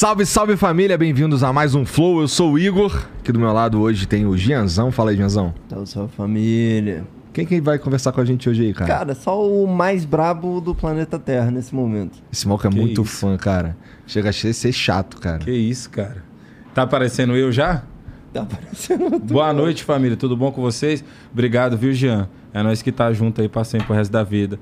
Salve, salve família, bem-vindos a mais um Flow. Eu sou o Igor. Aqui do meu lado hoje tem o Gianzão. Fala aí, Gianzão. Salve, salve família. Quem que vai conversar com a gente hoje aí, cara? Cara, só o mais brabo do planeta Terra nesse momento. Esse maluco é Que muito isso? fã, cara. Chega a ser chato, cara. Que isso, cara. Tá aparecendo eu já? Tá parecendo. Boa noite, família. Tudo bom com vocês? Obrigado, viu, Jean? É nós que tá junto aí pra sempre o resto da vida.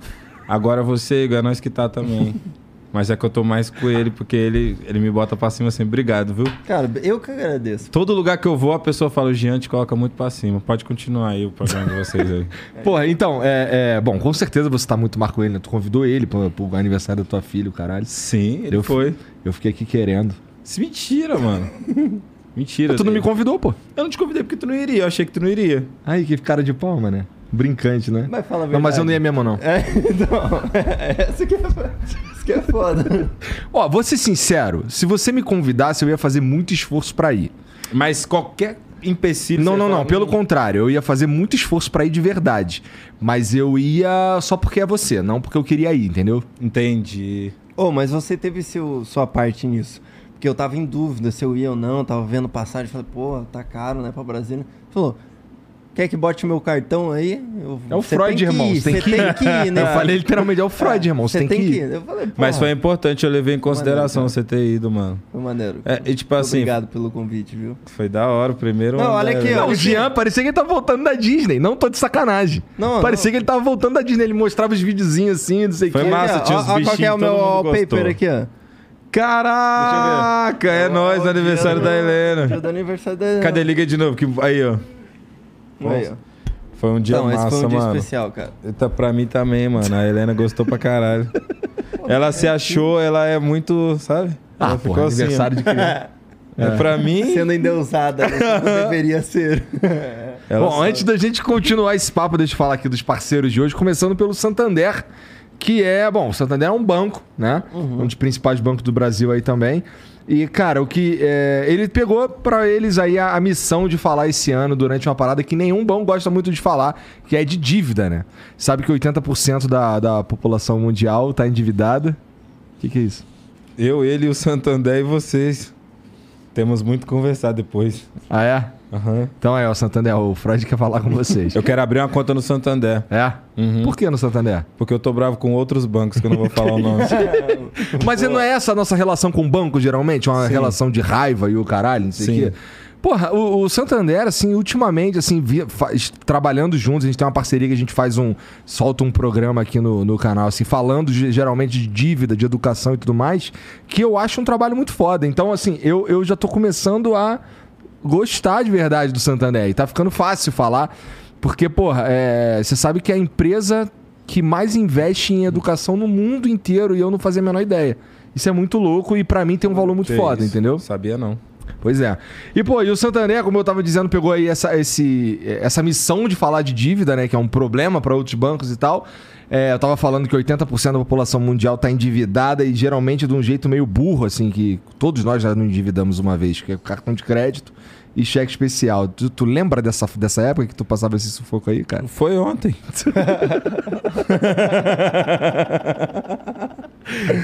Agora você, Igor, é nós que tá também. Mas é que eu tô mais com ele, porque ele, ele me bota pra cima sempre. Obrigado, viu? Cara, eu que agradeço. Todo lugar que eu vou, a pessoa fala, o Jean te coloca muito pra cima. Pode continuar aí o programa de vocês aí. Porra, então, é, é, Bom, com certeza você tá muito mar com ele, né? Tu convidou ele pro, pro aniversário da tua filha, o caralho. Sim, ele Eu foi. Eu fiquei aqui querendo. Isso é Mentira, mano. Mentira. tu não me convidou, pô. Eu não te convidei porque tu não iria. Eu achei que tu não iria. Aí, que cara de palma, né? Brincante, né? Mas fala a Não, mas eu não ia verdade. mesmo, não. É, então. Essa que é, isso que é foda. Ó, vou ser sincero. Se você me convidasse, eu ia fazer muito esforço pra ir. Mas qualquer empecilho... Não, não, não. Pelo contrário, eu ia fazer muito esforço pra ir de verdade. Mas eu ia só porque é você, não porque eu queria ir, entendeu? Entendi. Ô, mas você teve seu, sua parte nisso. Porque eu tava em dúvida se eu ia ou não, tava vendo passagem, falei, pô, tá caro, né, pra Brasília. Falou, quer que bote meu cartão aí? Eu, É o "Você Freud, que irmão. ir, Você tem que ir. tem que ir, né? Eu falei literalmente, é o Freud, irmão. Você tem, que ir. Falei, Mas foi importante, eu levei em consideração Maneiro, você ter ido, mano. Foi maneiro. É, e tipo assim, Obrigado pelo convite, viu? foi da hora o primeiro. Não, olha aqui, ó. O Jean parecia que ele tava voltando da Disney. Não tô de sacanagem. Não, parecia não. que ele tava voltando da Disney. Ele mostrava os videozinhos assim, não sei o Foi quê. massa, ó, tinha os ó, ó, Qual que é o bichinhos, meu wallpaper aqui, ó? Caraca, é Ó, nóis, aniversário da do- Helena. Dia do aniversário da Helena. Cadê? Liga de novo. Que... Aí, ó. Foi um dia esse massa, foi um dia mano. especial, cara. Tá pra mim também, mano. A Helena gostou pra caralho. ela se achou, ela é muito, sabe? Ah, ela porra, assim, aniversário de criança. É, pra mim, Sendo endeusada, né? deveria ser. ela Bom, sabe. antes da gente continuar esse papo, deixa eu falar aqui dos parceiros de hoje, começando pelo Santander, que é, bom, o Santander é um banco, né? Um dos principais bancos do Brasil aí também. E, cara, o que é, ele pegou pra eles aí a, a missão de falar esse ano durante uma parada que nenhum banco gosta muito de falar, que é de dívida, né? Sabe que 80% da, da população mundial tá endividada. O que, que é isso? eu, ele, o Santander e vocês. Temos muito que conversar depois. Ah, é? Aham. Então aí, ó, Santander, o Freud quer falar com vocês. Eu quero abrir uma conta no Santander. É? Uhum. Por que no Santander? Porque eu tô bravo com outros bancos, que eu não vou falar o nome. Mas não é essa a nossa relação com o banco, geralmente? Uma Sim. relação de raiva e o caralho, não sei o quê. Porra, o, o Santander, assim, ultimamente, assim, via- faz- trabalhando juntos, a gente tem uma parceria que a gente faz um. solta um programa aqui no, no canal, assim, falando ge- geralmente de dívida, de educação e tudo mais, que eu acho um trabalho muito foda. Então, assim, eu, eu já tô começando a gostar de verdade do Santander. E tá ficando fácil falar, porque, porra, é, você sabe que é a empresa que mais investe em educação no mundo inteiro e eu não fazia a menor ideia. Isso é muito louco e pra mim tem um valor muito foda, entendeu? Sabia não. Pois é. E, pô, e o Santander, como eu tava dizendo, pegou aí essa, esse, essa missão de falar de dívida, né? Que é um problema para outros bancos e tal. É, eu tava falando que 80% da população mundial tá endividada e geralmente de um jeito meio burro, assim, que todos nós já nos endividamos uma vez, que é cartão de crédito e cheque especial. Tu, tu lembra dessa, dessa época que tu passava esse sufoco aí, cara? Foi ontem.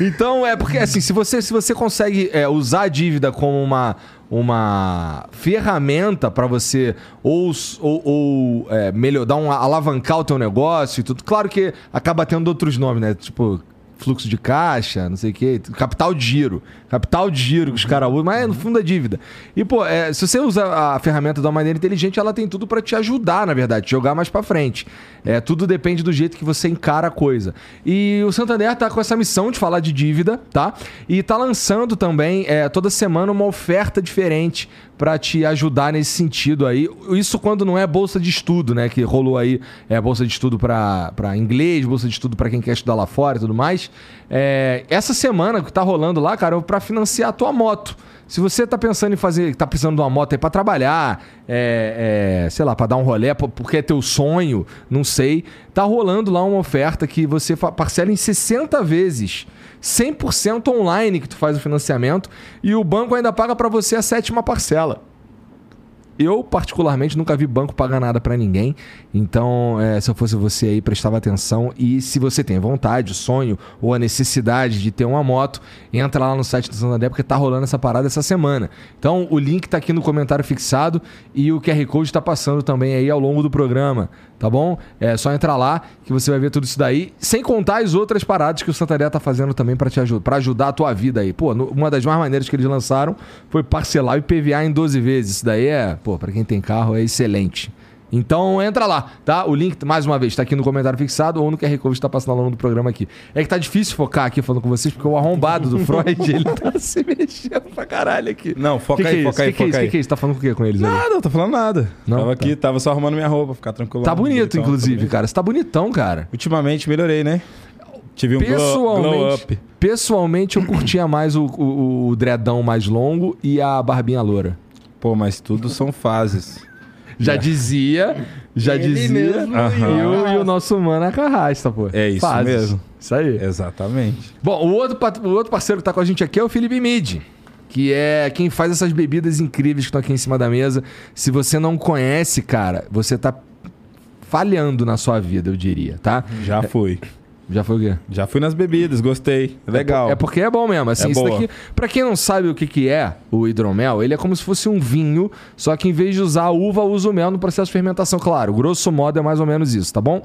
Então, é porque assim, se você, se você consegue é, usar a dívida como uma, uma ferramenta para você ou, ou, ou é, dar um, alavancar o teu negócio e tudo, claro que acaba tendo outros nomes, né? Tipo, fluxo de caixa, não sei o quê, capital de giro. Capital de giro que os caras usam, mas é no fundo da dívida. E, pô, é, se você usa a ferramenta de uma maneira inteligente, ela tem tudo para te ajudar, na verdade, te jogar mais para frente. É, tudo depende do jeito que você encara a coisa. E o Santander tá com essa missão de falar de dívida, tá? E tá lançando também é, toda semana uma oferta diferente para te ajudar nesse sentido aí. Isso quando não é bolsa de estudo, né? Que rolou aí é bolsa de estudo para inglês, bolsa de estudo para quem quer estudar lá fora e tudo mais. É, essa semana que tá rolando lá, cara, é para financiar a tua moto. Se você tá pensando em fazer, tá precisando de uma moto aí pra trabalhar, é, é, sei lá, pra dar um rolê, po- porque é teu sonho, não sei, tá rolando lá uma oferta que você parcela em 60 vezes, 100% online que tu faz o financiamento e o banco ainda paga pra você a sétima parcela. Eu, particularmente, nunca vi banco pagar nada pra ninguém. Então, é, se eu fosse você aí, prestava atenção. E se você tem vontade, sonho ou a necessidade de ter uma moto, entra lá no site do Santander, porque tá rolando essa parada essa semana. Então, o link tá aqui no comentário fixado e o QR Code tá passando também aí ao longo do programa. Tá bom? É só entrar lá que você vai ver tudo isso daí. Sem contar as outras paradas que o Santander tá fazendo também pra te ajudar, para ajudar a tua vida aí. Pô, no- uma das mais maneiras que eles lançaram foi parcelar o IPVA em 12 vezes. Isso daí é, pô, pra quem tem carro é excelente. Então entra lá, tá? O link, mais uma vez, tá aqui no comentário fixado ou no QR Code que tá passando ao longo do programa aqui. É que tá difícil focar aqui falando com vocês, porque o arrombado do Freud, ele tá se mexendo pra caralho aqui. Não, foca que aí, que é foca aí, que que é foca aí. Que que é isso? Tá falando com o que com eles ali? Nada, não tô falando nada. Não? Tava Tá. aqui, tava só arrumando minha roupa, ficar tranquilo. Tá bonito, bonitão, inclusive, tá bonito. cara. Você tá bonitão, cara. Ultimamente melhorei, né? Tive um glow, glow Pessoalmente, up. pessoalmente, eu curtia mais o, o, o dredão mais longo e a barbinha loura. Pô, mas tudo são fases. Já dizia, já Ele dizia. mesmo. E o, e o nosso mano é carrasta, pô. É isso mesmo. Isso aí. Exatamente. Bom, o outro, o outro parceiro que tá com a gente aqui é o Felipe Mid. Que é quem faz essas bebidas incríveis que estão aqui em cima da mesa. Se você não conhece, cara, você tá falhando na sua vida, eu diria, tá? Já fui. Já foi o quê? Já fui nas bebidas, gostei. Legal. É porque é bom mesmo. Assim, É isso boa. daqui, pra quem não sabe o que, que é o hidromel, ele é como se fosse um vinho, só que em vez de usar a uva, usa o mel no processo de fermentação. Claro, grosso modo é mais ou menos isso, tá bom?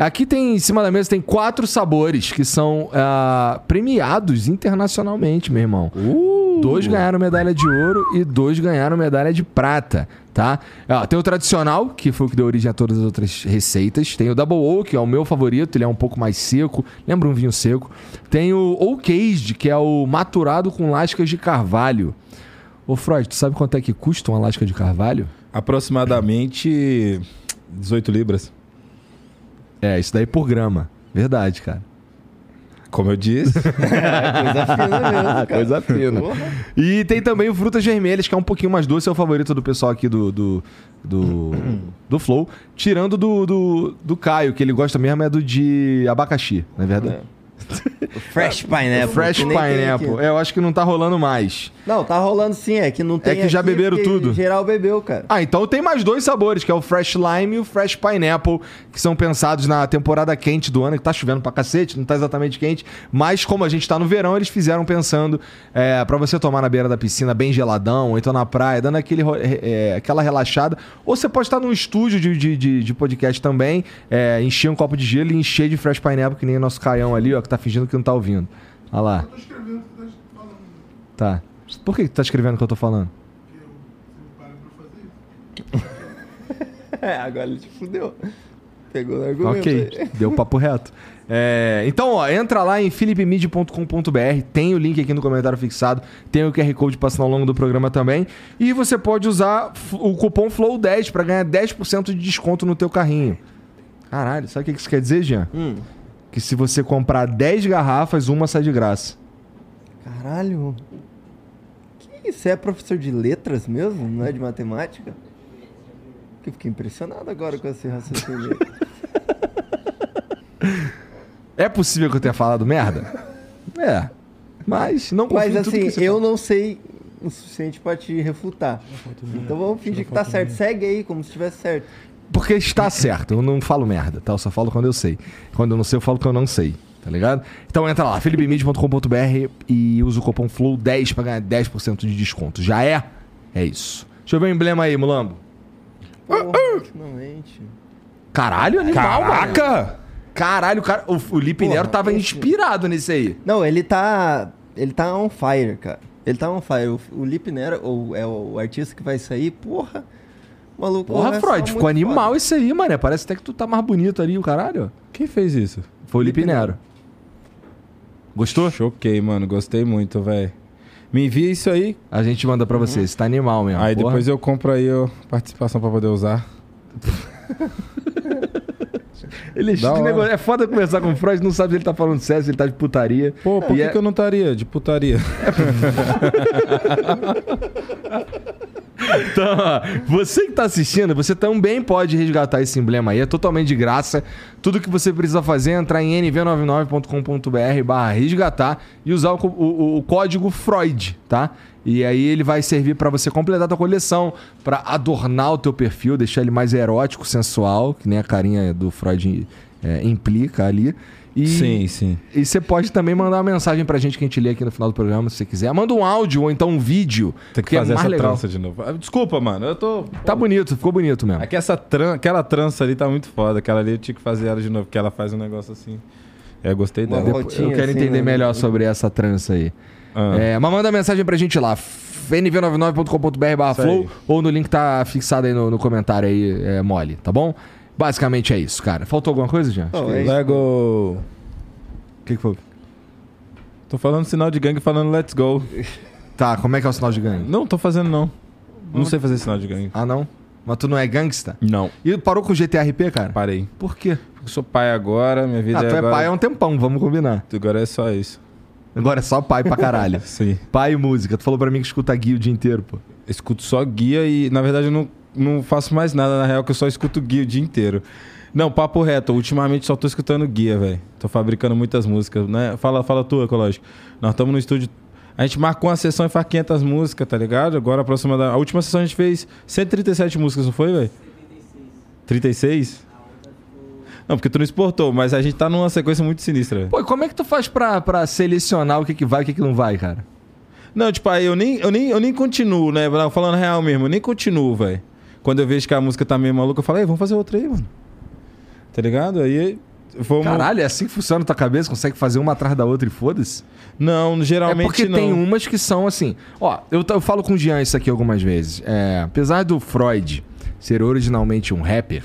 Aqui tem, em cima da mesa, tem quatro sabores que são ah, premiados internacionalmente, meu irmão. Uh! Dois ganharam medalha de ouro e dois ganharam medalha de prata, tá? Ó, tem o tradicional, que foi o que deu origem a todas as outras receitas. Tem o Double Oak, que é o meu favorito, ele é um pouco mais seco, lembra um vinho seco. Tem o Oak Aged, que é o maturado com lascas de carvalho. Ô Freud, tu sabe quanto é que custa uma lasca de carvalho? Aproximadamente 18 libras. É, isso daí por grama. Verdade, cara. Como eu disse. Coisa fina mesmo, cara. Coisa fina. Porra. E tem também o Frutas Vermelhas, que é um pouquinho mais doce, é o favorito do pessoal aqui do, do, do, do Flow. Tirando do, do, do Caio, que ele gosta mesmo é do de abacaxi, não é verdade? Fresh Pineapple. Fresh Pineapple. É, eu acho que não tá rolando mais. Não, tá rolando sim, é que não tem que já beberam tudo. Geral bebeu, cara. Ah, então tem mais dois sabores, que é o Fresh Lime e o Fresh Pineapple, que são pensados na temporada quente do ano, que tá chovendo pra cacete, não tá exatamente quente, mas como a gente tá no verão, eles fizeram pensando é, para você tomar na beira da piscina bem geladão, ou então na praia, dando aquele, é, aquela relaxada. Ou você pode estar num estúdio de, de, de- de podcast também, é, encher um copo de gelo e encher de Fresh Pineapple, que nem o nosso Caião ali, ó, tá fingindo que não tá ouvindo. Olha lá. tô escrevendo o que tá falando. Tá. Por que tu tá escrevendo o que eu tô falando? Porque eu, me para pra fazer isso. É, agora ele te fudeu. Pegou no argumento Ok, aí. deu papo reto. É, então, ó, entra lá em philipmid.com.br, tem o link aqui no comentário fixado, tem o QR Code passando ao longo do programa também. E você pode usar o cupom FLOW10 para ganhar 10% de desconto no teu carrinho. Caralho, sabe o que que isso quer dizer, Jean? Hum, Que se você comprar 10 garrafas, uma sai de graça. caralho. Que isso? Você é professor de letras mesmo? Não é de matemática? Eu fiquei impressionado agora com esse raciocínio. É possível que eu tenha falado merda? É. Mas não confio Mas em tudo assim, que você eu fala. não sei o suficiente pra te refutar. Então vamos fingir que tá certo. Segue aí, como se estivesse certo. Porque está certo, eu não falo merda, tá? Eu só falo quando eu sei. Quando eu não sei, eu falo que eu não sei, tá ligado? Então entra lá, philipmid.com.br e usa o cupom FLOW10 pra ganhar 10% de desconto. Já é? É isso. Deixa eu ver o emblema aí, Mulambo. Porra, finalmente. Caralho, animal, mano. Caraca! Caralho, cara, o, o Lipe Porra, Nero tava esse- inspirado nesse aí. Não, ele tá. Ele tá on fire, cara. Ele tá on fire. O, o Lip Nero, ou é o artista que vai sair, porra. O Maluco. Porra, é só Freud, ficou animal foda. esse aí, mano. Parece até que tu tá mais bonito ali, o caralho. Quem fez isso? Foi o Lipe Nero. Gostou? Choquei, mano. Gostei muito, velho. Me envia isso aí. A gente manda pra você, esse tá animal mesmo. aí porra. depois eu compro aí a participação pra poder usar. Ele hora. negócio- é foda conversar com o Freud, não sabe se ele tá falando sério, se ele tá de putaria. Pô, por que, é- que eu não estaria de putaria? Então, ó, você que tá assistindo, você também pode resgatar esse emblema aí, é totalmente de graça. Tudo que você precisa fazer é entrar em nv99.com.br barra resgatar e usar o, o- o código Freud, tá? E aí ele vai servir pra você completar a tua coleção, pra adornar o teu perfil, deixar ele mais erótico, sensual, que nem a carinha do Freud é, implica ali. E, Sim, sim. e você pode também mandar uma mensagem pra gente que a gente lê aqui no final do programa, se você quiser. Manda um áudio ou então um vídeo. Tem que que é fazer mais essa legal. trança de novo. Ah, Desculpa, mano. Eu tô. Tá bonito, ficou bonito mesmo. É que essa tran... aquela trança ali tá muito foda. Aquela ali eu tinha que fazer ela de novo, porque ela faz um negócio assim. É, eu gostei dela. eu quero assim, entender né? melhor sobre essa trança aí. Ah. É, mas manda mensagem pra gente lá, nv99.com.br barra Isso flow, ou no link tá fixado aí no, no comentário aí, é, mole, tá bom? Basicamente é isso, cara. Faltou alguma coisa, já? Não, é isso. Lego. O que, que foi? Tô falando sinal de gangue falando let's go. Tá, como é que é o sinal de gangue? Não, tô fazendo não. Não sei fazer sinal de gangue. Ah, não? Mas tu não é gangsta? Não. E parou com o GTRP, cara? Parei. Por quê? Eu sou pai agora, minha vida Ah, tu é agora... pai há um tempão, vamos combinar. Agora é só isso. Agora é só pai pra caralho. Sim. pai e música. Tu falou pra mim que escuta guia o dia inteiro, pô. escuto só guia e, na verdade, eu não, não faço mais nada, na real, que eu só escuto guia o dia inteiro. Não, papo reto, ultimamente só tô escutando guia, velho. Tô fabricando muitas músicas, né? Fala, fala tua, Ecológico. Nós estamos no estúdio. A gente marcou uma sessão e faz 500 músicas, tá ligado? Agora a próxima da. A última sessão a gente fez 137 músicas, não foi, velho? 36? Não, porque tu não exportou, mas a gente tá numa sequência muito sinistra, velho. Pô, como é que tu faz pra, pra selecionar o que, que vai e o que, que não vai, cara? Não, tipo, aí eu nem, eu nem, eu nem continuo, né? Falando real mesmo, eu nem continuo, velho. Quando eu vejo que a música tá meio maluca, eu falo, ei, vamos fazer outra aí, mano. Tá ligado? Aí vamos. Caralho, é assim que funciona na tua cabeça? Consegue fazer uma atrás da outra e foda-se? Não, geralmente é porque não. tem umas que são assim. Ó, eu, eu falo com o Jean isso aqui algumas vezes. É, apesar do Freud ser originalmente um rapper,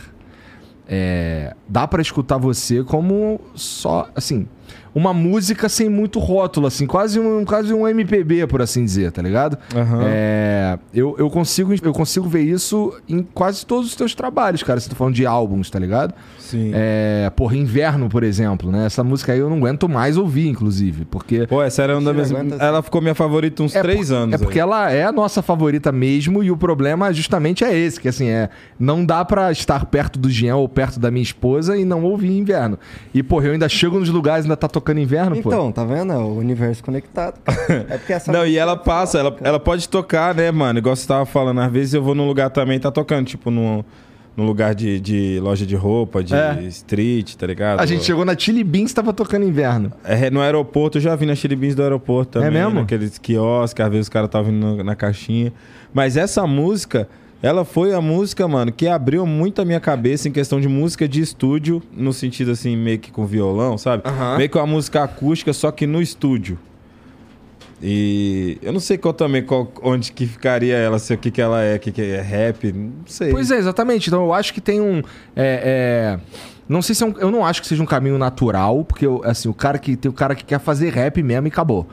é, dá pra escutar você como só, assim, uma música sem muito rótulo, assim, quase um, quase um MPB, por assim dizer, tá ligado? Aham. É, eu, eu, consigo, eu consigo ver isso em quase todos os teus trabalhos, cara. Se tu falando de álbuns, tá ligado? Sim. É, porra, Inverno, por exemplo, né? Essa música aí eu não aguento mais ouvir, inclusive, porque Pô, essa era uma das minhas... Ela ficou minha favorita uns é três por- anos. É porque aí. ela é a nossa favorita mesmo e o problema justamente é esse, que assim, é não dá pra estar perto do Jean ou perto da minha esposa e não ouvir inverno. E, porra, eu ainda chego nos lugares e ainda tá tocando inverno, pô. Então, tá vendo? É o universo conectado. É porque essa Não, e ela é passa, ela, ela pode tocar, né, mano? Igual você tava falando, às vezes eu vou num lugar também tá tocando, tipo, num, num lugar de, de loja de roupa, de É. street, tá ligado? A gente chegou na Chili Beans tava tocando inverno. É, no aeroporto, eu já vi na Chili Beans do aeroporto também. É mesmo? Naqueles quiosques, às vezes os caras estavam vindo na, na caixinha. Mas essa música, ela foi a música, mano, que abriu muito a minha cabeça em questão de música de estúdio, no sentido assim, meio que com violão, sabe? Aham. Meio que uma música acústica, só que no estúdio. E eu não sei qual também, qual, onde que ficaria ela, se o que, que ela é, o que, que é rap, não sei. Pois é, exatamente. Então eu acho que tem um. é, é, Não sei se é um, Eu não acho que seja um caminho natural, porque eu, assim, o cara que tem o cara que quer fazer rap mesmo e acabou.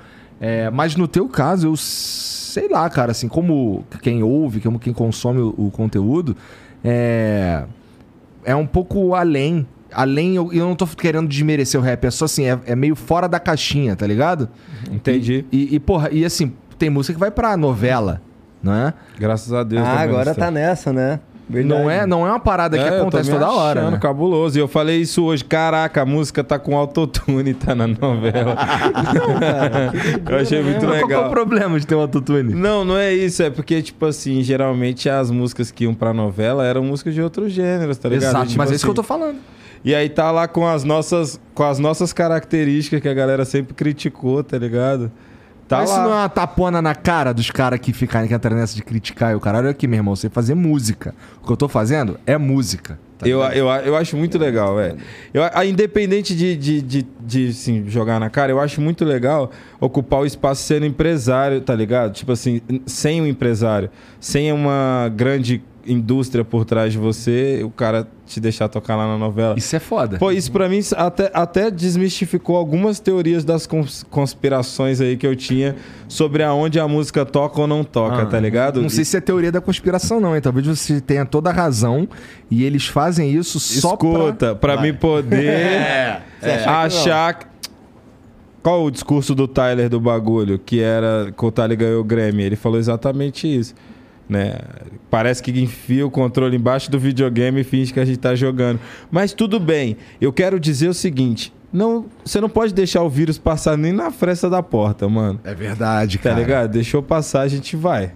É, mas no teu caso, eu sei lá, cara, assim, como quem ouve, como quem consome o, o conteúdo, é. É um pouco além. Além, eu, eu não tô querendo desmerecer o rap, é só assim, é, é meio fora da caixinha, tá ligado? Entendi. E, e, porra, e assim, tem música que vai pra novela, não é? Graças a Deus. Ah, tá vendo agora tá nessa, né? Verdade. Não é, não é uma parada que É, eu acontece toda hora. achando né? cabuloso. E eu falei isso hoje. Caraca, a música tá com autotune, tá na novela. eu achei muito Mas qual que é o legal. problema de ter um autotune? Não, não é isso. É porque, tipo assim, geralmente as músicas que iam pra novela eram músicas de outros gêneros, tá ligado? Exato, E, tipo mas é isso que eu tô assim, falando. E aí tá lá com as nossas, com as nossas características que a galera sempre criticou, tá ligado? Tá mas lá. isso não é uma tapona na cara dos caras que ficam que entram nessa de criticar e o caralho. Olha aqui, meu irmão, você fazer música. O que eu tô fazendo é música. tá Eu, eu, eu acho muito legal, velho. Eu, a- independente de, de, de, de, assim, jogar na cara, eu acho muito legal ocupar o espaço sendo empresário, tá ligado? Tipo assim, sem um empresário, sem uma grande indústria por trás de você, o cara te deixar tocar lá na novela. Isso é foda. Pô, isso pra mim até, até desmistificou algumas teorias das cons- conspirações aí que eu tinha sobre aonde a música toca ou não toca, Ah, tá ligado? Não sei se é teoria da conspiração, não, hein? Talvez você tenha toda a razão e eles fazem isso só Escuta, pra, Vai. mim poder que não? achar que. Qual o discurso do Tyler do bagulho? Que era que o Tyler ganhou o Grammy. Ele falou exatamente isso. Né? Parece que enfia o controle embaixo do videogame e finge que a gente tá jogando. Mas tudo bem. Eu quero dizer o seguinte: não, você não pode deixar o vírus passar nem na fresta da porta, mano. É verdade, Tá cara. ligado? Deixou passar, a gente vai.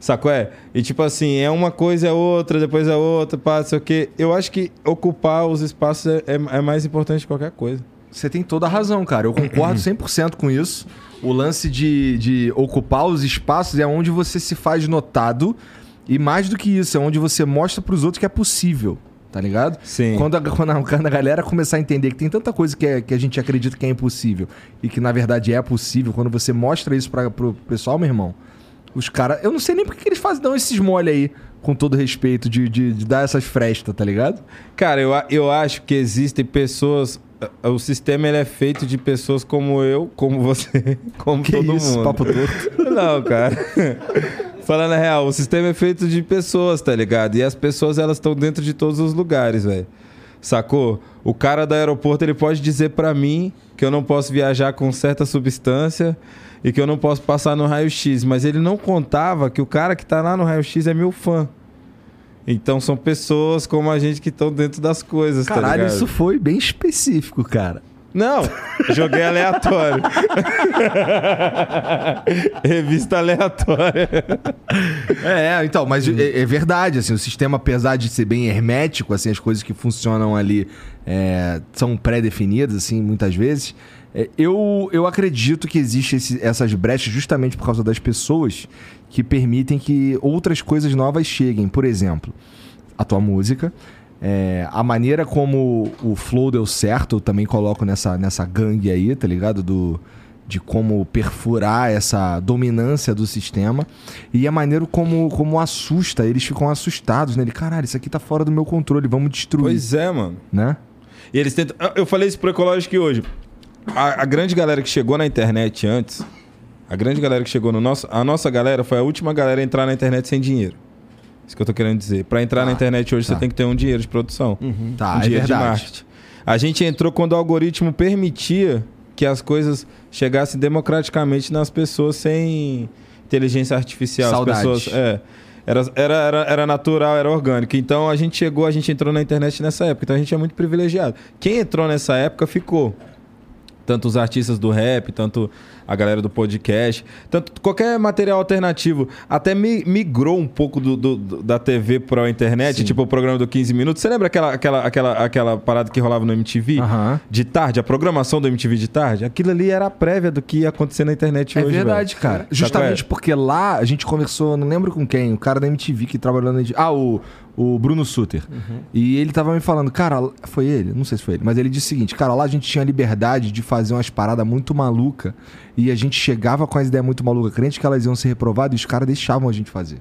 Sacou? É? E tipo assim, é uma coisa, é outra, depois é outra, pá, sei o quê. Eu acho que ocupar os espaços é, é- é mais importante que qualquer coisa. Você tem toda a razão, cara. Eu concordo 100% com isso. O lance de, de ocupar os espaços é onde você se faz notado. E mais do que isso, é onde você mostra pros outros que é possível. Tá ligado? Sim. Quando a, quando a- quando a galera começar a entender que tem tanta coisa que, é- que a gente acredita que é impossível e que na verdade é possível, quando você mostra isso pra, pro pessoal, meu irmão, os caras. Eu não sei nem porque que eles fazem dão esses mole aí, com todo respeito, de, de, de dar essas frestas, tá ligado? Cara, eu, eu acho que existem pessoas. O sistema ele é feito de pessoas como eu, como você, como Que todo isso, mundo. papo torto. Não, cara. Falando a real, o sistema é feito de pessoas, tá ligado? E as pessoas elas estão dentro de todos os lugares, velho. Sacou? O cara do aeroporto ele pode dizer pra mim que eu não posso viajar com certa substância e que eu não posso passar no raio-x, mas ele não contava que o cara que tá lá no raio-x é meu fã. Então são pessoas como a gente que estão dentro das coisas, tá Caralho, ligado? isso foi bem específico, cara. Não, joguei aleatório. Revista aleatória. É, então, mas é, é verdade, assim, o sistema, apesar de ser bem hermético, assim, as coisas que funcionam ali é, são pré-definidas, assim, muitas vezes. é, eu, eu acredito que existem essas brechas justamente por causa das pessoas que permitem que outras coisas novas cheguem. Por exemplo, a tua música. é, a maneira como o flow deu certo, eu também coloco nessa, nessa gangue aí, tá ligado? Do, de como perfurar essa dominância do sistema. E a maneira como, como assusta, eles ficam assustados, né? Ele, caralho, isso aqui tá fora do meu controle, vamos destruir, Pois é, mano. né? E eles tentam. Eu falei isso pro Ecológico hoje. A, a grande galera que chegou na internet antes, a grande galera que chegou no nosso. A nossa galera foi a última galera a entrar na internet sem dinheiro. Isso que eu tô querendo dizer. Pra entrar na internet hoje, tá. você tem que ter um dinheiro de produção. Tá, um é dinheiro de marketing. A gente entrou quando o algoritmo permitia que as coisas chegassem democraticamente nas pessoas sem inteligência artificial. Saudades. As pessoas. É. Era, era, era, era natural, era orgânico. Então a gente chegou, a gente entrou na internet nessa época. Então a gente é muito privilegiado. Quem entrou nessa época ficou. Tanto os artistas do rap, tanto a galera do podcast, tanto qualquer material alternativo. Até mi- migrou um pouco do, do- da TV para a internet, Sim. tipo o programa do 15 Minutos. Você lembra aquela, aquela, aquela, aquela parada que rolava no MTV? Aham. De tarde, a programação do MTV de tarde? Aquilo ali era a prévia do que ia acontecer na internet É hoje. verdade, velho. cara. Justamente porque lá a gente conversou, não lembro com quem, o cara da MTV que trabalhou na MTV. Ah, o, o Bruno Suter. E ele tava me falando, cara, foi ele? Não sei se foi ele, mas ele disse o seguinte, cara, lá a gente tinha liberdade de fazer umas paradas muito maluca e a gente chegava com as ideias muito malucas, crente que elas iam ser reprovadas e os caras deixavam a gente fazer.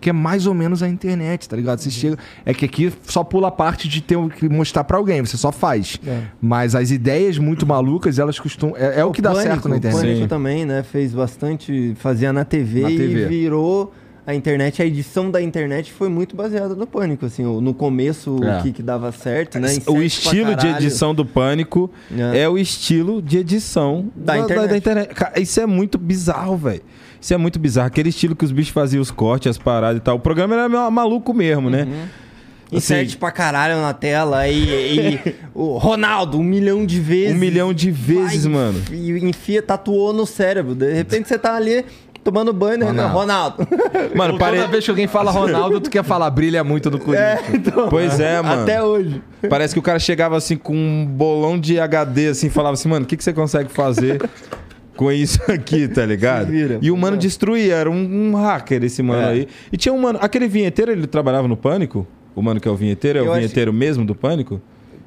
Que é mais ou menos a internet, tá ligado? Você chega. É que aqui só pula a parte de ter o que mostrar pra alguém, você só faz. É. Mas as ideias muito malucas, elas costumam. É, é o que dá Pânico, certo na O internet. Pânico Sim. também, né? Fez bastante, fazia na TV, Na TV. e virou a internet. A edição da internet foi muito baseada no Pânico, assim. o- No começo, É. o que, que dava certo, né? O Inseto pra estilo de edição do Pânico É. é. o estilo de edição Da internet. internet. Cara, isso é muito bizarro, velho. Isso é muito bizarro. Aquele estilo que os bichos faziam os cortes, as paradas e tal. O programa era maluco mesmo, né? Uhum. Insert Assim- pra caralho na tela e, e o Ronaldo, um milhão de vezes. Um milhão de vezes, Vai, mano. E enfia, tatuou no cérebro. De repente você tá ali tomando banho, né? Ronaldo. Ronaldo. Mano, Toda pare... vez que alguém fala Ronaldo, tu quer falar brilha muito no Corinthians. então, Pois é, mano. Até hoje. Parece que o cara chegava assim com um bolão de HD, assim, falava assim, mano, o que, que você consegue fazer com isso aqui, tá ligado? Vira. E o mano destruía, era um, um hacker esse mano É. aí. E tinha um mano, aquele vinheteiro, ele trabalhava no Pânico? O mano que é o vinheteiro, é Eu o acho- vinheteiro mesmo do Pânico?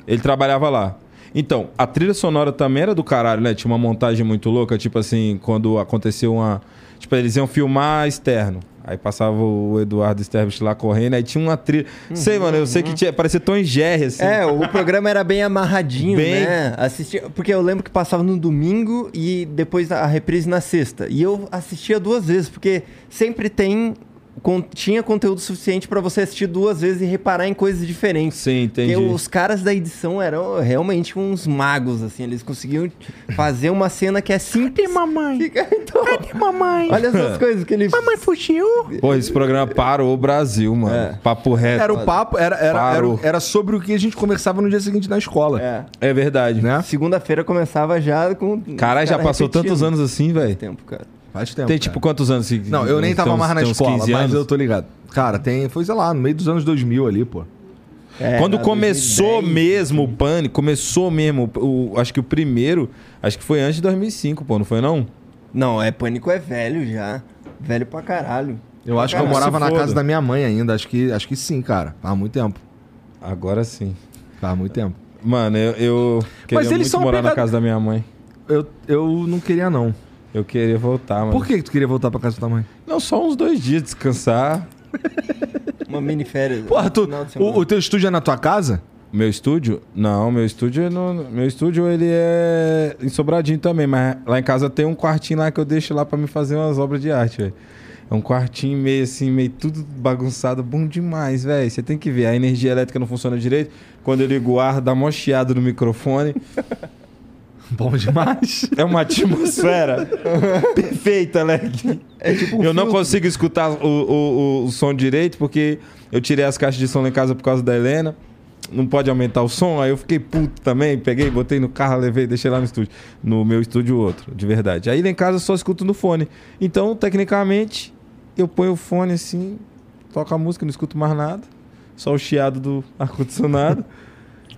Ele trabalhava lá. Então, a trilha sonora também era do caralho, né? Tinha uma montagem muito louca, tipo assim, quando aconteceu uma. Tipo, eles iam filmar externo. Aí passava o Eduardo Sterbich lá correndo, aí tinha uma trilha. sei, mano, eu sei que tinha. Parecia Tom Jerry, assim. É, o programa era bem amarradinho, Bem- né? Assistia, porque eu lembro que passava no domingo e depois a reprise na sexta. E eu assistia duas vezes, porque sempre tem con- tinha conteúdo suficiente pra você assistir duas vezes e reparar em coisas diferentes. Sim, entendi. Porque os caras da edição eram realmente uns magos, assim. Eles conseguiam fazer uma cena que é simples. Cadê mamãe? Fica, então, Cadê mamãe? Olha essas coisas que ele... Mamãe fugiu. Pô, esse programa parou o Brasil, mano. É. Papo reto. Era o papo, era, era, era, era sobre o que a gente conversava no dia seguinte na escola. É. É verdade. Né? Segunda-feira começava já com... Caralho, já cara passou repetindo. tantos anos assim, velho. Tempo, cara. Faz tempo. Tem cara. tipo quantos anos? assim? Não, eu nem tava mais na escola, 15 mas anos? eu tô ligado. Cara, tem. Foi, sei lá, no meio dos anos 2000 ali, pô. É, Quando começou 2010, mesmo o Pânico, começou mesmo, o, acho que o primeiro, acho que foi antes de 2005, pô, não foi não? Não, é Pânico é velho já. Velho pra caralho. Eu acho que eu Cara, morava na foda. casa da minha mãe ainda. Acho que, acho que sim, cara. Faz muito tempo. Agora sim. Faz muito tempo. Mano, eu, eu queria eles muito são morar na casa da minha mãe. Eu, eu não queria, não. Eu queria voltar, mano. Por que que tu queria voltar pra casa da tua mãe? Não, só uns dois dias descansar. Uma mini férias. Porra, tu, final de semana. o, o teu estúdio é na tua casa? Meu estúdio? Não, meu estúdio é no, meu estúdio ele é em Sobradinho também, mas lá em casa tem um quartinho lá que eu deixo lá pra me fazer umas obras de arte, velho. É um quartinho meio assim, meio tudo bagunçado, bom demais, velho. Você tem que ver, a energia elétrica não funciona direito. Quando eu ligo o ar, dá mó chiado no microfone. Bom demais. É uma atmosfera perfeita, Leg. É tipo um eu não filtro. consigo escutar o, o, o, o som direito porque eu tirei as caixas de som lá em casa por causa da Helena. Não pode aumentar o som, aí eu fiquei puto também. Peguei, botei no carro, levei, deixei lá no estúdio. No meu estúdio outro, de verdade. Aí lá em casa eu só escuto no fone. Então, tecnicamente, eu ponho o fone assim, toco a música, não escuto mais nada. Só o chiado do ar-condicionado.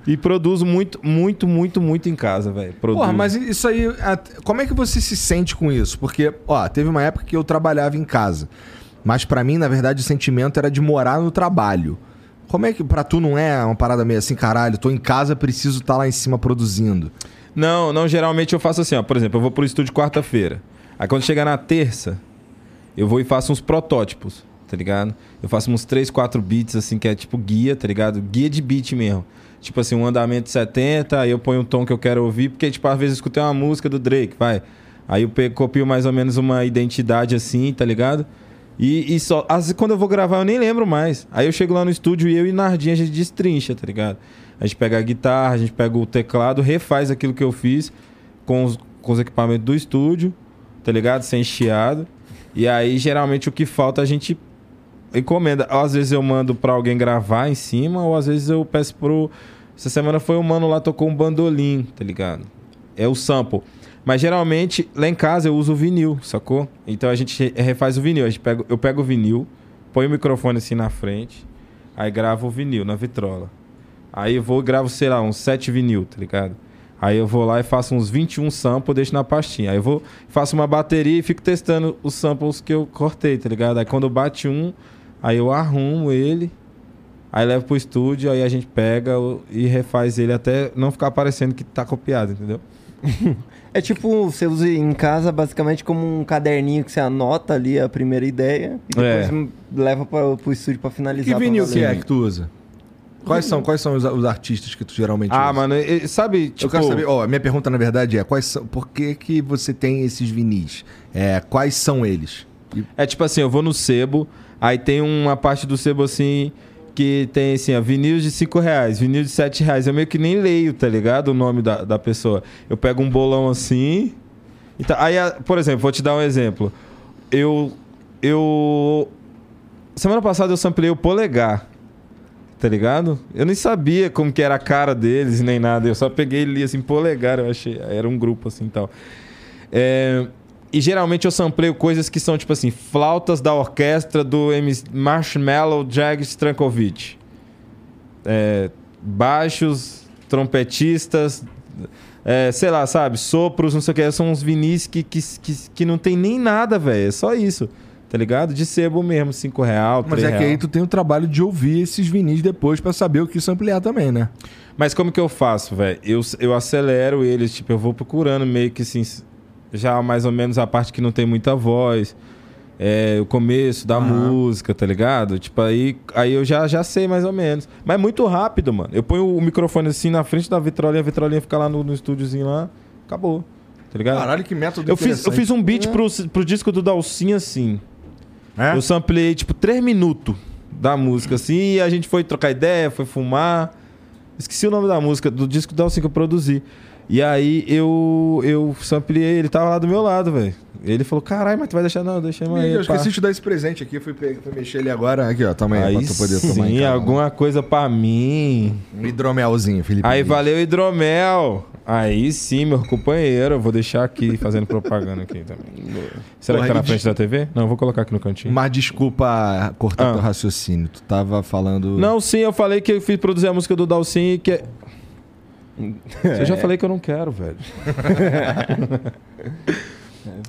e produzo muito, muito, muito, muito em casa, velho. Produzo. Porra, mas isso aí. Como é que você se sente com isso? Porque, ó, teve uma época que eu trabalhava em casa. Mas pra mim, na verdade, o sentimento era de morar no trabalho. Como é que pra tu não é uma parada meio assim, caralho, tô em casa, preciso estar lá em cima produzindo? Não, não, geralmente eu faço assim, ó. Por exemplo, eu vou pro estúdio quarta-feira. Aí quando chegar na terça, eu vou e faço uns protótipos, tá ligado? Eu faço uns 3, 4 beats, assim, que é tipo guia, tá ligado? Guia de beat mesmo. Tipo assim, um andamento de 70, aí eu ponho um tom que eu quero ouvir, porque, tipo, às vezes eu escutei uma música do Drake, vai. Aí eu pego, copio mais ou menos uma identidade assim, tá ligado? E, e só. Vezes quando eu vou gravar, eu nem lembro mais. Aí eu chego lá no estúdio e eu e Nardinha a gente destrincha, tá ligado? A gente pega a guitarra, a gente pega o teclado, refaz aquilo que eu fiz com os, com os equipamentos do estúdio, tá ligado? Sem chiado. E aí, geralmente, o que falta a gente encomenda. Às vezes eu mando pra alguém gravar em cima, ou às vezes eu peço pro. Essa semana foi um mano lá, tocou um bandolim, tá ligado? É o sample. Mas geralmente, lá em casa eu uso o vinil, sacou? Então a gente re- refaz o vinil. A gente pega, eu pego o vinil, põe o microfone assim na frente, aí gravo o vinil na vitrola. Aí eu vou e gravo, sei lá, uns 7 vinil, tá ligado? Aí eu vou lá e faço uns 21 samples, deixo na pastinha. Aí eu vou, faço uma bateria e fico testando os samples que eu cortei, tá ligado? Aí quando bate um, aí eu arrumo ele, aí levo pro estúdio, aí a gente pega e refaz ele até não ficar parecendo que tá copiado, entendeu? É tipo, você usa em casa basicamente como um caderninho que você anota ali a primeira ideia e depois É. leva pra, pro estúdio pra finalizar. Que vinil que é que tu usa? Quais são, quais são os, os artistas que tu geralmente Ah, usa? mano, sabe, tipo... eu quero saber, ó, minha pergunta na verdade é, quais são, por que que você tem esses vinis? É, quais são eles? E- É tipo assim, eu vou no sebo, aí tem uma parte do sebo assim que tem assim, ó, vinil de 5 reais, vinil de 7 reais. Eu meio que nem leio, tá ligado? O nome da, da pessoa. Eu pego um bolão assim. e tá- aí, por exemplo, vou te dar um exemplo. Eu. Eu. Semana passada eu samplei o polegar. Tá ligado? Eu nem sabia como que era a cara deles, nem nada. Eu só peguei e li assim, polegar, eu achei. Era um grupo assim e tal. É, e geralmente eu sampleio coisas que são tipo assim, flautas da orquestra do Marshmallow Jag Strankovic. É, baixos, trompetistas, é, sei lá, sabe, sopros, não sei o que. São uns vinis que, que, que, que não tem nem nada, velho. É só isso. Tá ligado? De sebo mesmo, 5 real, 3 Mas é real. que aí tu tem o trabalho de ouvir esses vinis depois pra saber o que isso ampliar também, né? Mas como que eu faço, velho? Eu, eu acelero eles, tipo, eu vou procurando meio que assim, já mais ou menos a parte que não tem muita voz, é, o começo da Aham. música, tá ligado? Tipo, aí, aí eu já, já sei mais ou menos. Mas é muito rápido, mano. Eu ponho o microfone assim na frente da vitrolinha, a vitrolinha fica lá no, no estúdiozinho lá, acabou. Tá ligado? Caralho, que método eu, fiz, eu fiz um beat pro, pro disco do Dalcinho assim. É? Eu samplei, tipo, três minutos da música, assim, e a gente foi trocar ideia, foi fumar. Esqueci o nome da música, do disco da assim que eu produzi. E aí eu, eu samplei, ele tava lá do meu lado, velho. Ele falou, caralho, mas tu vai deixar? Não, deixa aí, eu pá." esqueci de te dar esse presente aqui, fui, pegar, fui mexer ele agora. Aqui, ó, toma aí, Aí pra tu poder tomar em sim, alguma coisa pra mim. Um hidromelzinho, Felipe. Aí Luiz. valeu, hidromel. Aí sim, meu companheiro. Eu vou deixar aqui fazendo propaganda aqui também. Será Porra, que tá na frente da TV? Não, vou colocar aqui no cantinho. Mas desculpa cortar Ah. teu raciocínio. Tu tava falando. Não, sim, eu falei que eu fiz produzir a música do Dalcin e que. É- Eu já falei que eu não quero, velho.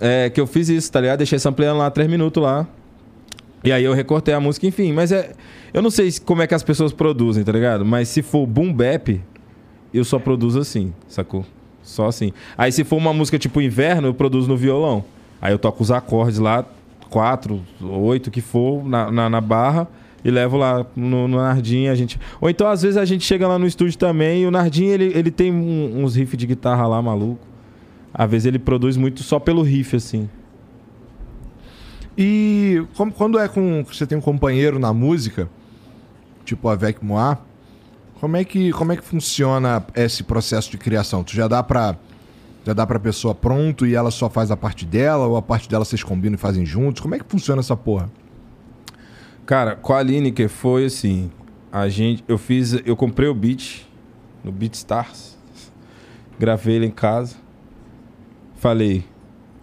é, que eu fiz isso, tá ligado? Deixei sampleando lá três minutos lá. E aí eu recortei a música, enfim. Mas é. Eu não sei se- como é que as pessoas produzem, tá ligado? Mas se for boom bap, eu só produzo assim, sacou? Só assim. Aí se for uma música tipo inverno, eu produzo no violão. Aí eu toco os acordes lá, quatro, oito que for, na, na, na barra, e levo lá no, no Nardim. A gente... Ou então, às vezes, a gente chega lá no estúdio também e o Nardim, ele, ele tem um- uns riffs de guitarra lá, maluco. Às vezes ele produz muito só pelo riff, assim. E como- quando é com. Você tem um companheiro na música, tipo a Vec Moá, como é que como é que funciona esse processo de criação? Tu já dá pra. Já dá pra pessoa pronto e ela só faz a parte dela, ou a parte dela vocês combinam e fazem juntos? Como é que funciona essa porra? Cara, com a Lineker foi assim. A gente. Eu fiz. Eu comprei o beat no BeatStars. Gravei ele em casa. Falei,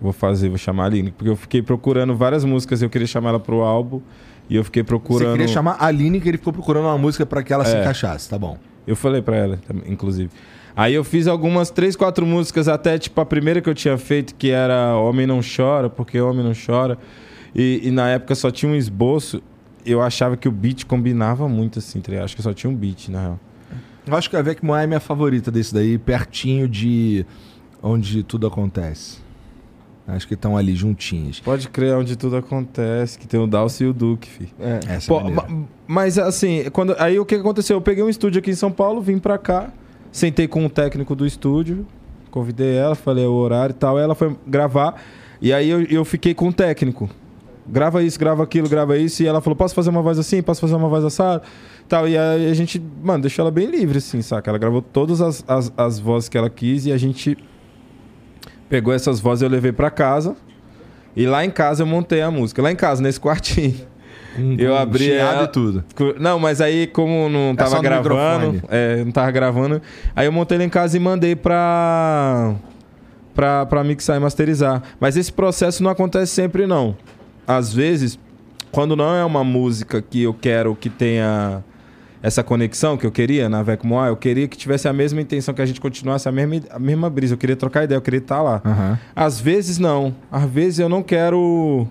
vou fazer, vou chamar a Lineker. Porque eu fiquei procurando várias músicas, eu queria chamar ela pro álbum. E eu fiquei procurando. Você queria chamar a Aline que ele ficou procurando uma música pra que ela se É. encaixasse, tá bom. Eu falei pra ela, inclusive. Aí eu fiz algumas três, quatro músicas, até tipo a primeira que eu tinha feito, que era Homem Não Chora, porque Homem Não Chora. E, e na época só tinha um esboço. Eu achava que o beat combinava muito, assim, tá? Acho que só tinha um beat, na real. Eu acho que a Vec Moá é minha favorita desse daí, pertinho de onde tudo acontece. Acho que estão ali juntinhas. Pode crer onde tudo acontece, que tem o Dalcy e o Duque, fi. É. Essa Pô, é ma- mas assim, quando, aí o que aconteceu? Eu peguei um estúdio aqui em São Paulo, vim pra cá, sentei com o técnico do estúdio, convidei ela, falei o horário e tal, ela foi gravar, e aí eu, eu fiquei com o técnico. Grava isso, grava aquilo, grava isso, e ela falou: posso fazer uma voz assim, posso fazer uma voz assada? Tal, e aí a gente, mano, deixou ela bem livre, assim, saca? Ela gravou todas as, as, as vozes que ela quis e a gente pegou essas vozes e eu levei pra casa. E lá em casa eu montei a música. Lá em casa, nesse quartinho. Eu Com abri ela- e tudo. Não, mas aí como não É tava no gravando, é, não tava gravando, aí eu montei ele em casa e mandei pra, pra, pra mixar e masterizar. Mas esse processo não acontece sempre não. Às vezes, quando não é uma música que eu quero que tenha essa conexão que eu queria na Vec Moá, eu queria que tivesse a mesma intenção, que a gente continuasse a mesma, a mesma brisa. Eu queria trocar ideia, eu queria estar lá. Aham. Às vezes não. Às vezes eu não quero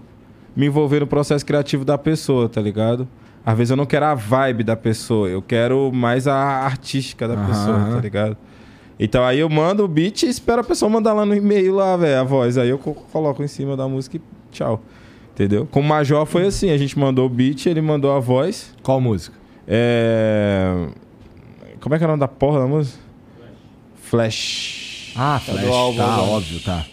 me envolver no processo criativo da pessoa, tá ligado? Às vezes eu não quero a vibe da pessoa, eu quero mais a artística da Aham, pessoa, tá ligado? Então aí eu mando o beat e espero a pessoa mandar lá no e-mail lá, velho, a voz. Aí eu co- coloco em cima da música e tchau. Entendeu? Com o Major foi assim, a gente mandou o beat, ele mandou a voz. Qual música? É... Como é que é o nome da porra da música? Flash. Ah, Flash, do álbum, tá, né? óbvio, tá.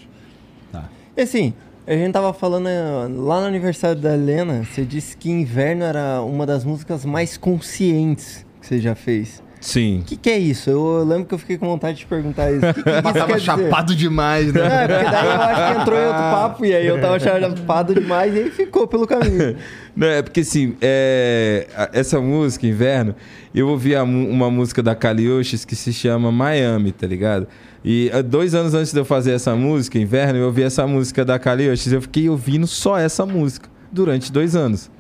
E assim, a gente tava falando eh, lá no aniversário da Helena, você disse que Inverno era uma das músicas mais conscientes que você já fez. Sim. O que, que é isso? Eu lembro que eu fiquei com vontade de perguntar isso. Que, que isso Mas quer tava dizer? chapado demais, né? é porque daí eu acho que entrou em outro papo e aí eu tava chapado demais e aí ficou pelo caminho. Não, é porque assim, é, essa música, Inverno, eu ouvi uma música da Kalioshis que se chama Miami, tá ligado? E ah, dois anos antes de eu fazer essa música, Inverno, eu ouvi essa música da Kalioshis. Eu fiquei ouvindo só essa música durante dois anos.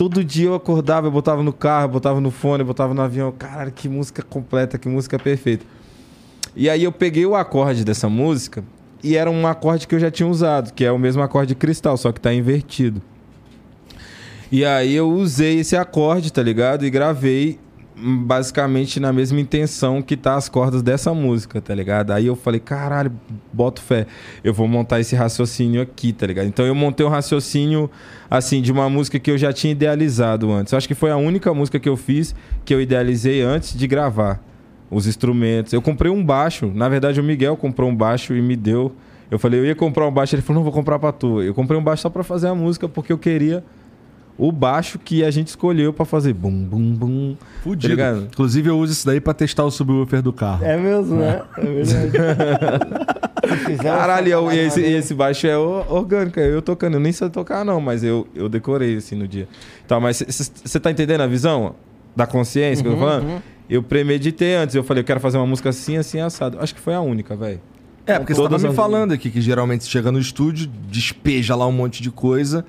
Todo dia eu acordava, eu botava no carro, botava no fone, botava no avião. Caralho, que música completa, que música perfeita. E aí eu peguei o acorde dessa música e era um acorde que eu já tinha usado, que é o mesmo acorde de cristal, só que tá invertido. E aí eu usei esse acorde, tá ligado? E gravei basicamente na mesma intenção que tá as cordas dessa música, tá ligado? Aí eu falei, caralho, boto fé. Eu vou montar esse raciocínio aqui, tá ligado? Então eu montei um raciocínio, assim, de uma música que eu já tinha idealizado antes. Eu acho que foi a única música que eu fiz que eu idealizei antes de gravar os instrumentos. Eu comprei um baixo. Na verdade, o Miguel comprou um baixo e me deu. Eu falei, eu ia comprar um baixo, ele falou, não, vou comprar pra tu. Eu comprei um baixo só pra fazer a música, porque eu queria o baixo que a gente escolheu pra fazer bum, bum, bum. Fudido. Tá? Inclusive, eu uso isso daí pra testar o subwoofer do carro. É mesmo, né? É verdade. Caralho, e esse, esse baixo é orgânico, eu tocando. Eu nem sei tocar, não, mas eu, eu decorei assim no dia. Tá, mas você tá entendendo a visão da consciência que eu tô falando? Eu premeditei antes, eu falei, eu quero fazer uma música assim, assim, assado. Acho que foi a única, velho. É, porque você Todas tava me falando aqui que geralmente você chega no estúdio, despeja lá um monte de coisa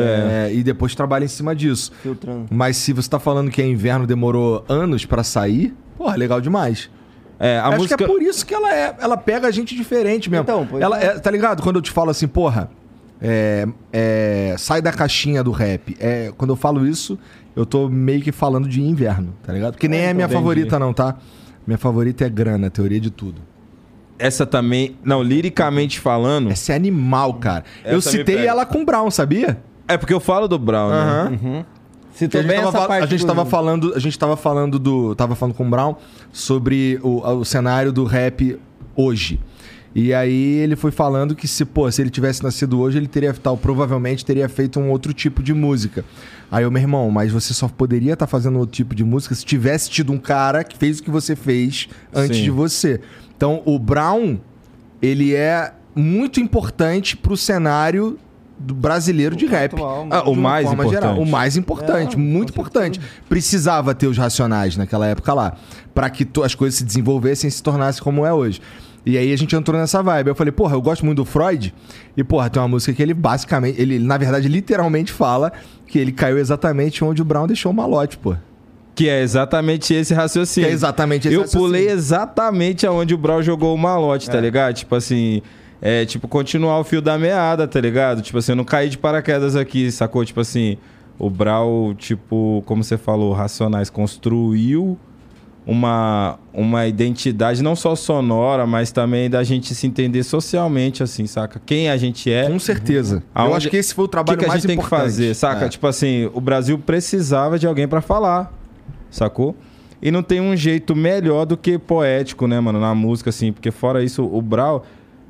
É. é, e depois trabalha em cima disso. Filtrando. Mas se você tá falando que é inverno demorou anos pra sair, porra, legal demais. É, a Acho música. que é por isso que ela é, ela pega a gente diferente mesmo. Então, pois ela é. é, tá ligado? Quando eu te falo assim, porra, é, é, sai da caixinha do rap. É, quando eu falo isso, eu tô meio que falando de inverno, tá ligado? Porque nem é, então, minha entendi. favorita não, tá? Minha favorita é grana, teoria de tudo. Essa também. Não, liricamente falando. Essa é animal, cara. eu Essa me citei ela com Brown, sabia? É porque eu falo do Brown, né? Uhum. Citou a gente, tava, essa fal- parte. a gente tava falando, a gente tava falando do, tava falando com o Brown sobre o, o cenário do rap hoje. E aí ele foi falando que se, pô, se ele tivesse nascido hoje, ele teria tal, provavelmente teria feito um outro tipo de música. Aí eu, meu irmão, mas você só poderia estar fazendo outro tipo de música se tivesse tido um cara que fez o que você fez antes Sim. de você. Então, o Brown, ele é muito importante pro cenário do brasileiro de rap. atual, Ah, o De mais forma importante. O mais importante, É, muito importante. Precisava ter os racionais naquela época lá, Pra que as coisas se desenvolvessem e se tornassem como é hoje. E aí a gente entrou nessa vibe. Eu falei, porra, eu gosto muito do Freud. E, porra, tem uma música que ele basicamente, ele, na verdade, literalmente fala que ele caiu exatamente onde o Brown deixou o malote, pô. Que é exatamente esse Que raciocínio. é exatamente esse Eu raciocínio. pulei exatamente aonde o Brown jogou o malote, É. tá ligado? Tipo assim, é tipo continuar o fio da meada, tá ligado? Tipo assim, eu não caí de paraquedas aqui, sacou? Tipo assim, o Brown, tipo, como você falou, Racionais construiu uma, uma identidade não só sonora, mas também da gente se entender socialmente, assim, saca? Quem a gente é. Com certeza. Eu Aonde- acho que esse foi o O que, trabalho que a mais gente tem que importante. fazer, saca? É. Tipo assim, o Brasil precisava de alguém pra falar, sacou? E não tem um jeito melhor do que poético, né, mano, na música, assim. Porque fora isso, o Brau,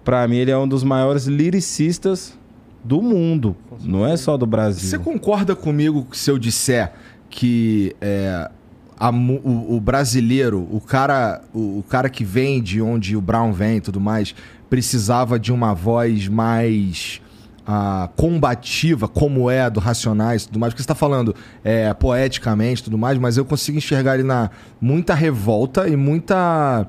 pra mim, ele é um dos maiores lyricistas do mundo. Não é só do Brasil. Você concorda comigo se eu disser que é, a o, o brasileiro, o cara, o, o cara que vem de onde o Brown vem e tudo mais, precisava de uma voz mais ah, combativa, como é a do Racionais e tudo mais? Porque você está falando é, poeticamente e tudo mais, mas eu consigo enxergar ali na muita revolta e muita.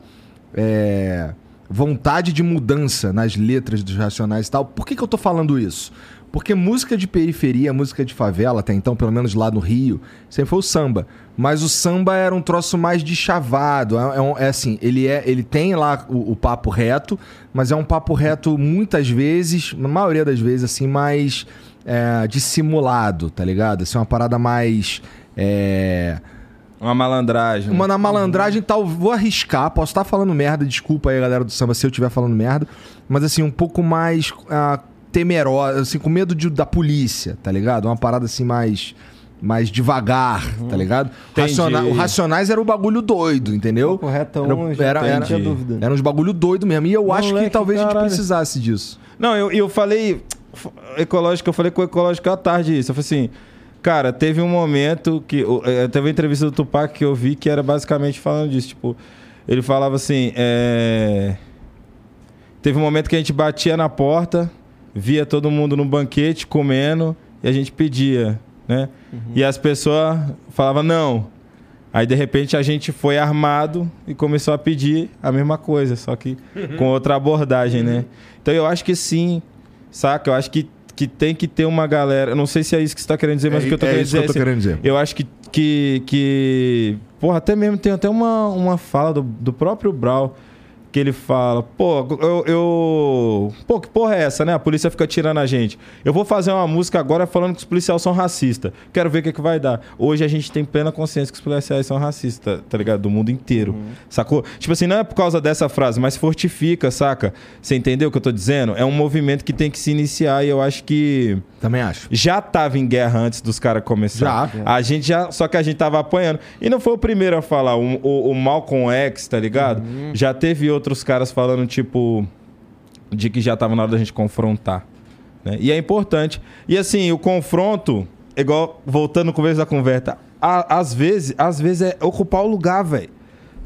é, vontade de mudança nas letras dos Racionais e tal. Por que, que eu tô falando isso? Porque música de periferia, música de favela, até então, pelo menos lá no Rio, sempre foi o samba. Mas o samba era um troço mais de chavado. É, é é assim, ele, é, ele tem lá o, o papo reto, mas é um papo reto muitas vezes, na maioria das vezes, assim, mais é, dissimulado, tá ligado? Assim, uma parada mais. é, Uma malandragem. uma na malandragem tal, vou arriscar, posso estar falando merda, desculpa aí galera do samba se eu estiver falando merda, mas assim, um pouco mais ah, temerosa, assim, com medo de- da polícia, tá ligado? Uma parada assim mais mais devagar, tá ligado? Raciona- o Racionais era o bagulho doido, entendeu? Corretão, Era, era, não era, tinha dúvida. era uns bagulho doido mesmo. E eu acho que Moleque, talvez a gente caralho. precisasse disso. Não, eu, eu falei. Ecológico, eu falei com o ecológico à tarde isso. Eu falei assim. Cara, teve um momento que. eh, Teve uma entrevista do Tupac que eu vi que era basicamente falando disso. Tipo, ele falava assim. é, Teve um momento que a gente batia na porta, via todo mundo no banquete comendo e a gente pedia, né? E as pessoas falavam não. Aí de repente a gente foi armado e começou a pedir a mesma coisa, só que com outra abordagem, né? Então eu acho que sim, saca? Eu acho que, que tem que ter uma galera. Não sei se é isso que você tá querendo dizer, mas o que eu tô é querendo que dizer eu tô assim, querendo dizer. eu acho que, que, que. Porra, até mesmo tem até uma, uma fala do, do próprio Brau que ele fala: pô, eu, eu. Pô, que porra é essa, né? A polícia fica tirando a gente. Eu vou fazer uma música agora falando que os policiais são racistas. Quero ver o que, que vai dar. Hoje a gente tem plena consciência que os policiais são racistas, tá ligado? Do mundo inteiro. Sacou? Tipo assim, não é por causa dessa frase, mas fortifica, saca? Você entendeu o que eu tô dizendo? É um movimento que tem que se iniciar e eu acho que Também acho. já tava em guerra antes dos caras começarem. Já. A gente já. Só que a gente tava apanhando. E não foi o primeiro a falar. O, o, o Malcolm X, tá ligado? Já teve outros caras falando, tipo. de que já tava na hora da gente confrontar. né? E é importante. E assim, o confronto, igual voltando no começo da conversa, a- às vezes, às vezes é ocupar o lugar, velho.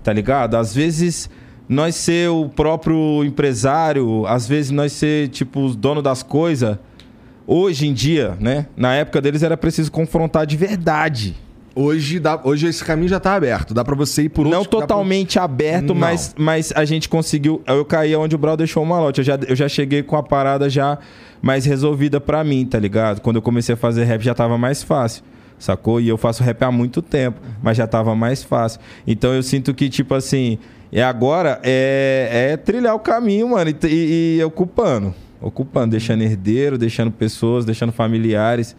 Tá ligado? Às vezes nós ser o próprio empresário, às vezes nós ser tipo os donos das coisas. Hoje em dia, né? Na época deles era preciso confrontar de verdade. Hoje, dá, hoje esse caminho já tá aberto. Dá pra você ir por Não dá pra- totalmente aberto, Não. mas, mas a gente conseguiu. Eu caí onde o Brau deixou o malote. Eu já, eu já cheguei com a parada já mais resolvida pra mim, tá ligado? Quando eu comecei a fazer rap já tava mais fácil, sacou? E eu faço rap há muito tempo, mas já tava mais fácil. Então eu sinto que, tipo assim, é agora é, é trilhar o caminho, mano, e, e, e ocupando. Ocupando, deixando herdeiro, deixando pessoas, deixando familiares.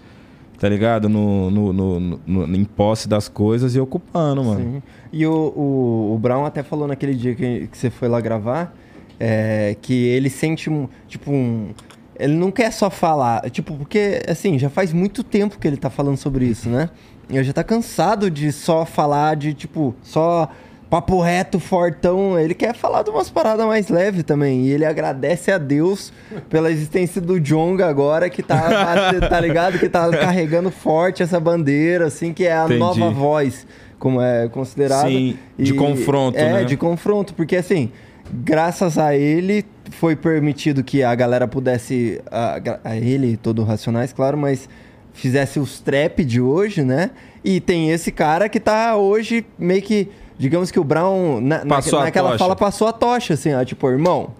Tá ligado? No, no, no, no- em posse das coisas e ocupando, mano. Sim. E o, o, o Brown até falou naquele dia que, que você foi lá gravar é, que ele sente um. Tipo, um. Ele não quer só falar. Tipo, porque, assim, já faz muito tempo que ele tá falando sobre isso, né? E eu já tá cansado de só falar de, tipo, só papo reto, fortão. Ele quer falar de umas paradas mais leves também. E ele agradece a Deus pela existência do Jonga agora, que tá, tá ligado? Que tá carregando forte essa bandeira, assim, que é a Entendi. nova voz, como é considerado. Sim, de confronto, é, né? de confronto, porque assim, graças a ele foi permitido que a galera pudesse, a, a ele, todo Racionais, claro, mas fizesse os trap de hoje, né? E tem esse cara que tá hoje meio que, digamos que o Brown, na, na- Passou a naquela fala, passou a tocha, assim, ó, tipo, irmão,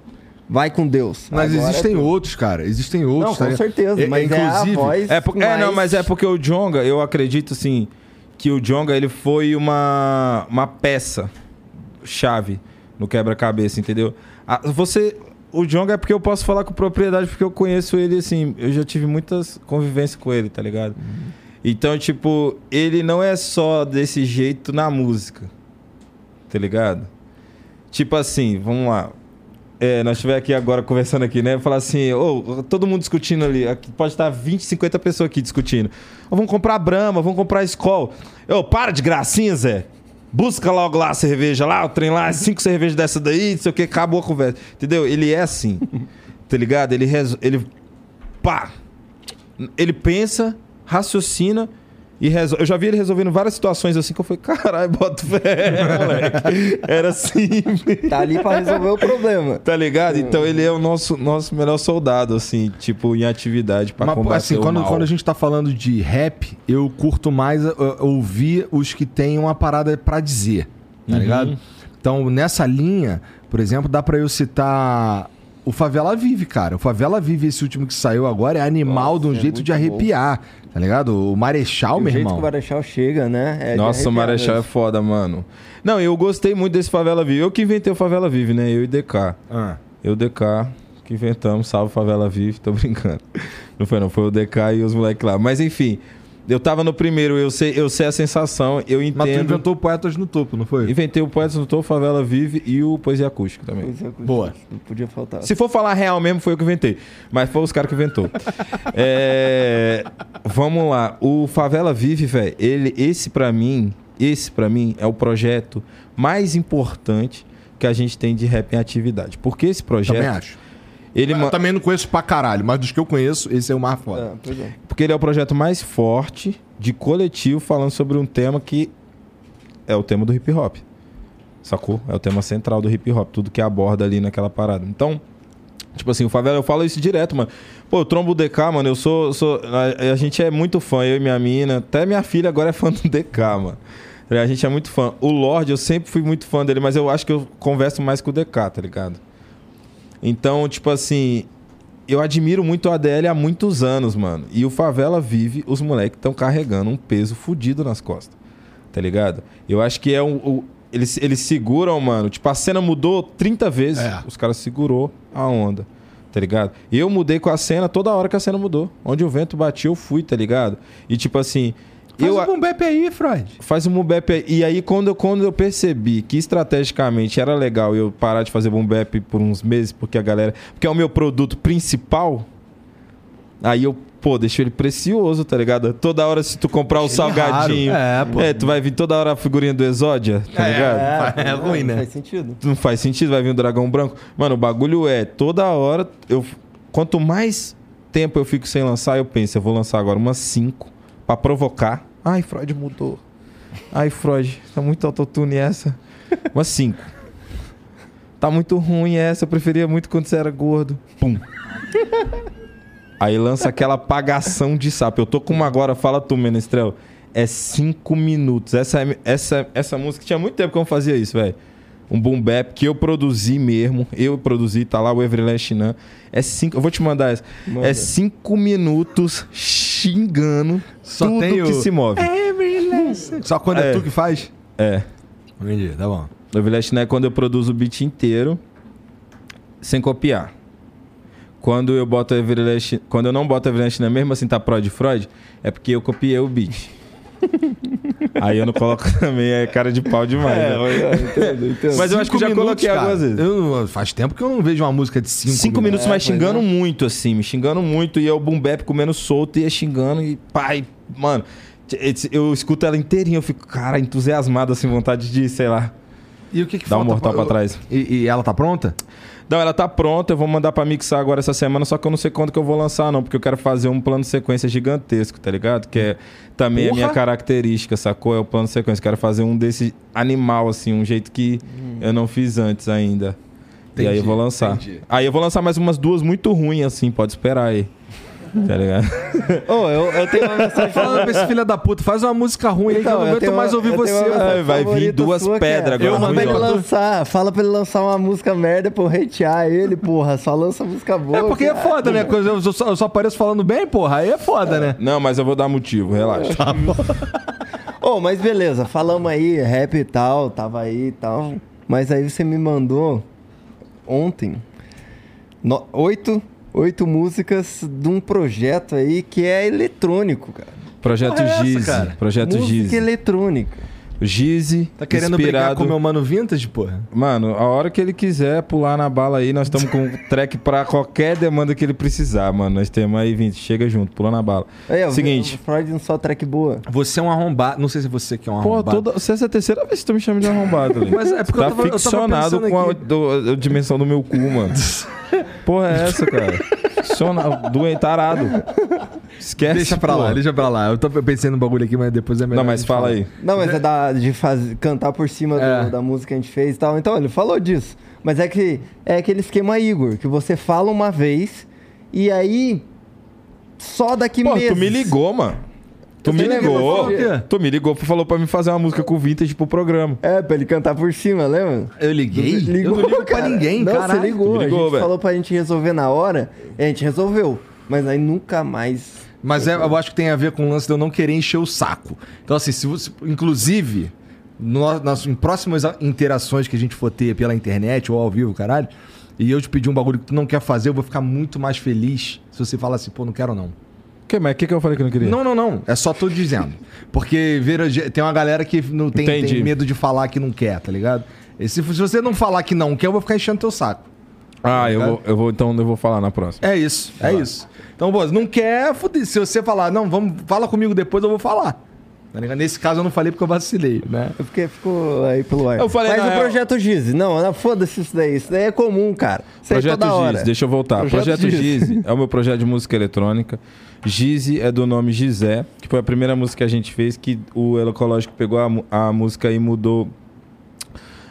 vai com Deus. Mas Agora existem é outros, cara. Existem outros. Não, tá com ligado? certeza, É- mas é, a voz É, por- é, não, mais- mas é porque o Jonga, eu acredito assim, que o Jonga ele foi uma, uma peça chave no quebra-cabeça, entendeu? Ah, você. O Jonga é porque eu posso falar com propriedade, porque eu conheço ele assim, eu já tive muitas convivências com ele, tá ligado? Então, tipo, ele não é só desse jeito na música, tá ligado? Tipo assim, vamos lá. É, nós estiver aqui agora conversando aqui, né? Falar assim, ô, todo mundo discutindo ali. Aqui pode estar 20, 50 pessoas aqui discutindo. Ô, vamos comprar Brahma, vamos comprar Skol. Ô, para de gracinha, Zé. Busca logo lá a cerveja lá, o trem lá, cinco cervejas dessa daí, não sei o que, acabou a conversa. Entendeu? Ele é assim. tá ligado? Ele, reso- ele. Pá! Ele pensa, raciocina e resolve. Eu já vi ele resolvendo várias situações assim que eu falei, caralho, bota fé, moleque. Era simples. Tá ali pra resolver o problema. Tá ligado? Então ele é o nosso, nosso melhor soldado, assim, tipo, em atividade pra Mas, combater assim, o quando, mal. quando a gente tá falando de rap, eu curto mais uh, ouvir os que têm uma parada pra dizer, tá Uhum. ligado? Então, nessa linha, por exemplo, dá pra eu citar o Favela Vive, cara. O Favela Vive, esse último que saiu agora, é animal Nossa, de um é jeito de muito bom. arrepiar, tá ligado? O Marechal, o meu jeito irmão. que o Marechal chega, né? é Nossa, o arrepiar Marechal é mesmo. foda, mano. Não, eu gostei muito desse Favela Vive. Eu que inventei o Favela Vive, né? Eu e DK. Ah. Eu e DK que inventamos, salve Favela Vive, tô brincando. Não foi não, foi o DK e os moleques lá. Mas enfim, eu tava no primeiro, eu sei, eu sei a sensação, eu Mas tu entendo. inventou Poetas no Topo, não foi? Inventei o Poetas no Topo, Favela Vive e o Poesia Acústica também. Pois é, Boa. Não podia faltar. Se for falar real mesmo, foi eu que inventei. Mas foi os caras que inventou. É, Vamos lá. O Favela Vive, velho, ele, esse pra mim, esse pra mim é o projeto mais importante que a gente tem de rap em atividade. Porque esse projeto, Também acho. Ele Eu também não conheço pra caralho, mas dos que eu conheço, esse é o mais foda. É, é. porque ele é o projeto mais forte de coletivo falando sobre um tema que é o tema do hip hop. Sacou? É o tema central do hip hop, tudo que aborda ali naquela parada. Então, tipo assim, o Favela, eu falo isso direto, mano. Pô, eu trombo o DK, mano, eu sou. sou a, a gente é muito fã, eu e minha mina. Até minha filha agora é fã do DK, mano. A gente é muito fã. O Lorde, eu sempre fui muito fã dele, mas eu acho que eu converso mais com o DK, tá ligado? Então, tipo assim, eu admiro muito o ADL há muitos anos, mano. E o Favela vive, os moleques estão carregando um peso fudido nas costas. Tá ligado? Eu acho que é um. o- eles, eles seguram, mano. Tipo, a cena mudou 30 vezes. É. Os caras segurou a onda. Tá ligado? E eu mudei com a cena toda hora que a cena mudou. Onde o vento batia, eu fui, tá ligado? E tipo assim. Faz eu, um boom aí, Freud. Faz um boom bap aí. E aí, quando eu, quando eu percebi que estrategicamente era legal eu parar de fazer boom bap por uns meses, porque a galera. Porque é o meu produto principal. Aí eu pô, deixa ele precioso, tá ligado? Toda hora se tu comprar o Ele salgadinho. É, pô. tu vai vir toda hora a figurinha do Exódia, tá ligado? É ruim, né? Faz sentido. Não faz sentido, vai vir um dragão branco. Mano, o bagulho é, toda hora, eu, quanto mais tempo eu fico sem lançar, eu penso, eu vou lançar agora umas 5 pra provocar. Ai, Freud mudou. Ai, Freud, tá muito autotune essa. Umas 5. Tá muito ruim essa, eu preferia muito quando você era gordo. Pum. Aí lança aquela apagação de sapo. Eu tô com uma agora, fala tu, Menestrel. É 5 minutos. Essa, é- essa, essa música tinha muito tempo que eu não fazia isso, velho. Um boom bap que eu produzi mesmo. Eu produzi, tá lá o Everlast Nan. É cinco. Eu vou te mandar essa. Manda. É cinco minutos xingando Só tudo tem o- que se move. Só quando é, É. tu que faz? É. Entendi, tá bom. O Everlast Nan é quando eu produzo o beat inteiro sem copiar. Quando eu boto Everlast, quando eu não boto Everlast Nan, mesmo assim tá prod Freud, é porque eu copiei o beat. Aí eu não coloco também, é cara de pau demais. né? entendo, entendo. Mas eu acho que Cinco já coloquei cara. algumas vezes. Eu faz tempo que eu não vejo uma música de 5 Cinco, minutos, mas É, xingando pois muito, assim, me xingando muito. E é o boom bap comendo solto e ia xingando. E pai, mano, eu escuto ela inteirinha, eu fico, cara, entusiasmado, assim, vontade de, sei lá, E o que que dar um mortal pra eu- trás. E, e ela tá pronta? Não, ela tá pronta, eu vou mandar pra mixar agora essa semana, só que eu não sei quando que eu vou lançar, não, porque eu quero fazer um plano de sequência gigantesco, tá ligado? Que é também a minha Porra! característica, sacou? É o plano de sequência. Quero fazer um desse animal, assim, um jeito que eu não fiz antes ainda. e aí Entendi, eu vou lançar. entendi. Aí eu vou lançar mais umas duas muito ruins, assim, pode esperar aí. Tá ligado? Ô, eu, eu tenho uma mensagem Falando pra esse filho da puta, faz uma música ruim aí que eu não eu aguento tenho mais ouvir eu você. Ai, vai vir duas é, pedras agora, Fala pra ele ruim, ó. lançar, fala pra ele lançar uma música merda pra eu hatear ele, porra. Só lança música boa. É porque é foda, né? Coisa- Eu só, eu só apareço falando bem, porra. Aí é foda, né? Não, mas eu vou dar motivo, relaxa. Ô, mas beleza, falamos aí, rap e tal, tava aí e tal. Mas aí você me mandou ontem no- oito, oito músicas de um projeto aí que é eletrônico, cara. Projeto Porra é essa, Gize. cara? Projeto Música Gize. eletrônica. Gize. Tá querendo brigar inspirado... com o meu mano vintage, porra? Mano, a hora que ele quiser pular na bala aí, nós estamos com track pra qualquer demanda que ele precisar, mano. Nós temos aí 20. Chega junto, pula na bala. Aí, ó, Seguinte. o Freud não só track boa. Você é um arrombado. Não sei se você que é um Pô, arrombado. toda... você é a terceira vez que tu me chama de arrombado ali. Mas é porque tá eu tava- eu tava ficcionado pensando com a, aqui. do- a dimensão do meu cu, mano. Porra é essa, cara? Ficcionado, doente, tarado. Esquece. Deixa pra pô. lá, deixa pra lá. Eu tô pensando no bagulho aqui, mas depois é melhor. Não, mas fala falar. aí. Não, mas é da, de fazer, cantar por cima do- É. da música que a gente fez e tal. Então, ele falou disso. Mas é que é aquele esquema Igor, que você fala uma vez e aí só daqui Pô, meses. tu me ligou, mano. Tu me pra ligou. o? Tu me ligou, falou pra me fazer uma música com vintage pro programa. É, pra ele cantar por cima, lembra? Eu liguei? Ligou, eu não ligo pra cara. ninguém, Não, caralho. você ligou. Ligou, a gente velho. falou pra gente resolver na hora, e a gente resolveu. Mas aí nunca mais... Mas é- eu acho que tem a ver com o lance de eu não querer encher o saco. Então, assim, se você, inclusive, no, nas, em próximas interações que a gente for ter pela internet ou ao vivo, caralho, e eu te pedir um bagulho que tu não quer fazer, eu vou ficar muito mais feliz se você falar assim, pô, não quero não. Que, mas o que, que eu falei que eu não queria? Não, não, não. É só tô dizendo. Porque vira- tem uma galera que não tem, tem medo de falar que não quer, tá ligado? E se, se você não falar que não quer, eu vou ficar enchendo teu saco. Ah, eu vou, eu vou, então eu vou falar na próxima. É isso, é isso. Então, pô, não quer, foda Se você falar, não, vamos, fala comigo depois, eu vou falar. Tá ligado? Nesse caso eu não falei porque eu vacilei, né? É porque ficou aí pelo ar. Eu falei, Faz na o real- projeto Giz. Não, não foda-se isso daí. Isso daí é comum, cara. Isso aí Projeto. Gize, deixa eu voltar. Projeto Projeto, é o meu projeto de música eletrônica. Gize é do nome Gizé, que foi a primeira música que a gente fez, que o Ecológico pegou a, a música e mudou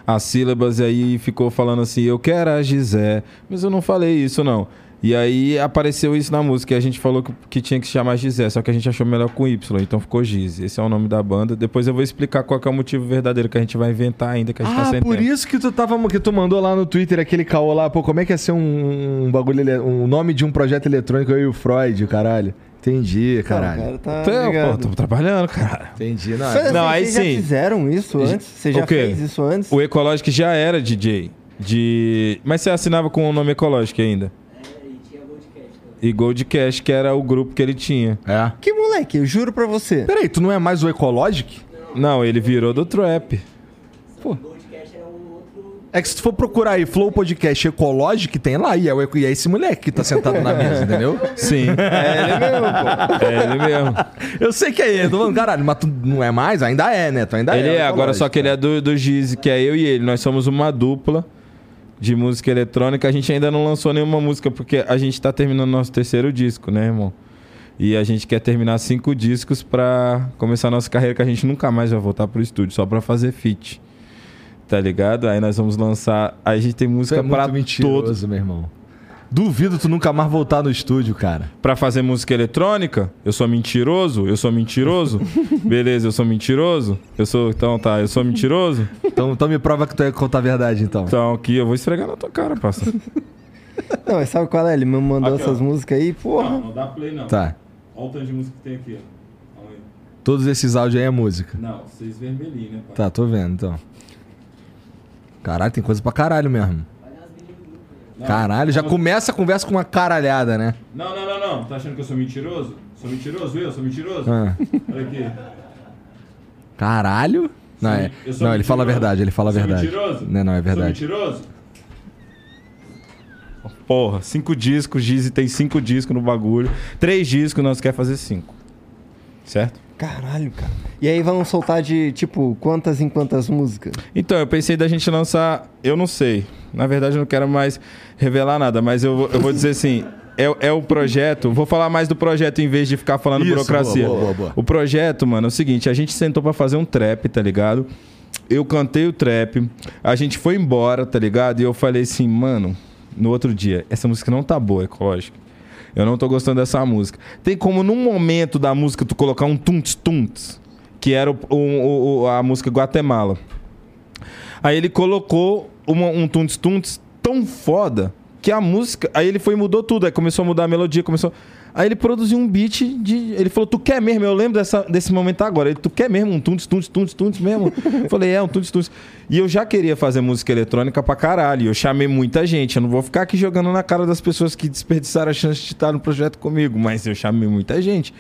as sílabas e aí ficou falando assim, eu quero a Gizé. Mas eu não falei isso, não. E aí apareceu isso na música e a gente falou que, que tinha que se chamar Gizé, só que a gente achou melhor com Y, então ficou Gize. Esse é o nome da banda. Depois eu vou explicar qual que é o motivo verdadeiro que a gente vai inventar ainda, que a gente tá Ah, sem por tempo. isso que tu tava que tu mandou lá no Twitter aquele caô lá, pô, como é que ia ser um, um bagulho, um nome de um projeto eletrônico eu e o Freud, caralho. Entendi, Não, caralho. o cara tá Então, pô, tô trabalhando, cara. Entendi, não. Mas, Não, assim, aí vocês já sim. fizeram isso antes? Você já fez isso antes? O Ecologic já era DJ. De... Mas você assinava com o nome Ecologic ainda? E Gold Cash, que era o grupo que ele tinha. É. Que moleque, eu juro pra você. Peraí, tu não é mais o Ecologic? Não, ele virou do Trap. Pô. Goldcast é o outro É que se tu for procurar aí Flow Podcast Ecológico, tem lá, e é, o- e é esse moleque que tá sentado na mesa, entendeu? Sim. É ele mesmo, pô. É ele mesmo. Eu sei que é ele, tô falando, caralho, mas tu não é mais? Ainda é, né? Tu ainda ele é. é, agora só que ele é do, do Giz, que é eu e ele. Nós somos uma dupla de música eletrônica. A gente ainda não lançou nenhuma música, porque a gente tá terminando nosso terceiro disco, né, irmão? E a gente quer terminar cinco discos pra começar a nossa carreira, que a gente nunca mais vai voltar pro estúdio, só pra fazer feat. Tá ligado? Aí nós vamos lançar. Aí a gente tem música é mentiroso, todos. meu irmão. Duvido tu nunca mais voltar no estúdio, cara. Pra fazer música eletrônica, eu sou mentiroso? Eu sou mentiroso? Beleza, eu sou mentiroso? Eu sou. Então tá, eu sou mentiroso? Então, então me prova que tu ia contar a verdade, então. Então aqui eu vou esfregar na tua cara, parça. Não, mas sabe qual é? Ele me mandou Aqui, ó. essas músicas aí, porra. não dá play não. Tá. Olha o tanto de música que tem aqui, ó. Aí. Todos esses áudios aí é música. Não, vocês vermelhinhos, né, pai? Tá, tô vendo, então. Caralho, tem coisa pra caralho mesmo. Caralho, já começa a conversa com uma caralhada, né? Não, não, não, não. Tá achando que eu sou mentiroso? Sou mentiroso, eu? Sou mentiroso? Ah. Olha aqui. Caralho? Não, é, não ele fala a verdade, ele fala a verdade. mentiroso? Não, não, é verdade. Sou mentiroso? Porra, cinco discos, Giz tem cinco discos no bagulho. Três discos, nós quer fazer cinco. Certo? Caralho, cara. E aí vão soltar de, tipo, quantas em quantas músicas? Então, eu pensei da gente lançar. Eu não sei. Na verdade, eu não quero mais revelar nada, mas eu, vou- eu vou dizer assim. É, é o projeto. Vou falar mais do projeto em vez de ficar falando Isso, burocracia. boa, boa, boa. O projeto, mano, é o seguinte: a gente sentou pra fazer um trap, tá ligado? Eu cantei o trap, a gente foi embora, tá ligado? E eu falei assim, mano, no outro dia, essa música não tá boa, ecológica. Eu não tô gostando dessa música. Tem como num momento da música tu colocar um tunts tunts, que era o- o- o- a música Guatemala. Aí ele colocou uma- um tunts tunts tão foda que a música. Aí ele foi mudou tudo. Aí começou a mudar a melodia, começou. Aí ele produziu um beat de. Ele falou, tu quer mesmo? Eu lembro dessa, desse momento agora. Ele, tu quer mesmo um tunts, tunts, tunts, tunts mesmo? Eu falei, é, um tunts, tunts. E eu já queria fazer música eletrônica pra caralho. Eu chamei muita gente. Eu não vou ficar aqui jogando na cara das pessoas que desperdiçaram a chance de estar no projeto comigo. Mas eu chamei muita gente.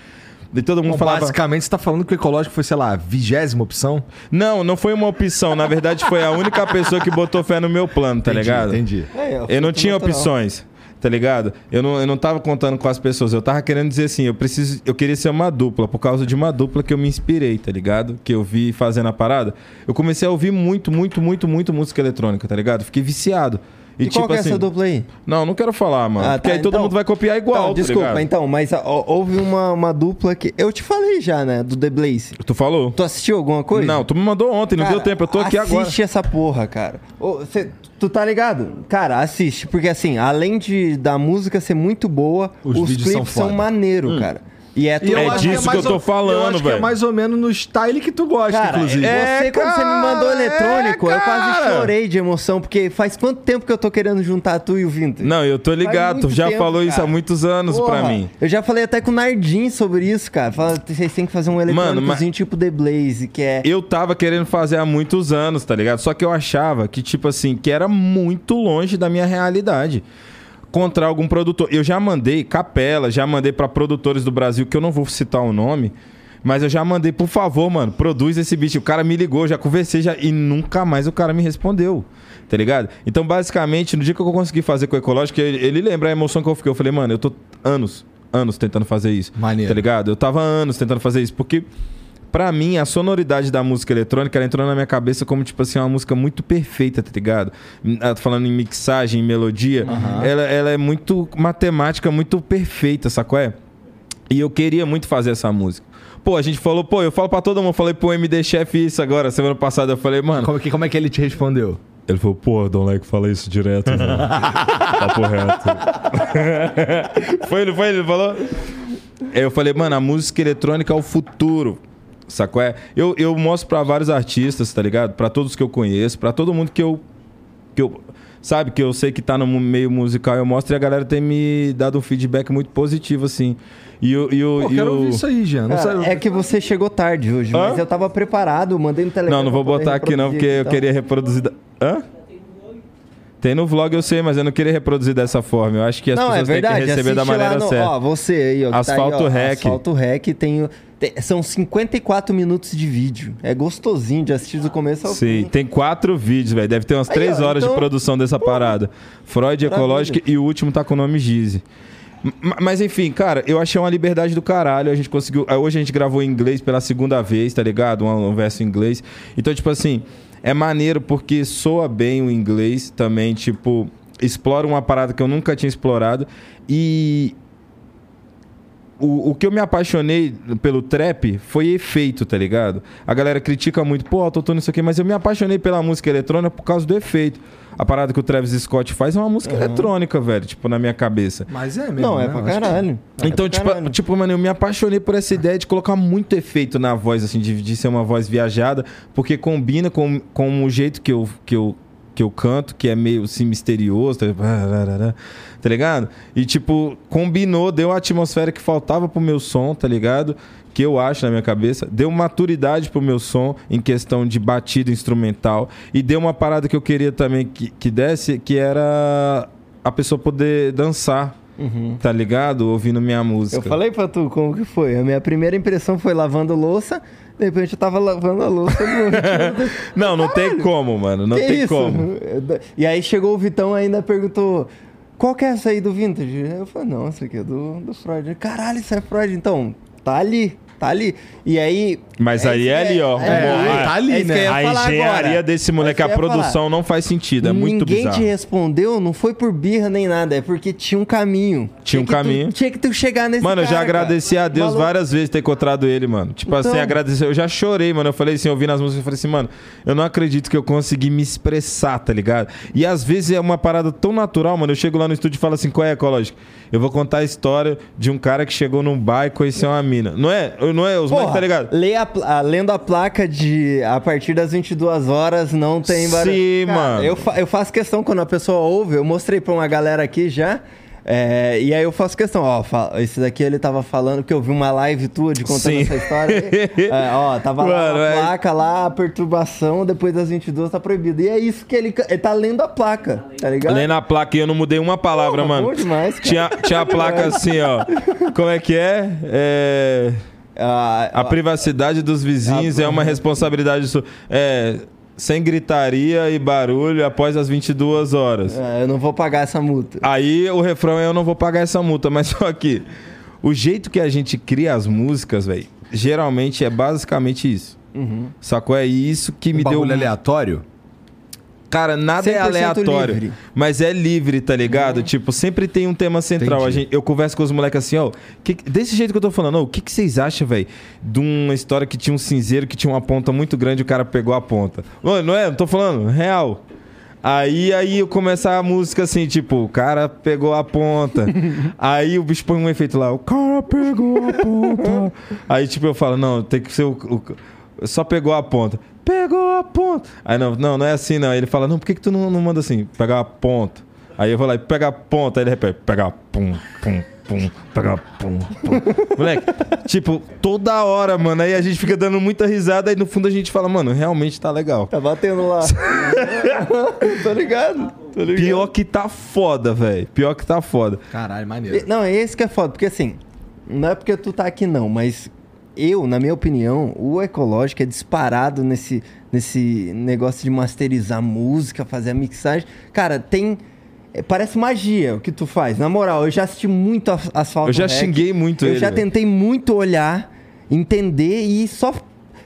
E todo mundo Bom, falava. basicamente, você tá falando que o ecológico foi, sei lá, a vigésima opção? Não, não foi uma opção. Na verdade, foi a única pessoa que botou fé no meu plano, tá Entendi, ligado? Entendi. É, Eu não tinha natural. opções, tá ligado? Eu não, eu não tava contando com as pessoas. Eu tava querendo dizer assim, eu preciso, eu queria ser uma dupla, por causa de uma dupla que eu me inspirei, tá ligado? Que eu vi fazendo a parada. Eu comecei a ouvir muito, muito, muito, muito música eletrônica, tá ligado? Fiquei viciado. E, E, tipo qual que é assim, essa dupla aí? não, não quero falar, mano. Ah, porque tá, aí todo então- mundo vai copiar igual, Então, tá desculpa, ligado? então, mas ó, houve uma, uma dupla que. Eu te falei já, né? Do The Blaze. Tu falou? Tu assistiu alguma coisa? Não, tu me mandou ontem, não Cara, deu tempo. Eu tô aqui agora. Assiste essa porra, cara. Ô, cê- tu tá ligado? Cara, assiste. Porque assim, além de da música ser muito boa, Os os, vídeos são clipes são, foda. maneiro, cara. E é tudo. É acho disso que mais eu tô ou- falando, Eu acho que é velho. mais ou menos no style que tu gosta, Cara, inclusive. é- você, quando você me mandou cara, eletrônico, é, eu quase cara. chorei de emoção, porque faz quanto tempo que eu tô querendo juntar tu e o Vintage? Não, eu tô ligado. Tu já tempo, falou isso há cara. muitos anos pra Porra, mim. Eu já falei até com o Nardim sobre isso, cara. Fala, vocês têm que fazer um eletrônicozinho tipo The Blaze, que é. Eu tava querendo fazer há muitos anos, tá ligado? Só que eu achava que, tipo assim, que era muito longe da minha realidade. Contra algum produtor. Eu já mandei capela, já mandei pra produtores do Brasil, que eu não vou citar o nome, mas eu já mandei, por favor, mano, produz esse beat. O cara me ligou, já conversei já, e nunca mais o cara me respondeu. Tá ligado? Então, basicamente, no dia que eu consegui fazer com o Ecológico, ele, ele lembra a emoção que eu fiquei. Eu falei, mano, eu tô anos, anos tentando fazer isso. Maneiro. Tá ligado? Eu tava anos tentando fazer isso, porque Pra mim, a sonoridade da música eletrônica ela entrou na minha cabeça como, tipo assim, uma música muito perfeita, tá ligado? Ah, tô Falando em mixagem, em melodia, ela, ela é muito matemática, muito perfeita, sacou? É? E eu queria muito fazer essa música. Pô, a gente falou, pô, eu falo pra todo mundo, falei pro MD Chef isso agora, semana passada, eu falei, mano. Como, é que, como é que ele te respondeu? Ele falou, pô, Don Leque fala isso direto, mano. Papo reto. foi, não foi? Ele falou? Aí eu falei, mano, a música eletrônica é o futuro. Sacou? É? Eu, eu mostro pra vários artistas, tá ligado? Pra todos que eu conheço, pra todo mundo que eu. Que eu sabe, que eu sei que tá no meio musical, eu mostro e a galera tem me dado um feedback muito positivo, assim. E o. E o, Pô, e quero o- ouvir isso aí, Jean. É que você chegou tarde hoje, Hã? mas eu tava preparado, mandei no telefone. Não, não vou botar aqui não, porque reproduzir eu então. queria reproduzir. da- Hã? Tem no vlog, eu sei, mas eu não queria reproduzir dessa forma. Eu acho que as Não, é pessoas têm verdade. que receber da maneira no- certa. Ó, você aí, ó. Asfalto tá aí, ó, Rec. Asfalto Rec tem, Tem- são 54 minutos de vídeo. É gostosinho de assistir do começo ao Sim, fim. tem quatro vídeos, velho. Deve ter umas Aí, três ó, horas de então- produção dessa parada. Freud. Ecológica e o último tá com o nome Gize. M- Mas enfim, cara, eu achei uma liberdade do caralho. A gente conseguiu. ah, Hoje a gente gravou em inglês pela segunda vez, tá ligado? Um, um verso em inglês. Então, tipo assim, é maneiro porque soa bem o inglês também, tipo, explora uma parada que eu nunca tinha explorado. E o, o que eu me apaixonei pelo trap foi efeito, tá ligado? A galera critica muito, pô, autotune isso aqui, mas eu me apaixonei pela música eletrônica por causa do efeito. A parada que o Travis Scott faz é uma música eletrônica, velho, tipo, na minha cabeça. Mas é mesmo. Não, é né? pra acho que- caralho. É Então, pra tipo, caralho. tipo, mano, eu me apaixonei por essa ideia de colocar muito efeito na voz, assim, de, de ser uma voz viajada, porque combina com, com o jeito que eu, que, eu, que eu canto, que é meio assim misterioso, tá, tá ligado? E, tipo, combinou, deu a atmosfera que faltava pro meu som, tá ligado? Que eu acho na minha cabeça, deu maturidade pro meu som em questão de batida instrumental e deu uma parada que eu queria também que, que desse, que era a pessoa poder dançar, tá ligado? Ouvindo minha música. Eu falei pra tu como que foi. A minha primeira impressão foi lavando louça. De repente eu tava lavando a louça. Não, não tem como, mano. Não Que tem isso? como. E aí chegou o Vitão ainda perguntou: qual que é essa aí do Vintage? Eu falei, não, essa aqui é do, do Freud. Caralho, isso é Freud. Então, tá ali, tá ali. E aí. Mas aí isso é ali, ó. É, aí tá ali, que né? eu ia A engenharia agora. desse moleque, É a eu produção falar. não faz sentido. É muito Ninguém bizarro. te respondeu, não foi por birra nem nada, é porque tinha um caminho. Tinha um que tu- caminho. tinha que tu chegar nesse Mano, eu já cara, cara. agradeci a Deus várias vezes ter encontrado ele, mano. Tipo Então- assim, agradecer. Eu já chorei, mano. Eu falei assim, ouvindo as músicas, eu falei assim, mano, eu não acredito que eu consegui me expressar, tá ligado? E às vezes é uma parada tão natural, mano. Eu chego lá no estúdio e falo assim, qual é, ecológico? Eu vou contar a história de um cara que chegou num bar e conheceu uma mina. Não é? Não é? Os moleques, tá ligado? lê a, a- lendo a placa de a partir das 22 horas não tem barulho. Sim, Cara, mano. Eu, fa- eu faço questão quando a pessoa ouve, eu mostrei pra uma galera aqui já. é, e aí eu faço questão, ó, esse daqui ele tava falando, porque eu vi uma live tua de contando Sim. essa história. É, ó, tava lá Mano, a é- placa lá, a perturbação, depois das 22 tá proibido. E é isso que ele, ele tá lendo a placa, tá ligado? Lendo a placa e eu não mudei uma palavra, Porra, mano. bom demais, cara. Tinha, tinha a placa assim, ó. Como é que é? É. Ah, A privacidade dos vizinhos Ah, é uma responsabilidade sua. É. Sem gritaria e barulho após as 22 horas. é, eu não vou pagar essa multa. Aí o refrão é: Eu não vou pagar essa multa. Mas só que o jeito que a gente cria as músicas, velho, geralmente é basicamente isso. Uhum. Sacou? É isso que me Um deu. bagulho aleatório? Cara, nada é 100% aleatório. livre. Mas é livre, tá ligado? Tipo, sempre tem um tema central. Gente, eu converso com os moleques assim, ó. que- desse jeito que eu tô falando, ó, o que, que vocês acham, velho? De uma história que tinha um cinzeiro que tinha uma ponta muito grande e o cara pegou a ponta. Mano, não é? Não tô falando, real. Aí, aí eu começo a música assim, tipo, o cara pegou a ponta. aí o bicho põe um efeito lá, o cara pegou a ponta. aí, tipo, eu falo, não, tem que ser o. o- só pegou a ponta. Pegou a ponta. Aí não, não, não é assim, não. Aí ele fala, não, por que, que tu não, não manda assim? Pegar a ponta. Aí eu vou lá e pega a ponta, aí ele repete, pegar pum, pum, pum, pegar pum, pum. Moleque, tipo, toda hora, mano. Aí a gente fica dando muita risada, aí no fundo a gente fala, mano, realmente tá legal. Tá batendo lá. tô ligado. Tô ligado. Pior que tá foda, velho. Pior que tá foda. Caralho, maneiro. Não, é esse que é foda, porque assim, não é porque tu tá aqui não, mas eu, na minha opinião, o ecológico é disparado nesse, nesse negócio de masterizar música, fazer a mixagem. Cara, tem. é, Parece magia o que tu faz. Na moral, eu já assisti muito As- Asfalto Eu já Rec. xinguei muito Eu ele, já velho. tentei muito olhar, entender e só.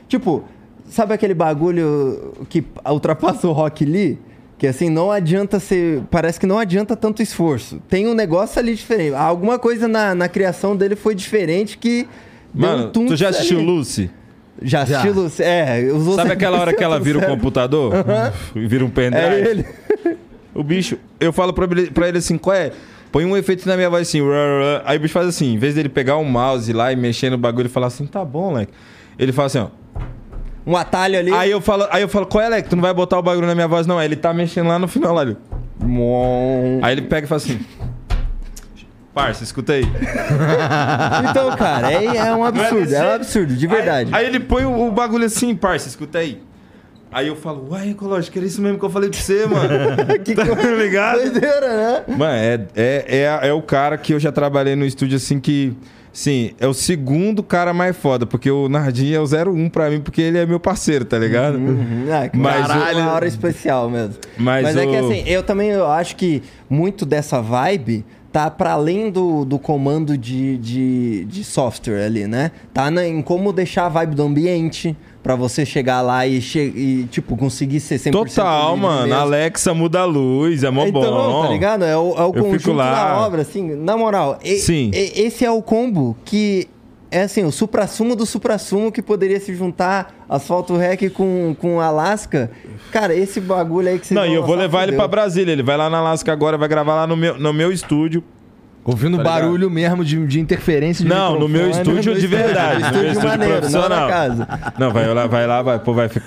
Tipo, sabe aquele bagulho que ultrapassa o Rock Lee? Que assim, não adianta ser. Parece que não adianta tanto esforço. Tem um negócio ali diferente. Alguma coisa na, na criação dele foi diferente que. Mano, um tu já assistiu ali. Lucy? Já Já. assistiu Lucy? É, usou Sabe aquela hora que ela vira o 100% computador? E vira um pendrive? É ele. O bicho, eu falo pra ele, pra ele assim, qual é? Põe um efeito na minha voz assim, aí o bicho faz assim, em vez dele pegar o mouse lá e mexer no bagulho e falar assim, tá bom, Leque. Ele fala assim, ó. Um atalho ali. Aí eu falo, aí eu falo, qual é, Leque? Tu não vai botar o bagulho na minha voz, não. Aí ele tá mexendo lá no final, lá. ele-. Aí ele pega e fala assim. Parça, escuta aí. Então, cara, é, é um absurdo. É um absurdo, de verdade. Aí, aí ele põe o, o bagulho assim, parça, escuta aí. Aí eu falo, uai, Ecológico, era isso mesmo que eu falei pra você, mano. que tá ligado? doideira, né? Mano, é, é, é, é o cara que eu já trabalhei no estúdio assim que Sim, é o segundo cara mais foda, porque o Nardim é o 01 pra mim, porque ele é meu parceiro, tá ligado? Uhum. Ah, Mas caralho, o- uma hora especial mesmo. Mas Mas, é que o- assim, eu também eu acho que muito dessa vibe tá para além do, do comando de, de, de software ali, né? Tá na- em como deixar a vibe do ambiente pra você chegar lá e, che e tipo, conseguir ser 100% Total, mano. mesmo. Alexa muda a luz, é mó então, bom. tá ligado? É o, é o Eu conjunto da obra, assim. Na moral, e- Sim. e- esse é o combo que é assim, o supra-sumo do supra-sumo que poderia se juntar Asfalto Rec com, com Alaska. Cara, esse bagulho aí que você Não, e eu vou levar ele pra Brasília. Ele vai lá na Alaska agora, vai gravar lá no meu, no meu estúdio. Ouvindo Tá ligado? barulho mesmo de, de interferência de Não, no meu estúdio de verdade. no meu Estúdio estúdio maneiro, não profissional. na casa. Não, vai lá, vai lá, vai, pô, vai. ficar-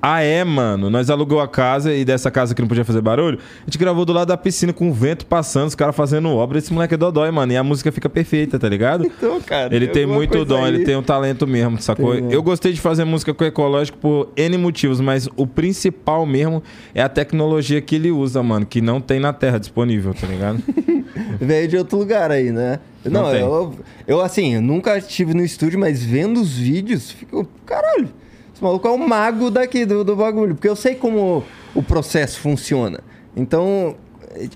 Ah, é, mano. Nós alugou a casa e dessa casa que não podia fazer barulho, a gente gravou do lado da piscina com o vento passando, os caras fazendo obra. Esse moleque é dodói, mano. E a música fica perfeita, tá ligado? Então, cara, Ele tem muito dom, aí. ele tem um talento mesmo, sacou? Tem, né? Eu gostei de fazer música com ecológico por N motivos, mas o principal mesmo é a tecnologia que ele usa, mano, que não tem na Terra disponível, tá ligado? Veio de outro lugar aí, né? Não Não, eu, eu, assim, eu nunca estive no estúdio, mas vendo os vídeos, fico, caralho, esse maluco é o mago daqui do, do bagulho, porque eu sei como o processo funciona. Então,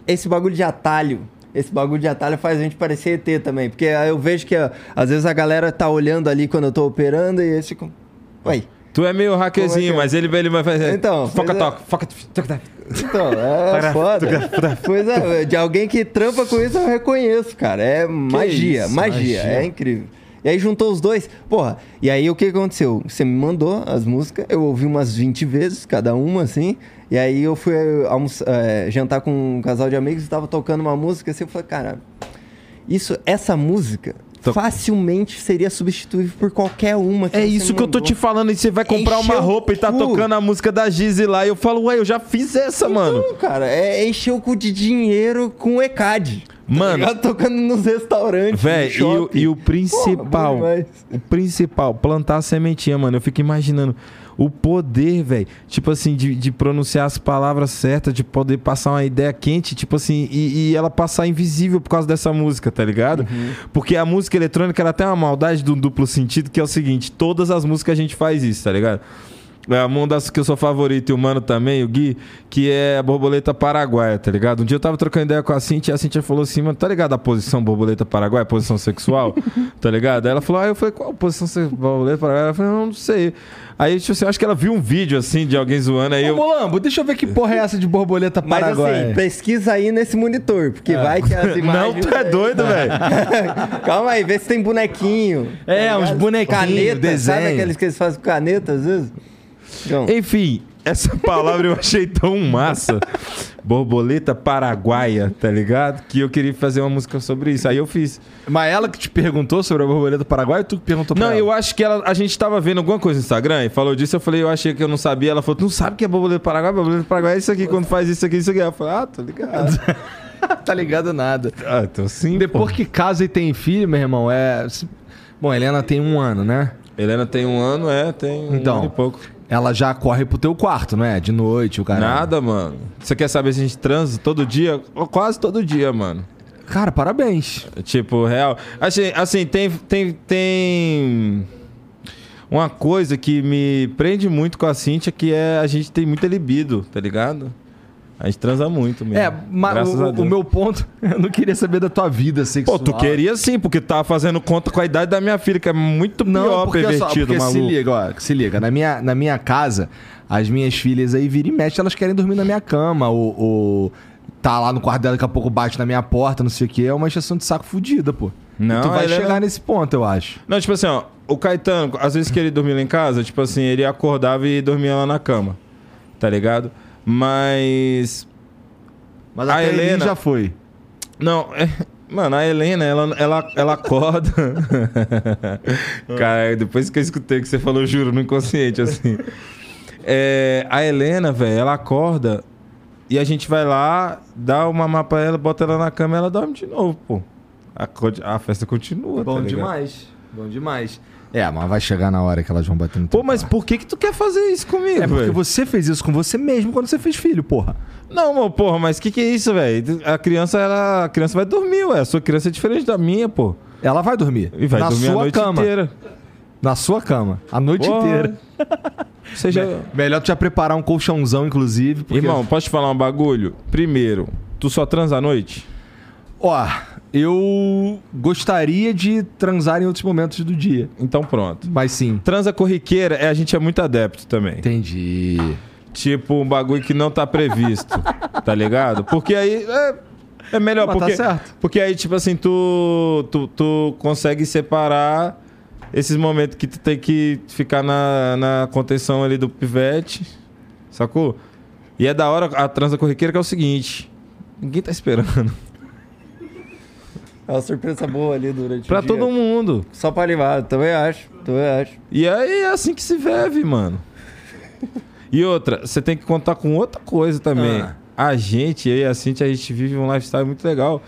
esse bagulho de atalho, esse bagulho de atalho faz a gente parecer ET também, porque eu vejo que ó, às vezes a galera tá olhando ali quando eu tô operando e eles ficam, ué, Tu é meio hackerzinho, é é? mas ele, ele vai fazer. Então, Foca é- toca, foca. toca. Então, é foda. pois é, de alguém que trampa com isso eu reconheço, cara. É magia, isso, magia, magia. é incrível. E aí juntou os dois, porra. E aí o que aconteceu? Você me mandou as músicas, eu ouvi umas 20 vezes, cada uma, assim. E aí eu fui almoçar, é, jantar com um casal de amigos e tava tocando uma música assim, eu falei, cara, isso, essa música Facilmente seria substituível por qualquer uma É isso que eu tô te falando. E você vai comprar uma Encheu o roupa e tá cu. tocando a música da Gizi lá. E eu falo, ué, eu já fiz essa, mano. Não, cara, é encher o cu de dinheiro com o ECAD. Mano. Tá tocando nos restaurantes. Véi, no e, e o Porra, principal, demais. o principal, plantar a sementinha, mano. Eu fico imaginando o poder, velho, tipo assim, de, de pronunciar as palavras certas, de poder passar uma ideia quente, tipo assim, e, e ela passar invisível por causa dessa música, tá ligado? Uhum. Porque a música eletrônica, ela tem uma maldade de um duplo sentido, que é o seguinte, todas as músicas a gente faz isso, tá ligado? É uma das que eu sou favorito e o mano também, o Gui, que é a borboleta paraguaia, tá ligado? Um dia eu tava trocando ideia com a Cintia e a Cintia falou assim, mano, tá ligado a posição borboleta paraguaia, posição sexual? tá ligado? Aí ela falou, ah, eu falei, qual posição se- borboleta paraguaia? Ela falou, não, não sei. Aí, tipo assim, eu acho que ela viu um vídeo assim de alguém zoando, aí Ô, eu. Molambo, deixa eu ver que porra é essa de borboleta Mas paraguaia. assim, pesquisa aí nesse monitor, porque vai que as Não, imagens... tu é doido, velho. Calma aí, vê se tem bonequinho. É, tá uns bonequinhos, Caneta, sabe desenho. aqueles que eles fazem com caneta, às vezes? Então, Enfim, essa palavra eu achei tão massa. Borboleta paraguaia, tá ligado? Que eu queria fazer uma música sobre isso. Aí eu fiz. Mas ela que te perguntou sobre a borboleta paraguaia ou tu que perguntou pra Não, ela? eu acho que ela, a gente tava vendo alguma coisa no Instagram e falou disso. Eu falei, eu achei que eu não sabia. Ela falou, tu não sabe o que é borboleta paraguaia? Borboleta paraguaia é isso aqui, quando faz isso aqui, isso aqui. Eu falei, ah, tô ligado. tá ligado nada. ah, então sim. Depois pô. que casa e tem filho, meu irmão, é... Bom, Helena tem um ano, né? Helena tem um ano, é, tem um Então. ano e pouco. Ela já corre pro teu quarto, não é? De noite, o cara. Nada, mano. Você quer saber se a gente transa todo dia? Quase todo dia, mano. Cara, parabéns. Tipo, real. Assim, assim tem, tem, tem uma coisa que me prende muito com a Cintia, que é a gente tem muita libido, tá ligado? A gente transa muito mesmo. É, mas o, o meu ponto, eu não queria saber da tua vida sexual. Pô, tu queria sim, porque tu tava fazendo conta com a idade da minha filha, que é muito Não, pior porque, só, pervertido, porque se maluco. liga, ó, se liga. Na minha, na minha casa, as minhas filhas aí viram e mexe, elas querem dormir na minha cama, ou, ou tá lá no quarto dela, daqui a pouco bate na minha porta, não sei o que, é uma exceção de saco fodida, pô. E Não, tu vai é- chegar nesse ponto, eu acho. Não, tipo assim, ó, o Caetano, às vezes que ele dormia lá em casa, tipo assim, ele acordava e dormia lá na cama, tá ligado? Mas Mas A Helena- já foi. Não, é- mano, a Helena, ela, ela, ela acorda. Cara, depois que eu escutei o que você falou, juro, no inconsciente, assim. É, a Helena, velho, ela acorda e a gente vai lá, dá uma mapa pra ela, bota ela na cama e ela dorme de novo, pô. A, a festa continua, Bom tá demais. Bom demais. É, mas vai chegar na hora que elas vão bater no teu Pô, mas por que que tu quer fazer isso comigo, É porque velho? você fez isso com você mesmo quando você fez filho, porra. Não, mano, porra, mas que que é isso, velho? A criança, ela, a criança vai dormir, ué. A sua criança é diferente da minha, pô. Ela vai dormir. E vai na dormir a sua noite cama. inteira. Na sua cama. A noite Porra. inteira. Seja... Melhor tu já preparar um colchãozão, inclusive. Porque... Irmão, posso te falar um bagulho? Primeiro, tu só transa à noite? Ó, eu gostaria de transar em outros momentos do dia. Então pronto. Mas sim. Transa corriqueira, é, a gente é muito adepto também. Entendi. Tipo, um bagulho que não tá previsto, tá ligado? Porque aí é, é melhor, Mas tá porque, certo. porque aí, tipo assim, tu, tu, tu consegue separar esses momentos que tu tem que ficar na, na contenção ali do pivete, sacou? E é da hora a transa corriqueira que é o seguinte, ninguém tá esperando. É uma surpresa boa ali durante Pra o dia. todo mundo. Só pra animar, também acho, também acho. E aí é assim que se vive, mano. E outra, você tem que contar com outra coisa também. Ah. A gente, eu e a Cintia, a gente vive um lifestyle muito legal.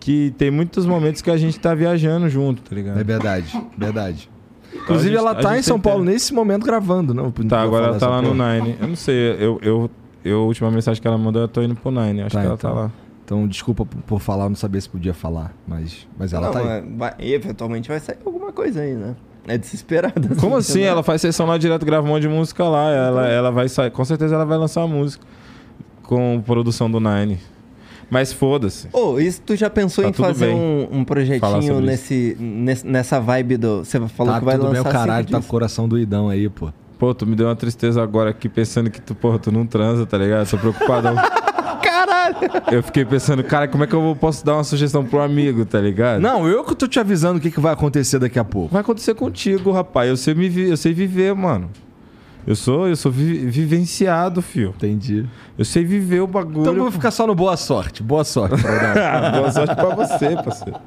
Que tem muitos momentos que a gente tá viajando junto, tá ligado? É verdade, verdade. Inclusive, A gente- ela tá em São Paulo tempo. nesse momento gravando, não? Tá, agora ela tá lá no Nine. Eu não sei, eu, eu, eu, a última mensagem que ela mandou, eu tô indo pro Nine. Acho Tá, que ela então. tá lá. Então, desculpa por, falar, eu não sabia se podia falar, mas, mas ela Não, tá aí. vai- eventualmente vai sair alguma coisa aí, né? É desesperada. Como assim? Ela faz sessão lá direto, grava um monte de música lá. Ela, ela vai sair. Com certeza ela vai lançar uma música com produção do Nine. Mas foda-se. Ô, isso tu já pensou Tá em fazer bem um, um projetinho nesse, nesse- nessa vibe do. Você falou Tá que vai tudo bem, lançar o caralho tá com o coração doidão aí, pô. Pô, tu me deu uma tristeza agora aqui pensando que tu, porra, tu não transa, tá ligado? Tô preocupadão. Eu fiquei pensando, cara, como é que eu posso dar uma sugestão pro amigo, tá ligado? Não, eu que tô te avisando o que, que vai acontecer daqui a pouco. Vai acontecer contigo, rapaz. Eu sei, me vi- eu sei viver, mano. Eu sou, eu sou vi- vivenciado, fio. Entendi. Eu sei viver o bagulho. Então vou ficar só no boa sorte. Boa sorte. Ah, Boa sorte pra você, parceiro.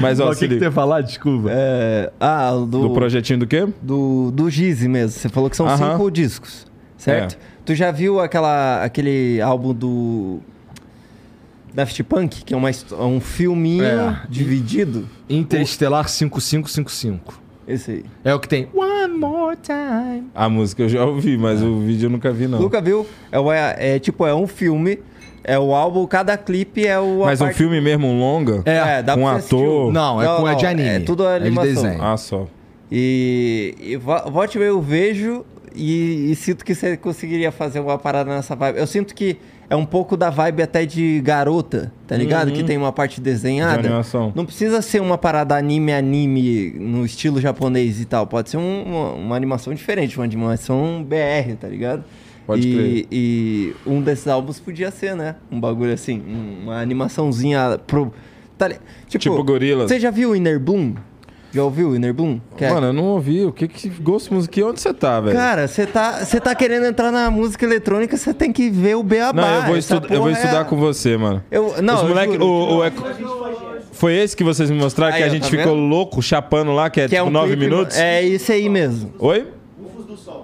Mas, ó, o que, que ia falar? Desculpa. É, ah, do, Do projetinho do quê? do, do Gize mesmo. Você falou que são Aham. cinco discos, certo? É. Tu já viu aquela, aquele álbum do Daft Punk, que é, uma, é um filminho É. dividido? Interestelar 5555. Esse aí. É o que tem. One more time. A música eu já ouvi, mas o vídeo eu nunca vi, não. Nunca viu? É, é, é tipo, é um filme, é o álbum, cada clipe é o... Mas um parte- filme mesmo, um longa? É, dá com pra ator? Não, é com- é de anime. É tudo É de animação. desenho. Ah, só. E, e vo- volte eu vejo e, e sinto que você conseguiria fazer uma parada nessa vibe. Eu sinto que é um pouco da vibe até de garota, tá ligado? Uhum. Que tem uma parte De desenhada. animação. Não precisa ser uma parada anime-anime no estilo japonês e tal. Pode ser um- uma, uma animação diferente, uma animação BR, tá ligado? Pode e, crer. e um desses álbuns podia ser, né? Um bagulho assim, um- uma animaçãozinha pro. Tá, tipo, Tipo Gorilas. Você já viu o Inner Bloom? Já ouviu o Inner Bloom? Que é- Mano, eu não ouvi. O que que gosto musical? Onde você tá, velho? Cara, você tá, você tá querendo entrar na música eletrônica, você tem que ver o Beabá. não, eu vou, estu- eu vou estudar é- com você, mano. Eu, não, Os eu moleque, juro, o, o Eco- Foi esse que vocês me mostraram Aí, que a gente tá ficou vendo? louco, chapando lá, que é, que é tipo um nove clipe- minutos? É isso aí mesmo. Oi?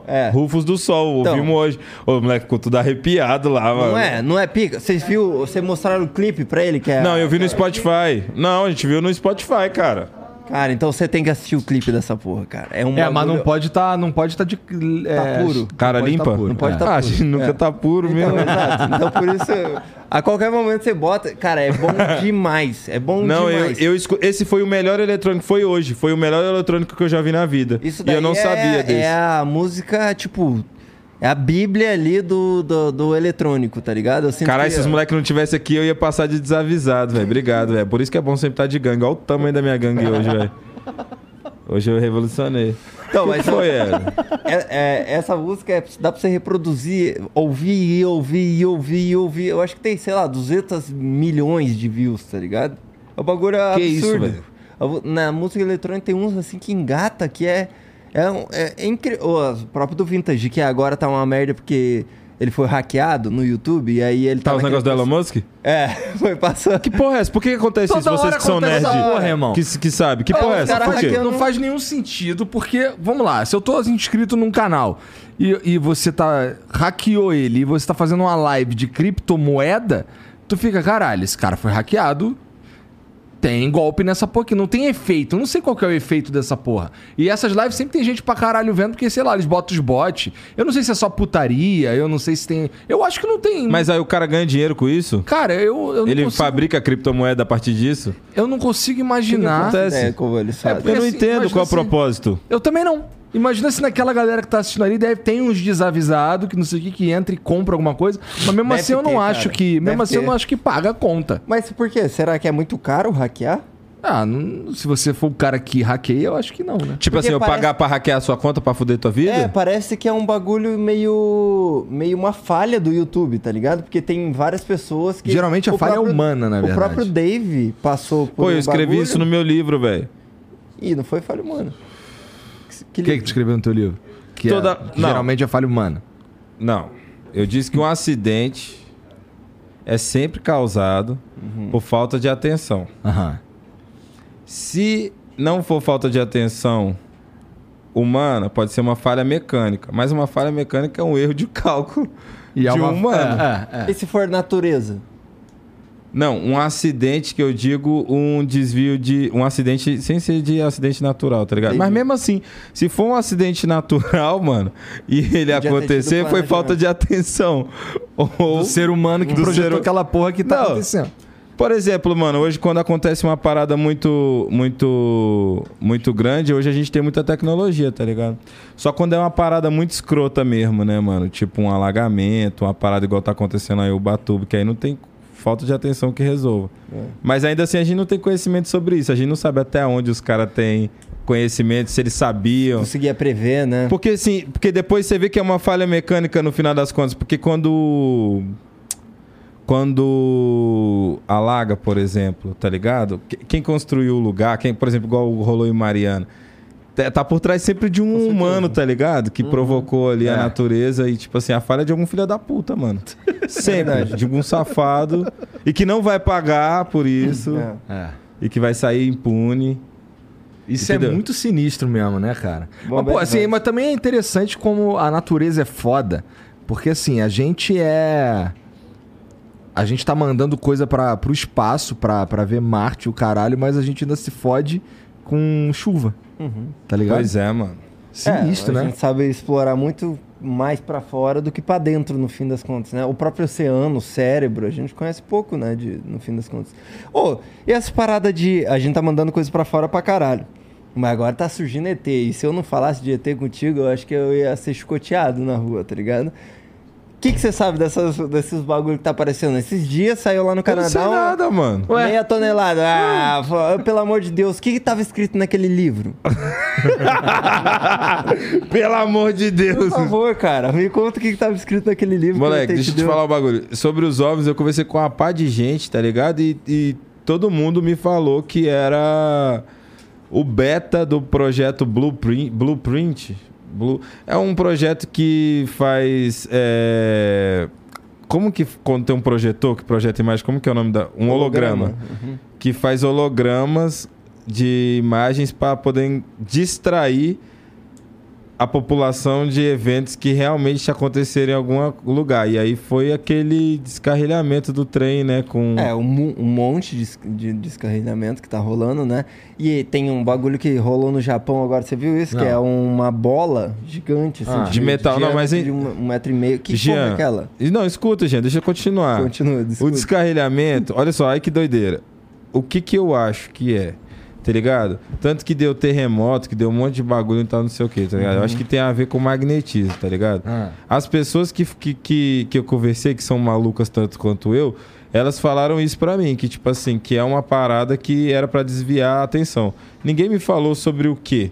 É. Rufus do Sol, Então. ouvimos hoje. O moleque ficou tudo arrepiado lá, mano. Não é, não é pica. Vocês viu, você mostraram o clipe pra ele que é Não, eu vi no Spotify. Não, a gente viu no Spotify, cara. Cara, então você tem que assistir o clipe dessa porra, cara. É um É, mas não pode tá, não pode tá de. é, puro. Cara não pode limpa? Tá puro. Não pode é. tá ah, a puro. gente nunca É. tá puro Então, mesmo. exato. Então por isso, a qualquer momento você bota, cara, é bom demais. É bom Não, eu, demais. eu escu- esse foi o melhor eletrônico, foi hoje. Foi o melhor eletrônico que eu já vi na vida. Isso e daí eu não é, sabia desse. É a música, tipo, é a bíblia ali do, do, do eletrônico, tá ligado? Caralho, que- se os moleques não tivessem aqui, eu ia passar de desavisado, velho. Obrigado, velho. Por isso que é bom sempre estar de gangue. Olha o tamanho da minha gangue hoje, velho. Hoje eu revolucionei. Então, O mas que foi? É- é- essa música é- dá pra você reproduzir, ouvir e ouvir e ouvir e ouvir. Eu acho que tem, sei lá, 200 milhões de views, tá ligado? É um bagulho Que isso, absurdo. vo- Na música eletrônica tem uns assim que engata, que é. É, um- é, é incrível. O próprio do Vintage, que agora tá uma merda porque ele foi hackeado no YouTube e aí ele Tá os naquele negócios do Elon Musk? É, foi passando. Que porra é essa? Por que acontece Toda isso? Vocês que são acontece nerd, essa porra, irmão. que, que sabe. Que É, porra é os essa? Por quê? Não faz nenhum sentido, porque, vamos lá, se eu tô inscrito num canal e, e você tá. hackeou ele e você tá fazendo uma live de criptomoeda, tu fica, caralho, esse cara foi hackeado. Tem golpe nessa porra aqui, não tem efeito. Eu não sei qual que é o efeito dessa porra. E essas lives sempre tem gente pra caralho vendo, porque, sei lá, eles botam os bots. Eu não sei se é só putaria, eu não sei se tem. Eu acho que não tem. Mas aí o cara ganha dinheiro com isso? Cara, eu, eu não Ele consigo. fabrica criptomoeda a partir disso? Eu não consigo imaginar. acontece? É, como eles fazem. porque Eu não assim, entendo qual é o assim- propósito. Eu também não. Imagina se naquela galera que tá assistindo ali deve tem uns desavisados que não sei o que que entra e compra alguma coisa, mas mesmo Deve assim eu não ter, acho cara. que, mesmo Deve assim eu ter. não acho que paga a conta. Mas por quê? Será que é muito caro hackear? Ah, não- se você for o cara que hackeia, eu acho que não, né? Tipo Porque assim, eu parece- pagar pra hackear a sua conta pra fuder tua vida? É, parece que é um bagulho meio. meio uma falha do YouTube, tá ligado? Porque tem várias pessoas que. Geralmente a o falha é humana, na O verdade. próprio Dave passou por. Pô, eu um escrevi bagulho- isso no meu livro, velho. Ih, não foi falha humana. Que O que, que tu escreveu no teu livro? Que, Toda- é, que não. geralmente é falha humana. Não. Eu disse que um acidente é sempre causado por falta de atenção. Aham. Se não for falta de atenção humana, pode ser uma falha mecânica. Mas uma falha mecânica é um erro de cálculo E é de uma- um humano. É, é, é. E se for natureza? Não, um acidente que eu digo um desvio de. Um acidente sem ser de acidente natural, tá ligado? Entendi. Mas mesmo assim, se for um acidente natural, mano, e ele acontecer, foi falta de atenção. Ou, Do ser humano que do projetou ser- aquela porra que tá Não. acontecendo. Por exemplo, mano, hoje quando acontece uma parada muito, muito, muito grande, hoje a gente tem muita tecnologia, tá ligado? Só quando é uma parada muito escrota mesmo, né, mano? Tipo um alagamento, uma parada igual tá acontecendo aí o Batuba, que aí não tem falta de atenção que resolva. É. Mas ainda assim a gente não tem conhecimento sobre isso. A gente não sabe até onde os caras têm conhecimento, se eles sabiam. Conseguia prever, né? Porque assim, porque depois você vê que é uma falha mecânica no final das contas, porque quando quando alaga, por exemplo, tá ligado? Que- Quem construiu o lugar, quem, por exemplo, igual rolou em Mariana, tá- tá por trás sempre de um humano, tá ligado? Que provocou ali É. a natureza e tipo assim, a falha é de algum filho da puta, mano. Sempre, de algum safado e que não vai pagar por isso É. É. e que vai sair impune. Isso Entendeu? é muito sinistro mesmo, né, cara? Bom, mas, pô, bem, assim, mas- também é interessante como a natureza é foda. Porque, assim, a gente é. A gente tá mandando coisa para pro espaço pra ver Marte, o caralho, mas a gente ainda se fode com chuva, Uhum. tá ligado? Pois é, mano. Sinistro, É, A né? gente sabe explorar muito mais pra fora do que pra dentro, no fim das contas, né? O próprio oceano, o cérebro, a gente conhece pouco, né? De, no fim das contas. Ô, e essa parada de. A gente tá mandando coisa pra fora pra caralho. Mas agora tá surgindo ET. E se eu não falasse de ET contigo, eu acho que eu ia ser chicoteado na rua, tá ligado? O que você sabe dessas, desses bagulho que tá aparecendo? Esses dias saiu lá no Eu não sei Canadá. um- nada, mano. Ué? Meia tonelada. Ah, pô, pelo amor de Deus, o que que tava escrito naquele livro? Pelo amor de Deus. Por favor, cara, me conta o que, que tava escrito naquele livro. Moleque, deixa eu te deu. falar um bagulho. Sobre os OVNIs, eu conversei com uma pá de gente, tá ligado? E, e todo mundo me falou que era o beta do projeto Blueprint. Blueprint? Blue, é um projeto que faz. é, Como que quando tem um projetor que projeta imagem, como que é o nome da. Um holograma. Uhum. Que faz hologramas de imagens para poder distrair a população de eventos que realmente aconteceram em algum lugar. E aí foi aquele descarrilhamento do trem, né? Com... É, um, um monte de, de descarrilhamento que tá rolando, né? E tem um bagulho que rolou no Japão agora, você viu isso? Que Não. é uma bola gigante, assim, Ah. De metal, não, mas em- de um, um metro e meio. Que Jean, porra é aquela? Não, escuta, gente, deixa eu continuar. Continua, O desculpa. descarrilhamento, olha só, ai que doideira. O que que eu acho que é? Tá ligado? Tanto que deu terremoto, que deu um monte de bagulho e tal, não sei o que, tá ligado? Eu acho que tem a ver com magnetismo, tá ligado? Ah. As pessoas que, que, que, que eu conversei, que são malucas tanto quanto eu, elas falaram isso pra mim, que tipo assim, que é uma parada que era pra desviar a atenção. Ninguém me falou sobre o que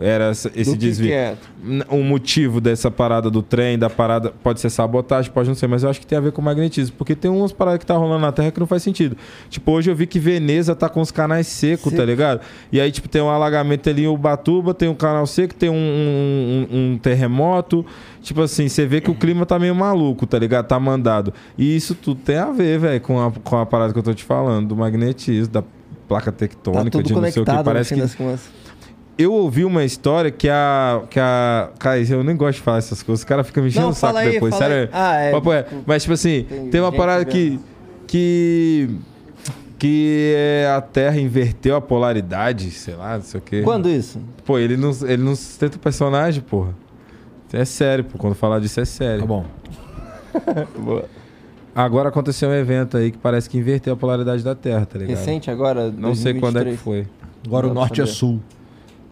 era esse Do que desvio. que é? N- O motivo dessa parada do trem, da parada, pode ser sabotagem, pode não ser, mas eu acho que tem a ver com magnetismo, porque tem umas paradas que tá rolando na Terra que não faz sentido. Tipo, hoje eu vi que Veneza tá com os canais secos, Seco. tá ligado? E aí, tipo, tem um alagamento ali em Ubatuba, tem um canal seco, tem um, um- um- terremoto. Tipo assim, você vê que o clima tá meio maluco, tá ligado? Tá mandado. E isso tudo tem a ver, velho, com a, com a parada que eu tô te falando, do magnetismo, da placa Tá tectônica, tudo de não sei o que. Parece que. Eu ouvi uma história que a. Que a cara, eu nem gosto de falar essas coisas. Os caras ficam me enchendo Não, o saco fala aí, depois. fala Sério. aí. Ah, é, Papo é. Mas, tipo assim, Tem tem, uma parada que. vendo. Que. que é, a Terra inverteu a polaridade, sei lá, não sei o quê. Quando isso? Pô, ele não, ele não sustenta o personagem, porra. É sério, pô. Quando falar disso é sério. Tá bom. Agora aconteceu um evento aí que parece que inverteu a polaridade da Terra, tá ligado? Recente agora? Não sei quando é que 2023. foi. Agora Não o norte é saber. sul.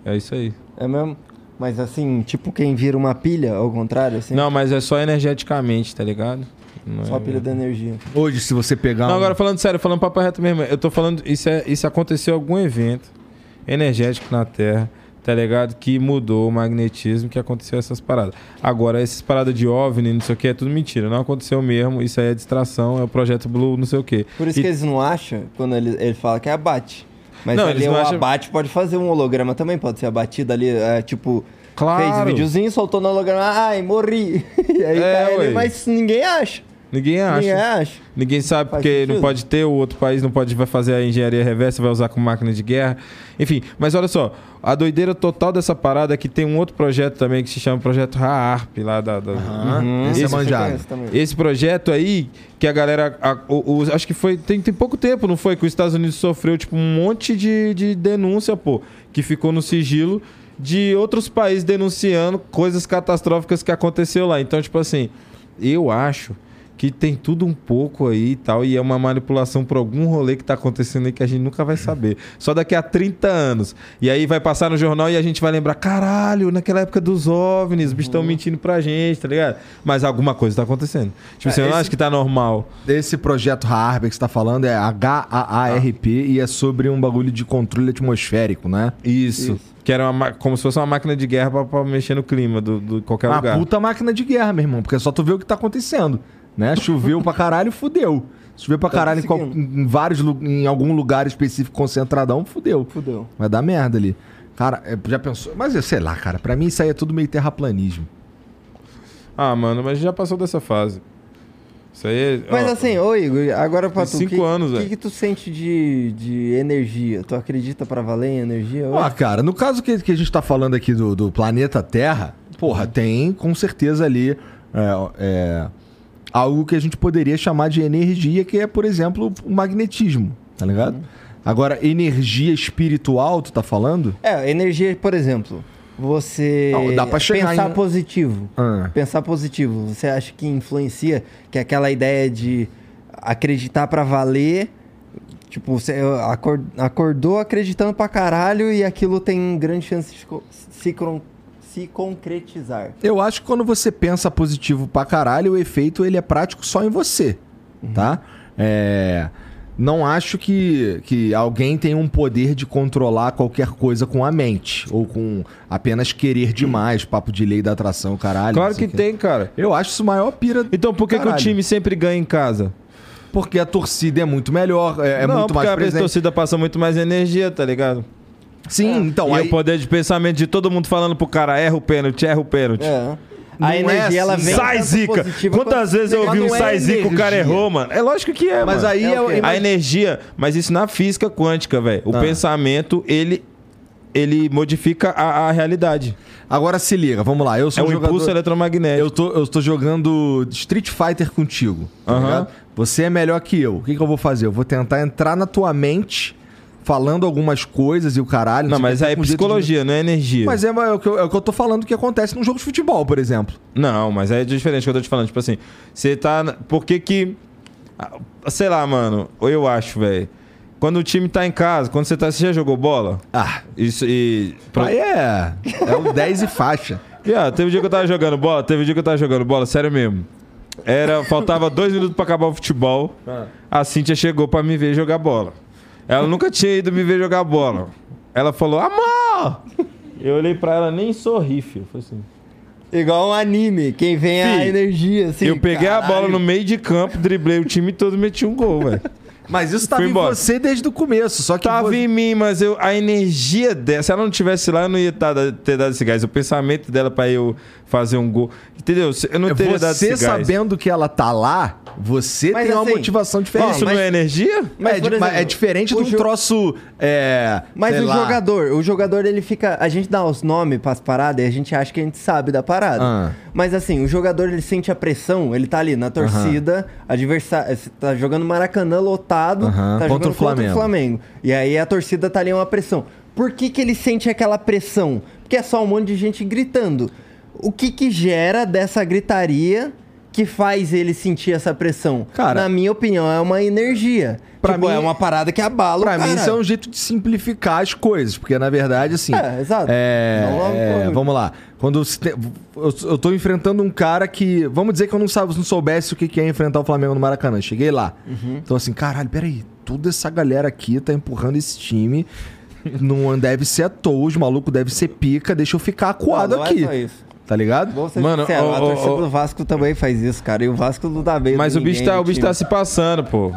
É isso aí. É mesmo? Mas assim, tipo quem vira uma pilha, ao contrário, assim? Não, mas é só energeticamente, tá ligado? Não Só é- a pilha da energia. Hoje, se você pegar. Não, um- agora falando sério, falando papo reto mesmo, eu tô falando, isso, é, isso aconteceu em algum evento energético na Terra, tá ligado? Que mudou o magnetismo, que aconteceu essas paradas. Agora, essas paradas de OVNI, não sei o que, é tudo mentira. Não aconteceu mesmo, isso aí é distração, é o projeto Blue, não sei o que. Por isso E- que eles não acham quando ele, ele fala que é abate. Mas Não, ali eles o acham- abate pode fazer um holograma também, pode ser abatido ali, é, tipo, Claro. fez videozinho, soltou no holograma, ai, morri. e aí É, ali, ué. mas ninguém acha. Ninguém acha. Ninguém acha. Ninguém sabe Faz porque sentido. não pode ter, o outro país não pode vai fazer a engenharia reversa, vai usar como máquina de guerra. Enfim, mas olha só, a doideira total dessa parada é que tem um outro projeto também que se chama Projeto RAARP lá da. da- Aham, Uhum. Esse é Esse eu manjado. Esse projeto aí, que a galera. a- o- o- acho que foi. Tem, tem pouco tempo, não foi? Que os Estados Unidos sofreu, tipo, um monte de, de denúncia, pô. Que ficou no sigilo de outros países denunciando coisas catastróficas que aconteceu lá. Então, tipo assim, eu acho que tem tudo um pouco aí e tal, e é uma manipulação por algum rolê que tá acontecendo aí que a gente nunca vai saber. Só daqui a 30 anos. E aí vai passar no jornal e a gente vai lembrar, caralho, naquela época dos OVNIs, os bichos estão mentindo pra gente, tá ligado? Mas alguma coisa tá acontecendo. Tipo, É, você não esse- acha que tá normal? Esse projeto HAARP que você tá falando é H-A-A-R-P e é sobre um bagulho de controle atmosférico, né? Isso. Isso. Que era uma, ma- como se fosse uma máquina de guerra pra, pra mexer no clima do, do qualquer Uma lugar. puta máquina de guerra, meu irmão, porque é só tu ver o que tá acontecendo, né? Choveu pra caralho, fudeu. Choveu pra caralho em, qual- em vários em algum lugar específico concentradão, fudeu. Fudeu. Vai dar merda ali. Cara, é, já pensou? Mas eu sei lá, cara, pra mim isso aí é tudo meio terraplanismo. Ah, mano, mas já passou dessa fase. Isso aí é. Mas ó, assim, ô Igor, agora pra tu, cinco que, anos, que, velho. que tu sente de, de energia? Tu acredita pra valer em energia? Ah, cara, no caso que, que a gente tá falando aqui do, do planeta Terra, porra, tem com certeza ali é, é, algo que a gente poderia chamar de energia, que é, por exemplo, o magnetismo, tá ligado? Agora, energia espiritual, tu tá falando? É, energia, por exemplo, você Não, dá pra chegar pensar em- positivo. Ah. Pensar positivo, você acha que influencia? Que é aquela ideia de acreditar pra valer, tipo, você acor- acordou acreditando pra caralho e aquilo tem grande chance de se, se concretizar. Eu acho que quando você pensa positivo pra caralho, o efeito ele é prático só em você, tá? É, não acho que, que alguém tem um poder de controlar qualquer coisa com a mente, ou com apenas querer demais, papo de lei da atração, caralho. Claro que o quê. tem, cara. Eu acho isso a maior pira. Então por que, que o time sempre ganha em casa? Porque a torcida é muito melhor, é, é não, muito porque mais a presente. torcida passa muito mais energia, tá ligado? Sim, então e aí... o poder de pensamento de todo mundo falando pro cara, erra o pênalti, erra o pênalti. É. Não A é energia, ela assim, vem Sai, Zica! Quantas vezes eu ouvi um é sai, Zica, o cara errou, mano? É lógico que é, Mas mano. aí É é, o quê? A energia, mas isso na física quântica, velho. O Ah. pensamento, ele, ele modifica a, a realidade. Agora se liga, vamos lá. Eu É sou um um jogador... impulso eletromagnético. Eu tô, eu tô jogando Street Fighter contigo. Tá Aham. ligado? Você é melhor que eu. O que, que eu vou fazer? Eu vou tentar entrar na tua mente, falando algumas coisas e o caralho. Não, sei mas o aí é jeito de- psicologia, não é energia. Mas é, é o que eu, é o que eu tô falando que acontece num jogo de futebol, por exemplo. Não, mas é diferente do que eu tô te falando. Tipo assim, você tá. Por que que. ah, Sei lá, mano. Ou eu acho, velho. Quando o time tá em casa, quando você tá. Você já jogou bola? Ah, Isso e. aí é. É o 10 e faixa. Viado, teve um dia que eu tava jogando bola, teve um dia que eu tava jogando bola, sério mesmo. Era, faltava dois minutos pra acabar o futebol. A Cintia chegou pra me ver jogar bola. Ela nunca tinha ido me ver jogar bola. Ela falou, amor! Eu olhei pra ela, nem sorri, filho. Foi assim. Igual um anime, quem vem a Fih, energia, assim. eu peguei a bola caralho. no meio de campo, driblei o time todo e meti um gol, velho. Mas isso tava Fui em embora. você desde o começo. Só que Tava você- em mim, mas eu, a energia dela, se ela não tivesse lá, eu não ia tá- ter dado esse gás. O pensamento dela pra eu fazer um gol. Entendeu? Eu não teria dado você esse gás. sabendo que ela tá lá, você Mas tem uma assim, motivação diferente. Isso mas- não é energia? Mas, é, exemplo, é diferente o de um jo- troço. É, Mas sei o lá. jogador, o jogador ele fica. A gente dá os nomes pras paradas e a gente acha que a gente sabe da parada. Ah. Mas assim, o jogador ele sente a pressão, ele tá ali na torcida, adversário. Você tá jogando Maracanã lotado, Aham, tá contra jogando o Flamengo. contra o Flamengo. E aí a torcida tá ali uma pressão. Por que, que ele sente aquela pressão? Porque é só um monte de gente gritando. O que que gera dessa gritaria que faz ele sentir essa pressão? Cara- Na minha opinião, é uma energia. Pra Tipo, mim- é uma parada que abala Pra o mim, cara. isso é um jeito de simplificar as coisas, porque na verdade, assim. É, exato. é, Não, é, não. vamos lá. Quando eu, eu tô enfrentando um cara que. Vamos dizer que eu não, sabe, não soubesse o que que é enfrentar o Flamengo no Maracanã. Cheguei lá. Uhum. Então, assim, caralho, peraí. Toda essa galera aqui tá empurrando esse time. Não deve ser à toa, os malucos devem ser pica, deixa eu ficar acuado Não, não aqui. É só isso. Tá ligado? Vou ser Mano, sincero, ó, a torcida do Vasco também faz isso, cara. E o Vasco não dá bem. Mas o bicho, tá, o bicho tá se passando, pô.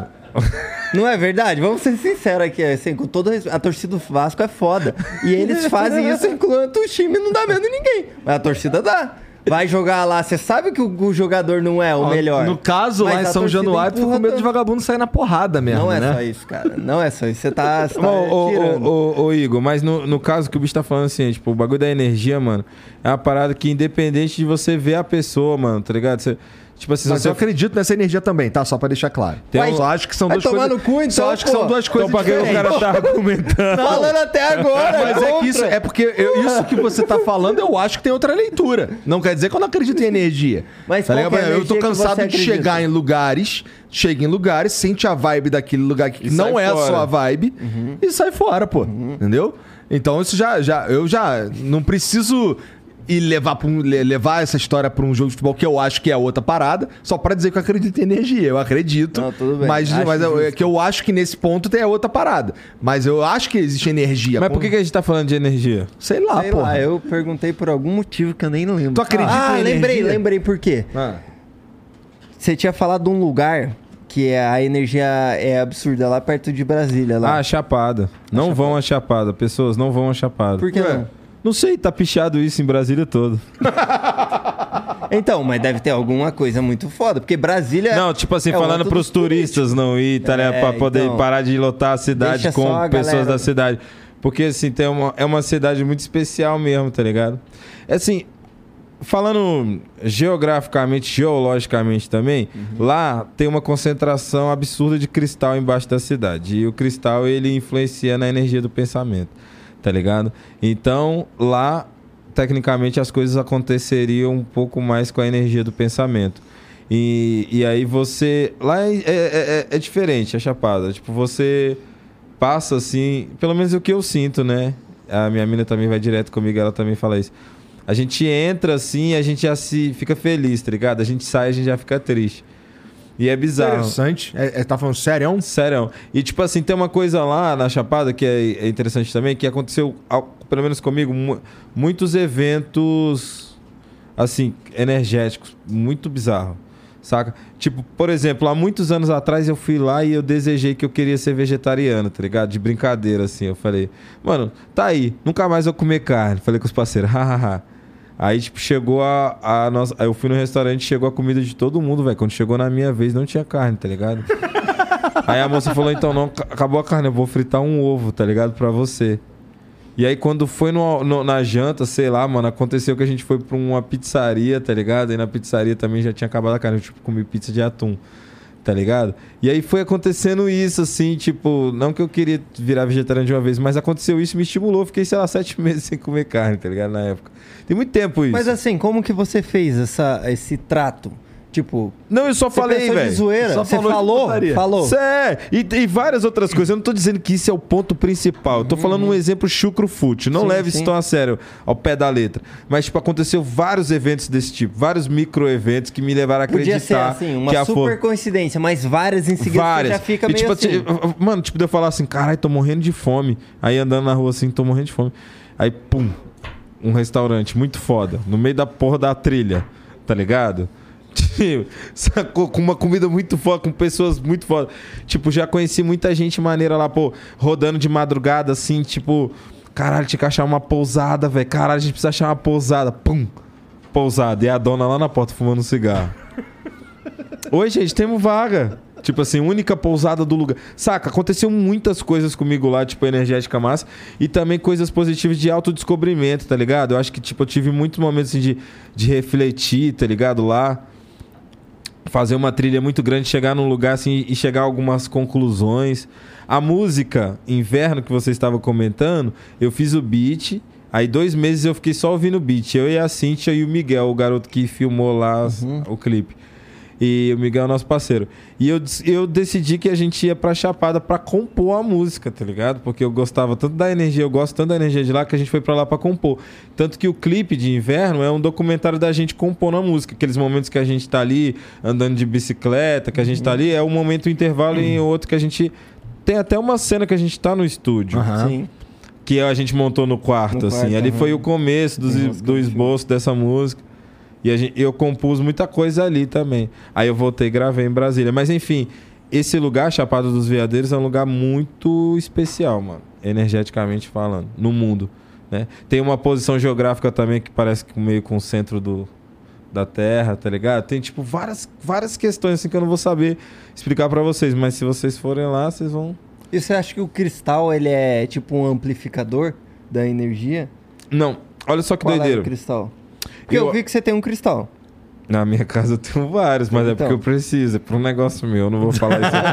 Não é verdade? Vamos ser sinceros aqui, assim, com todo respeito, a torcida do Vasco é foda. E eles fazem isso enquanto o time não dá medo em ninguém. Mas a torcida dá. Vai jogar lá, você sabe que o, o jogador não é o Ó, melhor. No caso, lá em São Januário, tu com medo de vagabundo sair na porrada mesmo, Não é né? só isso, cara. Não é só isso. Você tá, você tá Ô, ô, ô, ô, Igor, mas no, no caso que o bicho tá falando assim, tipo, o bagulho da energia, mano, é uma parada que independente de você ver a pessoa, mano, tá ligado? Você, tipo assim, Mas você eu acredito nessa energia também, tá? Só pra deixar claro. Tem eu um- só acho que são Vai duas tomar coisas. no cu, então, só acho que são duas coisas Então, pra que o cara tá argumentando? Falando até agora, Mas é que isso, é porque eu- isso que você tá falando, eu acho que tem outra leitura. Não quer dizer que eu não acredito em energia. Mas tá qual é a eu tô cansado de chegar em lugares, chega em lugares, sente a vibe daquele lugar que E não é a fora. sua vibe Uhum. e sai fora, pô. Entendeu? Então isso já, já, eu já não preciso ir levar, um- le- levar essa história pra um jogo de futebol que eu acho que é outra parada, só pra dizer que eu acredito em energia. Eu acredito. Não, tudo bem. Mas, Acho mas eu- é justo. que eu acho que nesse ponto tem a outra parada. Mas eu acho que existe energia. Mas por que, que a gente tá falando de energia? Sei lá, Sei pô. lá, eu perguntei por algum motivo que eu nem lembro. Tu acredita ah, em lembrei, energia? lembrei por quê. Ah. Você tinha falado de um lugar que a energia é absurda, lá perto de Brasília. Lá. Ah, Chapada. Não vão a Chapada. Pessoas, não vão a Chapada. Por que Ué. não? Não sei, tá pichado isso em Brasília todo. Então, mas deve ter alguma coisa muito foda, porque Brasília... Não, tipo assim, é falando pros turistas não ir, tá? É, pra poder então, parar de lotar a cidade com a pessoas galera- da cidade. Porque, assim, tem uma, é uma cidade muito especial mesmo, tá ligado? É Assim, falando geograficamente, geologicamente também, Uhum. lá tem uma concentração absurda de cristal embaixo da cidade. E o cristal, ele influencia na energia do pensamento, tá ligado? Então, lá, tecnicamente, as coisas aconteceriam um pouco mais com a energia do pensamento. E, e aí você... Lá é, é, é- é diferente, a Chapada. Tipo, você passa assim... Pelo menos é o que eu sinto, né? A minha mina também vai direto comigo, ela também fala isso. A gente entra assim, a gente já se fica feliz, tá ligado? A gente sai, a gente já fica triste. E é bizarro. Interessante. É, é, tá falando sério? Sério. E tipo assim, tem uma coisa lá na Chapada que é é interessante também, que aconteceu, ao- pelo menos comigo, mu- muitos eventos, assim, energéticos, muito bizarro. Saca? Tipo, por exemplo, há muitos anos atrás eu fui lá e eu desejei que eu queria ser vegetariano, tá ligado? De brincadeira, assim. Eu falei, mano, tá aí, nunca mais vou comer carne. Falei com os parceiros, hahaha. Aí, tipo, chegou a, a nossa. Aí eu fui no restaurante, chegou a comida de todo mundo, velho. Quando chegou na minha vez, não tinha carne, tá ligado? Aí a moça falou, então, não, ca- acabou a carne, eu vou fritar um ovo, tá ligado? Pra você. E aí quando foi no- no- na janta, sei lá, mano, aconteceu que a gente foi pra uma pizzaria, tá ligado? E na pizzaria também já tinha acabado a carne, eu, tipo, comi pizza de atum, tá ligado? E aí foi acontecendo isso, assim, tipo, não que eu queria virar vegetariano de uma vez, mas aconteceu isso, me estimulou, fiquei, sei lá, sete meses sem comer carne, tá ligado? Na época. Tem muito tempo isso. Mas assim, como que você fez essa, esse trato? Tipo, não, eu só falei, velho. zoeira? Só Você falou falou? Falou. É, e, e várias outras coisas. Eu não tô dizendo que isso é o ponto principal. Eu tô falando um exemplo chucrufute. Não Sim, leve sim. isso tão a sério, ao pé da letra. Mas, tipo, aconteceu vários eventos desse tipo. Vários micro-eventos que me levaram a Podia ser acreditar assim, uma que a super coincidência, mas várias em seguida Várias. você já fica e, meio tipo, assim. assim, Mano, tipo, de eu falar assim, caralho, tô morrendo de fome. Aí andando na rua assim, tô morrendo de fome. Aí, pum, um restaurante muito foda, no meio da porra da trilha, tá ligado? Sacou? Com uma comida muito foda, com pessoas muito foda. Tipo, já conheci muita gente maneira lá, pô, rodando de madrugada, assim, tipo, caralho, tinha que achar uma pousada, velho. Caralho, a gente precisa achar uma pousada. Pum, pousada. E a dona lá na porta fumando um cigarro. Oi, gente, temos vaga. Tipo assim, única pousada do lugar. Saca, aconteceu muitas coisas comigo lá, tipo, energética massa. E também coisas positivas de autodescobrimento, tá ligado? Eu acho que, tipo, eu tive muitos momentos assim, de, de refletir, tá ligado? Lá. Fazer uma trilha muito grande, chegar num lugar assim e chegar a algumas conclusões. A música Inverno que você estava comentando, eu fiz o beat. Aí dois meses eu fiquei só ouvindo o beat. Eu e a Cintia e o Miguel, o garoto que filmou lá as- o clipe. E o Miguel é nosso parceiro. E eu, eu decidi que a gente ia pra Chapada pra compor a música, tá ligado? Porque eu gostava tanto da energia, eu gosto tanto da energia de lá que a gente foi pra lá pra compor. Tanto que o clipe de inverno é um documentário da gente compondo a música. Aqueles momentos que a gente tá ali andando de bicicleta, que a gente tá ali, é um momento um intervalo e outro que a gente. Tem até uma cena que a gente tá no estúdio Aham. Sim. que a gente montou no quarto, No assim. quarto, Ali aham. foi o começo dos- do esboço dessa música. E gente- eu compus muita coisa ali também. Aí eu voltei e gravei em Brasília. Mas enfim, esse lugar, Chapada dos Veadeiros, é um lugar muito especial, mano. Energeticamente falando, no mundo. Né? Tem uma posição geográfica também que parece que meio com o centro do, da Terra, tá ligado? Tem, tipo, várias, várias questões assim que eu não vou saber explicar pra vocês. Mas se vocês forem lá, vocês vão E você acha que o cristal ele é tipo um amplificador da energia? Não, olha só que Qual é doideira. o cristal? Porque eu... Eu- vi que você tem um cristal. Na minha casa eu tenho vários, mas é Então. porque eu preciso, é por um negócio meu, eu não vou falar isso aqui.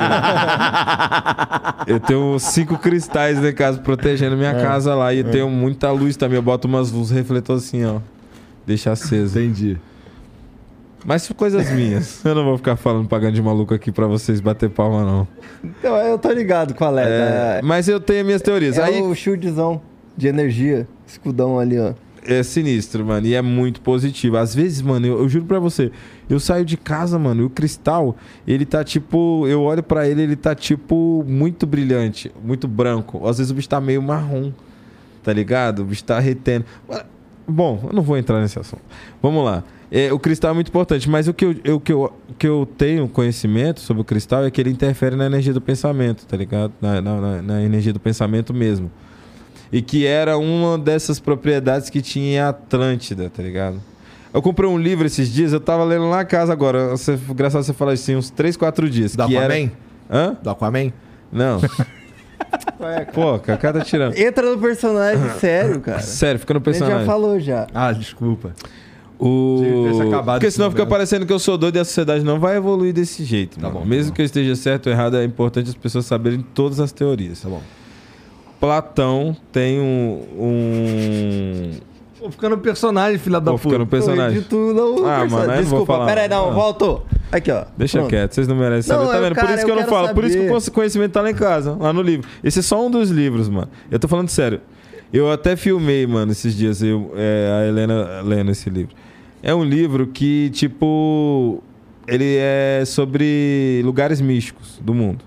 eu tenho cinco cristais na casa protegendo minha É. casa lá e eu tenho muita luz também. Eu boto umas luzes refletores assim, ó. Deixa aceso. Entendi. Mas são coisas minhas. Eu não vou ficar falando pagando de maluco aqui pra vocês bater palma, não. Então eu tô ligado qual é. É, É, mas eu tenho minhas teorias. é Aí o shieldzão de energia. Escudão ali, ó. É sinistro, mano. E é muito positivo. Às vezes, mano, eu, eu juro pra você, eu saio de casa, mano, e o cristal, ele tá tipo. Eu olho pra ele, ele tá tipo muito brilhante, muito branco. Às vezes o bicho tá meio marrom, tá ligado? O bicho tá retendo. Bom, eu não vou entrar nesse assunto. Vamos lá. É, o cristal é muito importante, mas o que eu, eu- que, eu, que eu tenho conhecimento sobre o cristal é que ele interfere na energia do pensamento, tá ligado? Na- na- na energia do pensamento mesmo. E que era uma dessas propriedades que tinha em Atlântida, tá ligado? Eu comprei um livro esses dias, eu tava lendo lá em casa agora. Você, engraçado você falar assim, uns 3, 4 dias. Do que Aquaman? Era... Hã? Do Aquaman? Não. Pô, Kaká tá tirando. Entra no personagem sério, cara. Sério, fica no A gente já personagem. falou já. Ah, desculpa. O... Porque senão fica parecendo que eu sou doido e a sociedade não vai evoluir desse jeito. Tá mano. bom, tá Mesmo bom. que eu esteja certo ou errado, é importante as pessoas saberem todas as teorias. Tá bom. Platão tem um. um... Pô, fica no personagem, filha da puta. no personagem. Eu edito no Ah, personagem. mano, não vou Desculpa, falar. pera aí, não, Ah. voltou. Aqui, ó. Deixa Pronto. quieto, vocês não merecem Não, saber. Tá vendo? cara, por isso que eu eu, não falo. Por isso que saber. o conhecimento tá lá em casa, lá no livro. Esse é só um dos livros, mano. Eu tô falando sério. Eu até filmei, mano, esses dias, eu, é, a Helena lendo esse livro. É um livro que, tipo. Ele é sobre lugares místicos do mundo.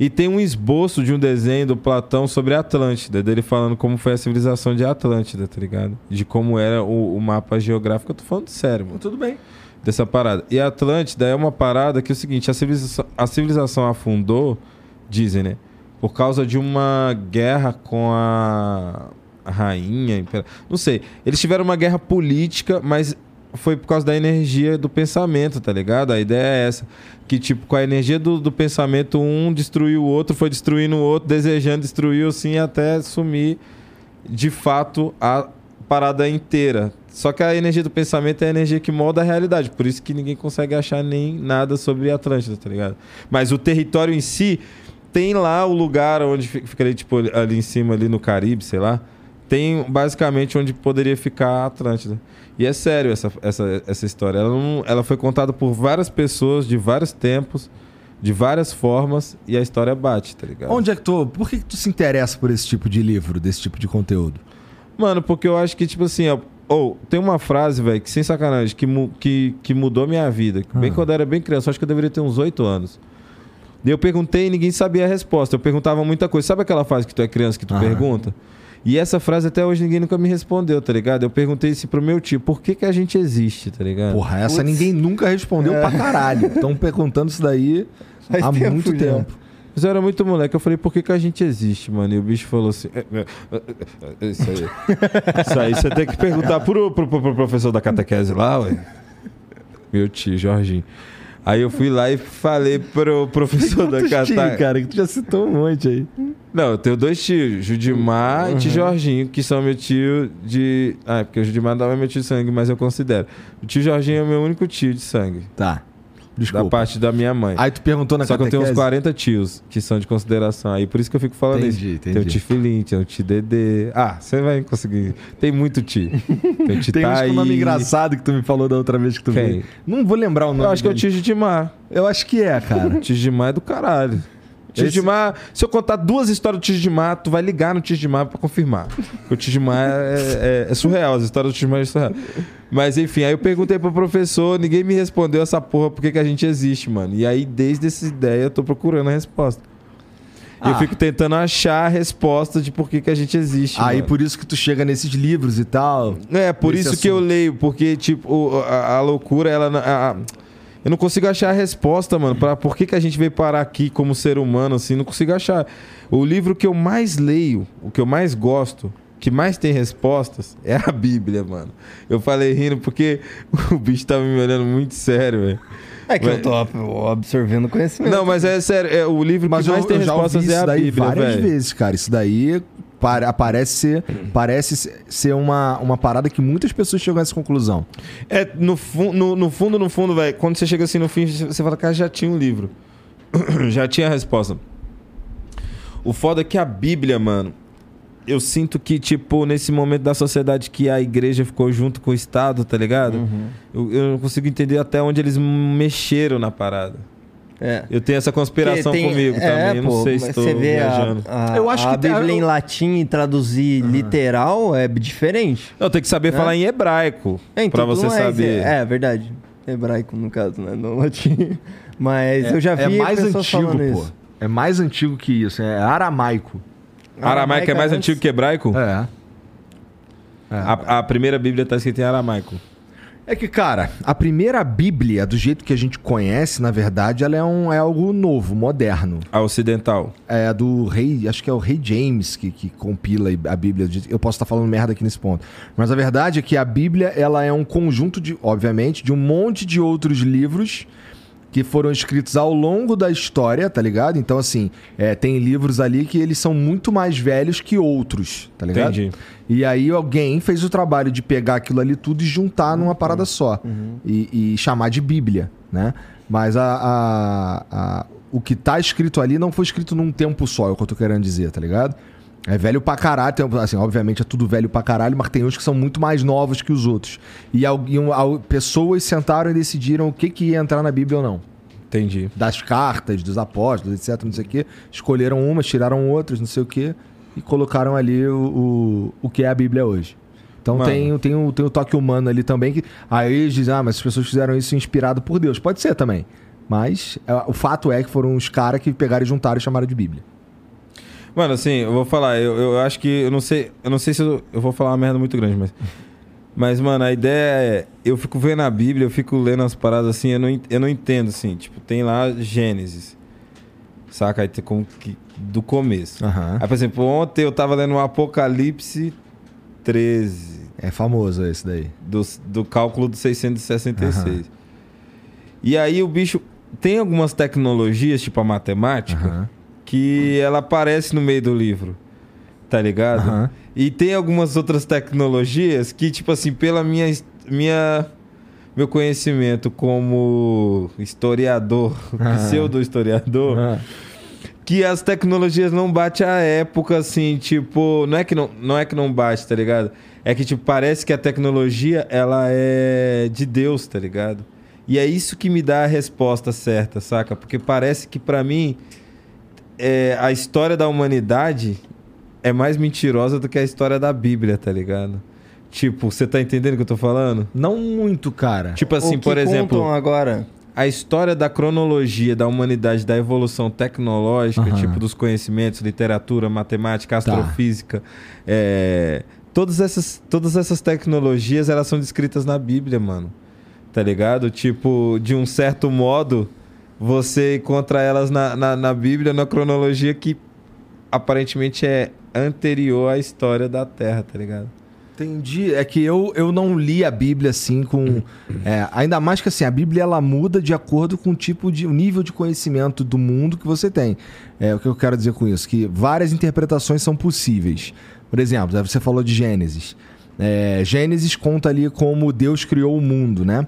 E tem um esboço de um desenho do Platão sobre Atlântida, dele falando como foi a civilização de Atlântida, tá ligado? De como era o, o mapa geográfico. Eu tô falando sério, mano Tudo bem. dessa parada. E a Atlântida é uma parada que é o seguinte, a civilização, a civilização afundou, dizem, né? Por causa de uma guerra com a, a rainha, impera- não sei. Eles tiveram uma guerra política, mas foi por causa da energia do pensamento, tá ligado? A ideia é essa. Que, tipo, com a energia do, do pensamento, um destruiu o outro, foi destruindo o outro, desejando destruir, assim, até sumir de fato a parada inteira. Só que a energia do pensamento é a energia que molda a realidade. Por isso que ninguém consegue achar nem nada sobre Atlântida, tá ligado? Mas o território em si tem lá o lugar onde fi- fica ali, tipo, ali em cima, ali no Caribe, sei lá. Tem basicamente onde poderia ficar a Atlântida. E é sério essa, essa, essa história. Ela, não- ela foi contada por várias pessoas de vários tempos, de várias formas, e a história bate, tá ligado? Onde é que tu. Por que, que tu se interessa por esse tipo de livro, desse tipo de conteúdo? Mano, porque eu acho que, tipo assim, ó, ou tem uma frase, velho, que sem sacanagem, que, mu- que, que mudou minha vida. Bem Ah. quando eu era bem criança, eu acho que eu deveria ter uns 8 anos. Daí eu perguntei e ninguém sabia a resposta. Eu perguntava muita coisa. Sabe aquela fase que tu é criança que tu Aham. pergunta? E essa frase até hoje ninguém nunca me respondeu, tá ligado? Eu perguntei isso pro meu tio, por que, que a gente existe, tá ligado? Porra, essa Putz. ninguém nunca respondeu pra caralho. Estão perguntando isso daí Faz há tempo muito já. tempo. Mas eu era muito moleque, eu falei, por que, que a gente existe, mano? E o bicho falou assim. "É, é, é, é, Isso aí. Isso aí você tem que perguntar pro, pro, pro- pro professor da catequese lá, ué. Meu tio, Jorginho. Aí eu fui lá e falei pro professor da catequese. cara, que tu já citou um monte aí. Não, eu tenho dois tios, Judimar e tio Jorginho, que são meu tio de. Ah, é porque o Judimar não é meu tio de sangue, mas eu considero. O tio Jorginho é o meu único tio de sangue. Tá. Desculpa. Da parte da minha mãe. Aí tu perguntou na Só que eu tenho uns catequese? 40 tios que são de consideração. Aí por isso que eu fico falando Entendi, isso. entendi. Tem o tio Filim, tem o tio Dedê. Ah, você vai conseguir. Tem muito tio. Tem o Tem uns com nome engraçado que tu me falou da outra vez que tu Quem? veio. Não vou lembrar o nome. Eu acho que é o dele. tio Gidimar. Eu acho que é, cara. Tio Gidimar é do caralho. Esse- Gidimar, se eu contar duas histórias do Tio Gidimar, tu vai ligar no Tio Gidimar pra confirmar. Porque o Tio Gidimar é, é- é surreal, as histórias do Tio Gidimar é surreal. Mas enfim, aí eu perguntei pro professor, ninguém me respondeu essa porra, por que, que a gente existe, mano. E aí, desde essa ideia, eu tô procurando a resposta. E Eu Ah. fico tentando achar a resposta de por que, que a gente existe. Aí mano. por isso que tu chega nesses livros e tal. É, por isso que eu assunto. leio, porque, tipo, a, a loucura, ela. a- a- eu não consigo achar a resposta, mano, pra por que, que a gente veio parar aqui como ser humano, assim, não consigo achar. O livro que eu mais leio, o que eu mais gosto, que mais tem respostas, é a Bíblia, mano. Eu falei rindo porque o bicho tava me olhando muito sério, velho. É que Mas- eu tô absorvendo conhecimento. Não, mas é sério, é, o livro Mas que eu, mais tem eu já ouvi respostas é a Bíblia, várias velho. vezes, cara. Isso daí pare- parece ser, parece ser uma, uma parada que muitas pessoas chegam a essa conclusão. É, no, no, no fundo, no fundo, velho, quando você chega assim no fim, você fala, cara, já tinha um livro. já tinha a resposta. O foda é que a Bíblia, mano, eu sinto que, tipo, nesse momento da sociedade que a igreja ficou junto com o Estado, tá ligado? Uhum. Eu, eu não consigo entender até onde eles mexeram na parada. É. Eu tenho essa conspiração tem- comigo é, também. Eu não pô, sei se estou viajando. a, a, Eu acho a que tem- Bíblia em eu- latim e traduzir literal é diferente. Não, tem que saber Né? falar em hebraico É, então pra tudo você saber. É, é verdade. Hebraico, no caso, né? No latim. Mas eu já vi é mais antigo, falando pô. isso. É mais antigo que isso. É aramaico. Aramaico é mais antes- antigo que hebraico? É. É. A, a primeira Bíblia tá escrita em aramaico. É que, cara, a primeira Bíblia, do jeito que a gente conhece, na verdade, ela é, um, é algo novo, moderno. A ocidental. É do rei, acho que é o rei James que, que compila a Bíblia. Eu posso estar falando merda aqui nesse ponto. Mas a verdade é que a Bíblia, ela é um conjunto de, obviamente, de um monte de outros livros que foram escritos ao longo da história, tá ligado? Então, assim, é, tem livros ali que eles são muito mais velhos que outros, tá ligado? Entendi. E aí alguém fez o trabalho de pegar aquilo ali tudo e juntar numa parada só. E, e chamar de Bíblia, né? Mas a, a- a- o que tá escrito ali não foi escrito num tempo só, é o que eu tô querendo dizer, tá ligado? É velho pra caralho, tem, assim, obviamente é tudo velho pra caralho, mas tem uns que são muito mais novos que os outros. E, alguém, al- pessoas sentaram e decidiram o que, que ia entrar na Bíblia ou não. Entendi. Das cartas, dos apóstolos, etc, não sei o quê. Escolheram umas, tiraram outras, não sei o quê. E colocaram ali o, o, o que é a Bíblia hoje. Então Mano. tem, tem, o, tem o toque humano ali também. Que, aí eles dizem, ah, mas as pessoas fizeram isso inspirado por Deus. Pode ser também. Mas é, o fato é que foram os caras que pegaram e juntaram e chamaram de Bíblia. Mano, assim, eu vou falar, eu, eu acho que. Eu não sei. Eu não sei se eu, eu vou falar uma merda muito grande, mas. Mas, mano, a ideia é. Eu fico vendo a Bíblia, eu fico lendo as paradas assim, eu não, eu não entendo, assim. Tipo, tem lá Gênesis. Saca? Aí tem como que. Do começo. Aham. Aí, por exemplo, ontem eu tava lendo o Apocalipse 13. É famoso esse daí. do, do cálculo do 666. E aí o bicho tem algumas tecnologias, tipo a matemática, Aham. Que ela aparece no meio do livro. Tá ligado? Aham. E tem algumas outras tecnologias que, tipo assim, pela minha, minha meu conhecimento como historiador, Ah. pseudo-historiador, Ah. que as tecnologias não batem a época, assim, tipo, não é que não, não é que não bate, tá ligado? É que, tipo, parece que a tecnologia, ela é de Deus, tá ligado? E é isso que me dá a resposta certa, saca? Porque parece que, pra mim, é, a história da humanidade é mais mentirosa do que a história da Bíblia, tá ligado? Tipo, você tá entendendo o que eu tô falando? Não muito, cara. Tipo assim, o que por exemplo contam agora. a história da cronologia da humanidade, da evolução tecnológica, Aham. tipo dos conhecimentos, literatura, matemática, astrofísica, é, todas, essas, todas essas tecnologias elas são descritas na Bíblia, mano. Tá ligado? Tipo, de um certo modo, você encontra elas na, na, na Bíblia, na cronologia que aparentemente é anterior à história da Terra, tá ligado? Entendi. É que eu, eu não li a Bíblia assim com. é, ainda mais que assim, a Bíblia ela muda de acordo com o tipo de. o nível de conhecimento do mundo que você tem. É o que eu quero dizer com isso, que várias interpretações são possíveis. Por exemplo, você falou de Gênesis. É, Gênesis conta ali como Deus criou o mundo, né?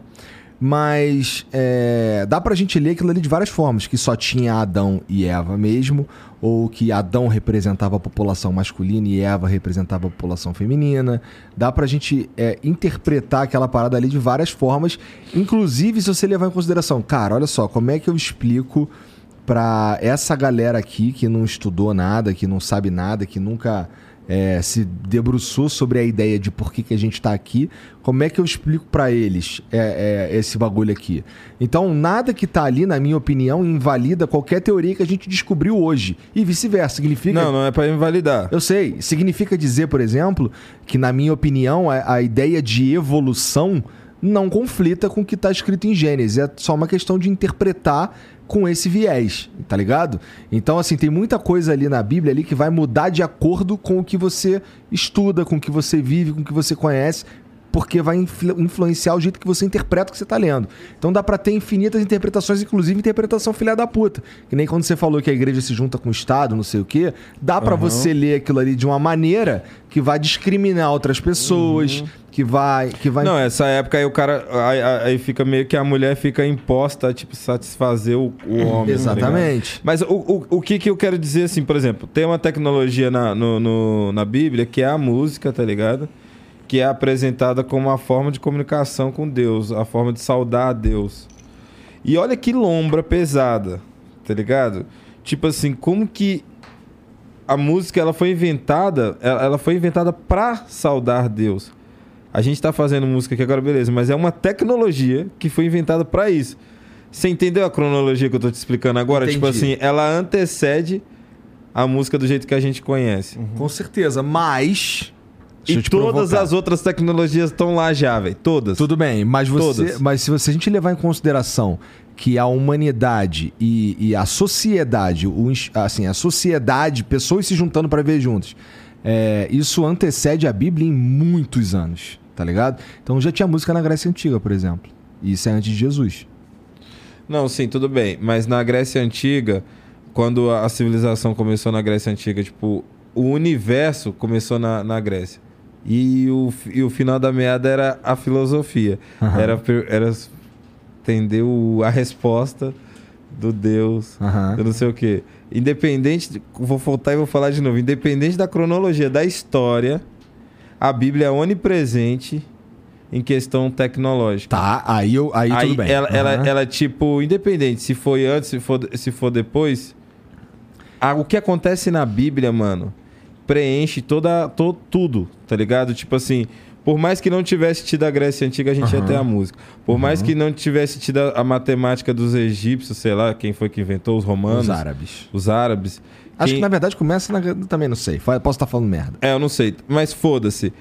Mas é, dá pra gente ler aquilo ali de várias formas, que só tinha Adão e Eva mesmo, ou que Adão representava a população masculina e Eva representava a população feminina. Dá pra gente é, interpretar aquela parada ali de várias formas, inclusive se você levar em consideração, cara, olha só, como é que eu explico pra essa galera aqui que não estudou nada, que não sabe nada, que nunca é, se debruçou sobre a ideia de por que, que a gente está aqui, como é que eu explico para eles é, é, esse bagulho aqui? Então, nada que tá ali, na minha opinião, invalida qualquer teoria que a gente descobriu hoje. E vice-versa. Significa. Não, não é pra invalidar. Eu sei. Significa dizer, por exemplo, que, na minha opinião, a, a ideia de evolução não conflita com o que está escrito em Gênesis. É só uma questão de interpretar com esse viés, tá ligado? Então, assim, tem muita coisa ali na Bíblia ali que vai mudar de acordo com o que você estuda, com o que você vive, com o que você conhece, porque vai influ- influenciar o jeito que você interpreta o que você tá lendo. Então dá pra ter infinitas interpretações, inclusive interpretação filha da puta. Que nem quando você falou que a igreja se junta com o Estado, não sei o quê, dá pra você ler aquilo ali de uma maneira que vai discriminar outras pessoas, que vai que vai Não, essa época aí o cara. Aí, aí- fica meio que a mulher fica imposta a tipo, satisfazer o, o homem. tá? Exatamente. Mas o, o, o que, que eu quero dizer, assim, por exemplo, tem uma tecnologia na, no, no- na Bíblia que é a música, tá ligado? Que é apresentada como uma forma de comunicação com Deus, a forma de saudar a Deus. E olha que lombra pesada, tá ligado? Tipo assim, como que a música ela foi inventada, ela, foi inventada pra saudar Deus. A gente tá fazendo música aqui agora, beleza, mas é uma tecnologia que foi inventada pra isso. Você entendeu a cronologia que eu tô te explicando agora? Tipo Entendi. assim, ela antecede a música do jeito que a gente conhece. Com certeza, mas deixa E todas provocar. as outras tecnologias estão lá já, velho. Todas. Tudo bem, mas você, Todas. mas se você a gente levar em consideração que a humanidade e, e a sociedade, o, assim, a sociedade, pessoas se juntando para ver juntos, é, isso antecede a Bíblia em muitos anos, tá ligado? Então já tinha música na Grécia Antiga, por exemplo. E isso é antes de Jesus. Não, sim, tudo bem. Mas na Grécia Antiga, quando a civilização começou na Grécia Antiga, tipo, o universo começou na, na Grécia. E o, e o final da meada era a filosofia. Aham. Era, era entender o- a resposta do Deus, Aham. eu não sei o quê. Independente, de- vou voltar e vou falar de novo. Independente da cronologia da história, a Bíblia é onipresente em questão tecnológica. Tá, aí, eu, aí, Aí tudo bem. ela, ela, Aham. ela, tipo, independente se foi antes, se for, se for depois, a- o que acontece na Bíblia, mano, preenche toda, to, tudo, tá ligado? Tipo assim, por mais que não tivesse tido a Grécia Antiga, a gente ia Aham. ter a música. Por mais que não tivesse tido a, a matemática dos egípcios, sei lá, quem foi que inventou, os romanos, Os árabes. os árabes. Acho Quem- que na verdade começa na. Também não sei. Posso estar falando merda. é, eu não sei, mas foda-se.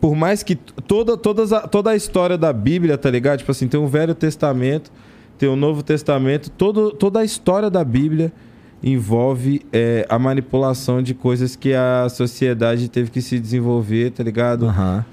Por mais que toda, todas a, toda a história da Bíblia, tá ligado? Tipo assim, tem o Velho Testamento, tem o Novo Testamento, todo, toda a história da Bíblia envolve é, a manipulação de coisas que a sociedade teve que se desenvolver, tá ligado? Aham.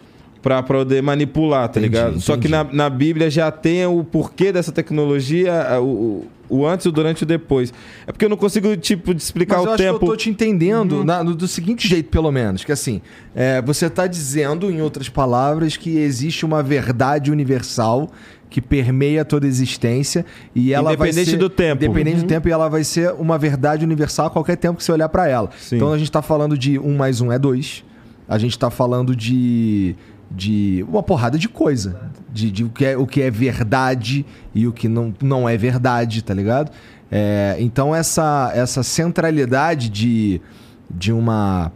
Pra poder manipular, tá Entendi, ligado? Só que na, entendi. na Bíblia já tem o porquê dessa tecnologia, o, o, antes, o durante e o depois. É porque eu não consigo, tipo, de explicar Mas eu o acho tempo. que eu tô te entendendo na- no- do seguinte jeito, pelo menos. Que assim, é, você tá dizendo, em outras palavras, que existe uma verdade universal que permeia toda a existência e ela vai Independente ser, do tempo. Independente Uhum. do tempo, e ela vai ser uma verdade universal a qualquer tempo que você olhar pra ela. Sim. Então a gente tá falando de um mais um é dois. A gente tá falando de de uma porrada de coisa, de, de o, que é, o que é verdade e o que não, não é verdade, tá ligado? É, então essa, essa centralidade de, de uma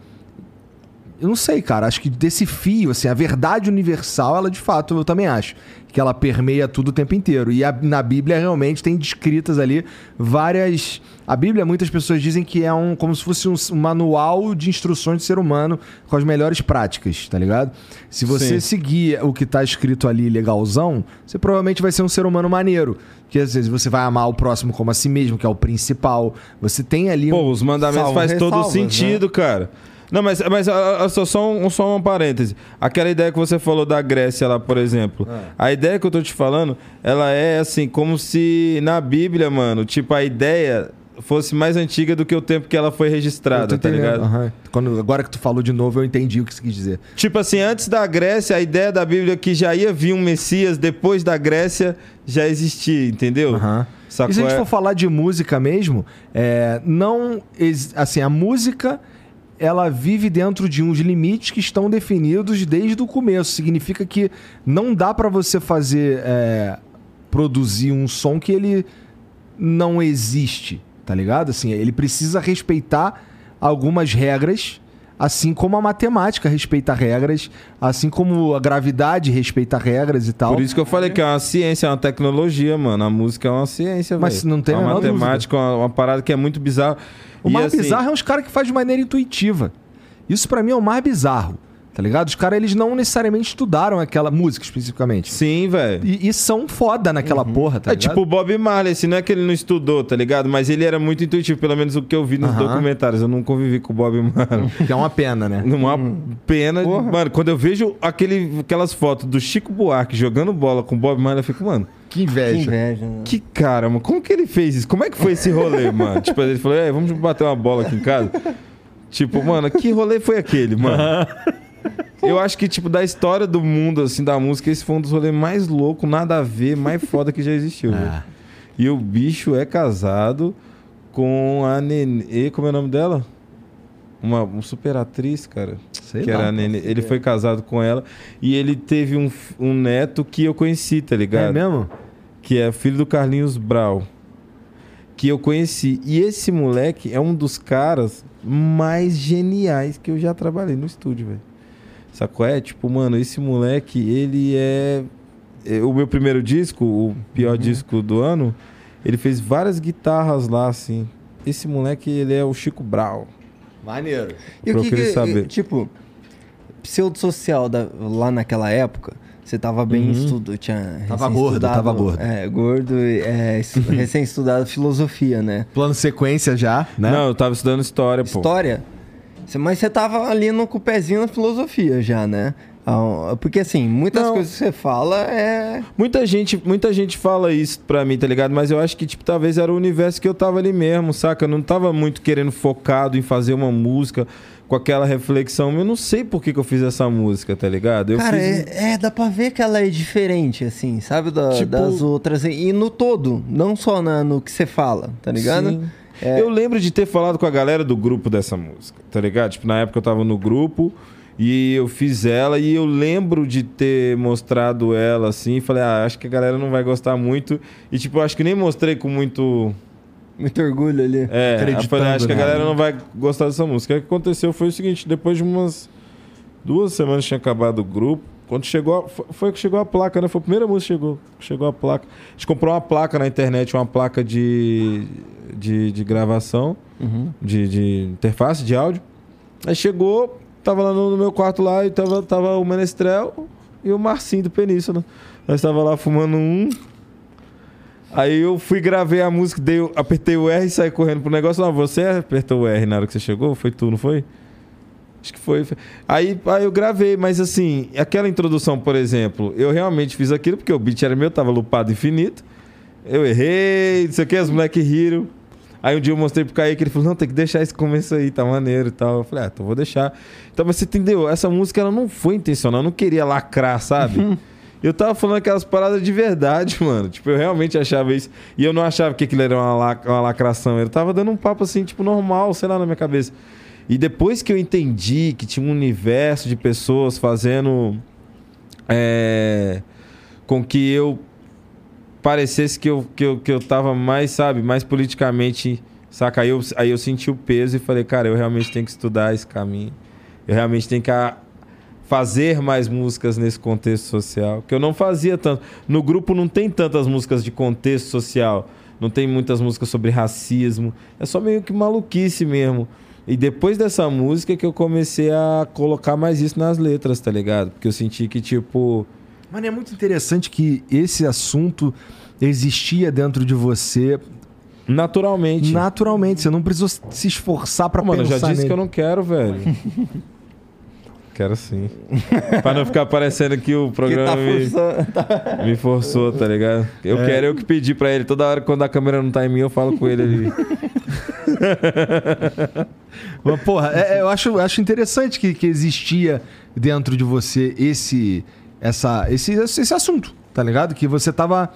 eu não sei, cara. Acho que desse fio, assim, a verdade universal, ela de fato, eu também acho. Que ela permeia tudo o tempo inteiro. E a- na Bíblia realmente tem descritas ali várias. A Bíblia, muitas pessoas dizem que é um como se fosse um, um manual de instruções de ser humano com as melhores práticas, tá ligado? Se você Sim. seguir o que tá escrito ali legalzão, você provavelmente vai ser um ser humano maneiro. Porque às vezes você vai amar o próximo como a si mesmo, que é o principal. Você tem ali um. Pô, os mandamentos Salvo faz todo ressalvas, sentido, cara. Não, mas, mas ah, ah, só, só, um, só um parêntese. Aquela ideia que você falou da Grécia lá, por exemplo. A ideia que eu tô te falando, ela é assim, como se na Bíblia, mano, tipo, a ideia fosse mais antiga do que o tempo que ela foi registrada, tá ligado? aham. Quando, agora que tu falou de novo, eu entendi o que você quis dizer. Tipo assim, antes da Grécia, a ideia da Bíblia é que já ia vir um Messias, depois da Grécia já existia, entendeu? Aham. Sacou? E se a gente É- for falar de música mesmo, é, não. Assim, a música. Ela vive dentro de uns limites que estão definidos desde o começo. Significa que não dá pra você fazer. é, produzir um som que ele não existe, tá ligado? Assim, ele precisa respeitar algumas regras, assim como a matemática respeita regras, assim como a gravidade respeita regras e tal. Por isso que eu falei que é uma ciência, é uma tecnologia, mano. A música é uma ciência. Mas não tem é a matemática, uma, uma parada que é muito bizarra. O E, mais assim, bizarro é os caras que fazem de maneira intuitiva. Isso pra mim é o mais bizarro, tá ligado? Os caras, eles não necessariamente estudaram aquela música especificamente. Sim, velho. E, e são foda naquela porra, tá é ligado? tipo o Bob Marley, assim, não é que ele não estudou, tá ligado? Mas ele era muito intuitivo, pelo menos o que eu vi nos Aham. documentários. Eu não convivi com o Bob Marley. Que é uma pena, né? Uma pena. Mano, quando eu vejo aquele, aquelas fotos do Chico Buarque jogando bola com o Bob Marley, eu fico, mano, Que Que inveja. inveja, né? que cara, mano, como que ele fez isso? Como é que foi esse rolê, mano? Tipo, ele falou, é, vamos bater uma bola aqui em casa. Tipo, mano, que rolê foi aquele, mano? Eu acho que, tipo, da história do mundo, assim, da música, esse foi um dos rolês mais loucos, nada a ver, mais foda que já existiu. velho. Ah, E o bicho é casado com a Nenê. Como é o nome dela? Uma, uma super atriz, cara. sei que lá. era a Nenê. Ele foi casado com ela e ele teve um, um neto que eu conheci, tá É ligado? mesmo? que é filho do Carlinhos Brau. Que eu conheci. E esse moleque é um dos caras mais geniais que eu já trabalhei no estúdio, velho. Sacou? É, tipo, mano, esse moleque, ele é. é, O meu primeiro disco, o pior disco do ano, ele fez várias guitarras lá, assim. Esse moleque, ele é o Chico Brau. Maneiro. E o que, que saber. tipo, pseudo-social da- lá naquela época, você tava bem Uhum. estudo, tinha Tava recém gordo, estudado- tava gordo. É, gordo, e, é, estu- recém-estudado filosofia, né? Plano sequência já, né? Não, eu tava estudando história, pô. História. Mas você tava ali no, com o pezinho na filosofia já, né? Porque assim, muitas Não. coisas que você fala é. Muita gente, muita gente fala isso pra mim, tá ligado? Mas eu acho que, tipo, talvez era o universo que eu tava ali mesmo, saca? Eu não tava muito querendo focado em fazer uma música com aquela reflexão. Eu não sei por que, que eu fiz essa música, tá ligado? Eu Cara, fiz... é, é, dá pra ver que ela é diferente, assim, sabe? Da- Tipo- Das outras. E no todo, não só na- no que você fala, tá ligado? Sim. É. Eu lembro de ter falado com a galera do grupo dessa música, tá ligado? Tipo, na época eu tava no grupo e eu fiz ela e eu lembro de ter mostrado ela assim. Falei, ah, acho que a galera não vai gostar muito. E, tipo, eu acho que nem mostrei com muito. Muito orgulho ali. É, falei, acho que a né? galera não vai gostar dessa música. O que aconteceu foi o seguinte: depois de umas duas semanas tinha acabado o grupo. Quando chegou, a- foi- que chegou a placa, né? Foi a primeira música que chegou. Chegou a placa. A gente comprou uma placa na internet, uma placa de, de, de gravação, Uhum. de, de interface de áudio. Aí chegou, tava lá no, meu quarto lá e tava, tava o Menestrel e o Marcinho do Península. Nós tava lá fumando um. Aí eu fui, gravei a música, dei, apertei o R e saí correndo pro negócio. Não, você apertou o R na hora que você chegou? Foi tu, não foi? Acho que foi. Aí, aí eu gravei, mas assim, aquela introdução, por exemplo, eu realmente fiz aquilo porque o beat era meu, tava lupado infinito. Eu errei, não sei o que, os moleques riram. Aí um dia eu mostrei pro Kaique, ele falou, não, tem que deixar esse começo aí, tá maneiro e tal. Eu falei, ah, então vou deixar. Então, mas você entendeu? Essa música, ela não foi intencional, eu não queria lacrar, sabe? eu tava falando aquelas paradas de verdade, mano. Tipo, eu realmente achava isso. E eu não achava que aquilo era uma, lac- uma lacração. Eu tava dando um papo assim, tipo, normal, sei lá, na minha cabeça. E depois que eu entendi que tinha um universo de pessoas fazendo é, com que eu parecesse que eu, que, eu, que eu tava mais, sabe, mais politicamente, saca? Aí eu, aí eu senti o peso e falei, cara, eu realmente tenho que estudar esse caminho. Eu realmente tenho que fazer mais músicas nesse contexto social, que eu não fazia tanto. No grupo não tem tantas músicas de contexto social, não tem muitas músicas sobre racismo, é só meio que maluquice mesmo. E depois dessa música que eu comecei a colocar mais isso nas letras, tá ligado? Porque eu senti que, tipo, Mano, é muito interessante que esse assunto existia dentro de você naturalmente. naturalmente. Você não precisou se esforçar pra Mano, eu pensar já disse nele. que eu não quero, velho. quero sim. pra não ficar parecendo que o Que programa tá me, forçando. tá- me forçou, tá ligado? Eu É. quero eu que pedi pra ele. Toda hora quando a câmera não tá em mim, eu falo com ele ali. Mas, porra, é- é, eu acho, acho interessante que, que existia dentro de você esse, essa, esse, esse, assunto, tá ligado? Que você tava.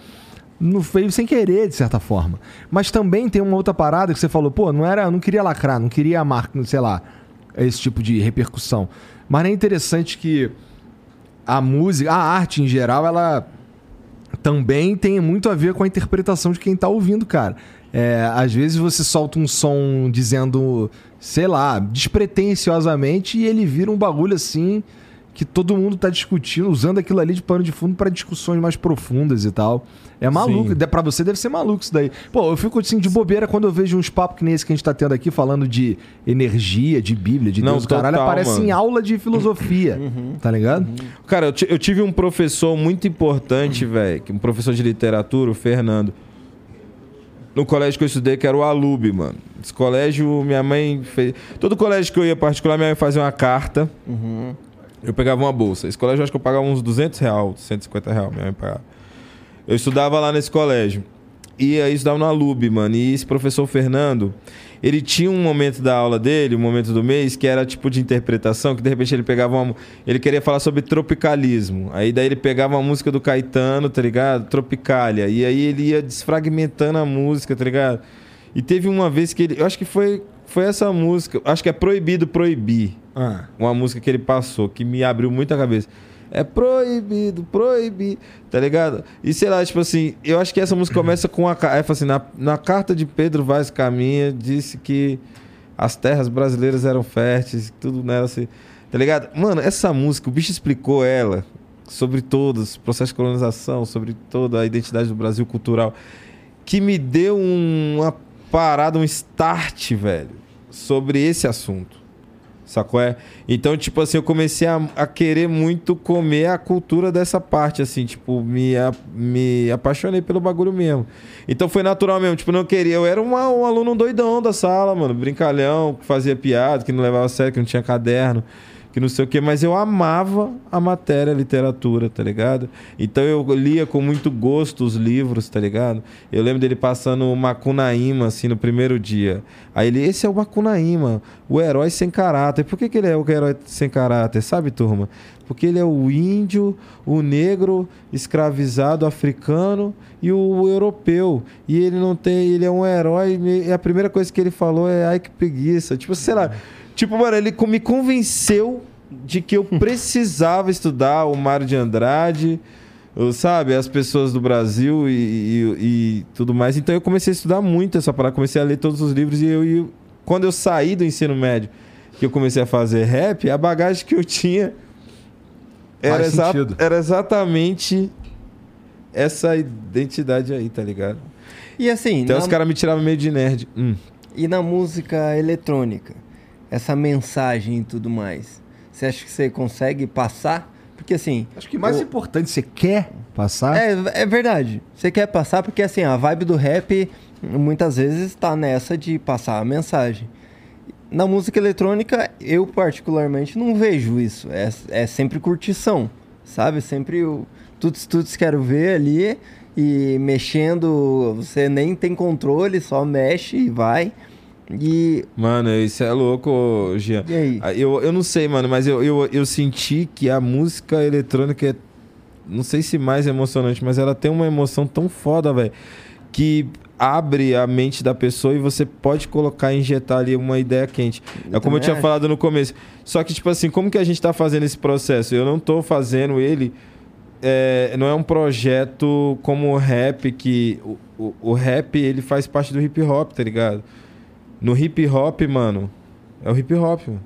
No veio sem querer, de certa forma. Mas também tem uma outra parada que você falou, pô, não era. Não queria lacrar, não queria marcar, sei lá, esse tipo de repercussão. Mas é interessante que a música, a arte em geral, ela também tem muito a ver com a interpretação de quem tá ouvindo, cara. É, às vezes você solta um som dizendo, sei lá, despretensiosamente e ele vira um bagulho assim que todo mundo tá discutindo, usando aquilo ali de pano de fundo pra discussões mais profundas e tal. É maluco, pra você deve ser maluco isso daí. Pô, eu fico assim de bobeira quando eu vejo uns papos que nem esse que a gente tá tendo aqui falando de energia, de Bíblia, de Não, Deus, caralho, total, parece mano. em aula de filosofia, tá ligado? Cara, eu, eu tive um professor muito importante, velho, que um professor de literatura, o Fernando. No colégio que eu estudei, que era o Alub, mano. Esse colégio, minha mãe fez. Todo colégio que eu ia particular, minha mãe fazia uma carta. Eu pegava uma bolsa. Esse colégio eu acho que eu pagava uns 200 reais, 150 reais, minha mãe pagava. Eu estudava lá nesse colégio. E aí estudava no Alub, mano. E esse professor Fernando, ele tinha um momento da aula dele, um momento do mês, que era tipo de interpretação, que de repente ele pegava uma. Ele queria falar sobre tropicalismo. Aí daí ele pegava uma música do Caetano, tá ligado? Tropicália. E aí ele ia desfragmentando a música, tá ligado? E teve uma vez que ele. Eu acho que foi, foi essa música. Acho que é Proibido Proibir Ah. uma música que ele passou que me abriu muito a cabeça. É proibido, proibido, tá ligado? E sei lá, tipo assim, eu acho que essa música começa com a. É, assim, na, na carta de Pedro Vaz Caminha, disse que as terras brasileiras eram férteis, tudo nela assim, tá ligado? Mano, essa música, o bicho explicou ela sobre todos, processo de colonização, sobre toda a identidade do Brasil cultural, que me deu um- uma parada, um start, velho, sobre esse assunto. Sacou? É? Então, tipo assim, eu comecei a, a querer muito comer a cultura dessa parte, assim, tipo, me, a- me apaixonei pelo bagulho mesmo. Então foi natural mesmo, tipo, não queria. Eu era uma- um aluno doidão da sala, mano, brincalhão, que fazia piada, que não levava a sério, que não tinha caderno, que não sei o quê, mas eu amava a matéria, a literatura, tá ligado? Então eu lia com muito gosto os livros, tá ligado? Eu lembro dele passando o Macunaíma, assim, no primeiro dia. Aí ele, esse é o Macunaíma, o herói sem caráter. Por que, que ele é o herói sem caráter, sabe, turma? Porque ele é o índio, o negro, escravizado, africano e o europeu. E ele não tem, ele é um herói. E a primeira coisa que ele falou é ai que preguiça. Tipo, sei lá. Tipo, mano, ele me convenceu de que eu precisava estudar o Mário de Andrade, sabe, as pessoas do Brasil e, e- e tudo mais. Então eu comecei a estudar muito essa parada, comecei a ler todos os livros e eu, e quando eu saí do ensino médio, que eu comecei a fazer rap, a bagagem que eu tinha era, exa- era exatamente essa identidade aí, tá ligado? E assim, Então na- os caras me tiravam meio de nerd. Hum. e na música eletrônica, essa mensagem e tudo mais, você acha que você consegue passar? Porque assim, Acho que mais importante, você quer passar? É, é verdade. Você quer passar porque assim, a vibe do rap muitas vezes tá nessa de passar a mensagem. Na música eletrônica, eu particularmente não vejo isso. É, é sempre curtição, sabe? Sempre o tuts tuts quero ver ali e mexendo, você nem tem controle, só mexe e vai. E, Mano, isso é louco, Jean. e aí? Ah, Eu, eu não sei, mano, mas eu, eu, eu senti que a música eletrônica é. Não sei se mais emocionante, mas ela tem uma emoção tão foda, velho. Que abre a mente da pessoa e você pode colocar e injetar ali uma ideia quente. é como eu tinha acho. falado no começo. Só que, tipo assim, como que a gente tá fazendo esse processo? Eu não tô fazendo ele. é, não é um projeto como o rap, que. O, o, o rap ele faz parte do hip hop, tá ligado? No hip hop, mano, é o hip hop, mano.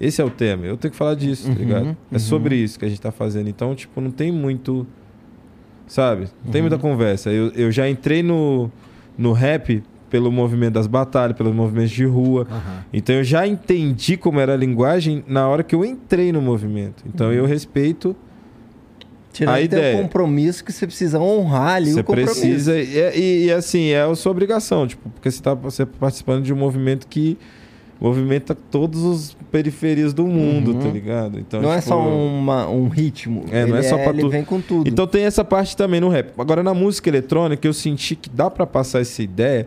Esse é o tema. Eu tenho que falar disso, tá Uhum, ligado? uhum. É sobre isso que a gente tá fazendo. Então, tipo, não tem muito. Sabe? Não tem muita Uhum. conversa. Eu, eu já entrei no, no rap pelo movimento das batalhas, pelos movimentos de rua. Então eu já entendi como era a linguagem na hora que eu entrei no movimento. Então Uhum. eu respeito. Tirando a que tem ideia. um compromisso que você precisa honrar ali Você o compromisso. precisa. E, e- e, assim, é a sua obrigação, tipo, porque você tá você participando de um movimento que movimenta todos os periferias do mundo, Uhum. tá ligado? Então, não é tipo, só uma- um ritmo. É, não é Ele só pra Ele tu- vem com tudo. Então tem essa parte também no rap. Agora na música eletrônica eu senti que dá pra passar essa ideia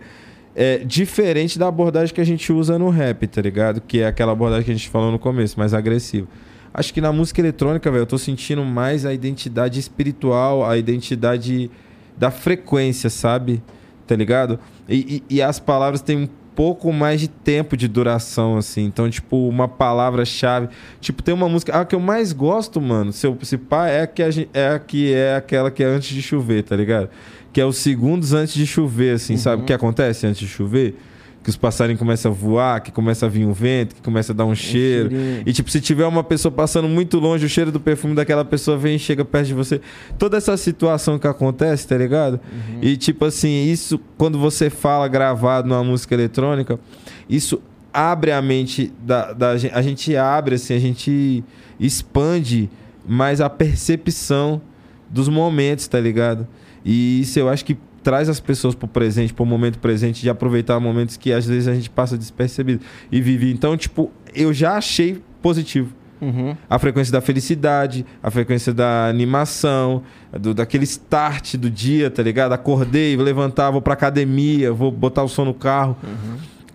é diferente da abordagem que a gente usa no rap, tá ligado? Que é aquela abordagem que a gente falou no começo, mais agressiva. Acho que na música eletrônica, velho, eu tô sentindo mais a identidade espiritual, a identidade da frequência, sabe? Tá ligado? E, e, e as palavras têm um pouco mais de tempo de duração, assim. Então, tipo, uma palavra-chave. Tipo, tem uma música. A que eu mais gosto, mano, se, eu, se pá, é a, que a gente, é a que é aquela que é antes de chover, tá ligado? Que é os segundos antes de chover, assim, sabe? O que acontece antes de chover? Que os passarinhos começam a voar, que começa a vir um vento, que começa a dar um cheiro. cheirinho. E, tipo, se tiver uma pessoa passando muito longe, o cheiro do perfume daquela pessoa vem e chega perto de você. Toda essa situação que acontece, tá ligado? E, tipo assim, isso, quando você fala gravado numa música eletrônica, isso abre a mente da, da gente. A gente abre, assim, a gente expande mais a percepção dos momentos, tá ligado? E isso eu acho que traz as pessoas pro presente, pro momento presente, de aproveitar momentos que às vezes a gente passa despercebido e vive. Então, tipo, eu já achei positivo. Uhum. A frequência da felicidade, a frequência da animação, do, daquele start do dia, tá ligado? Acordei, vou levantar, vou pra academia, vou botar o som no carro.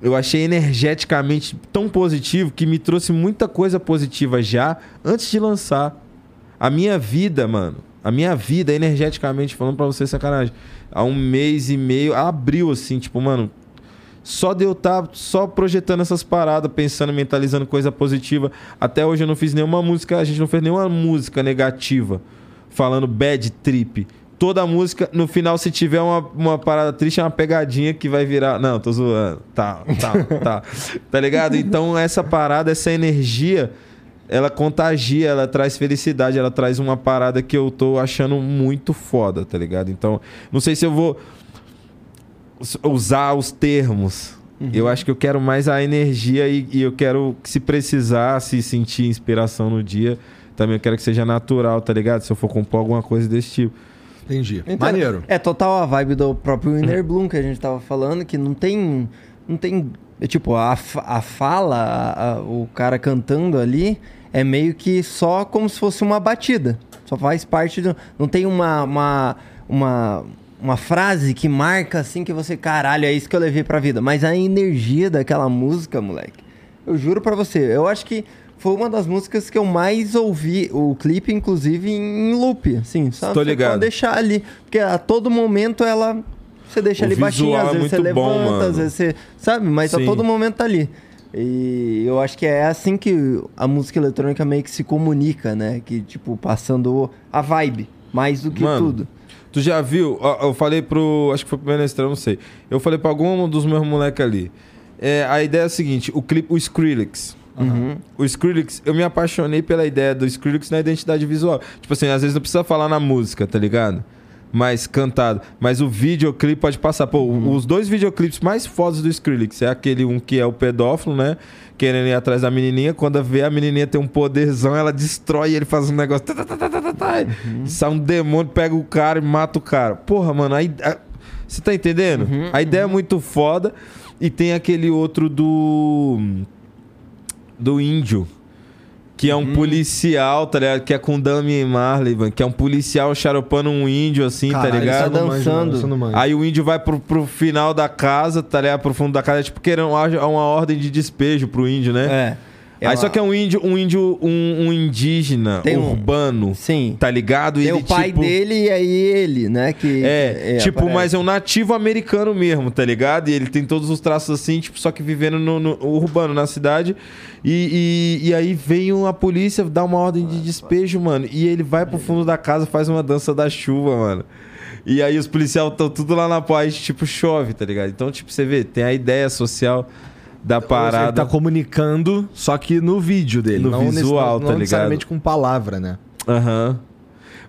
Eu achei energeticamente tão positivo que me trouxe muita coisa positiva já antes de lançar. A minha vida, mano, a minha vida, energeticamente falando pra você, sacanagem, há um mês e meio, abriu assim, tipo, mano, só de eu estar só projetando essas paradas, pensando, mentalizando coisa positiva. Até hoje eu não fiz nenhuma música, a gente não fez nenhuma música negativa, falando bad trip. Toda música, no final, se tiver uma, uma parada triste, é uma pegadinha que vai virar. Não, tô zoando. Tá, tá, tá. Tá ligado? Então, essa parada, essa energia, ela contagia, ela traz felicidade, ela traz uma parada que eu tô achando muito foda, tá ligado? Então, não sei se eu vou us- usar os termos. Eu acho que eu quero mais a energia e, e eu quero que se precisar, se sentir inspiração no dia, também eu quero que seja natural, tá ligado? Se eu for compor alguma coisa desse tipo. Entendi. Então, Maneiro. É total a vibe do próprio Inner Bloom que a gente tava falando, que não tem. Não tem. É Tipo, a, a fala, a- a- o cara cantando ali, é meio que só como se fosse uma batida. Só faz parte do. Não tem uma. uma, uma uma frase que marca assim que você, caralho, é isso que eu levei pra vida. Mas a energia daquela música, moleque, eu juro pra você, eu acho que foi uma das músicas que eu mais ouvi, o clipe, inclusive, em loop, assim, sabe? Tô ligado. deixar ali, porque a todo momento ela... Você deixa O ali baixinho, às é vezes você muito bom, levanta, às vezes você... Sabe? Mas a Sim. todo momento tá ali. E eu acho que é assim que a música eletrônica meio que se comunica, né? Que, tipo, passando a vibe, mais do que Mano, tudo. Tu já viu? Eu falei pro. Acho que foi pro Menestrão, não sei. Eu falei pra algum dos meus moleques ali. É, a ideia é a seguinte: o clipe, o Skrillex. Uhum. O Skrillex, eu me apaixonei pela ideia do Skrillex na identidade visual. Tipo assim, às vezes não precisa falar na música, tá ligado? Mas cantado. Mas o videoclipe pode passar. Pô, os dois videoclipes mais fodas do Skrillex é aquele um que é o pedófilo, né? Querendo ir atrás da menininha. Quando vê a menininha tem um poderzão, ela destrói ele faz um negócio. tá, tá, tá, tá, tá, tá, tá. Sai um demônio, pega o cara e mata o cara. Porra, mano, aí. Você tá entendendo? a ideia é muito foda. E tem aquele outro do do índio. Que é um policial, tá ligado? Que é com Dami Marley, mano. Que é um policial xaropando um índio, assim, Caralho, tá ligado? tá dançando. manjo. Aí o índio vai pro, pro final da casa, tá ligado? Pro fundo da casa, tipo, querendo uma, uma ordem de despejo pro índio, né? É. Aí só que é um índio, um índio, um, um indígena Tem um- urbano, Sim. tá ligado? E Tem ele, o pai tipo, dele e aí ele, né? Que, É, tipo, aparece. mas é um nativo americano mesmo, tá ligado? E ele tem todos os traços assim, tipo, só que vivendo no, no urbano, na cidade. E, e, e aí vem a polícia, dá uma ordem de despejo, mano. E ele vai pro fundo da casa, faz uma dança da chuva, mano. E aí os policiais estão tudo lá na paz, tipo, chove, tá ligado? Então, tipo, você vê, tem a ideia social da seja, parada. Ele tá comunicando, só que no vídeo dele. No não visual, não tá necessariamente com palavra, né? Aham.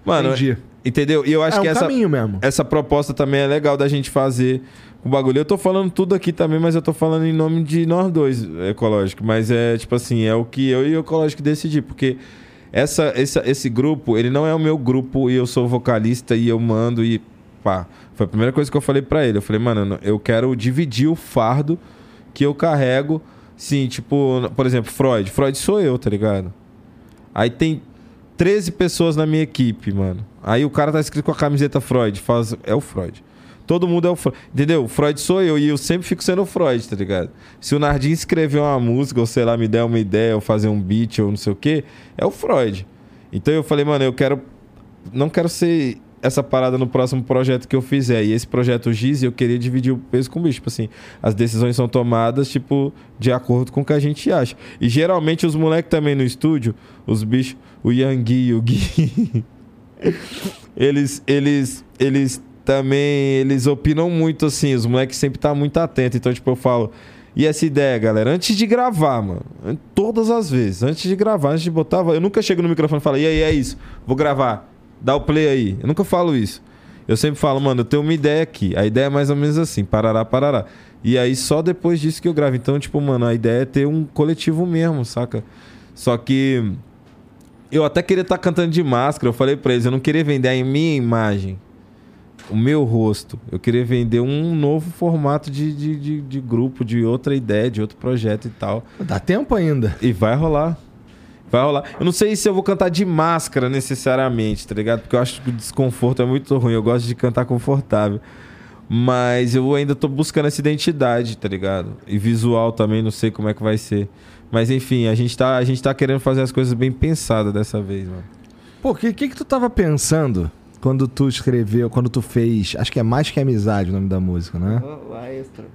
Mano, Entendi. entendeu? E eu acho é que um essa, caminho mesmo. essa proposta também é legal da gente fazer o bagulho. Eu tô falando tudo aqui também, mas eu tô falando em nome de nós dois, ecológico. Mas é tipo assim, é o que eu e o ecológico decidi, porque essa, essa, esse grupo, ele não é o meu grupo e eu sou vocalista e eu mando e pá. Foi a primeira coisa que eu falei pra ele. Eu falei, mano, eu quero dividir o fardo que eu carrego. Sim, tipo, por exemplo, Freud. Freud sou eu, tá ligado? Aí tem 13 pessoas na minha equipe, mano. Aí o cara tá escrito com a camiseta Freud. Faz... É o Freud. Todo mundo é o Freud. Entendeu? O Freud sou eu e eu sempre fico sendo o Freud, tá ligado? Se o Nardim escrever uma música, ou sei lá, me der uma ideia, ou fazer um beat, ou não sei o quê, é o Freud. Então eu falei, mano, eu quero. Não quero ser essa parada no próximo projeto que eu fizer. E esse projeto Giz, eu queria dividir o peso com o bicho. Tipo assim, as decisões são tomadas, tipo, de acordo com o que a gente acha. E geralmente os moleques também no estúdio, os bichos, o Yang e o Gui, eles, eles, eles também, eles opinam muito assim, os moleques sempre tá muito atentos. Então, tipo, eu falo, e essa ideia, galera, antes de gravar, mano, todas as vezes, antes de gravar, antes de botar, eu nunca chego no microfone e falo, e aí, é isso, vou gravar, dá o play aí. Eu nunca falo isso. Eu sempre falo, mano, eu tenho uma ideia aqui. A ideia é mais ou menos assim, parará, parará. E aí só depois disso que eu gravo. Então, tipo, mano, a ideia é ter um coletivo mesmo, saca? Só que eu até queria estar cantando de máscara. Eu falei pra eles, eu não queria vender a minha imagem, o meu rosto. Eu queria vender um novo formato de, de, de, de grupo, de outra ideia, de outro projeto e tal. Dá tempo ainda. E vai rolar. Vai rolar. Eu não sei se eu vou cantar de máscara necessariamente, tá ligado? Porque eu acho que o desconforto é muito ruim. Eu gosto de cantar confortável. Mas eu ainda tô buscando essa identidade, tá ligado? E visual também, não sei como é que vai ser. Mas enfim, a gente tá, a gente tá querendo fazer as coisas bem pensadas dessa vez, mano. Pô, o que, que que tu tava pensando quando tu escreveu, quando tu fez... Acho que é Mais Que Amizade o nome da música, né? Lá extra.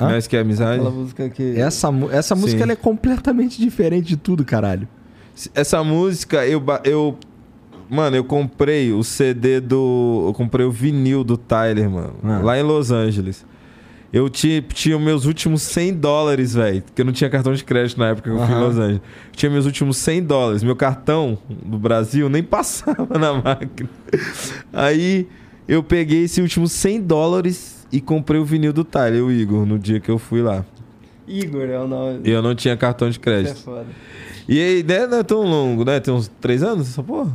Hã? Mais que amizade. Aquela música que. Essa, essa música Sim. é completamente diferente de tudo, caralho. Essa música, eu, eu. Mano, eu comprei o CD do. Eu comprei o vinil do Tyler, mano. Ah. Lá em Los Angeles. Eu ti- tinha os meus últimos 100 dólares, velho. Porque eu não tinha cartão de crédito na época que eu fui em. Los Angeles. Tinha meus últimos 100 dólares. Meu cartão do Brasil nem passava na máquina. Aí eu peguei esse último 100 dólares e comprei o vinil do Tyler, o Igor, no dia que eu fui lá. Igor é o nome. E eu não tinha cartão de Isso é crédito. foda. E aí, né, não é tão longo, né? Tem uns três anos essa porra?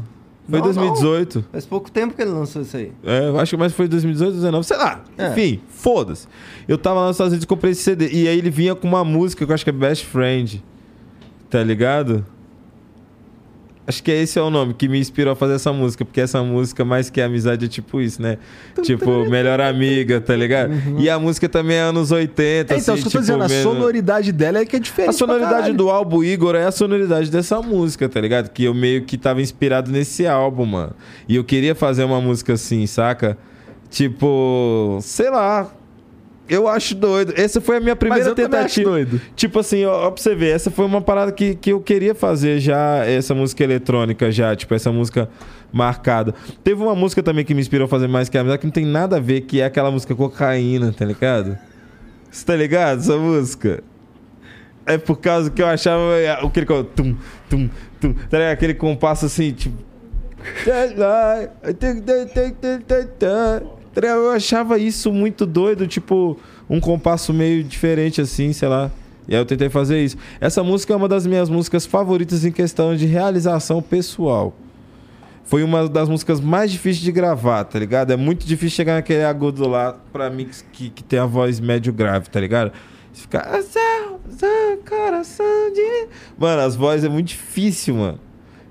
Foi Não, 2018. Faz pouco tempo que ele lançou isso aí. É, eu acho que mais foi 2018, 2019, sei lá. É. Enfim, foda-se. Eu tava lá nos Estados Unidos e comprei esse CD. E aí ele vinha com uma música que eu acho que é Best Friend. Tá ligado? Acho que esse é o nome que me inspirou a fazer essa música, porque essa música, mais que amizade, é tipo isso, né? Tipo, melhor amiga, tá ligado? E a música também é anos 80, É, então, assim, isso que eu tô tipo, dizendo, a sonoridade dela é que é diferente. a sonoridade do álbum Igor é a sonoridade dessa música, tá ligado? Que eu meio que tava inspirado nesse álbum, mano. E eu queria fazer uma música assim, saca? Tipo, sei lá. Eu acho doido. Essa foi a minha Mas primeira eu também acho tentativa. doido. Tipo assim, ó, ó, pra você ver, essa foi uma parada que, que eu queria fazer já, essa música eletrônica já, tipo, essa música marcada. Teve uma música também que me inspirou a fazer mais que a amizade, que não tem nada a ver, que é aquela música cocaína, tá ligado? Você tá ligado, essa música? É por causa que eu achava é, aquele tum, tum, tum, tá ligado? Aquele compasso assim, tipo. Tá? Eu achava isso muito doido, tipo, um compasso meio diferente assim, sei lá. E aí eu tentei fazer isso. Essa música é uma das minhas músicas favoritas em questão de realização pessoal. Foi uma das músicas mais difíceis de gravar, tá ligado? É muito difícil chegar naquele agudo lá pra mim que, que tem a voz médio grave, tá ligado? Você fica. "Ah, coração de. Mano, as vozes é muito difícil, mano.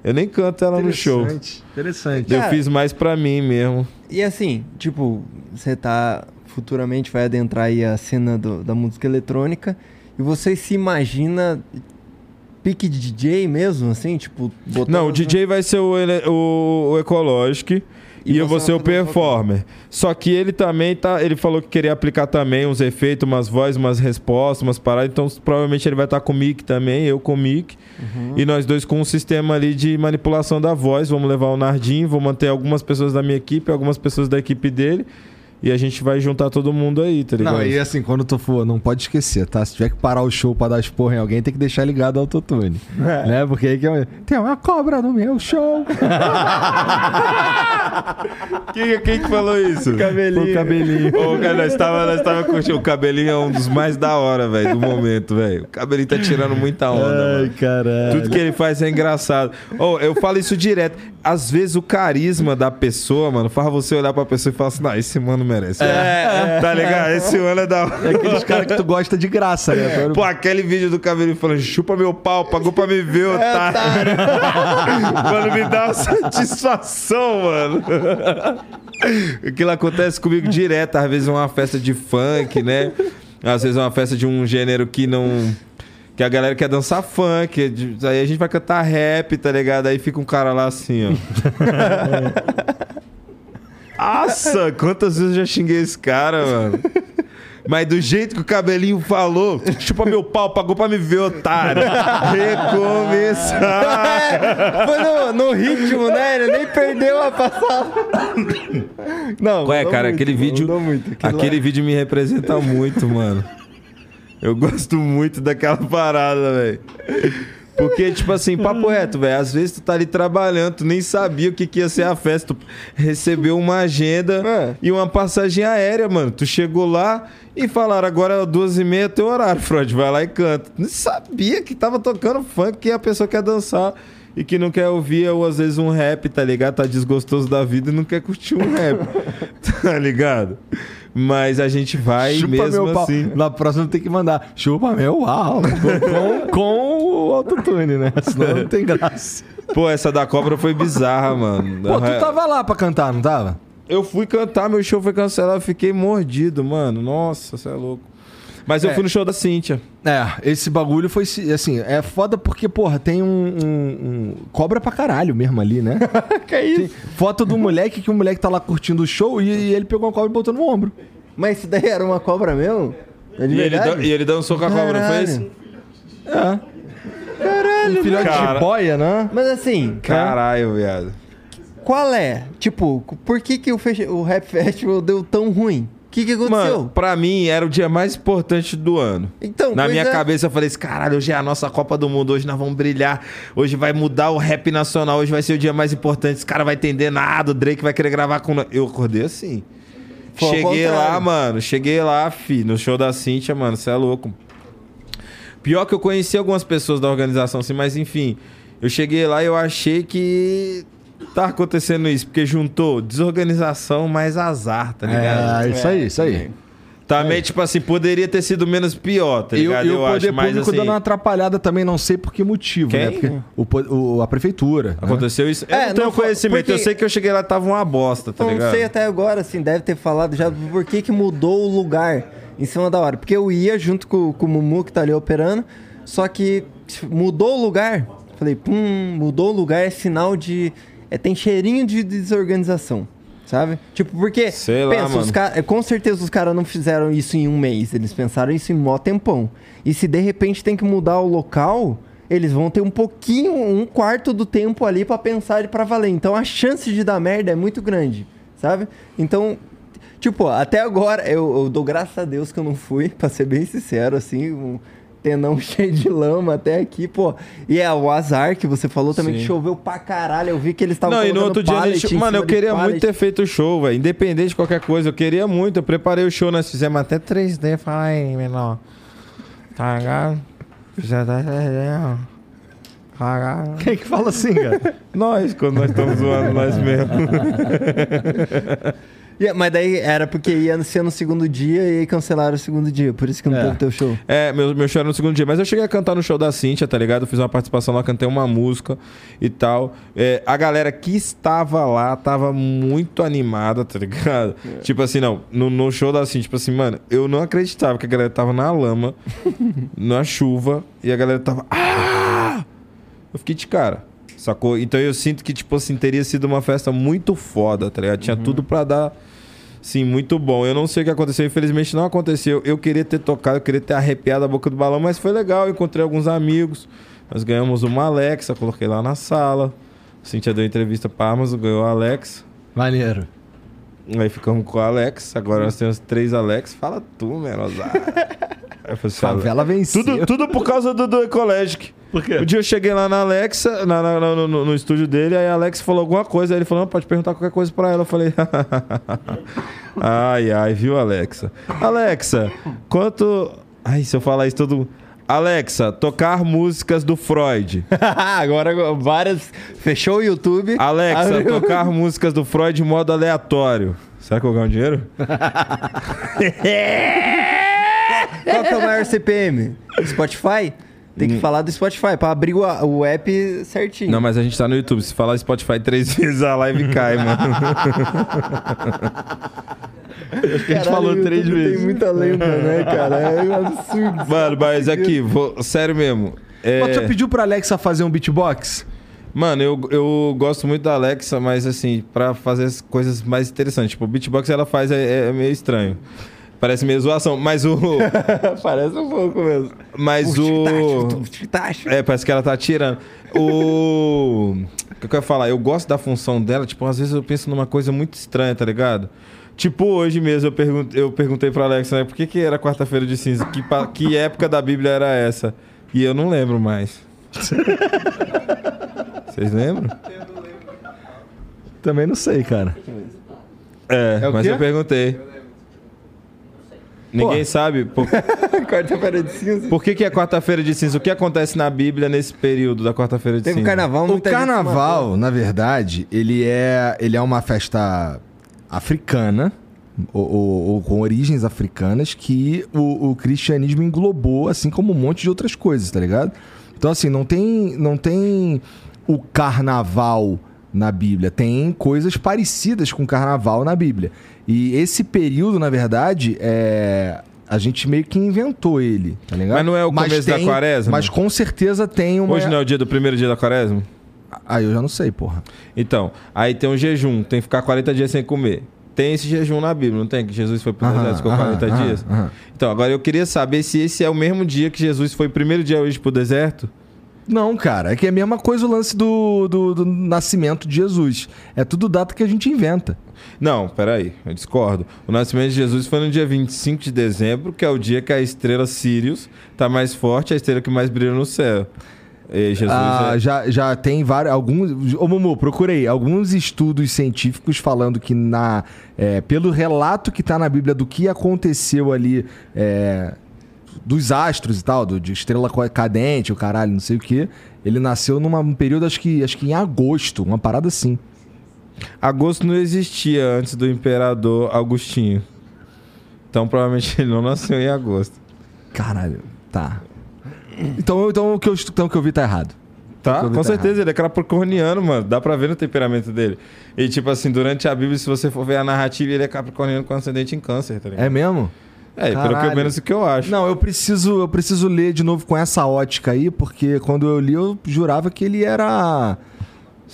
Eu nem canto ela no show. Interessante, Interessante. Eu Cara, fiz mais pra mim mesmo. E assim, tipo, você tá. Futuramente vai adentrar aí a cena do- da música eletrônica. E você se imagina pique DJ mesmo, assim? Tipo, botando. Não, o DJ vai ser o, o, o Ecológico e, E eu vou ser o performer. Só que ele também tá. Ele falou que queria aplicar também uns efeitos, umas vozes, umas respostas, umas paradas. Então provavelmente ele vai estar com o mic também, eu com o mic. Uhum. E nós dois com um sistema ali de manipulação da voz. Vamos levar o Nardim, vou manter algumas pessoas da minha equipe, algumas pessoas da equipe dele. E a gente vai juntar todo mundo aí, tá ligado? Não, e assim, quando tu for, não pode esquecer, tá? Se tiver que parar o show pra dar esporra em alguém, tem que deixar ligado ao autotune. Né? Porque aí que é... tem uma cobra no meu show. Quem, quem que falou isso? cabelinho. O cabelinho. Ô, cara, nós tava, nós tava curtindo. O cabelinho é um dos mais da hora, velho, do momento, velho. O cabelinho tá tirando muita onda, Ai, mano. caralho. Tudo que ele faz é engraçado. Ô, eu falo isso direto. Às vezes o carisma da pessoa, mano, faz você olhar pra pessoa e falar assim, não, esse mano merece. É, tá ligado? Esse mano é da hora. É aqueles caras que tu gosta de graça, né? Pô, aquele vídeo do cabelinho falando, chupa meu pau, pagou pra me ver, otário. mano, me dá uma satisfação, mano. Aquilo acontece comigo direto, às vezes é uma festa de funk, né? Às vezes é uma festa de um gênero que não. Que a galera quer dançar funk. de- Aí a gente vai cantar rap, tá ligado? Aí fica um cara lá assim, ó. Nossa, quantas vezes eu já xinguei esse cara, mano. Mas do jeito que o cabelinho falou, chupa meu pau, pagou pra me ver, otário. Recomeçar. Foi no, no ritmo, né? Ele nem perdeu a passada. Não, Ué, mudou cara, muito, aquele vídeo. muito. Aquele lá- vídeo me representa muito, mano. Eu gosto muito daquela parada, velho. Porque, tipo assim, papo reto, velho. Às vezes tu tá ali trabalhando, tu nem sabia o que, que ia ser a festa. Tu recebeu uma agenda É. e uma passagem aérea, mano. Tu chegou lá e falaram, agora é duas e meia teu horário, Freud. Vai lá e canta. Nem sabia que tava tocando funk, que a pessoa quer dançar e que não quer ouvir, ou às vezes, um rap, tá ligado? Tá desgostoso da vida e não quer curtir um rap. tá ligado? Mas a gente vai Chupa mesmo assim. Na próxima tem que mandar. Chupa meu pau. Com, com o autotune, né? Senão não tem graça. Pô, essa da cobra foi bizarra, mano. Pô, tu tava lá pra cantar, não tava? Eu fui cantar, meu show foi cancelado, eu fiquei mordido, mano. Nossa, você é louco. Mas eu É. fui no show da Cíntia. É, esse bagulho foi assim, é foda porque, porra, tem um, um- um- cobra pra caralho mesmo ali, né? Que isso? Tem foto do moleque que o moleque tá lá curtindo o show e, e ele pegou uma cobra e botou no ombro. Mas isso daí era uma cobra mesmo? É E ele, e ele dançou com a cobra, não foi isso? Caralho. É. Caralho. Um filhote Cara. de boia, né? Mas assim, Caralho, viado. qual é? Tipo, por que, que o, o Rap Festival deu tão ruim? O que, que aconteceu? Mano, pra mim era o dia mais importante do ano. então, Na minha é. cabeça eu falei assim, caralho, hoje é a nossa Copa do Mundo, hoje nós vamos brilhar, hoje vai mudar o rap nacional, hoje vai ser o dia mais importante, esse cara vai entender nada, o Drake vai querer gravar com nós. Eu acordei assim. Cheguei lá, mano, cheguei lá, fi, no show da Cintia, mano, você é louco. Pior que eu conheci algumas pessoas da organização, assim, mas enfim, eu cheguei lá e eu achei que tá acontecendo isso, porque juntou desorganização mais azar, tá ligado? É, isso aí, isso aí. Também, tipo assim, poderia ter sido menos pior, tá E, o- ligado? e o poder mas, público assim, dando uma atrapalhada também, não sei por que motivo, Quem? né? Porque o, o- a prefeitura. né? Aconteceu isso? Eu É, não tenho não foi- conhecimento, porque- eu sei que eu cheguei lá tava uma bosta, tá não ligado? sei até agora, assim, deve ter falado já por que, que mudou o lugar em cima da hora. Porque eu ia junto com, com o Mumu, que tá ali operando, só que mudou o lugar. Falei, pum, mudou o lugar, é sinal de. É, tem cheirinho de desorganização. Sabe? Tipo, porque. Sei lá, pensa, os mano. é, com certeza os caras não fizeram isso em um mês. Eles pensaram isso em mó tempão. E se de repente tem que mudar o local, eles vão ter um pouquinho, um quarto do tempo ali pra pensar e pra valer. Então a chance de dar merda é muito grande, sabe? Então, tipo, até agora eu, eu dou graças a Deus que eu não fui, pra ser bem sincero, assim, um tenão cheio de lama até aqui, pô. E é o azar que você falou também Sim. que choveu pra caralho. Eu vi que eles estavam Não, e no outro dia, gente... mano, eu queria muito ter feito o show, velho. Independente de qualquer coisa, eu queria muito. Eu preparei o show, nós fizemos até 3D. Fala aí, menor. Tá ligado? Já tá entendendo? Tá ligado? Quem que fala assim, cara? Nós, quando nós estamos zoando nós mesmos. Yeah, mas daí era porque ia ser no segundo dia e aí cancelaram o segundo dia. Por isso que não É. teve teu show. É, meu, meu show era no segundo dia. Mas eu cheguei a cantar no show da Cintia, tá ligado? Eu fiz uma participação lá, cantei uma música e tal. É, a galera que estava lá tava muito animada, tá ligado? Tipo assim, não, no, no show da Cintia, tipo assim, mano, eu não acreditava que a galera tava na lama, na chuva, e a galera tava. Ah! Eu fiquei de cara. Sacou? Então eu sinto que, tipo assim, teria sido uma festa muito foda, tá ligado? Tinha tudo pra dar. Sim, muito bom. Eu não sei o que aconteceu, infelizmente não aconteceu. Eu queria ter tocado, eu queria ter arrepiado a boca do balão, mas foi legal. Eu encontrei alguns amigos. Nós ganhamos uma Alexa, coloquei lá na sala. A Cintia deu entrevista pra Amazon, ganhou a Alexa. Maneiro. Aí ficamos com a Alex. Agora nós temos três Alex. Fala tu, Menozar. Aí eu falei assim, Favela venceu. tudo, tudo por causa do, do Ecologic. Por quê? Um dia eu cheguei lá na Alexa, na- na- na- no, no estúdio dele, aí a Alex falou alguma coisa, aí ele falou, não, pode perguntar qualquer coisa pra ela. Eu falei, ai, ai, viu, Alexa? Alexa, quanto... Ai, se eu falar isso, todo... Alexa, tocar músicas do Freud. Agora várias. Fechou o YouTube. Alexa, abriu- tocar músicas do Freud em modo aleatório. Será que eu vou ganhar um dinheiro? Qual que é o maior CPM? Spotify? Tem que falar do Spotify pra abrir o, o app certinho. Não, mas a gente tá no YouTube. Se falar Spotify três vezes, a live cai, mano. Acho que a gente falou três vezes. Tem muita lenda, né, cara? É um absurdo. Mano, mas aqui, vou- sério mesmo. É, Mas já pediu pra Alexa fazer um beatbox? Mano, eu, eu gosto muito da Alexa, mas assim, pra fazer as coisas mais interessantes. Tipo, o beatbox ela faz é, é meio estranho. Parece meio zoação, mas o. Parece um pouco mesmo. Mas o. Tacho. É, parece que ela tá tirando. O. O que eu quero falar? Eu gosto da função dela, tipo, às vezes eu penso numa coisa muito estranha, tá ligado? Tipo, hoje mesmo eu, pergun eu perguntei pra Alexa, né, por que, que era quarta-feira de cinza? Que, pa- que época da Bíblia era essa? E eu não lembro mais. Vocês lembram? Também não sei, cara. É, É o mas quê? eu perguntei. Ninguém Pô. sabe por, Quarta-feira de cinza. por que, que é quarta-feira de cinza. O que acontece na Bíblia nesse período da quarta-feira de Teve cinza? um carnaval, O carnaval, na verdade, ele é, ele é uma festa africana, ou, ou- ou com origens africanas, que o, o cristianismo englobou, assim como um monte de outras coisas, tá ligado? Então, assim, não tem, não tem o carnaval na Bíblia, tem coisas parecidas com carnaval na Bíblia. E esse período, na verdade, é. A gente meio que inventou ele, tá ligado? Mas não é o começo da quaresma? Mas com certeza tem uma. Hoje não é o dia do primeiro dia da quaresma? Ah, eu já não sei, porra. Então, aí tem um jejum, tem que ficar 40 dias sem comer. Tem esse jejum na Bíblia, não tem? Que Jesus foi pro Aham, deserto, ficou aham, 40 aham, dias. aham. Então, agora eu queria saber se esse é o mesmo dia que Jesus foi o primeiro dia hoje pro deserto. Não, cara, é que é a mesma coisa o lance do, do, do nascimento de Jesus. É tudo data que a gente inventa. Não, peraí, eu discordo. O nascimento de Jesus foi no dia 25 de dezembro, que é o dia que a estrela Sirius tá mais forte, a estrela que mais brilha no céu. Jesus Ah, é... já, já tem vários. Alguns. Ô, Mumu, procurei alguns estudos científicos falando que, na, é, pelo relato que tá na Bíblia do que aconteceu ali. é, dos astros e tal, do, de estrela cadente, o caralho, não sei o que. Ele nasceu num período, acho que, acho que em agosto, uma parada assim. Agosto não existia antes do imperador Augustinho. Então provavelmente ele não nasceu em agosto. Caralho, tá. Então, então, o, que eu, então o que eu vi tá errado. Tá, com tá certeza, ele é capricorniano, mano. Dá pra ver no temperamento dele. E, tipo assim, durante a Bíblia, se você for ver a narrativa, ele é capricorniano com ascendente em câncer, tá ligado? É mesmo? É, pelo que Caralho. menos o que eu acho. Não, eu preciso, eu preciso ler de novo com essa ótica aí, porque quando eu li, eu jurava que ele era.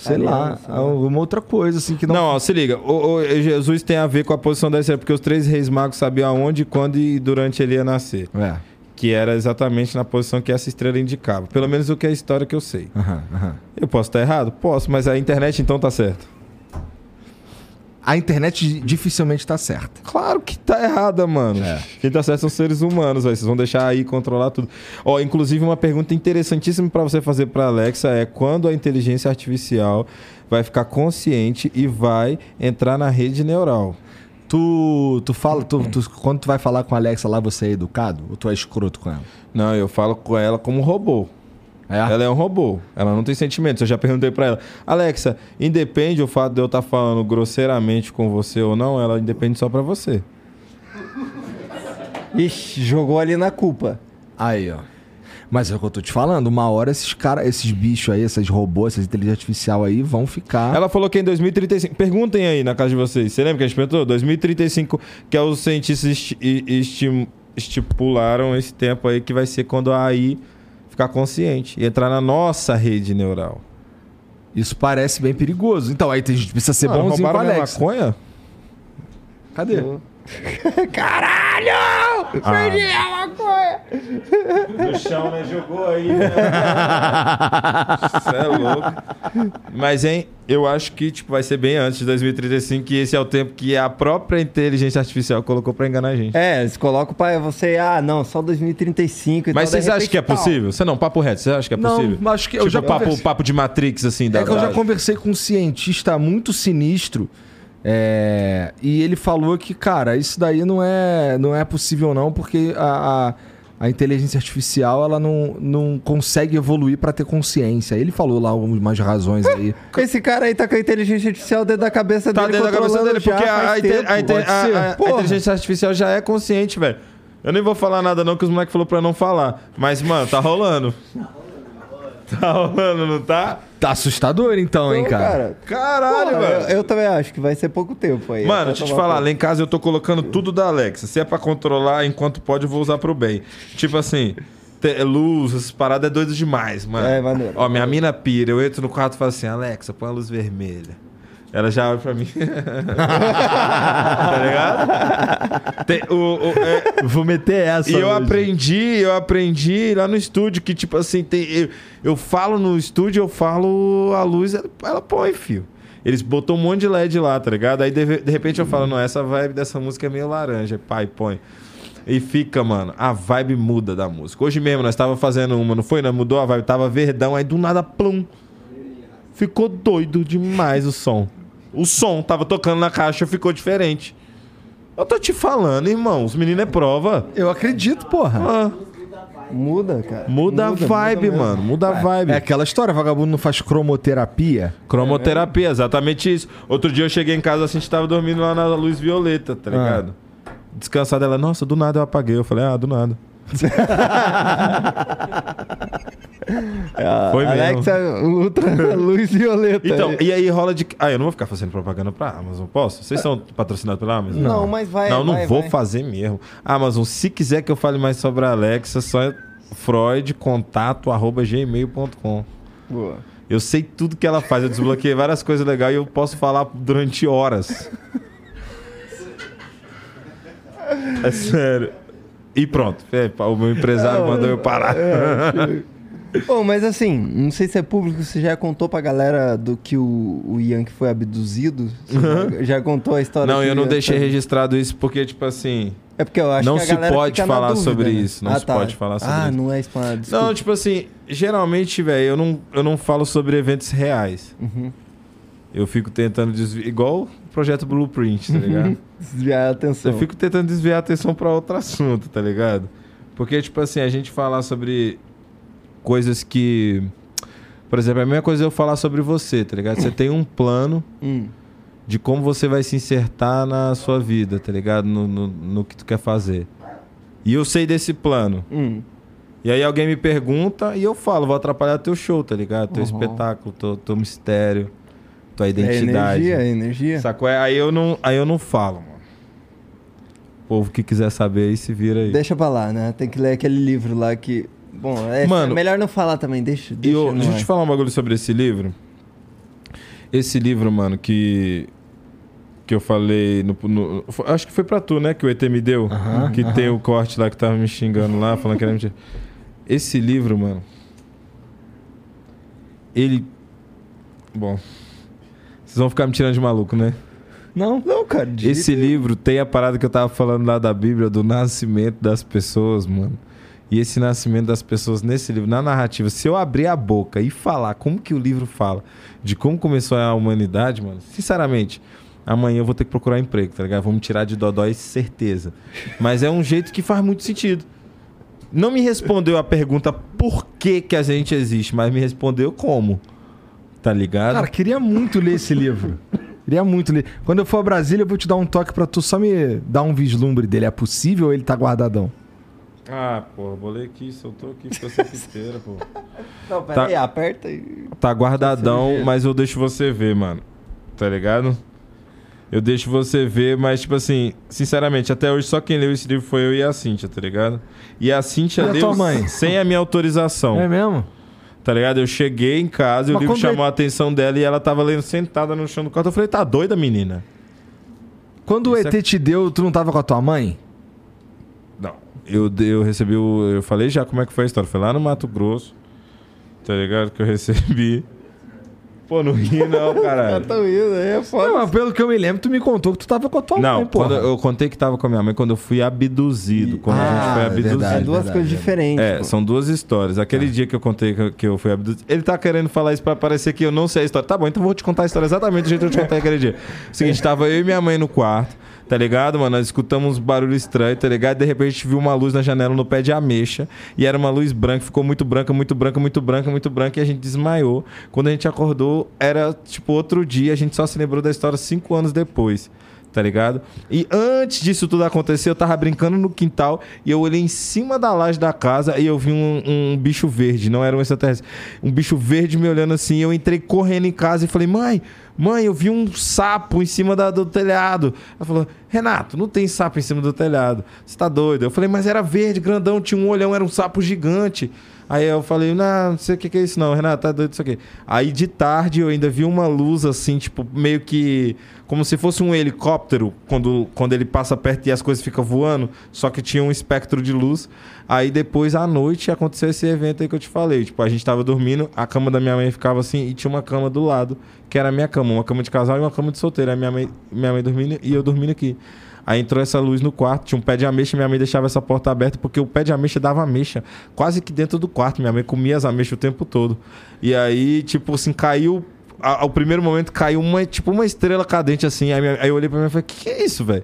Sei lá, alguma outra coisa, assim, que não. Não, ó, se liga. O, o- Jesus tem a ver com a posição da estrela, porque os três reis magos sabiam aonde, quando e durante ele ia nascer. É. Que era exatamente na posição que essa estrela indicava. Pelo menos o que é a história que eu sei. Aham, aham. Eu posso estar errado? Posso, mas a internet então tá certo. A internet dificilmente tá certa. Claro que tá errada, mano. É. Quem tá certo são os seres humanos, velho. Vocês vão deixar aí controlar tudo. Ó, inclusive uma pergunta interessantíssima pra você fazer pra Alexa é quando a inteligência artificial vai ficar consciente e vai entrar na rede neural. Tu, tu fala, tu, tu- quando tu vai falar com a Alexa lá, você é educado? Ou tu é escroto com ela? Não, eu falo com ela como robô. É? Ela é um robô. Ela não tem sentimentos. Eu já perguntei pra ela. Alexa, independe o fato de eu estar falando grosseiramente com você ou não, ela independe só pra você. Ixi, jogou ali na culpa. Aí, ó. Mas é o que eu tô te falando, uma hora esses caras, esses bichos aí, esses robôs, essas inteligência artificial aí vão ficar. Ela falou que em 2035. Perguntem aí na casa de vocês. Você lembra que a gente perguntou? 2035, que é os cientistas esti- esti- estipularam esse tempo aí que vai ser quando a AI ficar consciente e entrar na nossa rede neural. Isso parece bem perigoso. Então aí a gente precisa ser Ah, bonzinho com a Alexa. maconha? Cadê? Perdi a maconha! No chão, né? Jogou aí, né? Você é louco. Mas, hein, eu acho que tipo, vai ser bem antes de 2035, que esse é o tempo que a própria inteligência artificial colocou pra enganar a gente. É, eles colocam pra você, ah, não, só 2035 e Mas tal, de vocês acham que é possível? Você não, papo reto, você acha que é Não, possível? acho que eu tipo, já papo, conversei- papo de Matrix, assim, da É que eu já conversei com um cientista muito sinistro. É, e ele falou que, cara, isso daí não é, não é possível não, porque a, a- a inteligência artificial ela não, não consegue evoluir pra ter consciência. Ele falou lá algumas razões aí. Esse cara aí tá com a inteligência artificial dentro da cabeça Tá dele, dentro da cabeça dele, porque a, a, tempo. a a- inteligência artificial já é consciente, velho. Eu nem vou falar nada não, que os moleques falaram pra eu não falar. Mas, mano, tá rolando. Tá rolando, não tá? Tá assustador então, hein, cara? Caralho, porra, velho. eu, eu também acho que vai ser pouco tempo aí. Mano, deixa eu te falar, lá em casa eu tô colocando tudo da Alexa. Se é pra controlar enquanto pode, eu vou usar pro bem. Tipo assim, te- luz, essas paradas é doido demais, mano. É, maneiro. Ó, minha mina pira, eu entro no quarto e falo assim, Alexa, põe a luz vermelha. Ela já olha pra mim. tá ligado? Tem- o- o- é, Vou meter essa. e eu hoje. aprendi, eu aprendi lá no estúdio que, tipo assim, tem, eu, eu falo no estúdio, eu falo a luz, ela, ela põe, fio. Eles botam um monte de LED lá, tá ligado? Aí de, de repente eu falo, não, essa vibe dessa música é meio laranja. Pai, põe. E fica, mano, a vibe muda da música. Hoje mesmo nós tava fazendo uma, não foi? Né? Mudou a vibe, tava verdão, aí do nada, plum. Ficou doido demais o som. O som tava tocando na caixa, ficou diferente. Eu tô te falando, irmão, os meninos é prova. Eu acredito, porra. Ah, Muda, cara. muda, a vibe, mesmo. mano. Muda a vibe. É aquela história, vagabundo não faz cromoterapia. Cromoterapia, exatamente isso. Outro dia eu cheguei em casa assim, a gente tava dormindo lá na luz violeta, tá ligado? Descansada, ela, nossa, do nada eu apaguei. Eu falei, ah, do nada. É, Foi mesmo. Alexa Ultra Luz Violeta. Então, e aí rola de. Ah, eu não vou ficar fazendo propaganda pra Amazon, posso? Vocês são patrocinados pela Amazon? não, mas vai. não, não vai, vou vai. fazer mesmo. Amazon, se quiser que eu fale mais sobre a Alexa, só é freudcontato.gmail.com. Boa. Eu sei tudo que ela faz, eu desbloqueei várias coisas legais e eu posso falar durante horas. É sério. E pronto. É, o meu empresário mandou eu parar. Bom, mas assim, não sei se é público, você já contou pra galera do que o, o Yankee foi abduzido? Já, contou a história? Não, que eu não deixei registrado isso porque, tipo assim. É porque eu acho Não que a se galera pode falar dúvida, sobre né? isso, não Ah, se tá. pode falar sobre ah, isso. não é spam. Não, tipo assim, geralmente, velho, eu não, eu não falo sobre eventos reais. Uhum. Eu fico tentando desviar. Igual projeto Blueprint, tá ligado? Desviar a atenção. Eu fico tentando desviar a atenção pra outro assunto, tá ligado? Porque, tipo assim, a gente falar sobre coisas que. Por exemplo, é a mesma coisa eu falar sobre você, tá ligado? Você tem um plano Hum. de como você vai se insertar na sua vida, tá ligado? No, no, no que tu quer fazer. E eu sei desse plano. Hum. E aí alguém me pergunta e eu falo, vou atrapalhar teu show, tá ligado? Teu Uhum. espetáculo, teu, teu mistério, tua É identidade. energia, é energia. Sacou? É, Aí eu não, aí eu não falo, mano. O povo que quiser saber aí se vira aí. Deixa pra lá, né? Tem que ler aquele livro lá que. Bom, é Mano, melhor não falar também, deixa. Deixa eu, deixa eu te falar um bagulho sobre esse livro. Esse livro, mano, que. Que eu falei. No, no- acho que foi pra tu, né? Que o ET me deu. Aham, que tem o corte lá que tava me xingando lá, falando que era mentira. Esse livro, mano. Ele. Bom. Vocês vão ficar me tirando de maluco, né? Não. Não, cara. de Esse jeito livro tem a parada que eu tava falando lá da Bíblia, do nascimento das pessoas, mano. E esse nascimento das pessoas nesse livro, na narrativa, se eu abrir a boca e falar como que o livro fala de como começou a humanidade, mano, sinceramente, amanhã eu vou ter que procurar emprego, tá ligado? Vou me tirar de dodói, certeza. Mas é um jeito que faz muito sentido. Não me respondeu a pergunta por que, que a gente existe, mas me respondeu como. Tá ligado? Cara, queria muito ler esse livro. Queria muito ler. Quando eu for a Brasília, eu vou te dar um toque pra tu só me dar um vislumbre dele. É possível ou ele tá guardadão? Ah, porra, bolei aqui, soltou aqui, ficou sem piteira, pô. Não, pera Tá. aí, aperta e. Tá guardadão, mas eu deixo você ver, mano. Tá ligado? Eu deixo você ver, mas, tipo assim, sinceramente, até hoje só quem leu esse livro foi eu e a Cíntia, tá ligado? E a Cíntia E a leu tua mãe? sem a minha autorização, É mesmo? Tá ligado? Eu cheguei em casa e o livro chamou a atenção dela e ela tava lendo sentada no chão do quarto. Eu falei, tá doida, menina? Quando o Isso ET é- te deu, tu não tava com a tua mãe? Não. Eu, eu recebi o. Eu falei já como é que foi a história. Foi lá no Mato Grosso, tá ligado? Que eu recebi. Pô, não ri não, Tá caralho. tão indo, aí é foda. Não, mas pelo que eu me lembro, tu me contou que tu tava com a tua Não, mãe, pô. quando eu contei que tava com a minha mãe quando eu fui abduzido. Quando a gente Ah, foi abduzido. verdade. é duas verdade, coisas diferentes. É, pô. são duas histórias. Aquele dia que eu contei que eu, fui abduzido. Ele tá querendo falar isso pra parecer que eu não sei a história. Tá bom, então eu vou te contar a história exatamente do jeito que eu te contei aquele dia. Seguinte, tava eu e minha mãe no quarto, tá ligado, mano? Nós escutamos uns barulhos estranhos, tá ligado? De repente a gente viu uma luz na janela no pé de ameixa. E era uma luz branca, ficou muito branca, muito branca, muito branca, muito branca. E a gente desmaiou. Quando a gente acordou, era tipo outro dia. A gente só se lembrou da história cinco anos depois tá ligado? E antes disso tudo acontecer, eu tava brincando no quintal e eu olhei em cima da laje da casa e eu vi um, um bicho verde, não era um extraterrestre. Um bicho verde me olhando assim. Eu entrei correndo em casa e falei, mãe, mãe, eu vi um sapo em cima da- do telhado. Ela falou, Renato, não tem sapo em cima do telhado. Você tá doido? Eu falei, mas era verde, grandão, tinha um olhão, era um sapo gigante. Aí eu falei, não, não sei o que, que é isso não, Renato, tá doido isso aqui. Aí de tarde eu ainda vi uma luz assim, tipo, meio que como se fosse um helicóptero quando, quando ele passa perto e as coisas ficam voando, só que tinha um espectro de luz. Aí depois à noite aconteceu esse evento aí que eu te falei. Tipo, a gente tava dormindo, a cama da minha mãe ficava assim e tinha uma cama do lado, que era a minha cama, uma cama de casal e uma cama de solteiro. Aí minha mãe, minha mãe dormindo e eu dormindo aqui. Aí entrou essa luz no quarto, tinha um pé de ameixa, minha mãe deixava essa porta aberta porque o pé de ameixa dava ameixa quase que dentro do quarto. Minha mãe comia as ameixas o tempo todo. E aí, tipo assim, caiu. A- Ao primeiro momento caiu uma, tipo, uma estrela cadente assim. Aí, aí eu olhei pra mim e falei: Que que é isso, velho?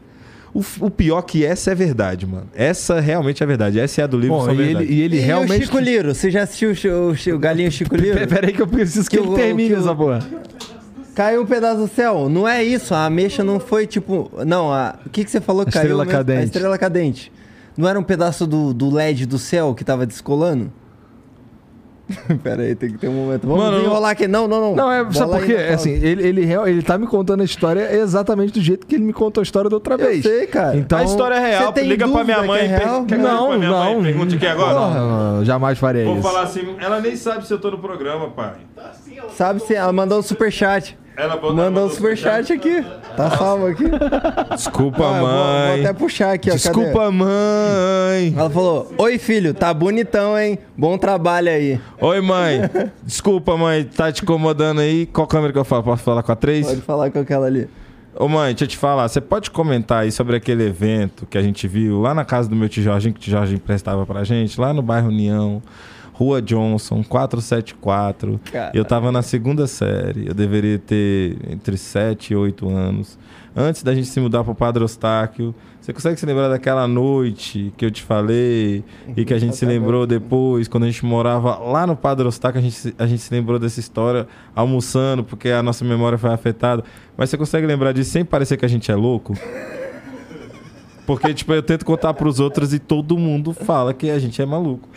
O, o pior que essa é verdade, mano. Essa realmente é verdade. Essa é a do livro. Bom, só e verdade. ele, e ele E realmente. o Chico Liro? Você já assistiu o, Chi- o Chi- o Galinho Chico Liro? Pera pera aí que eu preciso que, Que ele o- termine que o- essa porra. Caiu um pedaço do céu. Não é isso. A ameixa não foi tipo. Não, a... o que, que você falou que A caiu? estrela mesmo? cadente. A estrela cadente. Não era um pedaço do, do LED do céu que tava descolando? Pera aí, tem que ter um momento. Vamos Mano, enrolar aqui. Não, não, não. Não, é, sabe Bola por quê? pausa. Assim, ele, ele, ele tá me contando a história exatamente do jeito que ele me contou a história da outra Eu vez. sei, cara. Então, A história é real. Liga pra minha mãe. que é real? Eu Não, pra minha mãe? não. Pergunte aqui agora. Porra, jamais faria Vou isso. falar assim. Ela nem sabe se eu tô no programa, pai. Sabe se ela mandou um superchat. Ela botou- Mandou um superchat aqui. Tá salvo aqui. Desculpa, Ah, eu vou- mãe. Vou, até puxar aqui, ó. cadê? Desculpa, mãe. Ela falou: Oi, filho, tá bonitão, hein? Bom trabalho aí. Oi, mãe. Desculpa, mãe. Tá te incomodando aí. Qual câmera que eu falo? Posso falar com a 3? Pode falar com aquela ali. Ô, mãe, deixa eu te falar. Você pode comentar aí sobre aquele evento que a gente viu lá na casa do meu tio Jorginho, que o tio Jorginho emprestava pra gente, lá no bairro União, Rua Johnson, 474. Caralho. Eu tava na segunda série. Eu deveria ter entre 7 e 8 anos. Antes da gente se mudar pro Padre Eustáquio. Você consegue se lembrar daquela noite que eu te falei e que a gente se lembrou depois, quando a gente morava lá no Padre Eustáquio, a gente, se- a gente se lembrou dessa história almoçando, porque a nossa memória foi afetada. Mas você consegue lembrar disso sem parecer que a gente é louco? Porque, tipo, eu tento contar pros outros e todo mundo fala que a gente é maluco.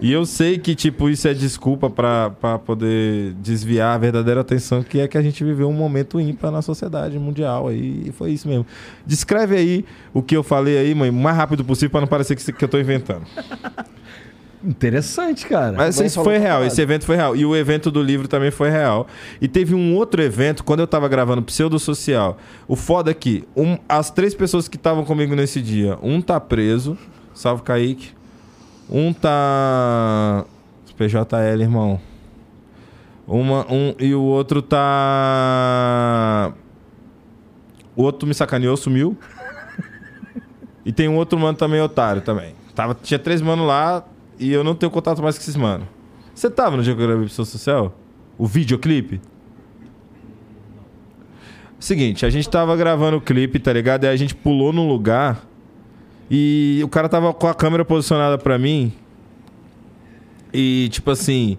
E eu sei que, tipo, isso é desculpa pra, pra poder desviar a verdadeira atenção, que é que a gente viveu um momento ímpar na sociedade mundial aí. E foi isso mesmo. Descreve aí o que eu falei aí, mãe, o mais rápido possível pra não parecer que, que eu tô inventando. Interessante, cara. Mas isso foi real, esse evento foi real. E o evento do livro também foi real. E teve um outro evento, quando eu tava gravando Pseudo Social. O foda é que um, as três pessoas que estavam comigo nesse dia, um tá preso, salve Kaique. Um tá. PJL, irmão. Uma, um, e o outro tá. O outro me sacaneou, sumiu. e tem um outro mano também otário também. Tava, tinha três manos lá e eu não tenho contato mais com esses manos. Você tava no dia que eu gravei Pessoa Social? O videoclipe? Seguinte, a gente tava gravando o clipe, tá ligado? Aí a gente pulou num lugar e o cara tava com a câmera posicionada pra mim. E, tipo assim,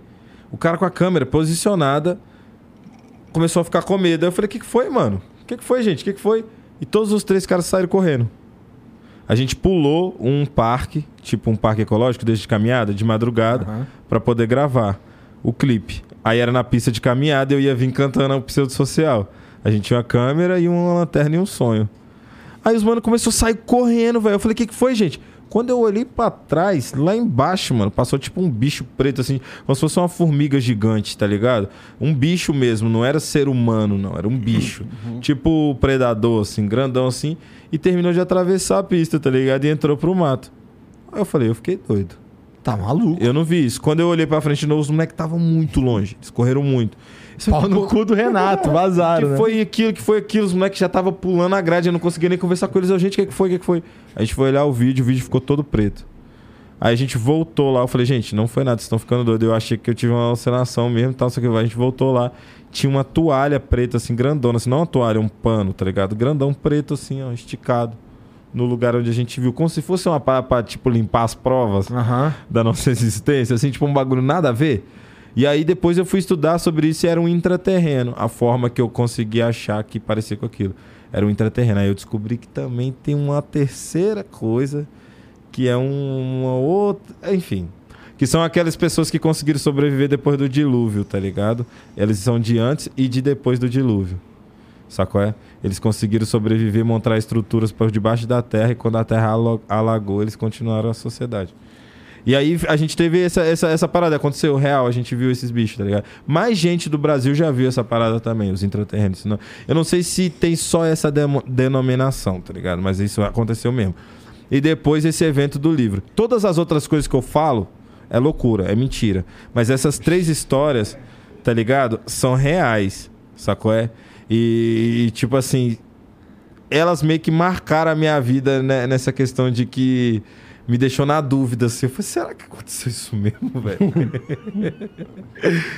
o cara com a câmera posicionada começou a ficar com medo. Aí eu falei: O que, que foi, mano? O que, que foi, gente? O que, que foi? E todos os três caras saíram correndo. A gente pulou um parque, tipo um parque ecológico, desde de caminhada, de madrugada, Aham. pra poder gravar o clipe. Aí era na pista de caminhada e eu ia vir cantando o pseudo social. A gente tinha uma câmera e uma lanterna e um sonho. Aí os mano começou a sair correndo, velho. Eu falei, o que, que foi, gente? Quando eu olhei pra trás, lá embaixo, mano, passou tipo um bicho preto, assim, como se fosse uma formiga gigante, tá ligado? Um bicho mesmo, não era ser humano, não, era um bicho. Tipo o predador, assim, grandão assim, e terminou de atravessar a pista, tá ligado? E entrou pro mato. Aí eu falei, eu fiquei doido. Tá maluco. Eu não vi isso. Quando eu olhei pra frente de novo, os moleques estavam muito longe. Eles correram muito. Isso Pau no cu do Renato, vazaram, que né? foi aquilo, que foi aquilo, os moleques já tava pulando a grade, eu não conseguia nem conversar com eles. Eu, gente, o que, que foi, o que, que foi? A gente foi olhar o vídeo, o vídeo ficou todo preto. Aí a gente voltou lá, eu falei, gente, não foi nada, vocês estão ficando doidos. Eu achei que eu tive uma alucinação mesmo e tal, só que a gente voltou lá. Tinha uma toalha preta, assim, grandona, assim, não uma toalha, um pano, tá ligado? Grandão preto, assim, ó, esticado. No lugar onde a gente viu, como se fosse uma pra, tipo, limpar as provas Aham. da nossa existência, assim, tipo um bagulho nada a ver. E aí depois eu fui estudar sobre isso e era um intraterreno, a forma que eu consegui achar que parecia com aquilo. Era um intraterreno. Aí eu descobri que também tem uma terceira coisa, que é um- uma outra. Enfim. Que são aquelas pessoas que conseguiram sobreviver depois do dilúvio, tá ligado? Eles são de antes e de depois do dilúvio. Sacou? É? Eles conseguiram sobreviver, montar estruturas por debaixo da terra e quando a terra alagou, eles continuaram a sociedade. E aí a gente teve essa, essa, essa parada, aconteceu real, a gente viu esses bichos, tá ligado? Mais gente do Brasil já viu essa parada também, os intraterrenos. Não- Eu não sei se tem só essa demo- denominação, tá ligado? Mas isso aconteceu mesmo. E depois esse evento do livro. Todas as outras coisas que eu falo é loucura, é mentira. Mas essas três histórias, tá ligado? São reais, sacou? É? E, tipo assim, elas meio que marcaram a minha vida né, nessa questão de que me deixou na dúvida assim. Eu falei, será que aconteceu isso mesmo, velho?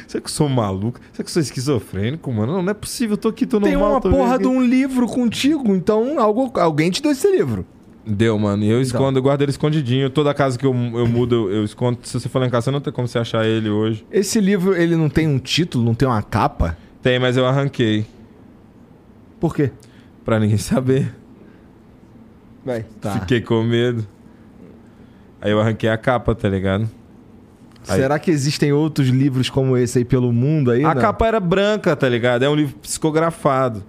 será que eu sou maluco? Será que eu sou esquizofrênico, mano? Não, não é possível, eu tô aqui, tô Tem normal. uma tô porra de um livro contigo, então algo, alguém te deu esse livro. Deu, mano. E eu Então. escondo, eu guardo ele escondidinho. Toda casa que eu, eu mudo, eu, eu escondo. Se você for lá em casa, você não tem como você achar ele hoje. Esse livro, ele não tem um título, não tem uma capa? Tem, mas eu arranquei. Por quê? Pra ninguém saber. Vai. Tá. Fiquei com medo. Aí eu arranquei a capa, tá ligado? Aí- Será que existem outros livros como esse aí pelo mundo aí? A não? capa era branca, tá ligado? É um livro psicografado.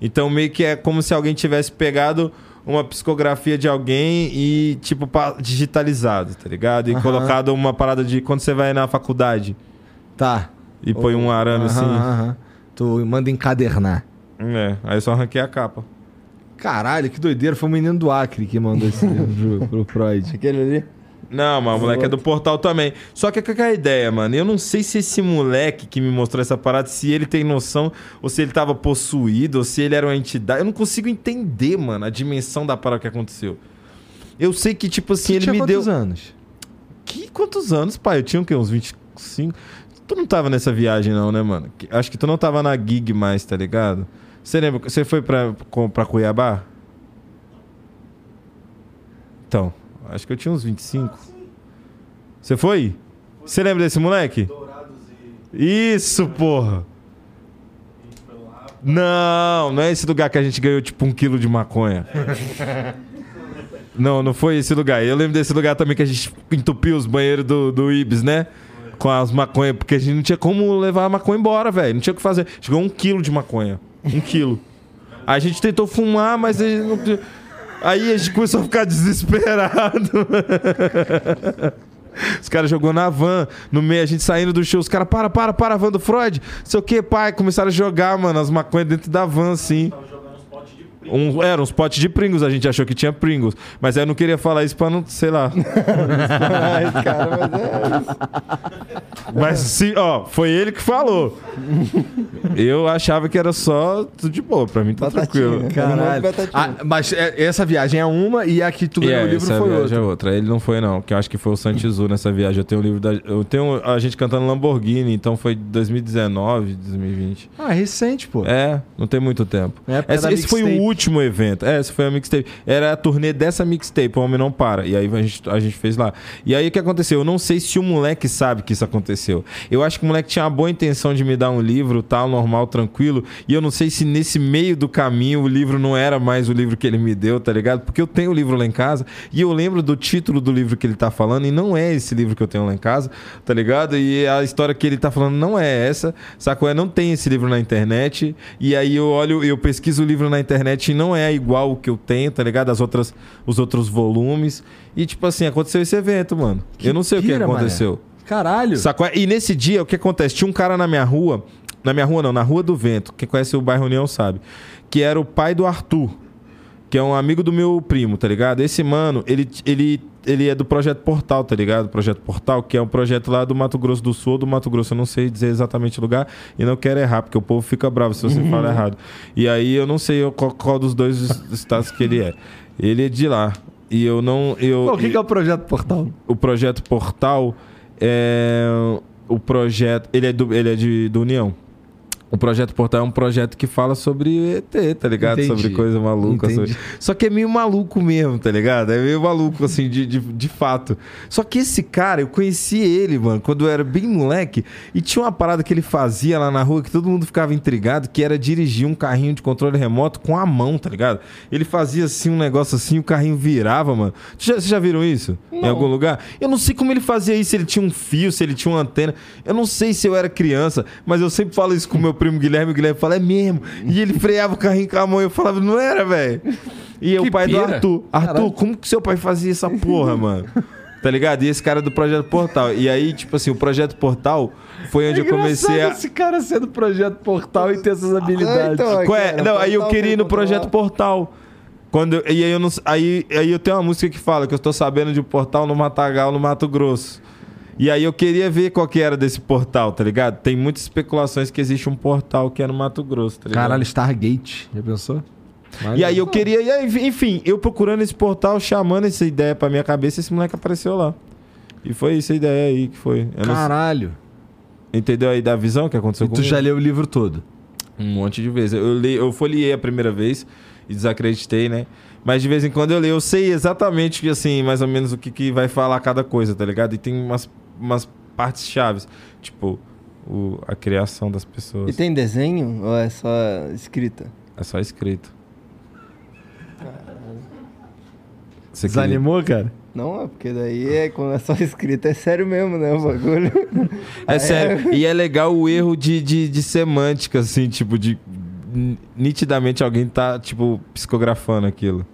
Então meio que é como se alguém tivesse pegado uma psicografia de alguém e, tipo, digitalizado, tá ligado? E colocado uma parada de quando você vai na faculdade Tá. e põe um arame assim. aham. Tu manda encadernar. É, aí eu só arranquei a capa. Caralho, que doideira. Foi o menino do Acre que mandou esse livro pro, pro Freud. Aquele ali. Não, mas o moleque é do portal também. Só que qual que é a ideia, mano? Eu não sei se esse moleque que me mostrou essa parada, se ele tem noção, ou se ele tava possuído, ou se ele era uma entidade. Eu não consigo entender, mano, a dimensão da parada que aconteceu. Eu sei que, tipo assim, Você ele tinha me quantos deu. anos? Que quantos anos, pai? Eu tinha o quê? Uns 25? Tu não tava nessa viagem, não, né, mano? Que- Acho que tu não tava na gig mais, tá ligado? Você lembra? Você foi pra, pra Cuiabá? Então, acho que eu tinha uns 25. Você foi? Você lembra desse moleque? Isso, porra! Não, não é esse lugar que a gente ganhou tipo um quilo de maconha. Não, não foi esse lugar. Eu lembro desse lugar também que a gente entupiu os banheiros do, do Ibis, né? Com as maconhas, porque a gente não tinha como levar a maconha embora, velho. Não tinha o que fazer. Chegou um quilo de maconha. Um quilo. A gente tentou fumar, mas a gente não... Aí a gente começou a ficar desesperado. Os caras jogou na van, no meio, a gente saindo do show, os caras, para, para, para, van do Freud. Sei o que, pai. Começaram a jogar, mano, as maconhas dentro da van, assim. Um, era uns potes de Pringles, a gente achou que tinha Pringles. Mas aí eu não queria falar isso pra não, sei lá. Ai, cara, mas é isso. Mas sim, ó, foi ele que falou. Eu achava que era só tudo de boa, pra mim tá Batatinha. tranquilo. Caralho. Ah, mas é- essa viagem é uma e a que tu ganhou É, o livro essa foi viagem outra. é outra. Ele não foi, não, que eu acho que foi o Santizu nessa viagem. Eu tenho o livro da. Eu tenho a gente cantando Lamborghini, então foi 2019, 2020. Ah, é recente, pô. É, não tem muito tempo. Época Esse, esse foi o mixtape. Último evento. É, esse foi a mixtape. Era a turnê dessa mixtape, o Homem Não Para. E aí a gente, a gente fez lá. E aí o que aconteceu? Eu não sei se o moleque sabe que isso aconteceu. Eu acho que o moleque tinha uma boa intenção de me dar um livro, tal, normal, tranquilo. E eu não sei se nesse meio do caminho o livro não era mais o livro que ele me deu, tá ligado? Porque eu tenho o livro lá em casa e eu lembro do título do livro que ele tá falando e não é esse livro que eu tenho lá em casa, tá ligado? E a história que ele tá falando não é essa, sacou? É, não tem esse livro na internet. E aí eu olho, eu pesquiso o livro na internet e não é igual o que eu tenho, tá ligado? As outras, os outros volumes. E tipo assim, aconteceu esse evento, mano. Que eu não sei o que pira, mané. aconteceu. Caralho. Sacou? E nesse dia, o que acontece? Tinha um cara na minha rua, na minha rua não, na Rua do Vento, quem conhece o bairro União sabe, que era o pai do Arthur, que é um amigo do meu primo, tá ligado? Esse mano, ele, ele, ele é do Projeto Portal, tá ligado? Projeto Portal, que é um projeto lá do Mato Grosso do Sul do Mato Grosso, eu não sei dizer exatamente o lugar e não quero errar, porque o povo fica bravo se você fala errado. E aí eu não sei qual, qual dos dois estados que ele é. Ele é de lá. E eu não. Eu, Pô, o que, que é o projeto Portal? o projeto Portal é o projeto ele é do ele é de do União o projeto Portal é um projeto que fala sobre ET, tá ligado? Entendi. Sobre coisa maluca. Sobre- Só que é meio maluco mesmo, tá ligado? É meio maluco, assim, de, de, de fato. Só que esse cara, eu conheci ele, mano, quando eu era bem moleque. E tinha uma parada que ele fazia lá na rua que todo mundo ficava intrigado, que era dirigir um carrinho de controle remoto com a mão, tá ligado? Ele fazia assim um negócio assim, o carrinho virava, mano. Vocês já, já viram isso? Em algum lugar? Eu não sei como ele fazia isso, se ele tinha um fio, se ele tinha uma antena. Eu não sei se eu era criança, mas eu sempre falo isso com o meu primo Guilherme. O Guilherme fala, é mesmo. E ele freava o carrinho com a mão. Eu falava, não era, velho. E Que o pai do pira. Arthur. Arthur, Caralho. como que seu pai fazia essa porra, mano? Tá ligado? E esse cara do Projeto Portal. E aí, tipo assim, o Projeto Portal foi onde eu comecei a. esse cara sendo projeto Portal e ter essas habilidades. então, Qual é? cara, Não, aí eu queria ir no Projeto Portal. Quando eu- e aí eu não, aí, aí eu tenho uma música que fala que eu estou sabendo de um portal no Matagal, no Mato Grosso. E aí eu queria ver qual que era desse portal, tá ligado? Tem muitas especulações que existe um portal que é no Mato Grosso, tá ligado? Caralho, Stargate. Já pensou? E aí eu queria, aí, enfim, eu procurando esse portal, chamando essa ideia pra minha cabeça, esse moleque apareceu lá. E foi essa ideia aí que foi. Eu não- Caralho. entendeu aí da visão que aconteceu E tu comigo? já leu o livro todo. Um monte de vezes. Eu, li, eu folhei a primeira vez e desacreditei, né? Mas de vez em quando eu leio, eu sei exatamente, assim, mais ou menos o que, que vai falar cada coisa, tá ligado? E tem umas, umas partes chaves, tipo, o, a criação das pessoas. E tem desenho ou é só escrita? É só escrito. Você queria- Desanimou, cara? Não, é porque daí é, quando é só escrita é sério mesmo, né? O bagulho. É sério. E é legal o erro de, de, de semântica, assim, tipo, de. Nitidamente alguém tá, tipo, psicografando aquilo.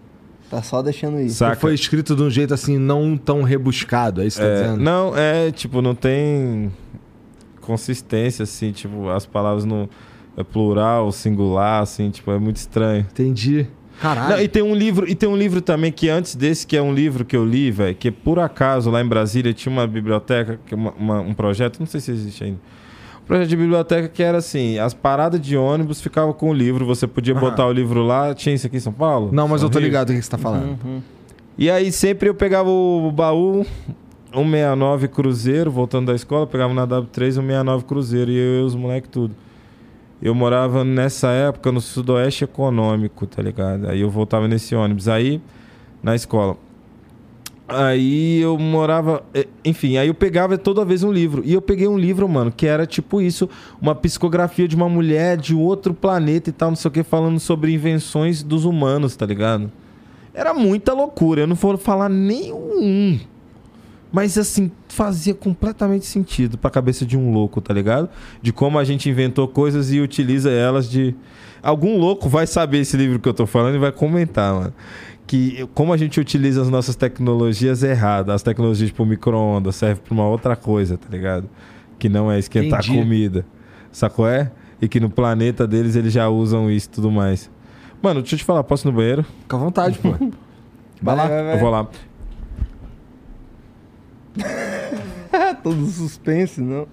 Tá só deixando isso. Saca? Foi escrito de um jeito assim, não tão rebuscado, é isso que tá É, dizendo? não, é, tipo, não tem consistência, assim, tipo, as palavras não. É plural, singular, assim, tipo, é muito estranho. Entendi. Caralho. Não, e tem um livro, e tem um livro também que antes desse, que é um livro que eu li, velho, que por acaso lá em Brasília tinha uma biblioteca, que é uma- uma- um projeto, não sei se existe ainda. Projeto de biblioteca que era assim, as paradas de ônibus ficavam com o livro, você podia Aham. botar o livro lá, tinha isso aqui em São Paulo? Não, mas São eu tô Rio? ligado do que você tá falando. Uhum. E aí sempre eu pegava o baú 169 Cruzeiro, voltando da escola, pegava na W3 169 Cruzeiro e eu e os moleques tudo. Eu morava nessa época no Sudoeste Econômico, tá ligado? Aí eu voltava nesse ônibus aí na escola. Aí eu morava, eh, enfim, aí eu pegava toda vez um livro. E eu peguei um livro, mano, que era tipo isso, uma psicografia de uma mulher de outro planeta e tal, não sei o que, falando sobre invenções dos humanos, tá ligado? Era muita loucura, eu não vou falar nenhum. Mas assim, fazia completamente sentido pra cabeça de um louco, tá ligado? De como a gente inventou coisas e utiliza elas de. Algum louco vai saber esse livro que eu tô falando e vai comentar, mano. Que como a gente utiliza as nossas tecnologias erradas. As tecnologias tipo micro-ondas servem pra uma outra coisa, tá ligado? Que não é esquentar Entendi. comida. Sacou é? E que no planeta deles eles já usam isso e tudo mais. Mano, deixa eu te falar, posso ir no banheiro? Fica à vontade, pô. Vai lá. vai, vai. Eu vou lá. Todo suspense, não.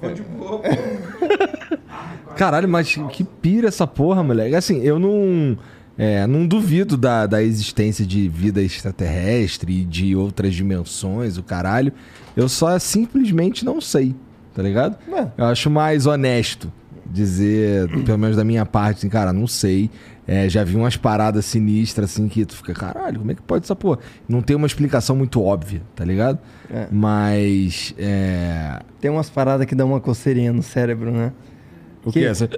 Caralho, mas que pira essa porra, moleque. Assim, eu não. É, não duvido da, da existência de vida extraterrestre e de outras dimensões, o caralho. Eu só simplesmente não sei, tá ligado? Ué. Eu acho mais honesto dizer, pelo menos da minha parte, assim, cara, não sei. É, já vi umas paradas sinistras assim que tu fica, caralho, como é que pode essa porra? Não tem uma explicação muito óbvia, tá ligado? É. Mas. É. Tem umas paradas que dão uma coceirinha no cérebro, né? O que? Essa,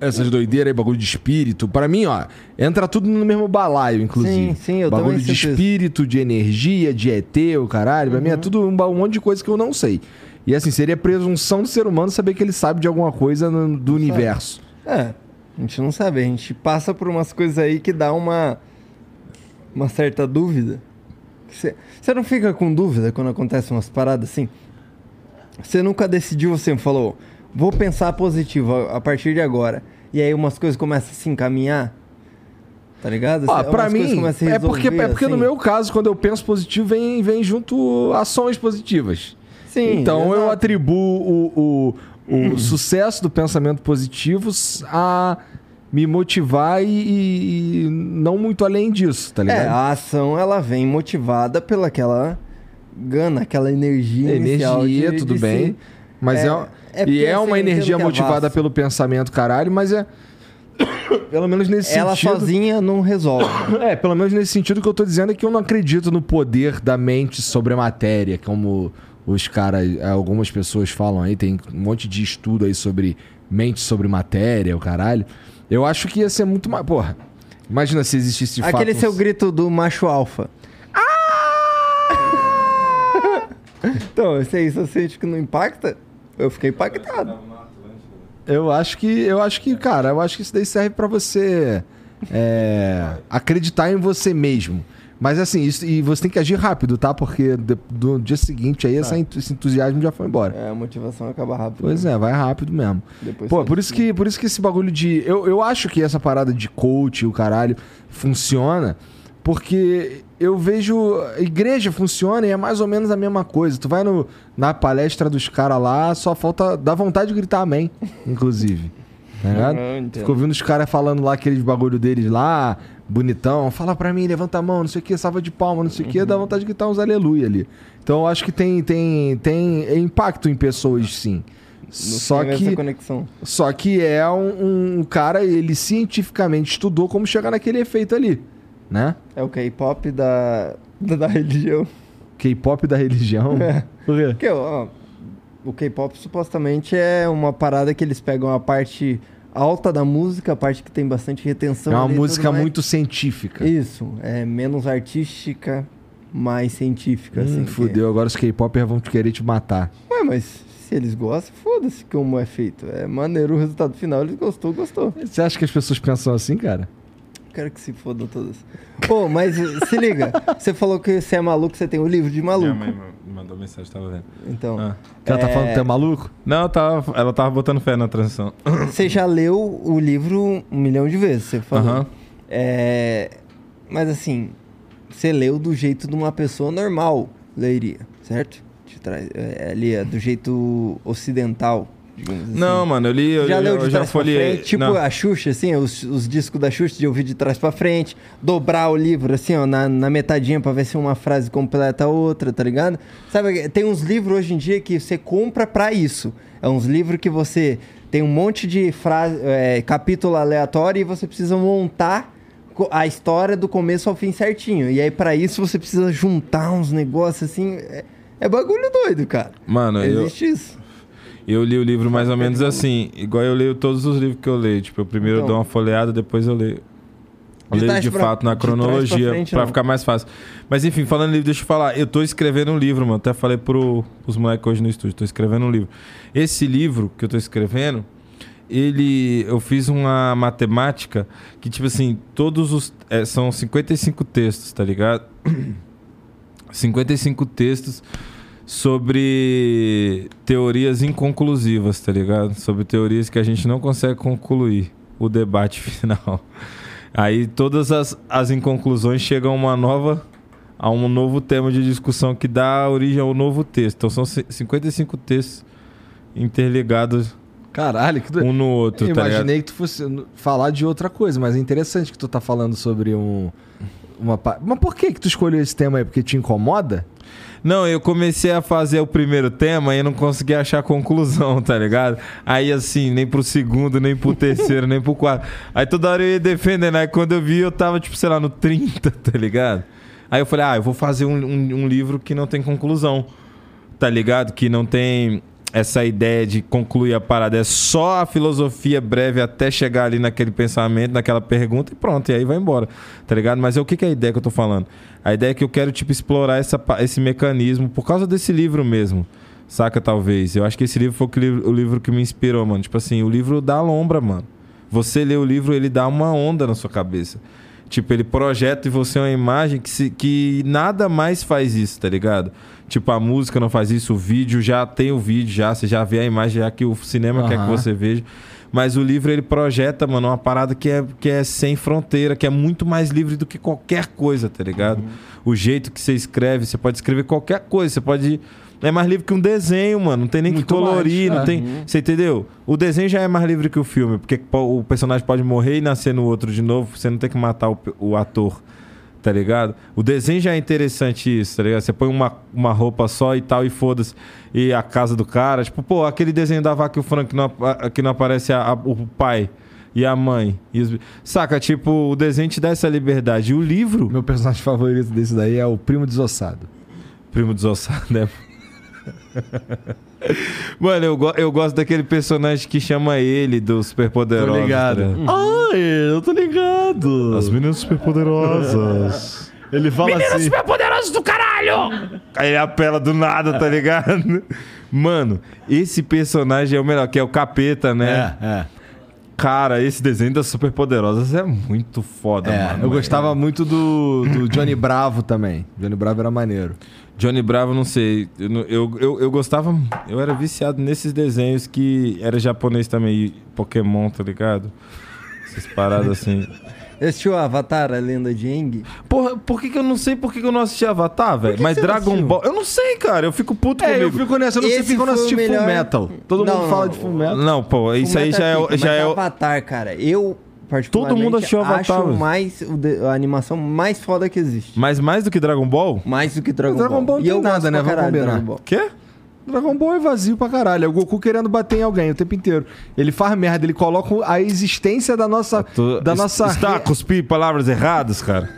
essas doideiras aí, bagulho de espírito. Pra mim, ó, entra tudo no mesmo balaio, inclusive. Sim, sim, eu Bagulho de sinto isso. espírito, de energia, de ET, o caralho. Pra mim é tudo um, um monte de coisa que eu não sei. E assim, seria presunção do ser humano saber que ele sabe de alguma coisa no- do universo. É, a gente não sabe, a gente passa por umas coisas aí que dá uma uma certa dúvida. Você não fica com dúvida quando acontecem umas paradas assim? Você nunca decidiu, você falou, vou pensar positivo a, a partir de agora. E aí umas coisas começam a se encaminhar. Tá ligado? Ó, Umas pra mim, começam a é porque, resolver, é porque no assim. meu caso, quando eu penso positivo, vem, vem junto ações positivas. Sim, então eu exato. atribuo o, o, o sucesso do pensamento positivo a me motivar e, e não muito além disso, tá É, ligado? a ação ela vem motivada pela aquela gana, aquela energia energia, de- tudo de bem. se- Mas é, é- é e é uma energia é motivada pelo pensamento, caralho, mas é. pelo menos nesse Ela sentido. sozinha não resolve. É, pelo menos nesse sentido que eu tô dizendo é que eu não acredito no poder da mente sobre a matéria, como os caras, algumas pessoas falam aí, tem um monte de estudo aí sobre mente sobre matéria, o caralho. Eu acho que ia ser muito mais. Porra, imagina se existisse Aquele fato. seu grito do macho alfa. então, esse aí, você sente que não impacta? Eu fiquei impactado. Eu acho que. Eu acho que, cara, eu acho que isso daí serve pra você é, acreditar em você mesmo. Mas assim, isso, e você tem que agir rápido, tá? Porque de- do dia seguinte aí essa ent- esse entusiasmo já foi embora. É, a motivação acaba rápido. Pois é, vai rápido mesmo. Depois Pô, por isso que, por isso que esse bagulho de. Eu, eu acho que essa parada de coach, o caralho, funciona. Porque eu vejo. A igreja funciona e é mais ou menos a mesma coisa. Tu vai no, na palestra dos caras lá, só falta. dá vontade de gritar amém, inclusive. Tá entendo. Ficou ouvindo os caras falando lá aqueles bagulho deles lá, bonitão. Fala pra mim, levanta a mão, não sei o que, salva de palma, não sei o que, dá vontade de gritar uns aleluia ali. Então eu acho que tem, tem, tem impacto em pessoas, sim. No Só que, só que é um, um cara, ele cientificamente estudou como chegar naquele efeito ali, né? É o K-pop da, da, da religião. K-pop da religião. É. Por quê? Porque, ó, o K-pop supostamente é uma parada que eles pegam a parte alta da música, a parte que tem bastante retenção. É uma ali música mais. muito científica. Isso, é menos artística, mais científica. assim, Hum, que- fudeu, agora os K-popers vão querer te matar. Ué, mas se eles gostam, foda-se como é feito. É maneiro o resultado final, eles gostou, gostou. Você acha que as pessoas pensam assim, cara? Quero que se fodam todas. Pô, mas se liga, você falou que você é maluco, você tem o livro de Minha maluco. mãe me mandou mensagem, tava vendo. Então, Ah. Ela tá É. falando que é maluco? Não, tava, ela tava botando fé na transição. você já leu o livro um milhão de vezes, você falou. É, mas assim, você leu do jeito de uma pessoa normal leria, certo? De trás, é, ali é do jeito ocidental, assim. Não, mano, eu li, eu, já eu, leu eu de já trás pra folhei. frente? Tipo não. a Xuxa, assim, os, os discos da Xuxa de ouvir de trás pra frente, dobrar o livro, assim, ó, na, na metadinha pra ver se uma frase completa a outra, tá ligado? Sabe, tem uns livros hoje em dia que você compra pra isso. É uns livros que você tem um monte de frase, é, capítulo aleatório e você precisa montar a história do começo ao fim certinho. E aí, pra isso, você precisa juntar uns negócios assim. É, é bagulho doido, cara. Mano, eu, Existe isso. Eu li o livro mais ou menos assim, igual eu leio todos os livros que eu leio. Tipo, eu primeiro Então. dou uma folheada, depois eu leio. Eu De leio de pra- fato na cronologia, não. ficar mais fácil. Mas enfim, falando em livro, deixa eu falar. Eu tô escrevendo um livro, mano. Até falei pro, pros moleques hoje no estúdio. Tô escrevendo um livro. Esse livro que eu tô escrevendo, ele. Eu fiz uma matemática que, tipo assim, todos os. é, são 55 textos, tá ligado? 55 textos sobre teorias inconclusivas, tá ligado? Sobre teorias que a gente não consegue concluir o debate final. Aí todas as, as inconclusões chegam a uma nova a um novo tema de discussão que dá origem ao novo texto. Então são ci- 55 textos interligados Caralho, que do... um no outro, Eu tá ligado? imaginei que tu fosse falar de outra coisa, mas é interessante que tu tá falando sobre um. Uma... Mas por que que tu escolheu esse tema aí? Porque te incomoda? Não, eu comecei a fazer o primeiro tema e não consegui achar conclusão, tá ligado? Aí assim, nem pro segundo, nem pro terceiro, nem pro quarto. Aí toda hora eu ia defendendo. Aí quando eu vi, eu tava, tipo, sei lá, no 30, tá ligado? Aí eu falei, ah, eu vou fazer um, um- um livro que não tem conclusão, tá ligado? Que não tem essa ideia de concluir a parada. É só a filosofia breve até chegar ali naquele pensamento, naquela pergunta e pronto. E aí vai embora, tá ligado? Mas é o que, que é a ideia que eu tô falando? A ideia é que eu quero, tipo, explorar essa, esse mecanismo por causa desse livro mesmo. Saca, talvez. Eu acho que esse livro foi o, livro que me inspirou, mano. Tipo assim, o livro dá lombra, mano. Você lê o livro, ele dá uma onda na sua cabeça. Tipo, ele projeta em você uma imagem que, se- que nada mais faz isso, tá ligado? Tipo, a música não faz isso, o vídeo já tem o vídeo, já, você já vê a imagem, já que o cinema quer que você veja. Mas o livro ele projeta, mano, uma parada que é, que é sem fronteira, que é muito mais livre do que qualquer coisa, tá ligado? O jeito que você escreve, você pode escrever qualquer coisa, você pode. É mais livre que um desenho, mano. Não tem nem Muito que colorir, mais, não é. tem. Você entendeu? O desenho já é mais livre que o filme, porque po- o personagem pode morrer e nascer no outro de novo, você não tem que matar o, o ator, tá ligado? O desenho já é interessante isso, tá ligado? Você põe uma, uma roupa só e tal, e foda-se. E a casa do cara, tipo, pô, aquele desenho da vaca e o frango que não, que não aparece a- a- o pai e a mãe. E os- Saca, tipo, o desenho te dá essa liberdade. E o livro, Meu personagem favorito desse daí é o primo desossado. primo desossado, né? Mano, eu, go- eu gosto daquele personagem que chama ele do Superpoderoso. Tô ligado. tá ligado? Ai, eu tô ligado. As meninas superpoderosas. Ele fala assim. superpoderosos do caralho! Aí ele apela do nada, tá ligado? Mano, esse personagem é o melhor, que é o capeta, né? É, é. Cara, esse desenho das superpoderosas é muito foda, É, mano. eu gostava muito do, do Johnny Bravo também. Johnny Bravo era maneiro. Johnny Bravo, não sei. Eu, eu, eu, eu gostava. Eu era viciado nesses desenhos que era japonês também. Pokémon, tá ligado? Essas paradas assim. Assistiu o Avatar, a lenda de Aang? Porra, por que, que eu não sei por que, que eu não assisti Avatar, velho? Mas Dragon assistiu? Ball. Eu não sei, cara. Eu fico puto É, eu comigo. fico nessa, eu não sei Esse porque eu não assisti Full melhor- Metal. Todo Não, mundo fala de Full Metal. Não, pô, isso aí já é, o- pica, já é o- Avatar, cara. Eu, Todo mundo Avatar, acho mais o de- a animação mais foda que existe. Mas mais do que Dragon Ball? Mais do que Dragon, Dragon Ball não E tem eu nada, né? Vamos combinar. Dragon Ball. Quê? Dragon Ball é vazio pra caralho. É o Goku querendo bater em alguém o tempo inteiro. Ele faz merda, ele coloca a existência da nossa. Tu- da es- nossa. Está a cuspir palavras erradas, cara?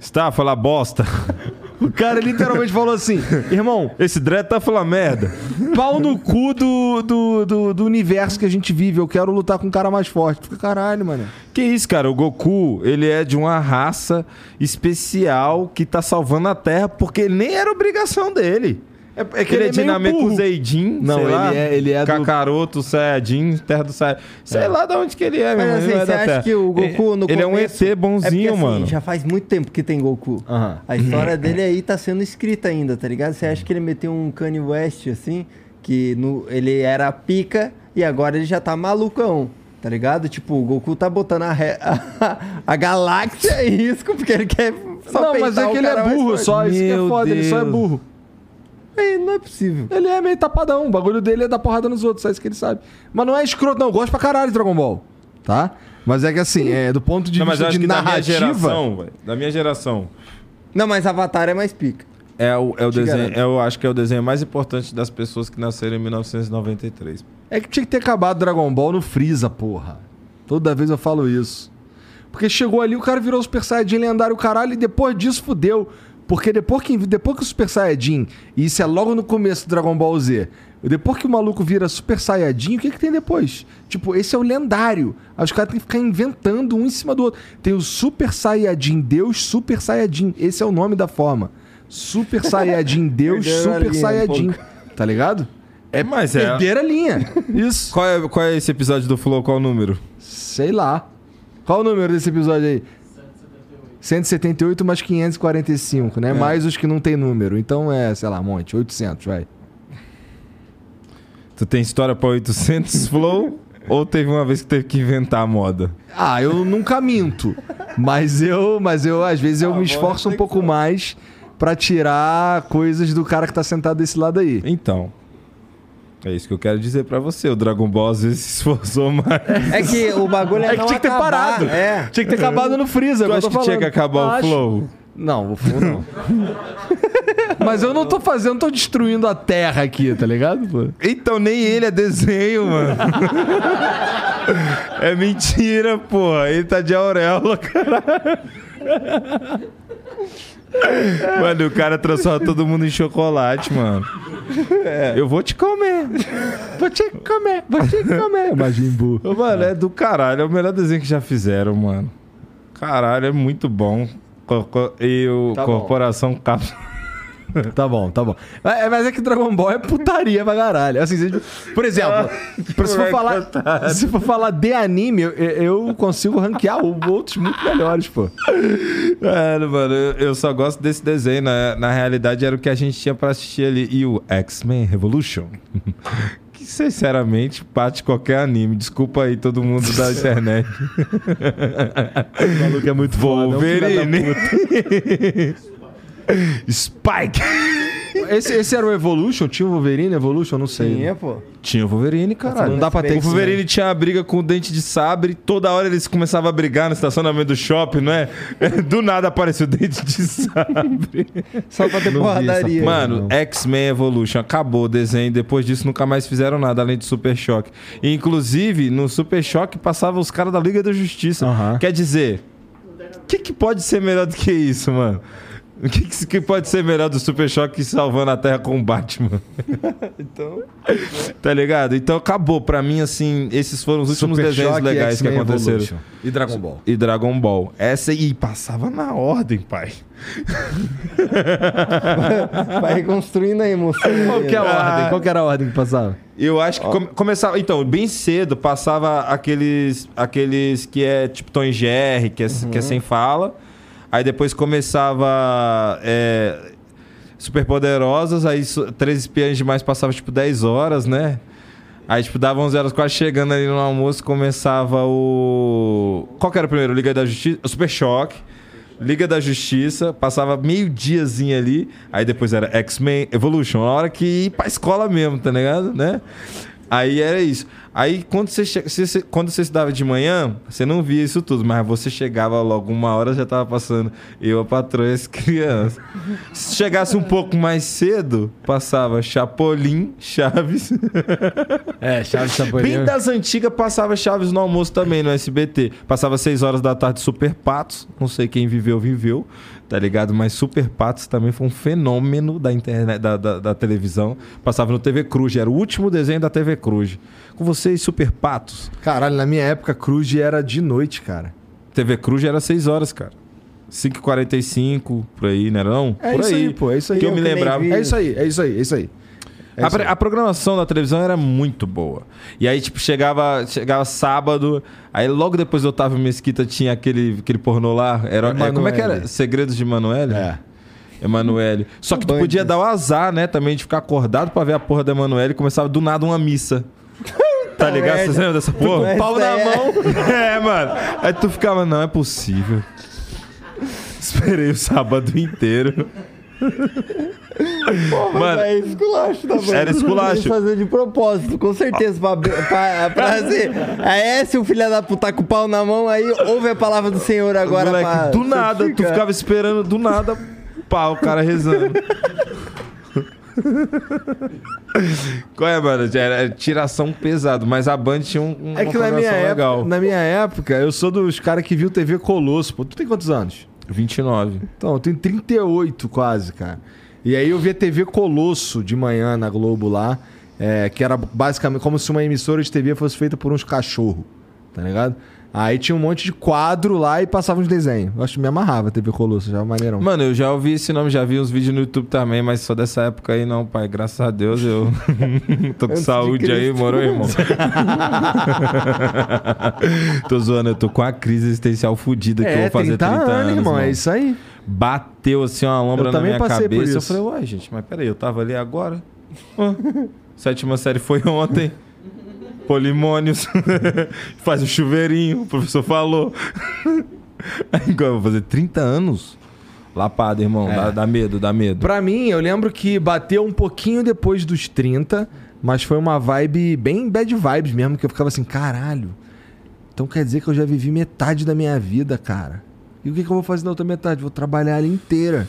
Está a falar bosta. O cara literalmente falou assim: irmão, Esse dread tá falando merda. pau no cu do, do, do, do universo que a gente vive. Eu quero lutar com um cara mais forte. Fica caralho, mano. Que isso, cara? O Goku, ele é de uma raça especial que tá salvando a Terra porque nem era obrigação dele. É, é ele, é meio Dinameco burro. Zeidin, Não, sei ele lá. é- ele é do- Kakaroto, Saiyajin, Terra do Saiyajin. Sei lá de onde que ele é, meu Mas irmão. assim, ele é você acha que o Goku no Ele é um ET bonzinho, é porque, assim, mano. já faz muito tempo que tem Goku. A história dele aí tá sendo escrita ainda, tá ligado? Você acha que ele meteu um Kanye West, assim, que no, ele era pica e agora ele já tá malucão, tá ligado? Tipo, o Goku tá botando a, re- a, a galáxia em risco porque ele quer só não, mas é que ele é burro só. Isso que é foda, ele só é Deus. burro. É, não é possível. Ele é meio tapadão. O bagulho dele é dar porrada nos outros, é isso que ele sabe. Mas não é escroto, não. Eu gosto pra caralho de Dragon Ball. Tá? Mas é que assim, é, do ponto de Não, vista acho de que da minha narrativa. geração, velho, da minha geração, Não, mas Avatar é mais pica. é o, é o Te desenho, garanto. eu acho que é o desenho mais importante das pessoas que nasceram em 1993. É que tinha que ter acabado Dragon Ball no Freeza, porra. Toda vez eu falo isso. Porque chegou ali, o cara virou Super Saiyajin lendário, caralho, e depois disso fudeu. Porque depois que, depois que o Super Saiyajin, e isso é logo no começo do Dragon Ball Z, depois que o maluco vira Super Saiyajin, o que, que tem depois? Tipo, esse é o lendário. Aí os caras têm que ficar inventando um em cima do outro. Tem o Super Saiyajin Deus, Super Saiyajin. Esse é o nome da forma. Super Saiyajin Deus, Super um Saiyajin. pouco. Tá ligado? É, mas é. Perder a linha. Isso. Qual é, qual é esse episódio do Flow? Qual o número? Sei lá. Qual o número desse episódio aí? 178 mais 545, né? Mais os que não tem número. Então é, sei lá, um monte. 800, vai. Tu tem história pra 800 Flow? ou teve uma vez que teve que inventar a moda? Ah, eu nunca minto. Mas eu, mas eu às vezes eu me esforço um pouco mais pra tirar coisas do cara que tá sentado desse lado aí. Então. É isso que eu quero dizer pra você. O Dragon Ball às vezes se esforçou mais. É que o bagulho é, É que não tinha que ter acabar. parado. É. Tinha que ter acabado no freezer. Tu o acha eu tô que tinha que acabar o Acho. Flow? Não, o flow não. Mas eu não tô fazendo, tô destruindo a terra aqui, tá ligado? pô? Então nem ele é desenho, mano. é mentira, porra. Ele tá de auréola, caralho. Mano, o cara transforma todo mundo em chocolate, mano. Eu vou te comer. Vou te comer, vou te comer. Majin Buu. Mano, é do caralho. É o melhor desenho que já fizeram, mano. Caralho, é muito bom. E o Tá. Corporação Cápsula. Tá bom, tá bom. Mas mas é que Dragon Ball é putaria pra caralho. Assim, por exemplo, pra- se, for falar, se for falar de anime, eu, eu consigo ranquear outros muito melhores, pô. É, mano, eu, só gosto desse desenho. Na, na realidade, era o que a gente tinha pra assistir ali. E o X-Men Revolution. que, sinceramente, bate qualquer anime. Desculpa aí todo mundo da internet. O maluco é muito foda, é um Wolverine. Spike. Esse, esse era o Evolution? Tinha o Wolverine Evolution? Não sei. Tinha, pô. Tinha o Wolverine, caralho. Não dá pra ter O Wolverine tinha uma briga com o Dente de Sabre. Toda hora eles começavam a brigar no estacionamento do shopping, não é? Do nada apareceu o Dente de Sabre. Só pra ter porradaria. porra. Mano. X-Men Evolution acabou o desenho. Depois disso, nunca mais fizeram nada além de Super Choque. E, inclusive, no Super Choque passava os caras da Liga da Justiça. Quer dizer, o que, que pode ser melhor do que isso, mano? O que, que- que pode ser melhor do Super Choque salvando a Terra com o Batman? Então, Tá ligado? Então acabou. Pra mim, assim, esses foram os últimos Super desenhos Choque, legais que aconteceram. Evolution. E Dragon Ball. E Dragon Ball. Essa aí passava na ordem, pai. vai reconstruindo a emoção. Qual que é a Ah. ordem? Qual que era a ordem que passava? Eu acho que come- começava. Então, bem cedo passava aqueles. Aqueles que é tipo Tom e Jerry, que é, que é sem fala. Aí depois começava. É, Super poderosas, aí três espiãs demais passava tipo 10 horas, né? Aí, tipo, dava 11 horas quase chegando ali no almoço, começava o. Qual que era o primeiro? Liga da Justiça? O Super Choque. Liga da Justiça, passava meio diazinho ali, aí depois era X-Men Evolution, na hora que ir pra escola mesmo, tá ligado? Né? Aí era isso. Aí quando você, você- quando você estudava de manhã, você não via isso tudo, mas você chegava logo uma hora já tava passando eu, a patroa e as crianças. Se chegasse um pouco mais cedo, passava Chapolin, Chaves. É, Chaves Bem das antigas passava Chaves no almoço também no SBT. Passava 6 horas da tarde Super Patos. Não sei quem viveu, viveu. Tá ligado? Mas Super Patos também foi um fenômeno da internet, da, da, da televisão. Passava no TV Cruz. Era o último desenho da TV Cruz. Com vocês, Super Patos. Caralho, na minha época, Cruz era de noite, cara. TV Cruz era 6 horas, cara. 5h45, por aí, era não? É por isso aí, pô, é isso aí. Que eu Eu me que lembrava. É isso aí, é isso aí, é isso aí. É A, isso aí. a programação da televisão era muito boa. E aí, tipo, chegava, chegava sábado, aí logo depois do Otávio Mesquita tinha aquele, aquele pornô lá. Era, é, como é que era? Segredos de Emanuele? É. Emanuele. Só que tu podia dar o azar, né, também, de ficar acordado pra ver a porra da Emanuele e começava do nada uma missa. Tá ligado? Vocês lembram dessa porra? Pau na é. mão. É, mano. Aí tu ficava, não é possível. Esperei o sábado inteiro. Mas Mano, é esculacho da banda. Era esculacho. Faziam de propósito, com certeza. Pra, pra, pra ser. É, se o filho da puta tá com o pau na mão, aí ouve a palavra do Senhor agora. Moleque, pra do nada, tu certificar. ficava esperando, do nada, pá, o cara rezando. Qual é, mano? Era, tiração pesado, mas a Band tinha um, É que na minha, programação época, legal. na minha época, eu sou dos caras que viu TV Colosso. Pô, tu tem quantos anos? 29. Então, eu tenho 38 quase, cara. E aí eu via TV Colosso de manhã na Globo lá, é, que era basicamente como se uma emissora de TV fosse feita por uns cachorros, tá ligado? Aí tinha um monte de quadro lá e passava uns desenhos. Eu acho que me amarrava TV Colosso, já maneirão. Mano, eu já ouvi esse nome, já vi uns vídeos no YouTube também, mas só dessa época aí não, pai. Graças a Deus eu tô com Antes de saúde aí, Cristo. moro, irmão. tô zoando, eu tô com a crise existencial fodida que eu vou fazer 30, anos. irmão, mano. é isso aí. Bateu assim uma lombra Eu na também minha cabeça. Eu falei, uai, gente, mas peraí, eu tava ali agora. Hã? Sétima série foi ontem. Polimônios. Faz um chuveirinho, o professor falou. Aí vou fazer 30 anos. Lapada, irmão. É. Dá, dá medo, dá medo. Pra mim, eu lembro que bateu um pouquinho depois dos 30, mas foi uma vibe bem bad vibes mesmo, que eu ficava assim, caralho. Então quer dizer que eu já vivi metade da minha vida, cara. E o que, que eu vou fazer na outra metade? Vou trabalhar ela inteira.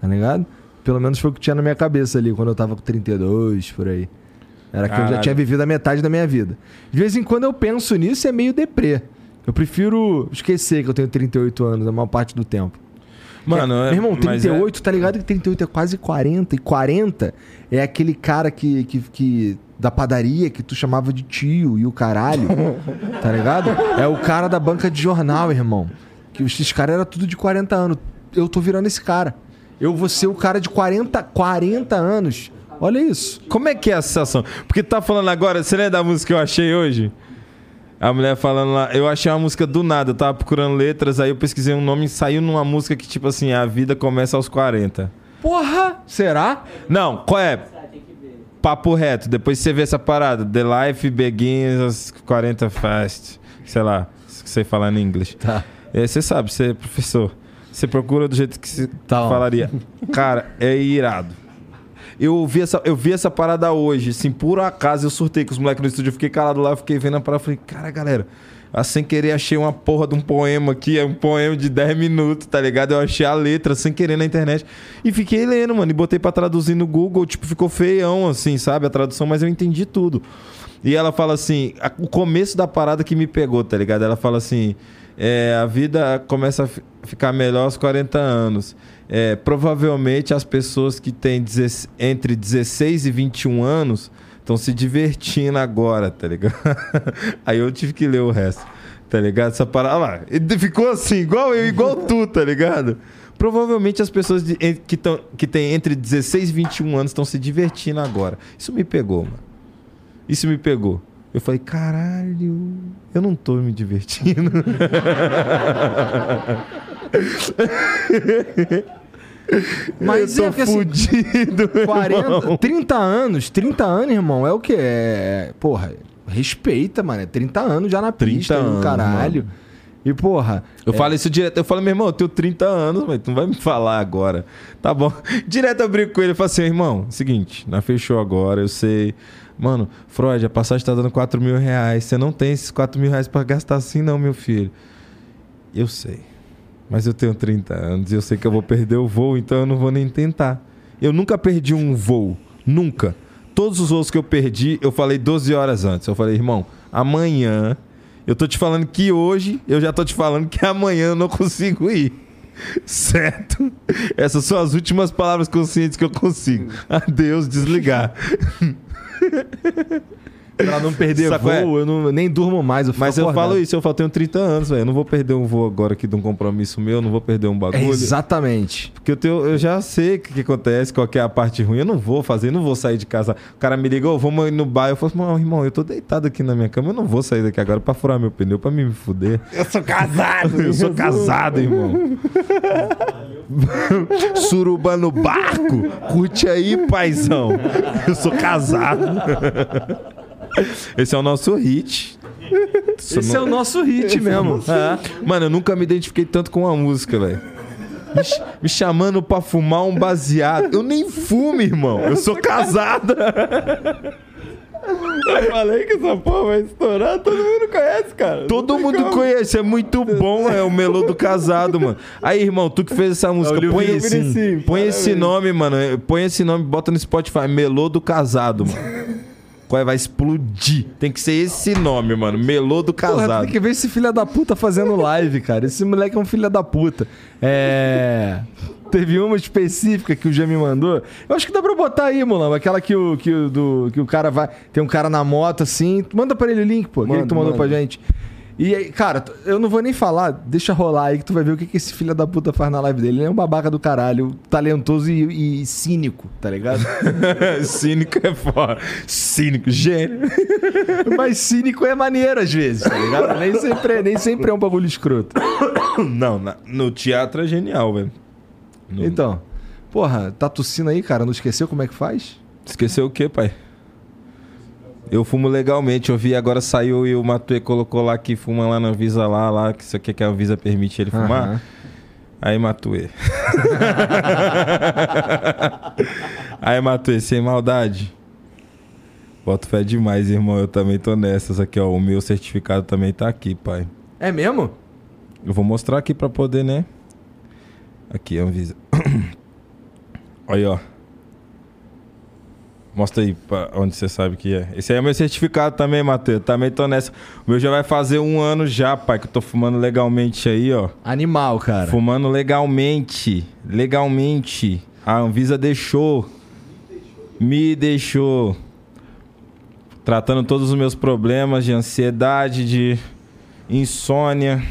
Tá ligado? Pelo menos foi o que tinha na minha cabeça ali, quando eu tava com 32, por aí. Era que eu já Caralho. tinha vivido a metade da minha vida. De vez em quando eu penso nisso e é meio deprê. Eu prefiro esquecer que eu tenho 38 anos a maior parte do tempo. Mano, Meu é, irmão, mas é- 38, tá ligado que 38 é quase 40. E 40 é aquele cara que, que, que- da padaria que tu chamava de tio e o caralho. tá ligado? É o cara da banca de jornal, irmão. Que os- esses caras eram tudo de 40 anos. Eu tô virando esse cara. eu vou ser o cara de 40, 40 anos. Olha isso. Como é que é a sensação? Porque tu tá falando agora, você lembra da música que eu achei hoje? A mulher falando lá, eu achei uma música do nada, eu tava procurando letras, aí eu pesquisei um nome e saiu numa música que, tipo assim, a vida começa aos 40. Porra! Será? Não, qual é? Papo reto, depois você vê essa parada. The life begins aos 40 fast. Sei lá, sei falar em inglês. Tá. É, Você sabe, você é professor. Você procura do jeito que você Tá falaria. Cara, é irado. Eu vi, essa, eu vi essa parada hoje, assim, por acaso eu surtei com os moleques no estúdio, eu fiquei calado lá, fiquei vendo a parada, falei, cara, galera, sem querer achei uma porra de um poema aqui, é um poema de 10 minutos, tá ligado? Eu achei a letra sem querer na internet e fiquei lendo, mano, e botei pra traduzir no Google, tipo, ficou feião, assim, sabe, a tradução, mas eu entendi tudo. E ela fala assim, a- o começo da parada que me pegou, tá ligado? Ela fala assim, é, a vida começa a fi- ficar melhor aos 40 anos. É, provavelmente as pessoas que têm entre 16 e 21 anos estão se divertindo agora, tá ligado? Aí eu tive que ler o resto, tá ligado? Essa parada ah lá, ele ficou assim, igual eu, igual tu, tá ligado? Provavelmente as pessoas de- que, tão, que têm entre 16 e 21 anos estão se divertindo agora. Isso me pegou, mano. Isso me pegou. Eu falei, caralho, eu não tô me divertindo. Mas eu é tô porque, assim, fudido, 40, irmão. 30 anos, 30 anos, irmão, é o quê? É, porra, respeita, mano. É 30 anos já na 30 pista, anos, caralho. E, porra, Eu falo isso direto. Eu falo, meu irmão, eu tenho 30 anos, mas tu não vai me falar agora. Tá bom. Direto eu brinco com ele e falo assim, irmão, seguinte, na fechou agora, eu sei. Mano, Freud, a passagem tá dando 4 mil reais. Você não tem esses 4 mil reais pra gastar assim, não, meu filho. Eu sei. Mas eu tenho 30 anos e eu sei que eu vou perder o voo, então eu não vou nem tentar. Eu nunca perdi um voo. Nunca. Todos os voos que eu perdi, eu falei 12 horas antes. Eu falei, irmão, amanhã. Eu tô te falando que hoje, eu já tô te falando que amanhã eu não consigo ir. Certo? Essas são as últimas palavras conscientes que eu consigo. Adeus, desligar. pra não perder Sabe voo, qual é? eu não, nem durmo mais. Eu fico Mas eu acordado. falo isso, eu falo, tenho 30 anos, velho. Eu não vou perder um voo agora aqui de um compromisso meu, eu não vou perder um É bagulho. exatamente. Porque eu, tenho, eu já sei o que, que acontece, qual que é a parte ruim. Eu não vou fazer, eu não vou sair de casa. O cara me ligou, vamos ir no bar. Eu falo assim, "Não, irmão, eu tô deitado aqui na minha cama, eu não vou sair daqui agora pra furar meu pneu, pra mim me fuder. Eu sou casado! Eu sou casado, irmão. Suruba no barco. Curte aí, paizão. Eu sou casado. Esse é o nosso hit. Esse é o nosso hit mesmo. É. Mano, eu nunca me identifiquei tanto com uma música, velho. Me, ch- me chamando pra fumar um baseado. Eu nem fumo, irmão. Eu sou casado. Eu falei que essa porra vai estourar, todo mundo conhece, cara. Todo mundo conhece, é muito bom, é o melô do casado, mano. Aí, irmão, tu que fez essa música, Olha o põe, Vinicius. esse, põe esse nome, mano. Põe esse nome, bota no Spotify, melô do casado, mano. Qual é? Vai explodir. Tem que ser esse nome, mano. Melô do Porra, casado. tem que ver esse filho da puta fazendo live, cara. Esse moleque é um filho da puta. É. Teve uma específica que o Jean me mandou. Eu acho que dá pra botar aí, Mulambo. Aquela que o, que o, do, que o cara vai. Tem um cara na moto assim. Manda pra ele o link, pô. Aquele que tu Manda, mandou pra manda. gente. E aí, cara, eu não vou nem falar, deixa rolar aí que tu vai ver o que, que esse filho da puta faz na live dele. Ele é um babaca do caralho, talentoso e, e cínico, tá ligado? Cínico é foda. Cínico, gênio. Mas cínico é maneiro às vezes, tá ligado? Nem sempre, é- nem sempre é um bagulho escroto. Não, no teatro é genial, velho. No- Então, porra, tá tossindo aí, cara? Não esqueceu como é que faz? Esqueceu o quê, pai? Eu fumo legalmente. Eu vi agora saiu e o Matue colocou lá que fuma lá na Visa lá, lá, que isso aqui que a Visa permite ele fumar. Aham. Aí Matue. Aí Matue, sem maldade. Boto fé demais, irmão. Eu também tô nessas aqui, ó. O meu certificado também tá aqui, pai. É mesmo? Eu vou mostrar aqui pra poder, né? Aqui, Anvisa. Aí, ó. Mostra aí pra onde você sabe que é. Esse aí é meu certificado também, Matheus. Também tô nessa. O meu já vai fazer um ano já, pai, que eu tô fumando legalmente aí, ó. Animal, cara. Fumando legalmente. Legalmente. A Anvisa deixou. Me deixou. Tratando todos os meus problemas de ansiedade, de insônia.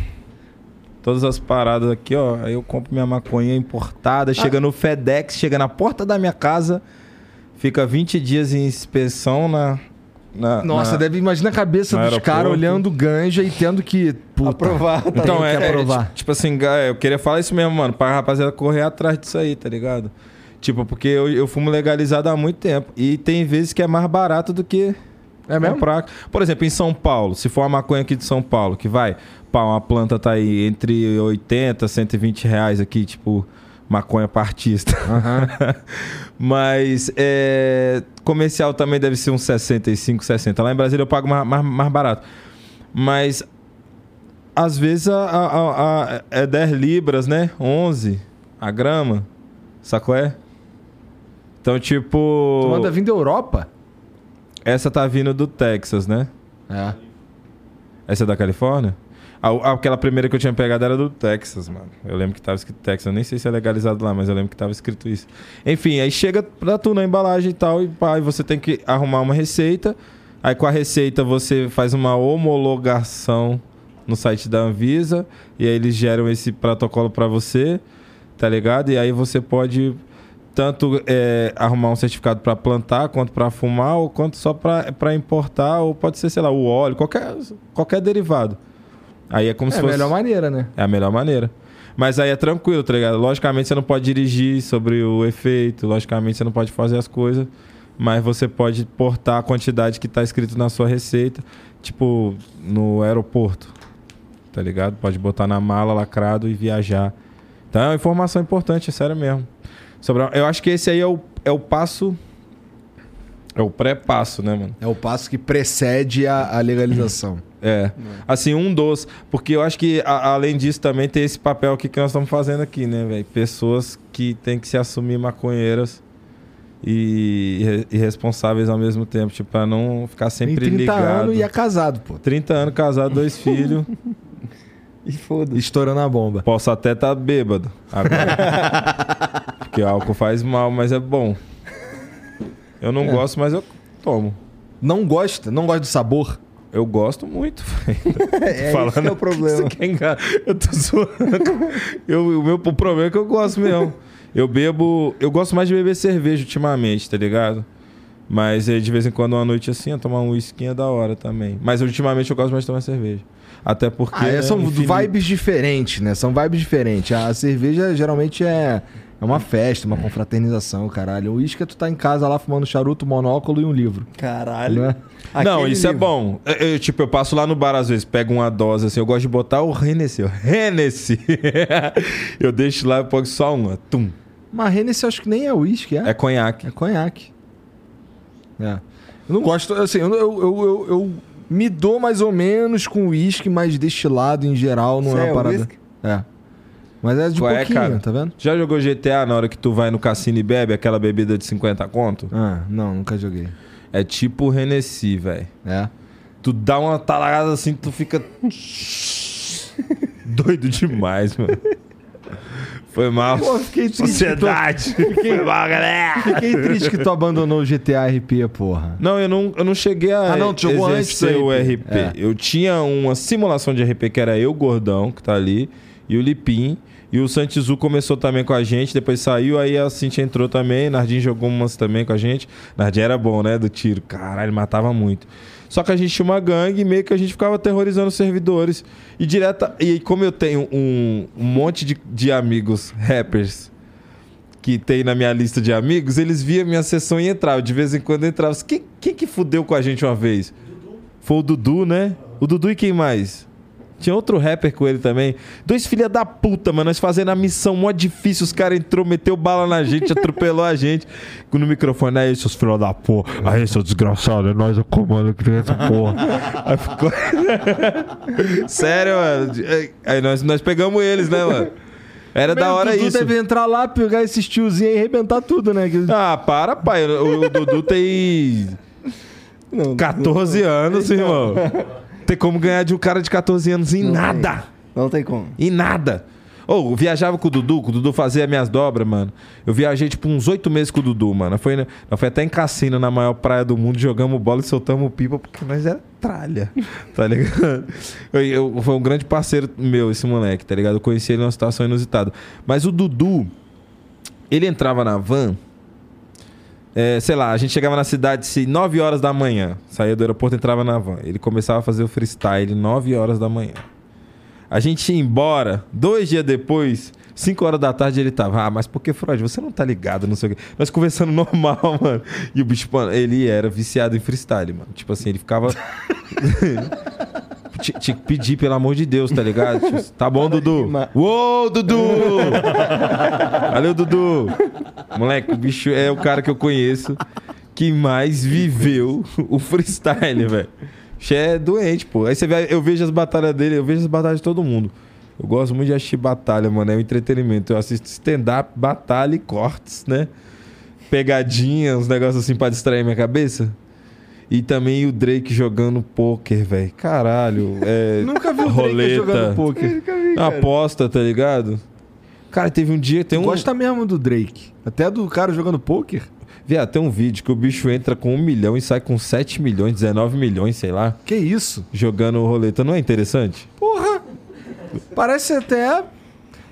todas as paradas aqui, ó. Aí eu compro minha maconha importada, chega no FedEx, chega na porta da minha casa, fica 20 dias em inspeção na. na Nossa, na- deve imaginar a cabeça dos caras olhando ganja e tendo que. Puta, Aprovar, tá Então, é, que é, aprovar. ti- tipo assim, eu queria falar isso mesmo, mano, pra rapaziada correr atrás disso aí, tá ligado? Tipo, porque eu, eu fumo legalizado há muito tempo. E tem vezes que é mais barato do que É mesmo? comprar. Por exemplo, em São Paulo, se for uma maconha aqui de São Paulo, que vai, pá, uma planta tá aí entre 80 e 120 reais aqui, tipo, maconha partista. Mas é, comercial também deve ser uns 65, 60. Lá em Brasília eu pago mais, mais, mais barato. Mas às vezes a, a- a- é 10 libras, né? 11 a grama. Sacou é? Então, tipo. Tu manda vir da Europa? Essa tá vindo do Texas, né? É. Essa é da Califórnia? A- Aquela primeira que eu tinha pegado era do Texas, mano. Eu lembro que tava escrito Texas. Eu nem sei se é legalizado lá, mas eu lembro que tava escrito isso. Enfim, aí chega pra tu na embalagem e tal, e pá, e você tem que arrumar uma receita. Aí com a receita você faz uma homologação no site da Anvisa. E aí eles geram esse protocolo pra você, tá ligado? E aí você pode tanto é, arrumar um certificado para plantar, quanto para fumar, ou quanto só para importar, ou pode ser, sei lá, o óleo, qualquer, qualquer derivado. Aí é como É se a fosse. melhor maneira, né? É a melhor maneira. Mas aí é tranquilo, tá ligado? Logicamente você não pode dirigir sobre o efeito, logicamente você não pode fazer as coisas, mas você pode portar a quantidade que tá escrito na sua receita, tipo no aeroporto, tá ligado? Pode botar na mala lacrado e viajar. Então é uma informação importante, é sério mesmo. Sobre a- Eu acho que esse aí é o, é o passo. É o pré-passo, né, mano? É o passo que precede a, a legalização. É. Assim, um dos. Porque eu acho que, a- além disso, também tem esse papel aqui que nós estamos fazendo aqui, né, velho? Pessoas que têm que se assumir maconheiras e, irre- irresponsáveis ao mesmo tempo, tipo, pra não ficar Tem sempre 30 ligado. anos e é casado, pô. 30 anos, casado, dois filhos. E foda-se. Estourando a bomba. Posso até estar bêbado agora. Porque o álcool faz mal, mas é bom. Eu não gosto, mas eu tomo. Não gosta? Não gosta do sabor? Eu gosto muito. É, Falando esse é o problema. Quer enganar. Eu tô zoando. Eu, o meu o problema é que eu gosto mesmo. Eu bebo. Eu gosto mais de beber cerveja ultimamente, tá ligado? Mas eh, de vez em quando, uma noite assim, eu tomar um whisky é da hora também. Mas ultimamente eu gosto mais de tomar cerveja. Até porque. Ah, é, né, são infini- vibes diferentes, né? São vibes diferentes. A cerveja geralmente é, é uma festa, uma confraternização, caralho. O uísque é tu tá em casa lá fumando charuto, monóculo e um livro. Caralho. Não, Aquele isso é livro. bom. É, é, tipo, eu passo lá no bar às vezes, pego uma dose assim. Eu gosto de botar o Hennessy. O Hennessy. eu deixo lá e pego só uma. Tum. Mas Hennessy eu acho que nem é uísque, é? É conhaque. É conhaque. É. Eu não gosto, assim, eu, eu, eu, eu- eu me dou mais ou menos com uísque, mas destilado em geral não é uma é parada. whisky? É. Mas é de Qual é, pouquinho, cara? tá vendo? Já jogou GTA na hora que tu vai no cassino e bebe aquela bebida de 50 conto? Ah, não, nunca joguei. É tipo o Hennessy, velho. É. Tu dá uma talagada assim, tu fica. Doido demais, mano. Foi mal. Pô, fiquei triste. Sociedade. Foi mal, galera. Fiquei triste que tu abandonou o GTA RP, porra. Não, eu não, eu não cheguei a Ah, não, tu jogou antes exercer o RP. RP. É. Eu tinha uma simulação de RP que era eu, Gordão, que tá ali, e o Lipim. E o Santizu começou também com a gente, depois saiu, aí a Cintia entrou também, Nardim jogou umas também com a gente. Nardim era bom, né, do tiro. Caralho, matava muito. Só que a gente tinha uma gangue e meio que a gente ficava aterrorizando os servidores. E direta. E como eu tenho um, um monte de, de amigos rappers que tem na minha lista de amigos, eles via minha sessão e entravam. De vez em quando entravam. Quem, quem que fudeu com a gente uma vez? Foi o Dudu, né? O Dudu e quem mais? Tinha outro rapper com ele também. Dois filha da puta, mano. Nós fazendo a missão mó difícil. Os caras entrou, meteu bala na gente, atropelou a gente. No microfone, aí, seus filhos da porra. Aí, seu desgraçado, é nós o comando que tem essa porra. Aí ficou. Sério, mano. Aí nós, nós pegamos eles, né, mano? Era da hora o Dudu isso. deve entrar lá, pegar esses tiozinhos e arrebentar tudo, né? Ah, para, pai. O, o Dudu tem Não, 14 anos, irmão. Tem como ganhar de um cara de 14 anos em Não nada. Não tem como. Em nada. Ou eu viajava com o Dudu, o Dudu fazia minhas dobras, mano. Eu viajei, tipo, uns oito meses com o Dudu, mano. Foi, nós foi até em cassino, na maior praia do mundo, jogamos bola e soltamos pipa, porque nós era tralha, tá ligado? Eu, eu- foi um grande parceiro meu, esse moleque, tá ligado? Eu conheci ele numa situação inusitada. Mas o Dudu, ele entrava na van, é, sei lá, a gente chegava na cidade se 9 horas da manhã, saía do aeroporto entrava na van. Ele começava a fazer o freestyle 9 horas da manhã. A gente ia embora, dois dias depois, 5 horas da tarde ele tava. Ah, mas por que, Freud? Você não tá ligado, não sei o quê. Nós conversando normal, mano. E o bicho, mano, ele era viciado em freestyle, mano. Tipo assim, ele ficava. Tinha que pedir, pelo amor de Deus, tá ligado? Tipo, tá bom, Dudu. Uou, Dudu! Valeu, Dudu! Moleque, o bicho é o cara que eu conheço que mais viveu o freestyle, velho. É doente, pô. Aí você vê, eu vejo as batalhas dele, eu vejo as batalhas de todo mundo. Eu gosto muito de assistir batalha, mano. É um entretenimento. Eu assisto stand-up, batalha e cortes, né? Pegadinha, uns negócios assim pra distrair minha cabeça. E também o Drake jogando poker, velho. Caralho. É, Nunca vi o Drake roleta. jogando poker. Aposta, tá ligado? Cara, teve um dia, tem um. Gosta mesmo do Drake. Até do cara jogando poker. Viado, tem um vídeo que o bicho entra com um milhão e sai com 7 milhões, 19 milhões, sei lá, Que isso? jogando roleta. Não é interessante? Porra! Parece até.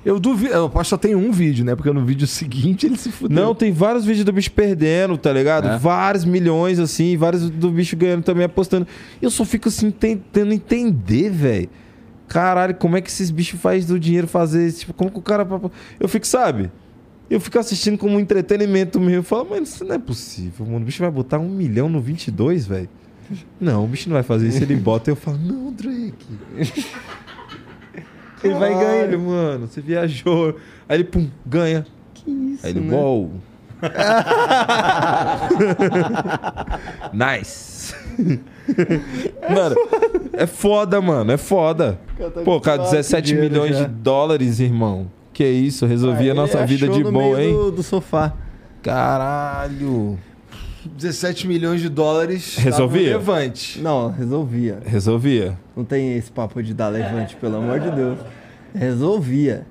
Eu duvido. Eu aposto que só tem um vídeo, né? Porque no vídeo seguinte ele se fudeu. Não, tem vários vídeos do bicho perdendo, tá ligado? É. Vários milhões, assim, vários do bicho ganhando também, apostando. Eu só fico assim, tentando entender, velho. Caralho, como é que esses bichos fazem do dinheiro fazer isso? Tipo, como que o cara. Eu fico, sabe? Eu fico assistindo como um entretenimento mesmo. Eu falo, mas isso não é possível, mano. O bicho vai botar um milhão no 22, velho. Não, o bicho não vai fazer isso. Ele bota e eu falo, não, Drake. Ele vai Caralho, ganhando. mano. Você viajou. Aí ele, pum, ganha. Que isso, Aí ele, né? uou. nice. mano, é foda, mano. É foda. tá Pô, cara, com 17 dinheiro milhões já. de dólares, irmão. Que isso, resolvia a Ah, nossa ele vida de boa, hein? Do, do sofá. Caralho. 17 milhões de dólares. Resolvia? Levante. Não, resolvia. Resolvia. Não tem esse papo de dar levante, pelo amor de Deus. Resolvia.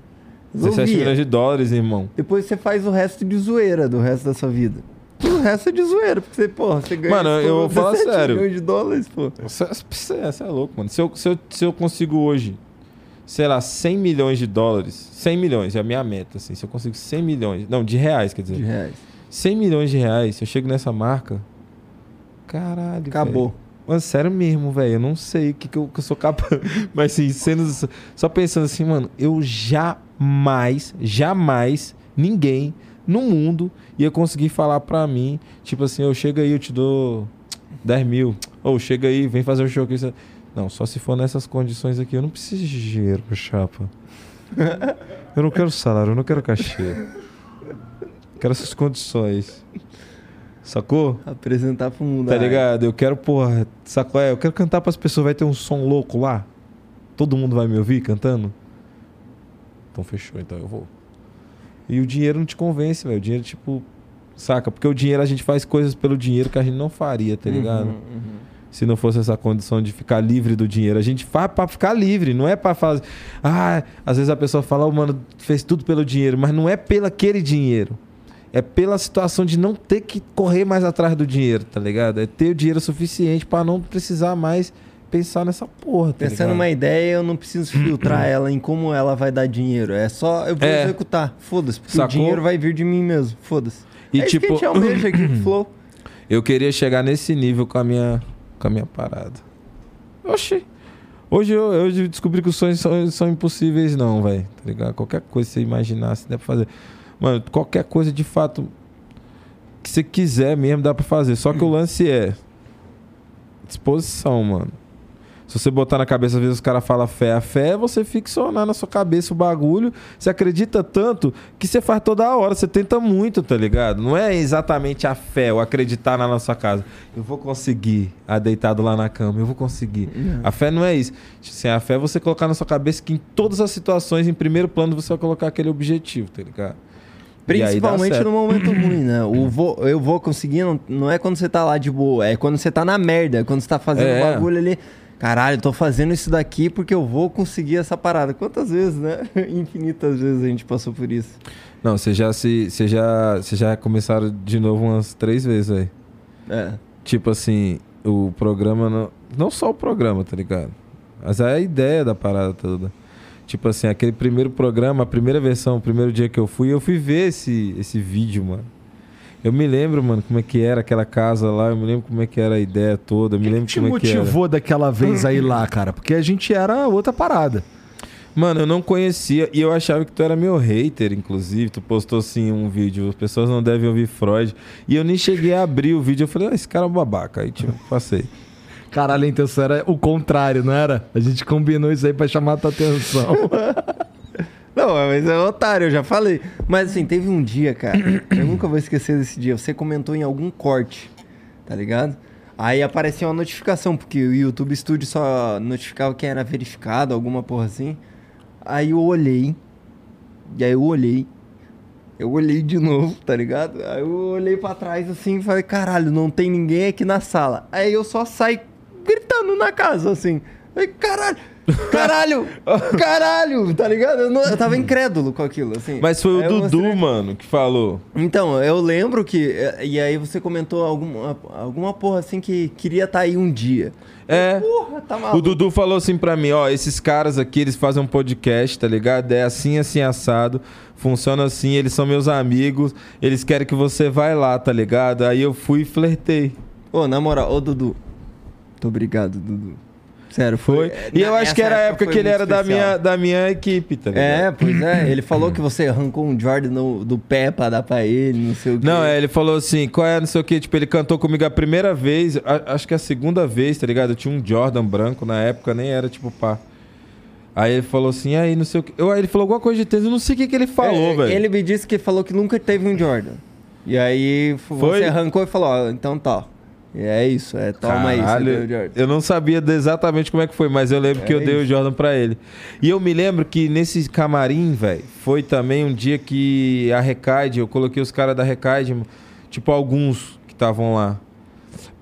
17 Resolvia. milhões de dólares, irmão. Depois você faz o resto de zoeira do resto da sua vida. O resto é de zoeira, porque você, porra, você ganha Mano, eu vou falar 17 sério. milhões de dólares, pô. Você é louco, mano. Se eu, se, eu, se eu consigo hoje, sei lá, 100 milhões de dólares, 100 milhões é a minha meta, assim. Se eu consigo 100 milhões, não, de reais, quer dizer. De reais. 100 milhões de reais, se eu chego nessa marca, caralho, Acabou. velho. Mano, sério mesmo, velho. Eu não sei o que, que, eu, que eu sou capaz. Mas assim, sendo. Só pensando assim, mano, eu jamais, jamais, ninguém no mundo ia conseguir falar pra mim, tipo assim, eu chego aí, eu te dou 10 mil. Ou chega aí, vem fazer o show aqui. Não, só se for nessas condições aqui. Eu não preciso de dinheiro, chapa. Eu não quero salário, eu não quero cachê. Quero essas condições. Sacou? Apresentar pro mundo. Tá arte. ligado? Eu quero, porra, sacou? É, eu quero cantar pras pessoas, vai ter um som louco lá. Todo mundo vai me ouvir cantando? Então fechou, então eu vou. E o dinheiro não te convence, velho. O dinheiro, tipo, saca? Porque o dinheiro a gente faz coisas pelo dinheiro que a gente não faria, tá ligado? Uhum, uhum. Se não fosse essa condição de ficar livre do dinheiro. A gente faz pra ficar livre, não é pra fazer. Ah, às vezes a pessoa fala, oh, mano, fez tudo pelo dinheiro, mas não é pelo aquele dinheiro. É pela situação de não ter que correr mais atrás do dinheiro, tá ligado? É ter o dinheiro suficiente pra não precisar mais pensar nessa porra, tá Pensando ligado? numa ideia, eu não preciso filtrar ela em como ela vai dar dinheiro. É só eu vou É. executar. Foda-se, porque Sacou? o dinheiro vai vir de mim mesmo. Foda-se. E é isso que a tipo- gente aqui no Flow. Eu queria chegar nesse nível com a minha, com a minha parada. Oxi. Hoje eu, hoje eu descobri que os sonhos são, são impossíveis, não, velho. Tá ligado? Qualquer coisa que você imaginar, você dá pra fazer. Mano, qualquer coisa de fato que você quiser mesmo, dá pra fazer. Só que o lance é disposição, mano. Se você botar na cabeça, às vezes os caras falam fé, a fé é você ficcionar na sua cabeça o bagulho. Você acredita tanto que você faz toda hora, você tenta muito, tá ligado? Não é exatamente a fé, o acreditar na nossa casa. Eu vou conseguir, a deitado lá na cama, eu vou conseguir. A fé não é isso. Assim, a fé é você colocar na sua cabeça que em todas as situações, em primeiro plano, você vai colocar aquele objetivo, tá ligado? Principalmente no momento ruim, né? O vou, eu vou conseguir não, não é quando você tá lá de boa, é quando você tá na merda, é quando você tá fazendo É. bagulho ali. caralho, tô fazendo isso daqui porque eu vou conseguir essa parada. Quantas vezes, né? Infinitas vezes a gente passou por isso. Não, você já se. Você já, você já começaram de novo umas três vezes aí. É. Tipo assim, o programa. Não, não só o programa, tá ligado? Mas é a ideia da parada toda. Tipo assim, aquele primeiro programa, a primeira versão, o primeiro dia que eu fui, eu fui ver esse, esse vídeo, mano. Eu me lembro, mano, como é que era aquela casa lá, eu me lembro como é que era a ideia toda, eu me O que, lembro que te como é que era. motivou daquela vez aí lá, cara? Porque a gente era outra parada. Mano, eu não conhecia e eu achava que tu era meu hater, inclusive. Tu postou assim um vídeo, as pessoas não devem ouvir Freud. E eu nem cheguei a abrir o vídeo, eu falei, ah, esse cara é um babaca. Aí, tipo, passei. Caralho, a intenção era o contrário, não era? A gente combinou isso aí pra chamar a tua atenção. Não, mas é otário, eu já falei. Mas assim, teve um dia, cara, eu nunca vou esquecer desse dia. Você comentou em algum corte, tá ligado? Aí apareceu uma notificação, porque o YouTube Studio só notificava quem era verificado, alguma porra assim. Aí eu olhei. E aí eu olhei. Eu olhei de novo, tá ligado? Aí eu olhei pra trás assim e falei, caralho, não tem ninguém aqui na sala. Aí eu só saí gritando na casa, assim. Falei, caralho, caralho, caralho, tá ligado? Eu, não- eu tava incrédulo com aquilo, assim. Mas foi o Aí Dudu, mostrei- mano, que falou. Então, eu lembro que. E aí você comentou alguma, alguma porra assim que queria estar aí um dia. É. Porra, tá maluco. O Dudu falou assim pra mim, ó, esses caras aqui, eles fazem um podcast, tá ligado? É assim, assim, assado. Funciona assim, eles são meus amigos, eles querem que você vai lá, tá ligado? Aí eu fui e flertei. Ô, na moral, ô Dudu. Muito obrigado, Dudu. Sério, foi. Foi. E eu acho que era a época que ele era da minha, da minha equipe, tá ligado? É, pois é. Ele falou que você arrancou um Jordan no- do pé pra dar pra ele, não sei o quê. Não, é, ele falou assim, qual é, não sei o que, tipo, ele cantou comigo a primeira vez, a- acho que a segunda vez, tá ligado? Eu tinha um Jordan branco na época, nem era tipo pá. Aí ele falou assim, aí não sei o que. Aí ele falou alguma coisa de tênis, eu não sei o que, que ele falou, É, velho. Ele me disse que falou que nunca teve um Jordan. E aí Foi? você arrancou e falou, ó, então tá. E é isso, é toma aí, você Caralho, deu o Jordan. eu não sabia exatamente como é que foi, mas eu lembro que É eu dei o isso. Jordan pra ele. E eu me lembro que nesse camarim, velho, foi também um dia que a Recaide, eu coloquei os caras da Recaide, tipo alguns que estavam lá,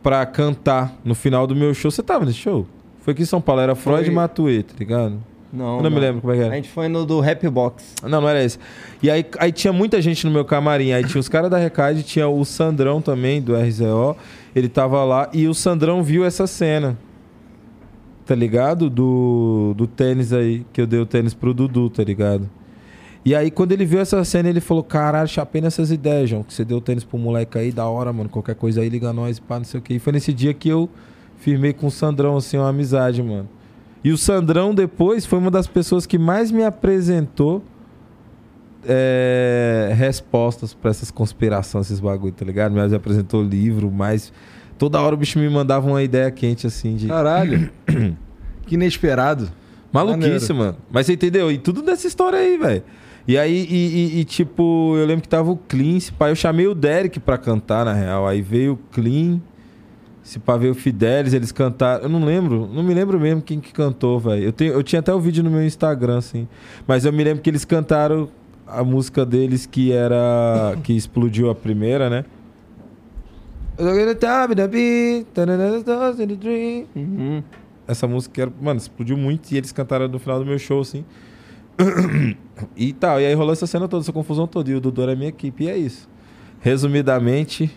pra cantar no final do meu show. Você tava nesse show? Foi aqui em São Paulo, era Freud Foi. e Matuê, tá ligado? Não, Eu não me lembro como é que era. A gente foi no do Rap Box. Não, não era esse. E aí, aí tinha muita gente no meu camarim. Aí tinha os caras da Recade, tinha o Sandrão também, do RZO. Ele tava lá e o Sandrão viu essa cena. Tá ligado? Do, do tênis aí, que eu dei o tênis pro Dudu, tá ligado? E aí, quando ele viu essa cena, ele falou: Caralho, chapei nessas ideias, João. Que você deu o tênis pro moleque aí, da hora, mano. Qualquer coisa aí, liga nós, pá, não sei o quê. E foi nesse dia que eu firmei com o Sandrão, assim, uma amizade, mano. E o Sandrão, depois, foi uma das pessoas que mais me apresentou é, respostas pra essas conspirações, esses bagulho, tá ligado? Me apresentou livro, mas toda hora o bicho me mandava uma ideia quente, assim, de. Caralho. que inesperado. Maluquice, Maneiro. mano. Mas você entendeu? E tudo dessa história aí, velho. E aí, e, e- e, tipo, eu lembro que tava o Clean, pá, eu chamei o Derek pra cantar, na real. Aí veio o Clean, se pá, veio o Fidelis, eles cantaram. Eu não lembro, não me lembro mesmo quem que cantou, velho. Eu, tenho- eu tinha até o vídeo no meu Instagram, assim. Mas eu me lembro que eles cantaram a música deles que era. que explodiu a primeira, né? Uhum. Essa música era, mano, explodiu muito e eles cantaram no final do meu show, assim. e tal. E aí rolou essa cena toda, essa confusão toda. E o Dudu era minha equipe. E é isso. Resumidamente,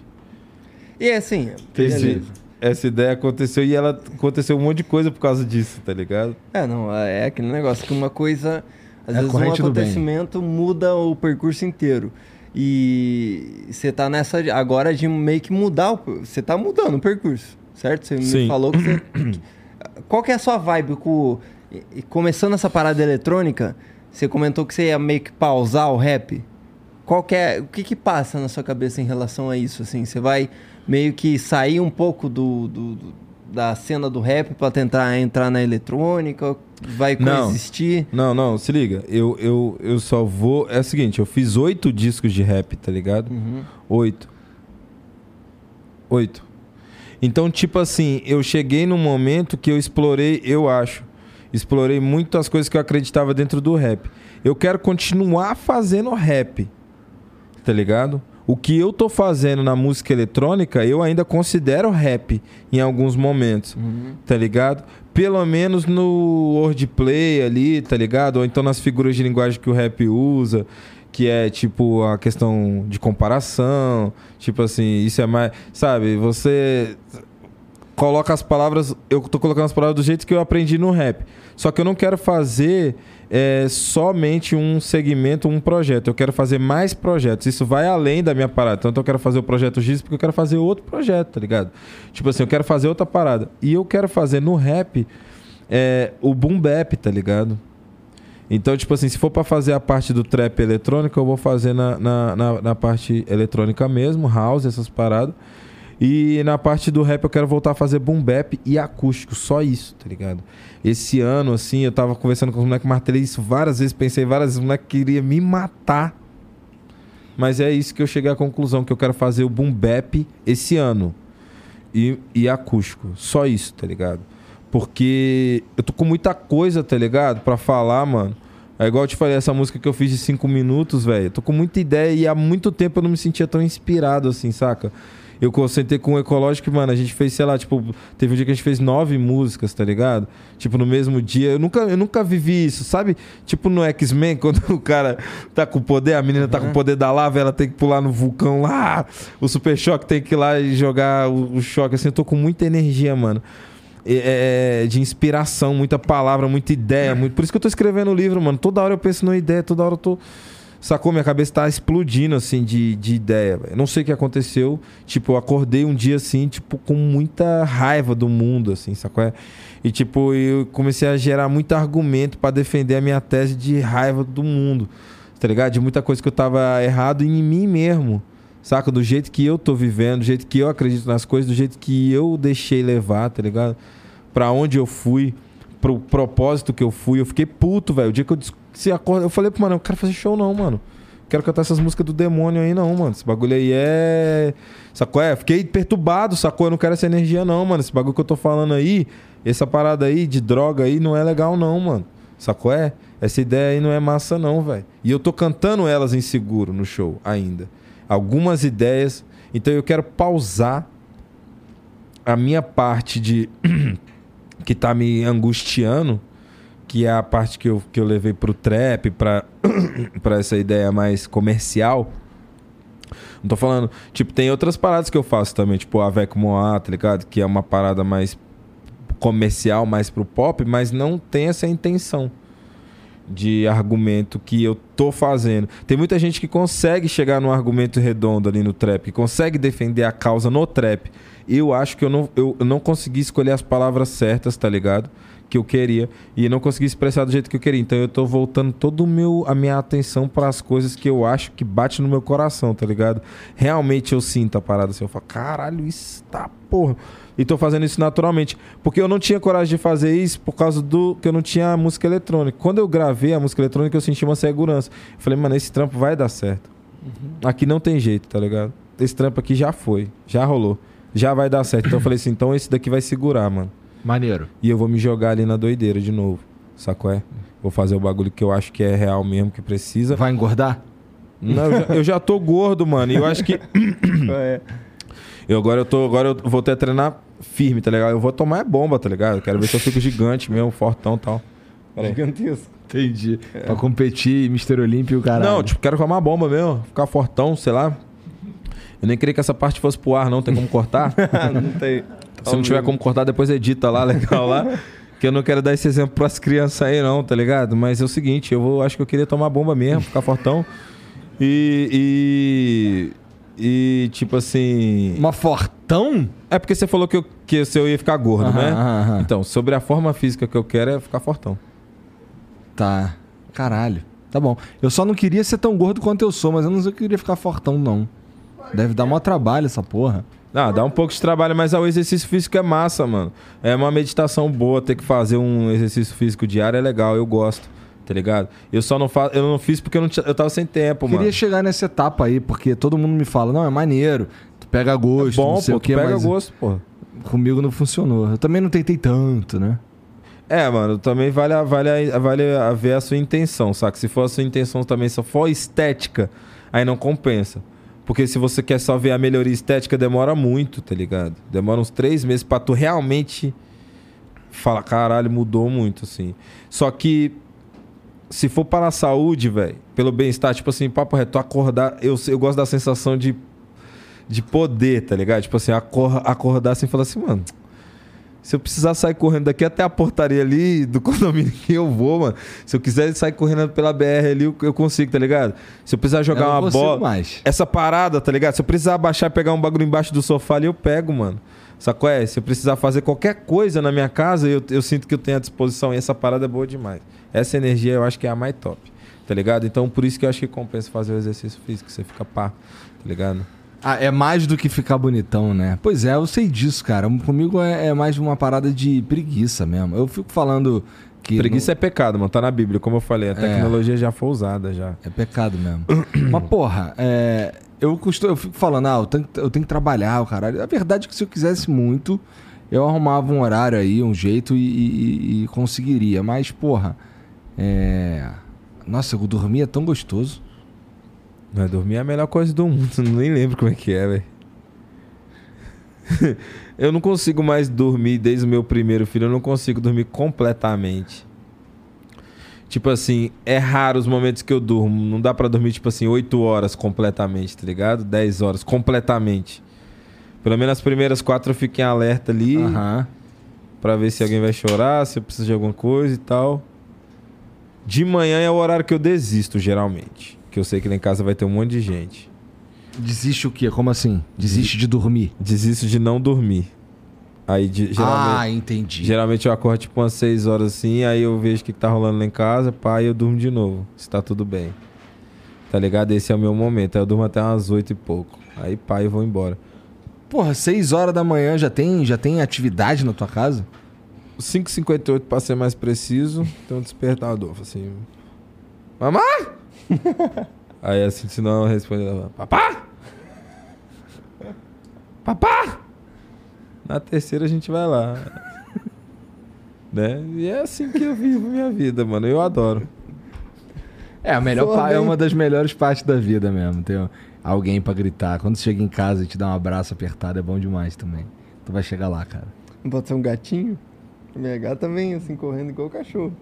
E assim, esse- beleza. essa ideia aconteceu e ela aconteceu um monte de coisa por causa disso, tá ligado? É, não, é aquele negócio que uma coisa. Às É a vezes um acontecimento muda o percurso inteiro. E você tá nessa agora de meio que mudar o. Você tá mudando o percurso, certo? Você Sim. me falou que você. Qual que é a sua vibe com. Começando essa parada eletrônica, você comentou que você ia meio que pausar o rap. Qual que é. O que que passa na sua cabeça em relação a isso? Assim, você vai meio que sair um pouco do, do- do- da cena do rap pra tentar entrar na eletrônica? Vai Não. coexistir? Não, não, se liga. Eu, eu, eu só vou. É o seguinte, eu fiz oito discos de rap, tá ligado? Uhum. Oito. Oito. Então, tipo assim, eu cheguei num momento que eu explorei, eu acho, explorei muito as coisas que eu acreditava dentro do rap. Eu quero continuar fazendo rap, tá ligado? O que eu tô fazendo na música eletrônica, eu ainda considero rap em alguns momentos, Uhum. tá ligado? pelo menos no wordplay ali, tá ligado? Ou então nas figuras de linguagem que o rap usa, que é tipo a questão de comparação, tipo assim, isso é mais, sabe? Você coloca as palavras, eu tô colocando as palavras do jeito que eu aprendi no rap. Só que eu não quero fazer é, somente um segmento, um projeto. Eu quero fazer mais projetos. Isso vai além da minha parada. Tanto eu quero fazer o projeto Giz porque eu quero fazer outro projeto, tá ligado? Tipo assim, eu quero fazer outra parada. E eu quero fazer no rap é, o boom bap, tá ligado? Então, tipo assim, se for para fazer a parte do trap eletrônico, eu vou fazer na, na, na, na parte eletrônica mesmo, house, essas paradas. E na parte do rap eu quero voltar a fazer boom bap e acústico, só isso, tá ligado? Esse ano, assim, eu tava conversando com os moleques, martelei isso várias vezes, pensei várias vezes, o moleque queria me matar. Mas é isso que eu cheguei à conclusão, que eu quero fazer o boom bap esse ano. E, e acústico, só isso, tá ligado? Porque eu tô com muita coisa, tá ligado? Pra falar, mano. É igual eu te falei, essa música que eu fiz de 5 minutos, velho. Tô com muita ideia e há muito tempo eu não me sentia tão inspirado assim, saca? Eu concentrei com o Ecológico, mano, a gente fez, sei lá, tipo, teve um dia que a gente fez nove músicas, tá ligado? Tipo, no mesmo dia. Eu nunca, eu nunca vivi isso, sabe? Tipo no X-Men, quando o cara tá com poder, a menina tá com o poder da lava, ela tem que pular no vulcão lá. O Super Choque tem que ir lá e jogar o, o choque. Assim, eu tô com muita energia, mano. É, de inspiração, muita palavra, muita ideia. Muito... Por isso que eu tô escrevendo o livro, mano. Toda hora eu penso numa ideia, toda hora eu tô. Sacou? Minha cabeça tá explodindo, assim, de, de ideia. Eu não sei o que aconteceu. Tipo, eu acordei um dia, assim, tipo, com muita raiva do mundo, assim, sacou? E, tipo, eu comecei a gerar muito argumento para defender a minha tese de raiva do mundo, tá ligado? De muita coisa que eu tava errado em mim mesmo, saca? Do jeito que eu tô vivendo, do jeito que eu acredito nas coisas, do jeito que eu deixei levar, tá ligado? Pra onde eu fui, pro propósito que eu fui. Eu fiquei puto, velho. O dia que eu se acorda, eu falei pro mano, eu quero fazer show não, mano. Quero cantar essas músicas do demônio aí não, mano. Esse bagulho aí é. Sacou? É, fiquei perturbado, sacou? Eu não quero essa energia não, mano. Esse bagulho que eu tô falando aí, essa parada aí de droga aí não é legal não, mano. Sacou? É? Essa ideia aí não é massa não, velho. E eu tô cantando elas inseguro no show ainda. Algumas ideias. Então eu quero pausar a minha parte de que tá me angustiando que é a parte que eu, que eu levei pro trap, pra, pra essa ideia mais comercial. Não tô falando. Tipo, tem outras paradas que eu faço também, tipo Avec Moa, tá ligado? Que é uma parada mais comercial, mais pro pop, mas não tem essa intenção de argumento que eu tô fazendo. Tem muita gente que consegue chegar num argumento redondo ali no trap, que consegue defender a causa no trap. Eu acho que eu não, eu, eu não consegui escolher as palavras certas, tá ligado? Que eu queria e não consegui expressar do jeito que eu queria. Então eu tô voltando todo o meu a minha atenção para as coisas que eu acho que bate no meu coração, tá ligado? Realmente eu sinto a parada assim, eu falo, caralho, isso tá porra. E tô fazendo isso naturalmente, porque eu não tinha coragem de fazer isso por causa do que eu não tinha música eletrônica. Quando eu gravei a música eletrônica, eu senti uma segurança. Eu falei, mano, esse trampo vai dar certo. Uhum. Aqui não tem jeito, tá ligado? Esse trampo aqui já foi, já rolou. Já vai dar certo. Então eu falei assim, então esse daqui vai segurar, mano. Maneiro. E eu vou me jogar ali na doideira de novo. Sacou? É? Vou fazer o bagulho que eu acho que é real mesmo, que precisa. Vai engordar? Não, eu já, eu já tô gordo, mano. E eu acho que. é. Eu agora eu tô. Agora eu vou ter treinar firme, tá ligado? Eu vou tomar é bomba, tá ligado? Eu quero ver se eu fico gigante mesmo, fortão e tal. Gigantesco. Entendi. É. Pra competir, Mr. Olímpio, caralho. Não, tipo, quero tomar bomba mesmo. Ficar fortão, sei lá. Eu nem queria que essa parte fosse pro ar, não. Tem como cortar? não tem. Se não tiver como cortar, depois edita lá, legal lá. que eu não quero dar esse exemplo pras crianças aí, não, tá ligado? Mas é o seguinte, eu vou, acho que eu queria tomar bomba mesmo, ficar fortão. E. E. E, tipo assim. Uma fortão? É porque você falou que eu, que eu ia ficar gordo, aham, né? Aham. Então, sobre a forma física que eu quero é ficar fortão. Tá. Caralho. Tá bom. Eu só não queria ser tão gordo quanto eu sou, mas eu não queria ficar fortão, não. Deve dar maior trabalho essa porra. Ah, dá um pouco de trabalho, mas o exercício físico é massa, mano. É uma meditação boa, ter que fazer um exercício físico diário é legal, eu gosto, tá ligado? Eu só não faço, eu não fiz porque eu, não eu tava sem tempo, Queria mano. Queria chegar nessa etapa aí, porque todo mundo me fala, não, é maneiro, tu pega gosto, é bom, não sei pô, o que, pega mas gosto, pô. Comigo não funcionou. Eu também não tentei tanto, né? É, mano, também vale, vale, vale ver a sua intenção, saca? Se for a sua intenção também só for estética, aí não compensa. Porque se você quer só ver a melhoria estética, demora muito, tá ligado? Demora uns três meses pra tu realmente fala, caralho, mudou muito, assim. Só que, se for para a saúde, velho, pelo bem-estar, tipo assim, papo reto, acordar, eu, eu gosto da sensação de, de poder, tá ligado? Tipo assim, acor, acordar assim e falar assim, mano. Se eu precisar sair correndo daqui até a portaria ali do condomínio que eu vou, mano. Se eu quiser sair correndo pela BR ali, eu- consigo, tá ligado? Se eu precisar jogar Eu uma bola. mais. Essa parada, tá ligado? Se eu precisar baixar e pegar um bagulho embaixo do sofá ali, eu pego, mano. Sacou? É, se eu precisar fazer qualquer coisa na minha casa, eu, eu sinto que eu tenho à disposição. E essa parada é boa demais. Essa energia eu acho que é a mais top. Tá ligado? Então por isso que eu acho que compensa fazer o exercício físico. Você fica pá, tá ligado? Ah, é mais do que ficar bonitão, né? Pois é, eu sei disso, cara. Comigo é, é mais uma parada de preguiça mesmo. Eu fico falando que. Preguiça é pecado, mano. Tá na Bíblia, como eu falei. A É. tecnologia já foi usada já. É pecado mesmo. Mas, porra, é, eu, costumo, eu fico falando, ah, eu tenho, eu tenho que trabalhar, o caralho. A verdade é que se eu quisesse muito, eu arrumava um horário aí, um jeito e, e- e conseguiria. Mas, porra, é. Nossa, eu dormia tão gostoso. Mas dormir é a melhor coisa do mundo. Nem lembro como é que é, velho. eu não consigo mais dormir desde o meu primeiro filho. Eu não consigo dormir completamente. Tipo assim, é raro os momentos que eu durmo. Não dá pra dormir, tipo assim, 8 horas completamente, tá ligado? 10 horas completamente. Pelo menos as primeiras quatro eu fico em alerta ali. Aham. Pra ver se alguém vai chorar, se eu preciso de alguma coisa e tal. De manhã é o horário que eu desisto, geralmente. Que eu sei que lá em casa vai ter um monte de gente. Desiste o quê? Como assim? Desiste de dormir. Desisto de não dormir. Aí, de- geralmente, Ah, entendi. geralmente eu acordo tipo umas 6 horas assim, aí eu vejo o que, que tá rolando lá em casa, pá, e eu durmo de novo. Se tá tudo bem. Tá ligado? Esse é o meu momento. Aí eu durmo até umas 8 e pouco. Aí, pá, eu vou embora. Porra, 6 horas da manhã já tem, já tem atividade na tua casa? 5h58, pra ser mais preciso, tem um despertador. Assim. Mamá! Aí assim, se não responde ela, papá! Papá! Na terceira a gente vai lá. né? E é assim que eu vivo minha vida, mano. Eu adoro. É, a melhor pa- é uma das melhores partes da vida mesmo. Ter alguém pra gritar. Quando você chega em casa e te dá um abraço apertado, é bom demais também. Tu vai chegar lá, cara. Não pode ser um gatinho? Minha gata vem assim, correndo igual o cachorro.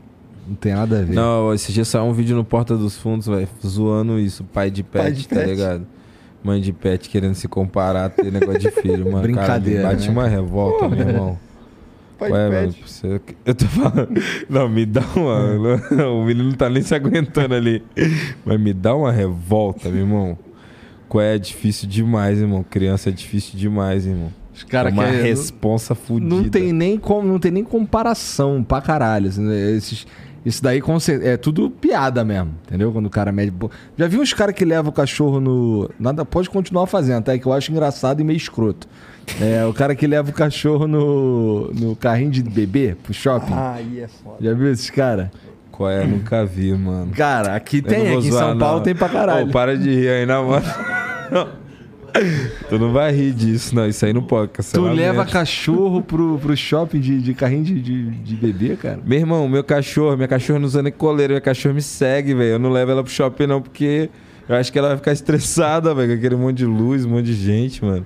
Não tem nada a ver. Não, esse dia saiu um vídeo no Porta dos Fundos, velho, zoando isso. Pai de pet, Pai de tá pet. ligado? Mãe de pet querendo se comparar, ter negócio de filho, mano. Brincadeira, Cara, bate né? uma revolta, meu irmão. Pai Ué, de mano, pet. você- eu tô falando. Não, me dá uma. o menino não tá nem se aguentando ali. Mas me dá uma revolta, meu irmão. Qual é difícil demais, irmão. Criança é difícil demais, irmão. Os caras é uma querem- responsa fudida. Não tem nem como, não tem nem comparação pra caralho. assim, né? Esses, isso daí é tudo piada mesmo, entendeu? Quando o cara mede. Já vi uns caras que levam o cachorro no. Nada, pode continuar fazendo, tá? É que eu acho engraçado e meio escroto. É, o cara que leva o cachorro no, no carrinho de bebê pro shopping. Ah, aí é foda. Já viu esses caras? Qual é? Nunca vi, mano. Cara, aqui Eu tem, aqui em zoar, São Paulo não. tem pra caralho. Ô, para de rir aí, na mano. tu não vai rir disso, não. Isso aí não pode. tu cancelamento. leva cachorro pro, pro shopping de, de carrinho de, de, de bebê, cara? Meu irmão, meu cachorro, minha cachorra não usa nem coleira, minha cachorra me segue, velho. Eu não levo ela pro shopping, não, porque eu acho que ela vai ficar estressada, velho, com aquele monte de luz, um monte de gente, mano.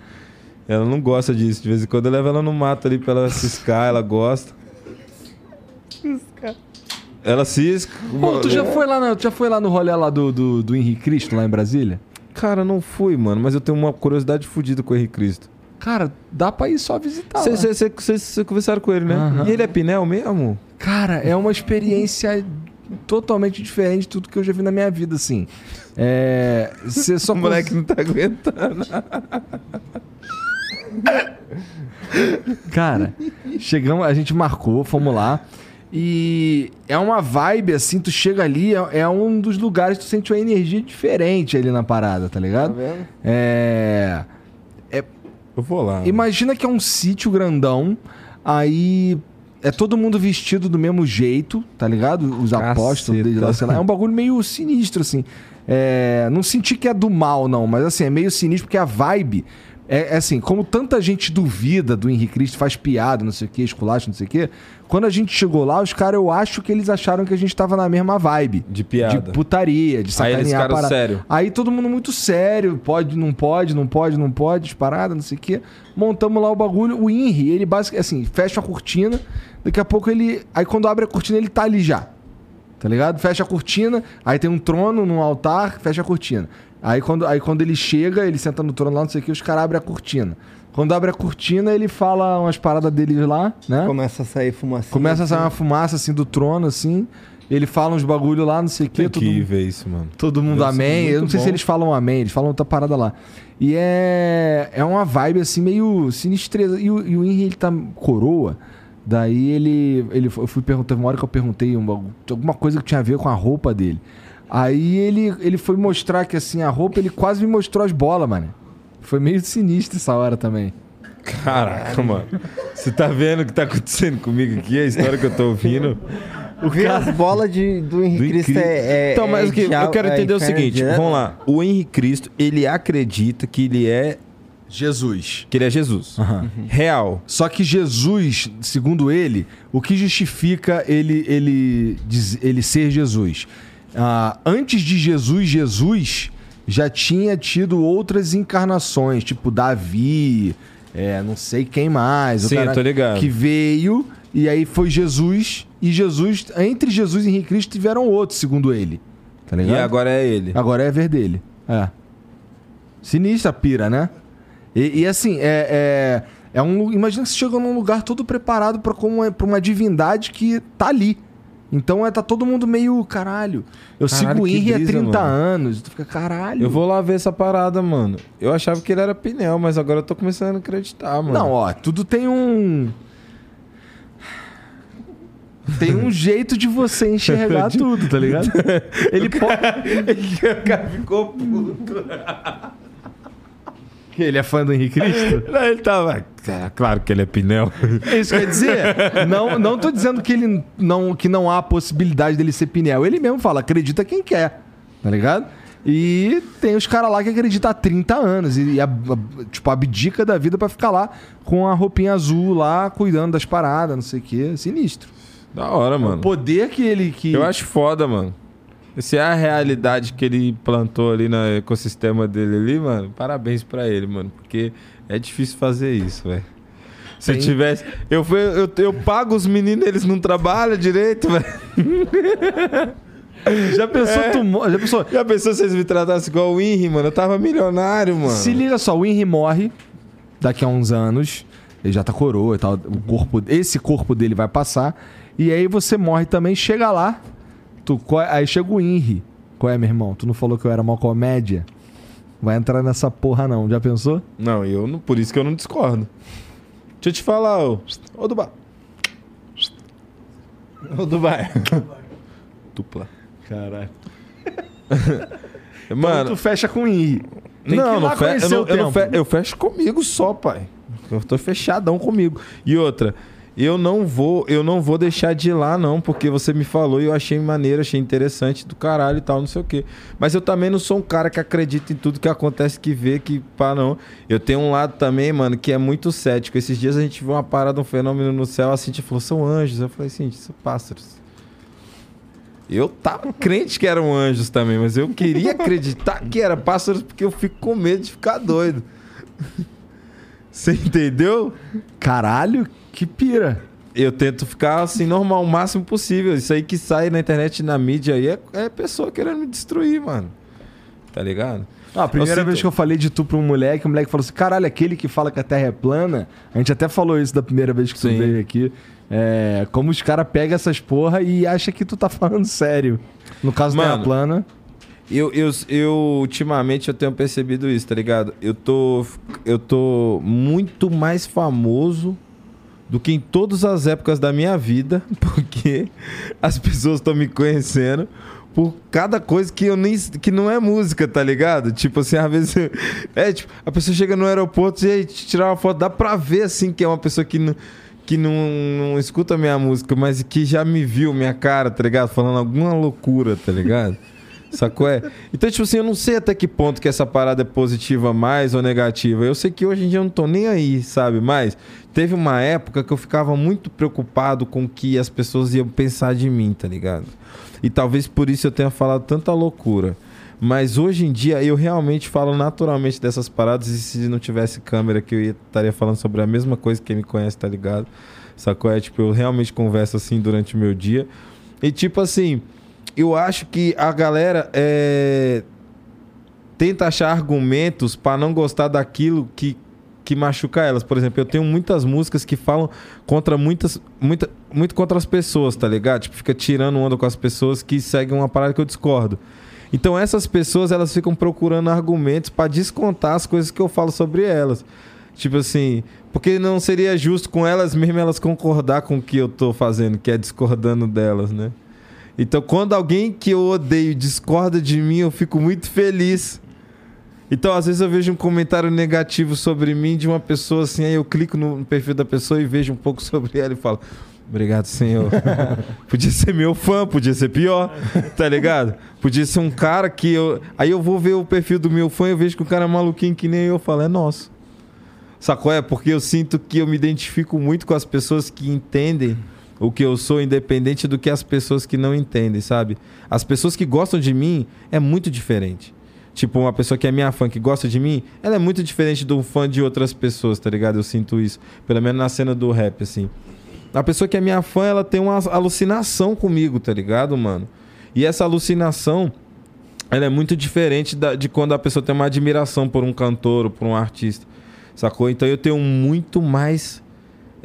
Ela não gosta disso. De vez em quando eu levo ela no mato ali pra ela ciscar, ela gosta. Ela cisca. Pô, tu já foi lá, no, tu já foi lá no rolê lá do, do, do Henrique Cristo, lá em Brasília? Cara, não fui, mano, mas eu tenho uma curiosidade fodida com o Henrique Cristo. Cara, dá pra ir só visitar. Vocês conversaram com ele, né? Aham. E ele é pinel mesmo? Cara, é uma experiência totalmente diferente de tudo que eu já vi na minha vida, assim. É. Você só O moleque não tá aguentando. Cara, chegamos, a gente marcou, fomos lá. E é uma vibe assim, tu chega ali, é, é um dos lugares que tu sente uma energia diferente ali na parada, tá Tá ligado? vendo? É. Eu vou lá. Imagina que é um sítio grandão, aí é todo mundo vestido do mesmo jeito, tá ligado? Os Caceta. apóstolos dele lá, sei lá. É um bagulho meio sinistro, assim. É, não senti que é do mal, não, mas assim, é meio sinistro porque a vibe É, é assim, como tanta gente duvida do Henrique Cristo, faz piada, não sei o que, esculacho, não sei o que. Quando a gente chegou lá, os caras, eu acho que eles acharam que a gente tava na mesma vibe. De piada. De putaria, de Aí sacanear eles a ficaram parada. sério. Aí todo mundo muito sério, pode, não pode, não pode, não pode, parada, não sei o quê. Montamos lá o bagulho. O Inri, ele basicamente, assim, fecha a cortina, daqui a pouco ele... Aí quando abre a cortina, ele tá ali já. Tá ligado? Fecha a cortina, aí tem um trono num altar, fecha a cortina. Aí quando, aí quando ele chega, ele senta no trono lá, não sei o que, os caras abrem a cortina. Quando abre a cortina, ele fala umas paradas dele lá, né? Começa a sair fumaça. Começa a sair uma fumaça assim do trono, assim. Ele fala uns bagulho lá, não sei o que. Tem que ver isso, mano. todo mundo Deve amém. Eu não sei se bom. eles falam amém, eles falam outra parada lá. E é, é uma vibe assim meio sinistreza. E o, e o Henry, ele tá coroa. Daí ele, ele eu fui perguntar, uma hora que eu perguntei uma- alguma coisa que tinha a ver com a roupa dele. Aí ele, ele foi mostrar que assim, a roupa, ele quase me mostrou as bolas, mano. Foi meio sinistro essa hora também. Caraca, mano. Você tá vendo o que tá acontecendo comigo aqui? A história que eu tô ouvindo. O Ver as bolas de, do Henrique Do Cristo Henrique- é, é. Então, mas é o que eu quero é entender o inferno seguinte, vamos lá. O Henrique Cristo, ele acredita que ele é Jesus. que ele é Jesus. Real. Só que Jesus, segundo ele, o que justifica ele, ele, ele ser Jesus? Ah, antes de Jesus, Jesus já tinha tido outras encarnações, tipo Davi, é, não sei quem mais. Sim, eu tô ligado. Que veio e aí foi Jesus. E Jesus, entre Jesus e Henrique Cristo, tiveram outros, segundo ele. Tá ligado? E agora é ele. Agora é ver dele. É. Sinistra a pira, né? E, e assim, é, é, é um. Imagina que você chega num lugar todo preparado pra, como é- pra uma divindade que tá ali. Então é, tá todo mundo meio. Caralho. Eu Caralho, sigo o Henry há brisa, 30 mano. anos. Tu fica, caralho. Eu vou lá ver essa parada, mano. Eu achava que ele era pneu, mas agora eu tô começando a acreditar, mano. Não, ó, tudo tem um. Tem um jeito de você enxergar tudo, tá ligado? Ele pode. o cara ficou puto. Ele é fã do Henrique Cristo? Não, ele tava. É, claro que ele é pneu. Isso quer dizer, não, não tô dizendo que ele não que não há possibilidade dele ser Pinel. Ele mesmo fala, acredita quem quer, tá ligado? E tem os caras lá que acreditam há 30 anos e, a- a- tipo abdica da vida pra ficar lá com a roupinha azul lá, cuidando das paradas, não sei o que, sinistro. Da hora, O mano. poder que ele que Eu acho foda, mano. Se é a realidade que ele plantou ali no ecossistema dele ali, mano, parabéns pra ele, mano. Porque é difícil fazer isso, velho. Se eu Tem- tivesse. Eu, fui- eu, eu pago os meninos, eles não trabalham direito, velho. já pensou É. tu já pensou Já pensou se eles me tratassem igual o Henry, mano? Eu tava milionário, mano. Se liga só, o Henry morre daqui a uns anos. Ele já tá coroa e tal. O corpo, esse corpo dele vai passar. E aí você morre também, chega lá. Tu, qual é- aí chega o Henry. Qual é, meu irmão? Tu não falou que eu era uma comédia? Vai entrar nessa porra, não. Já pensou? Não, eu não, por isso que eu não discordo. Deixa eu te falar, ô. Ô, Dubai. Ô, Dubai. Dupla. Caralho. Mano, tu fecha com o Henry. Tem não, que ir lá não fe- eu, não, o eu, não fe- eu fecho comigo só, pai. Eu tô fechadão comigo. E outra, eu não vou, eu não vou deixar de ir lá não, porque você me falou e eu achei maneiro, achei interessante do caralho e tal, não sei o quê. Mas eu também não sou um cara que acredita em tudo que acontece, que vê, que pá, não. Eu tenho um lado também, mano, que é muito cético. Esses dias a gente viu uma parada, um fenômeno no céu, a Cintia falou, são anjos. Eu falei, Cintia, são pássaros. Eu tava crente que eram anjos também, mas eu queria acreditar que era pássaros porque eu fico com medo de ficar doido. Você entendeu? Caralho, que pira. Eu tento ficar assim normal o máximo possível. Isso aí que sai na internet e na mídia aí é, é pessoa querendo me destruir, mano. Tá ligado? Ah, a primeira Eu vez que eu falei de tu pra um moleque, o moleque falou assim: caralho, aquele que fala que a terra é plana. A gente até falou isso da primeira vez que tu Sim. veio aqui. É, como os caras pegam essas porra e acham que tu tá falando sério. No caso da terra Mano, plana. Eu, eu, eu, ultimamente, eu tenho percebido isso, tá ligado? Eu tô, eu tô muito mais famoso do que em todas as épocas da minha vida, porque as pessoas estão me conhecendo por cada coisa que eu nem que não é música, tá ligado? Tipo assim, às vezes é tipo, a pessoa chega no aeroporto e aí, tirar uma foto, dá pra ver assim que é uma pessoa que não que não, não escuta minha música, mas que já me viu minha cara, tá ligado? Falando alguma loucura, tá ligado? Sacou? É? Então, tipo assim, eu não sei até que ponto que essa parada é positiva mais ou negativa. Eu sei que hoje em dia eu não tô nem aí, sabe? Mas teve uma época que eu ficava muito preocupado com o que as pessoas iam pensar de mim, tá ligado? E talvez por isso eu tenha falado tanta loucura. Mas hoje em dia eu realmente falo naturalmente dessas paradas e se não tivesse câmera que eu ia- estaria falando sobre a mesma coisa que quem me conhece, tá ligado? Sacou? É tipo, eu realmente converso assim durante o meu dia. E tipo assim, eu acho que a galera é, tenta achar argumentos para não gostar daquilo que, que machuca elas. Por exemplo, eu tenho muitas músicas que falam contra muitas, muita, muito contra as pessoas, tá ligado? Tipo, fica tirando onda com as pessoas que seguem uma parada que eu discordo. Então essas pessoas, elas ficam procurando argumentos para descontar as coisas que eu falo sobre elas. Tipo assim, porque não seria justo com elas mesmo elas concordar com o que eu tô fazendo, que é discordando delas, né? Então, quando alguém que eu odeio discorda de mim, eu fico muito feliz. Então, às vezes eu vejo um comentário negativo sobre mim de uma pessoa assim, aí eu clico no perfil da pessoa e vejo um pouco sobre ela e falo: Obrigado, senhor. podia ser meu fã, podia ser pior, tá ligado? Podia ser um cara que eu. Aí eu vou ver o perfil do meu fã e eu vejo que o cara é maluquinho que nem eu, eu falo: É nosso. Sacou? É porque eu sinto que eu me identifico muito com as pessoas que entendem o que eu sou, independente do que as pessoas que não entendem, sabe? As pessoas que gostam de mim é muito diferente. Tipo, uma pessoa que é minha fã, que gosta de mim, ela é muito diferente do fã de outras pessoas, tá ligado? Eu sinto isso. Pelo menos na cena do rap, assim. A pessoa que é minha fã, ela tem uma alucinação comigo, tá ligado, mano? E essa alucinação, ela é muito diferente da- de quando a pessoa tem uma admiração por um cantor ou por um artista, sacou? Então eu tenho muito mais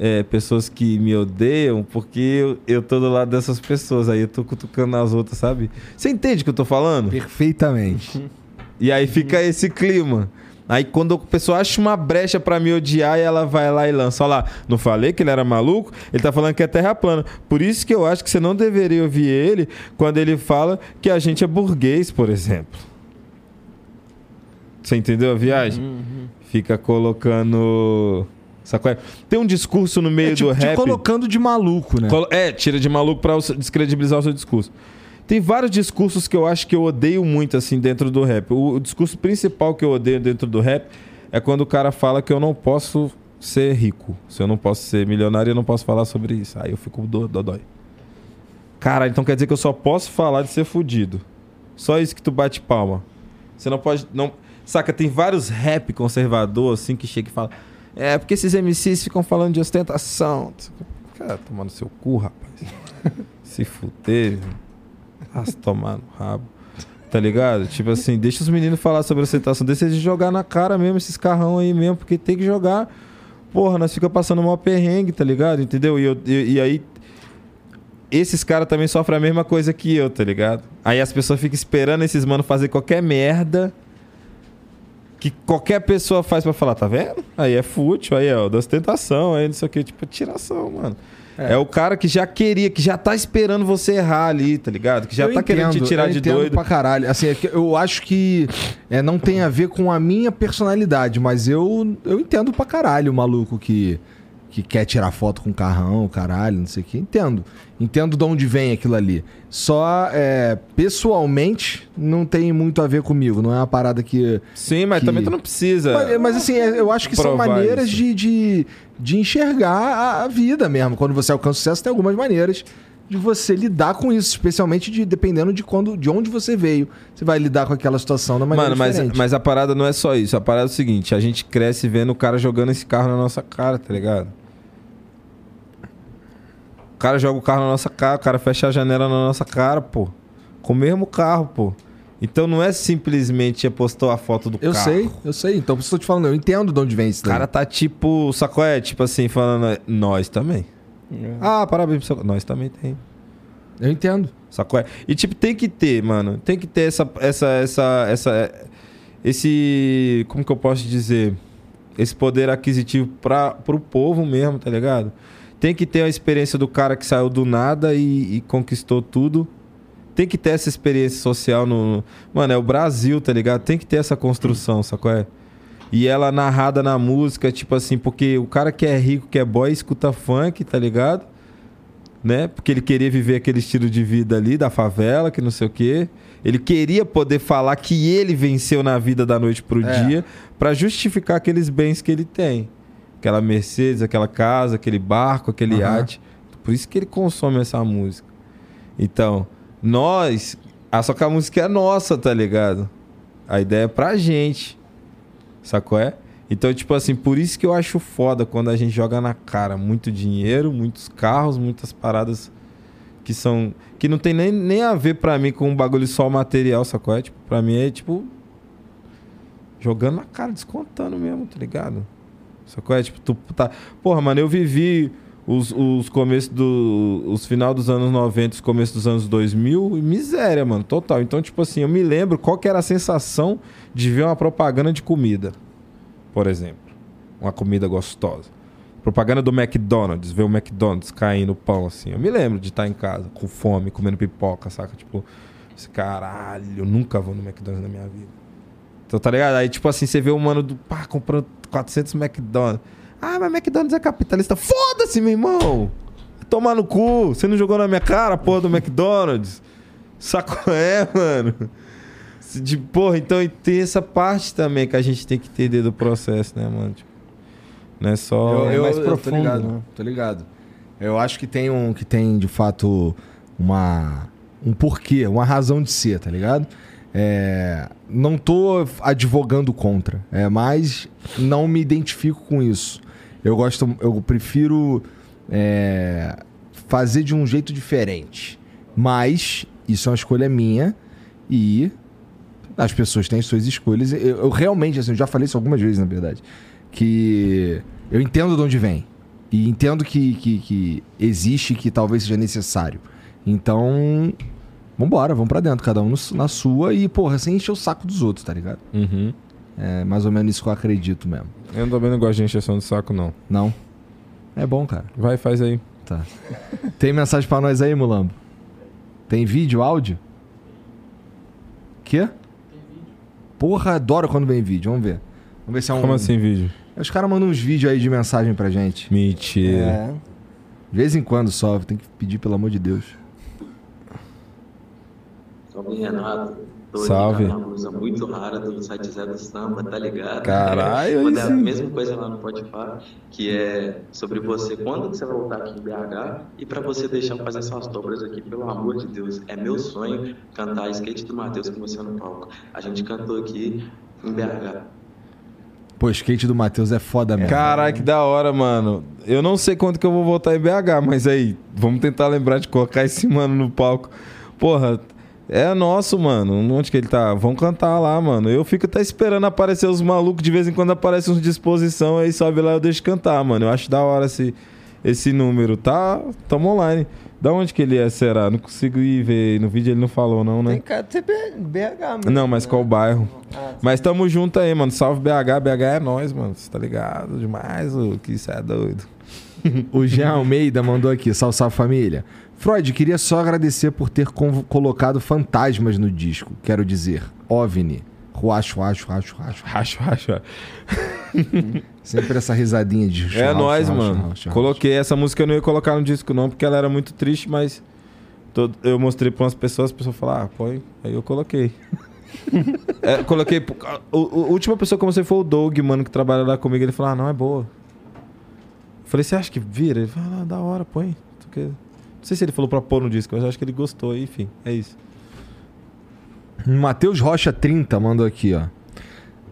é, pessoas que me odeiam porque eu, eu tô do lado dessas pessoas, aí eu tô cutucando as outras, sabe? Você entende o que eu tô falando? Perfeitamente. E aí fica esse clima. Aí quando a pessoa acha uma brecha pra me odiar e ela vai lá e lança, olha lá, não falei que ele era maluco? Ele tá falando que é terra plana. Por isso que eu acho que você não deveria ouvir ele quando ele fala que a gente é burguês, por exemplo. Você entendeu a viagem? Fica colocando. Sacou? Tem um discurso no meio É, tipo, do te rap. colocando de maluco, né? É, tira de maluco pra descredibilizar o seu discurso. Tem vários discursos que eu acho que eu odeio muito, assim, dentro do rap. O, o discurso principal que eu odeio dentro do rap é quando o cara fala que eu não posso ser rico. Se eu não posso ser milionário, eu não posso falar sobre isso. Aí eu fico do- dodói. Cara, então quer dizer que eu só posso falar de ser fudido. Só isso que tu bate palma. Você não pode. Não... Saca, tem vários rap conservador, assim, que chega e fala. É, porque esses MCs ficam falando de ostentação. Cara, tomar no seu cu, rapaz. Se fuder. Se tomar no rabo. Tá ligado? Tipo assim, deixa os meninos falar sobre ostentação. Deixa eles jogar na cara mesmo, esses carrão aí mesmo, porque tem que jogar. Porra, nós fica passando mal perrengue, tá ligado? Entendeu? E, eu- e- e aí esses caras também sofrem a mesma coisa que eu, tá ligado? Aí as pessoas ficam esperando esses manos fazer qualquer merda que qualquer pessoa faz pra falar, tá vendo? Aí é fútil, aí é da ostentação, aí não sei o que, tipo, tiração, mano. É. o cara que já queria, que já tá esperando você errar ali, tá ligado? Que já Eu tá querendo te entendo, tirar eu de entendo doido. pra caralho. Assim, é eu acho que é, não tem a ver com a minha personalidade, mas eu, eu entendo pra caralho o maluco que, que quer tirar foto com carrão, caralho, não sei o que. Entendo. Entendo de onde vem aquilo ali. Só, é, pessoalmente, não tem muito a ver comigo. Não é uma parada que. Sim, mas que- também tu não precisa. Mas, mas, assim, é- eu acho que são maneiras de, de, de enxergar a, a vida mesmo. Quando você alcança sucesso, tem algumas maneiras de você lidar com isso, especialmente de, dependendo de, quando, de onde você veio. Você vai lidar com aquela situação da maneira Mano, mas, diferente. mas a parada não é só isso. A parada é o seguinte: a gente cresce vendo o cara jogando esse carro na nossa cara, tá ligado? O cara joga o carro na nossa cara, o cara fecha a janela na nossa cara, pô. Com o mesmo carro, pô. Então não é simplesmente postou a foto do Eu carro. sei, eu sei. Então, por isso que eu tô te falando, eu entendo de onde vem isso O cara tá tipo, sacou? É tipo assim, falando, nós também. Ah, parabéns pro seu... Nós também tem. Eu entendo. Sacou? É? E tipo, tem que ter, mano. Tem que ter essa. essa, essa, essa esse. Como que eu posso dizer? Esse poder aquisitivo pra, pro povo mesmo, tá ligado? Tem que ter a experiência do cara que saiu do nada e, e conquistou tudo. Tem que ter essa experiência social no. Mano, é o Brasil, tá ligado? Tem que ter essa construção, sacou? É? E ela narrada na música, tipo assim, porque o cara que é rico, que é boy, escuta funk, tá ligado? né? Porque ele queria viver aquele estilo de vida ali da favela, que não sei o quê. Ele queria poder falar que ele venceu na vida da noite pro É. dia pra justificar aqueles bens que ele tem. Aquela Mercedes, aquela casa, aquele barco, aquele Aham. iate. Por isso que ele consome essa música. Então, nós. Ah, só que a música é nossa, tá ligado? A ideia é pra gente. Sacou? É? Então, tipo assim, por isso que eu acho foda quando a gente joga na cara muito dinheiro, muitos carros, muitas paradas que são. que não tem nem, nem a ver pra mim com um bagulho só material, sacou? É? Tipo, pra mim é tipo. jogando na cara, descontando mesmo, tá ligado? Sacou? É tipo, tu tá. Porra, mano, eu vivi os, os começos do. os final dos anos 90, os começos dos anos 2000, e miséria, mano, total. Então, tipo assim, eu me lembro qual que era a sensação de ver uma propaganda de comida, por exemplo. Uma comida gostosa. Propaganda do McDonald's, ver o McDonald's caindo no pão, assim. Eu me lembro de estar em casa, com fome, comendo pipoca, saca? Tipo, esse caralho, eu nunca vou no McDonald's na minha vida. Então, tá ligado? Aí, tipo assim, você vê o mano do pá comprando 400 McDonald's. Ah, mas McDonald's é capitalista. Foda-se, meu irmão! Tomar no cu! Você não jogou na minha cara, porra, do McDonald's? Saco é, mano? De, porra, então tem essa parte também que a gente tem que entender do processo, né, mano? Tipo, não é só. é mais profundo, tô ligado, né? tô ligado. Eu acho que tem um que tem de fato uma um porquê, uma razão de ser, tá ligado? É, não tô advogando contra, é, mas não me identifico com isso. Eu gosto, eu prefiro é, fazer de um jeito diferente. Mas isso é uma escolha minha e as pessoas têm suas escolhas. Eu, eu realmente, assim, eu já falei isso algumas vezes, na verdade, que eu entendo de onde vem. E entendo que, que, que existe que talvez seja necessário. Então, vambora, vamos pra dentro, cada um na sua e, porra, sem encher o saco dos outros, tá ligado? Uhum. É mais ou menos isso que eu acredito mesmo. Eu também não gosto de encheção de saco, não. Não? É bom, cara. Vai, faz aí. Tá. Tem mensagem pra nós aí, Mulambo? Tem vídeo, áudio? Quê? Porra, adoro quando vem vídeo. Vamos ver. Vamos ver se é um. Como assim, vídeo? Os caras mandam uns vídeos aí de mensagem pra gente. Mentira. É. De vez em quando só, tem que pedir pelo amor de Deus. Salve Renato. Tô Salve. uma blusa muito rara do site Zé do Samba, tá ligado? Caralho, Mandei aí a mesma coisa lá no Spotify, que é sobre você, quando que você vai voltar aqui em BH e pra você deixar eu fazer suas dobras aqui, pelo amor de Deus. É meu sonho cantar skate do Matheus com você no palco. A gente cantou aqui em BH. Pô, skate do Matheus é foda mesmo. Caralho, que da hora, mano. Eu não sei quanto que eu vou voltar em BH, mas aí, vamos tentar lembrar de colocar esse mano no palco. Porra, é nosso, mano. Onde que ele tá? Vamos cantar lá, mano. Eu fico até esperando aparecer os malucos. De vez em quando aparecem uns disposição, aí sobe lá e eu deixo cantar, mano. Eu acho da hora esse, esse número. Tá? Tamo online. Da onde que ele é, será? Não consigo ir ver. No vídeo ele não falou, não, né? Tem cara de ser BH mesmo. Não, mas né? qual bairro? Ah, Mas tamo junto aí, mano. Salve BH. BH é nós, mano. Você tá ligado demais, o que isso é doido. O Jean Almeida mandou aqui, salve, salve família. Freud, queria só agradecer por ter colocado fantasmas no disco. Quero dizer, OVNI. Ruacho, ruacho, ruacho, ruacho. Racho, racho. Sempre essa risadinha de É churrasco, mano. Coloquei essa música, eu não ia colocar no disco, não, porque ela era muito triste, mas todo- eu mostrei pra umas pessoas, as pessoas falaram, ah, põe. Aí eu coloquei. É, coloquei. o- a última pessoa que eu mostrei foi o Doug, mano, que trabalha lá comigo. Ele falou, ah, não, é boa. Eu falei, você acha que vira? Ele falou, ah, da hora, põe. Tu quer- Não sei se ele falou pra pôr no disco, mas acho que ele gostou, enfim, é isso. Matheus Rocha 30 mandou aqui, ó.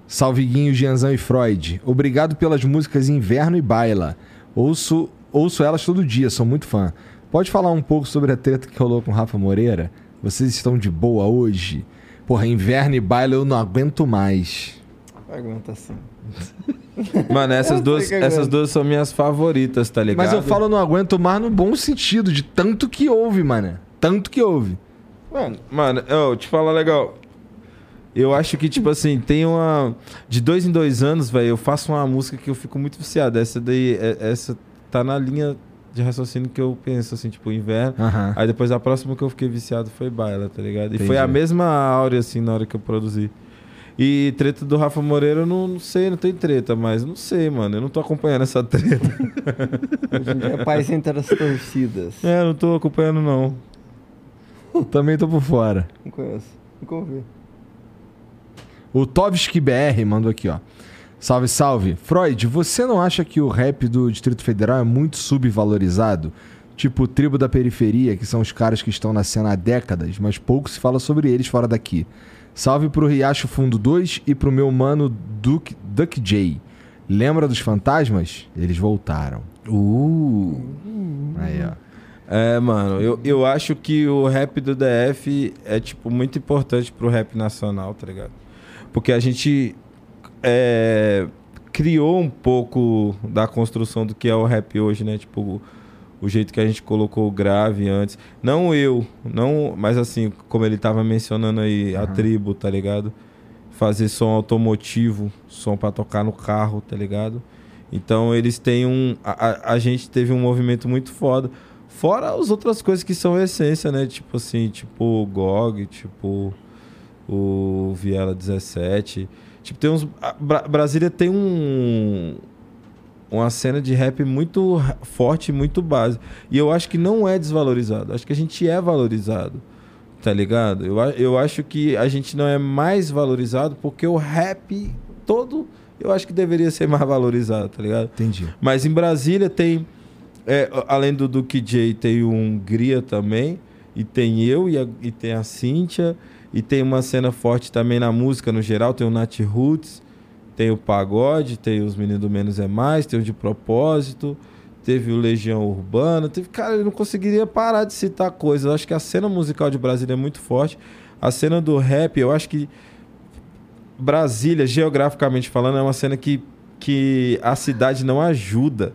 Salve Guinho, Gianzão e Freud. Obrigado pelas músicas Inverno e Baila. Ouço, ouço elas todo dia, sou muito fã. Pode falar um pouco sobre a treta que rolou com Rafa Moreira? Vocês estão de boa hoje? Porra, Inverno e Baila eu não aguento mais. Aguenta assim. Mano, essas duas, que essas aguento. duas são minhas favoritas, tá ligado? Mas eu falo não aguento mais no bom sentido, de tanto que houve, mano. Tanto que houve. Mano, Mano, eu te falar legal. Eu acho que, tipo assim, tem uma. De dois em dois anos, velho, eu faço uma música que eu fico muito viciado. Essa daí, é- essa tá na linha de raciocínio que eu penso, assim, tipo, inverno. Aí depois a próxima que eu fiquei viciado foi Baila, tá ligado? E Entendi. foi a mesma áurea, assim, na hora que eu produzi. E treta do Rafa Moreira, eu não, não sei, não tem treta, mas não sei, mano. Eu não tô acompanhando essa treta. hoje em dia é paz entre as torcidas. é, não tô acompanhando, não. Também tô por fora. Não conheço. Nunca ouvi. O Tovski BR mandou aqui, ó. Salve, salve. Freud, você não acha que o rap do Distrito Federal é muito subvalorizado? Tipo o Tribo da Periferia, que são os caras que estão na cena há décadas, mas pouco se fala sobre eles fora daqui. Salve pro Riacho Fundo 2 e pro meu mano Duke, Duck J. Lembra dos fantasmas? Eles voltaram. Uh. Aí, ó. É, mano, eu, eu acho que o rap do DF é, tipo, muito importante pro rap nacional, tá ligado? Porque a gente é, criou um pouco da construção do que é o rap hoje, né? Tipo, o, jeito que a gente colocou o grave antes. Não eu, não, mas assim, como ele tava mencionando aí, a tribo, tá ligado? Fazer som automotivo, som pra tocar no carro, tá ligado? Então eles têm um. A, a, gente teve um movimento muito foda. Fora as outras coisas que são essência, né? Tipo assim, tipo o GOG, tipo o Viela 17. Tipo, tem uns. Bra- Brasília tem um. Uma cena de rap muito forte, muito base. E eu acho que não é desvalorizado. Acho que a gente é valorizado. Tá ligado? Eu, eu acho que a gente não é mais valorizado porque o rap todo. Eu acho que deveria ser mais valorizado, tá ligado? Entendi. Mas em Brasília tem, é, além do Duque J, tem o Hungria também, e tem eu, e, a- e tem a Cíntia, e tem uma cena forte também na música no geral, tem o Nat Roots, tem o Pagode, tem os Meninos do Menos é Mais, tem o De Propósito, teve o Legião Urbana, teve, cara, eu não conseguiria parar de citar coisas, eu acho que a cena musical de Brasília é muito forte, a cena do rap, eu acho que Brasília, geograficamente falando, é uma cena que, que a cidade não ajuda.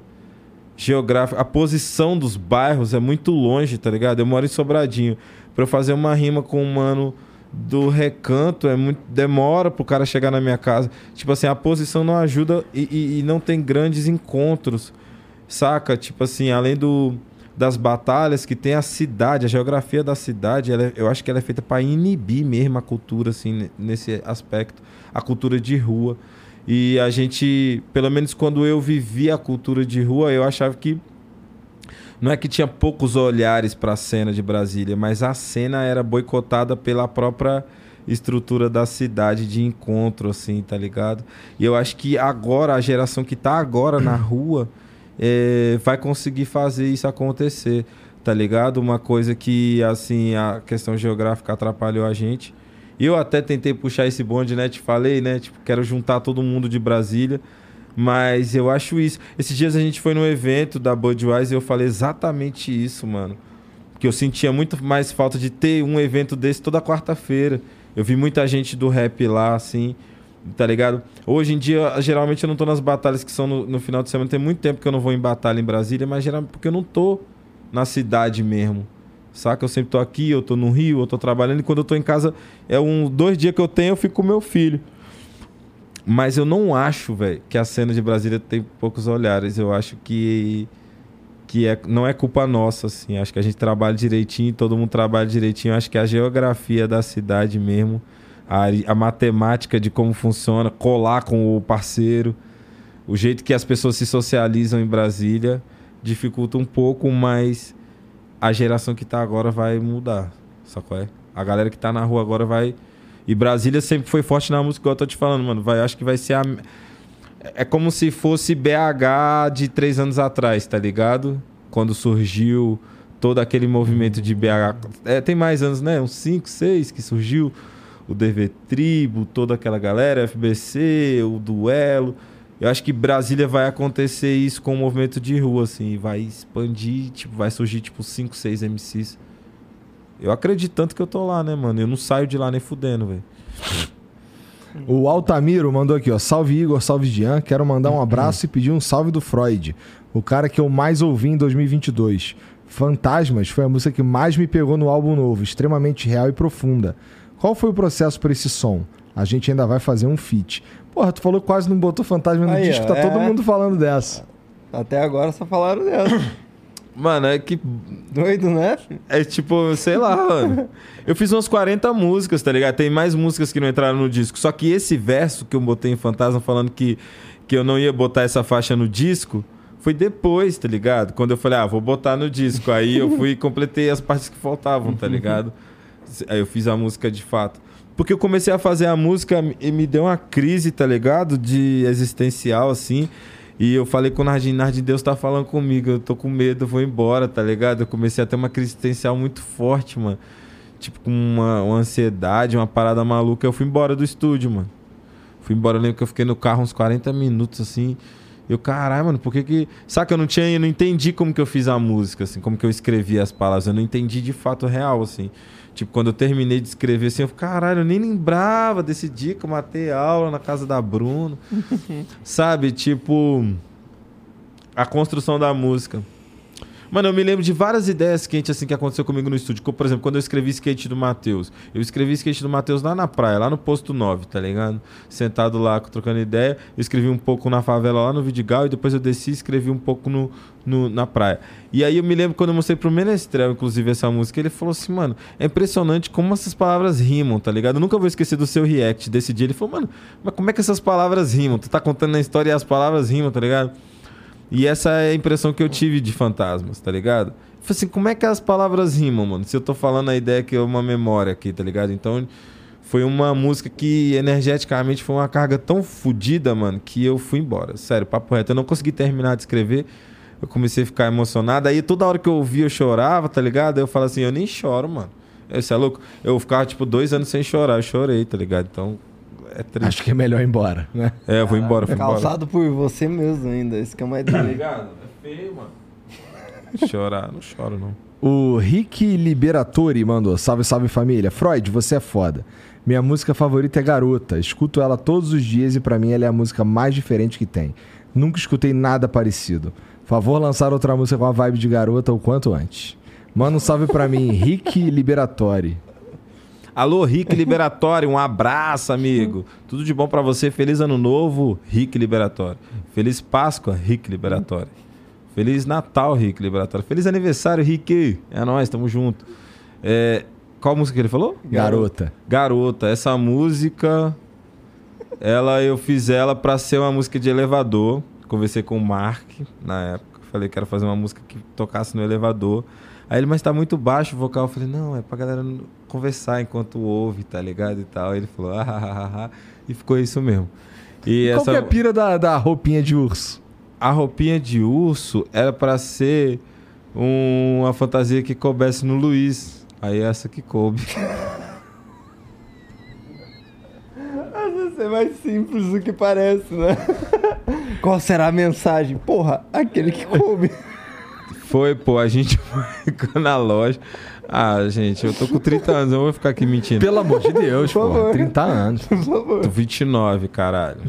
Geográfica, a posição dos bairros é muito longe, tá ligado? Eu moro em Sobradinho. Pra eu fazer uma rima com um mano do recanto, é muito demora pro cara chegar na minha casa. Tipo assim, a posição não ajuda e, e- e não tem grandes encontros, saca? Tipo assim, além do das batalhas que tem a cidade, a geografia da cidade, ela é- eu acho que ela é feita para inibir mesmo a cultura, assim, ne- nesse aspecto, a cultura de rua. E a gente, pelo menos quando eu vivia a cultura de rua, eu achava que não é que tinha poucos olhares para a cena de Brasília, mas a cena era boicotada pela própria estrutura da cidade de encontro, assim, tá ligado? E eu acho que agora, a geração que tá agora na rua, é, vai conseguir fazer isso acontecer, tá ligado? Uma coisa que, assim, a questão geográfica atrapalhou a gente. Eu até tentei puxar esse bonde, né? Te falei, né? Tipo, quero juntar todo mundo de Brasília. Mas eu acho isso. Esses dias a gente foi num evento da Budweiser e eu falei exatamente isso, mano. Que eu sentia muito mais falta de ter um evento desse toda quarta-feira. Eu vi muita gente do rap lá, assim, tá ligado? Hoje em dia, geralmente eu não tô nas batalhas que são no, no final de semana. Tem muito tempo que eu não vou em batalha em Brasília, mas geralmente porque eu não tô na cidade mesmo. Saca? Eu sempre tô aqui, eu tô no Rio, eu tô trabalhando. E quando eu tô em casa, é um dois dias que eu tenho, eu fico com meu filho. Mas eu não acho, velho, que a cena de Brasília tem poucos olhares. Eu acho que que é, não é culpa nossa, assim. Acho que a gente trabalha direitinho, todo mundo trabalha direitinho. Acho que a geografia da cidade mesmo, a, a matemática de como funciona, colar com o parceiro, o jeito que as pessoas se socializam em Brasília dificulta um pouco, mas a geração que tá agora vai mudar. Sacou? É? A galera que tá na rua agora vai. E Brasília sempre foi forte na música, igual eu tô te falando, mano. Vai, acho que vai ser a. É como se fosse BH de três anos atrás, tá ligado? Quando surgiu todo aquele movimento de BH. É, tem mais anos, né? Uns 5, 6 que surgiu. O DV Tribo, toda aquela galera, FBC, o Duelo. Eu acho que Brasília vai acontecer isso com o movimento de rua, assim. Vai expandir, tipo, vai surgir, tipo, 5, 6 MCs. Eu acredito tanto que eu tô lá, né, mano? Eu não saio de lá nem fudendo, velho. O Altamiro mandou aqui, ó. Salve Igor, salve Jean. Quero mandar um abraço e pedir um salve do Freud. O cara que eu mais ouvi em 2022. Fantasmas foi a música que mais me pegou no álbum novo, extremamente real e profunda. Qual foi o processo para esse som? A gente ainda vai fazer um feat. Porra, tu falou que quase não botou fantasma no Aí, disco, ó, tá todo é. mundo falando dessa. Até agora só falaram dela. Mano, é que Doido, né? É tipo, sei lá, mano. Eu fiz umas 40 músicas, tá ligado? Tem mais músicas que não entraram no disco. Só que esse verso que eu botei em Fantasma falando que, que eu não ia botar essa faixa no disco, foi depois, tá ligado? Quando eu falei, ah, vou botar no disco. Aí eu fui e completei as partes que faltavam, tá ligado? Aí eu fiz a música de fato. Porque eu comecei a fazer a música e me deu uma crise, tá ligado? De existencial, assim. E eu falei com o Nardim, Nardim, Deus tá falando comigo, eu tô com medo, eu vou embora, tá ligado? Eu comecei a ter uma crise existencial muito forte, mano. Tipo, com uma, uma ansiedade, uma parada maluca. Eu fui embora do estúdio, mano. Fui embora, eu lembro que eu fiquei no carro uns 40 minutos, assim. Eu, caralho, mano, por que que... Sabe que eu não tinha... Eu não entendi como que eu fiz a música, assim. Como que eu escrevi as palavras. Eu não entendi de fato real, assim. Tipo, quando eu terminei de escrever, assim, eu falei, caralho, eu nem lembrava desse dia que eu matei aula na casa da Bruno. Sabe? Tipo... A construção da música. Mano, eu me lembro de várias ideias quentes assim que aconteceu comigo no estúdio. Como, por exemplo, quando eu escrevi skate do Matheus. Eu escrevi skate do Matheus lá na praia, lá no posto 9, tá ligado? Sentado lá, trocando ideia. Eu escrevi um pouco na favela lá no Vidigal e depois eu desci e escrevi um pouco no, no- na praia. E aí eu me lembro quando eu mostrei pro Menestrel, inclusive, essa música, ele falou assim, mano, é impressionante como essas palavras rimam, tá ligado? Eu nunca vou esquecer do seu react desse dia. Ele falou, mano, mas como é que essas palavras rimam? Tu tá contando a história e as palavras rimam, tá ligado? E essa é a impressão que eu tive de fantasmas, tá ligado? Eu falei assim, como é que as palavras rimam, mano? Se eu tô falando a ideia que é uma memória aqui, tá ligado? Então, foi uma música que energeticamente foi uma carga tão fodida, mano, que eu fui embora. Sério, papo reto. Eu não consegui terminar de escrever. Eu comecei a ficar emocionado. Aí toda hora que eu ouvia, eu chorava, tá ligado? Eu falo assim, eu nem choro, mano. Você é louco? Eu ficava, tipo, dois anos sem chorar. Eu chorei, tá ligado? Então, é triste. Acho que é melhor ir embora, né? É, eu vou embora, embora. Causado por você mesmo ainda. Isso que é mais Tá doido. ligado? É feio, mano. Chorar, não choro, não. O Rick Liberatori mandou: Salve, salve família. Freud, você é foda. Minha música favorita é Garota. Escuto ela todos os dias e pra mim ela é a música mais diferente que tem. Nunca escutei nada parecido. Favor lançar outra música com a vibe de Garota o quanto antes. Manda um salve pra mim, Rick Liberatori. Alô, Rick Liberatório, um abraço, amigo. Tudo de bom pra você. Feliz Ano Novo, Rick Liberatório. Feliz Páscoa, Rick Liberatório. Feliz Natal, Rick Liberatório. Feliz aniversário, Rick. É nóis, tamo junto. É, qual música que ele falou? Garota. Garota. Essa música, ela eu fiz ela pra ser uma música de elevador. Conversei com o Mark na época. Falei que era fazer uma música que tocasse no elevador. Aí ele, mas tá muito baixo o vocal. Eu falei, não, é pra galera conversar enquanto ouve, tá ligado? E tal. Aí ele falou, ah, ah, ah, ah. E ficou isso mesmo. E Qual essa, que é a pira da, da roupinha de urso? a roupinha de urso era pra ser um- uma fantasia que coubesse no Luiz. Aí essa que coube. Isso é mais simples do que parece, né? Qual será a mensagem? Porra, aquele que come. Foi, pô, a gente foi na loja. Ah, gente, eu tô com 30 anos, eu vou ficar aqui mentindo. Pelo amor de Deus, Por pô. favor. 30 anos. Por favor. Tô 29, caralho.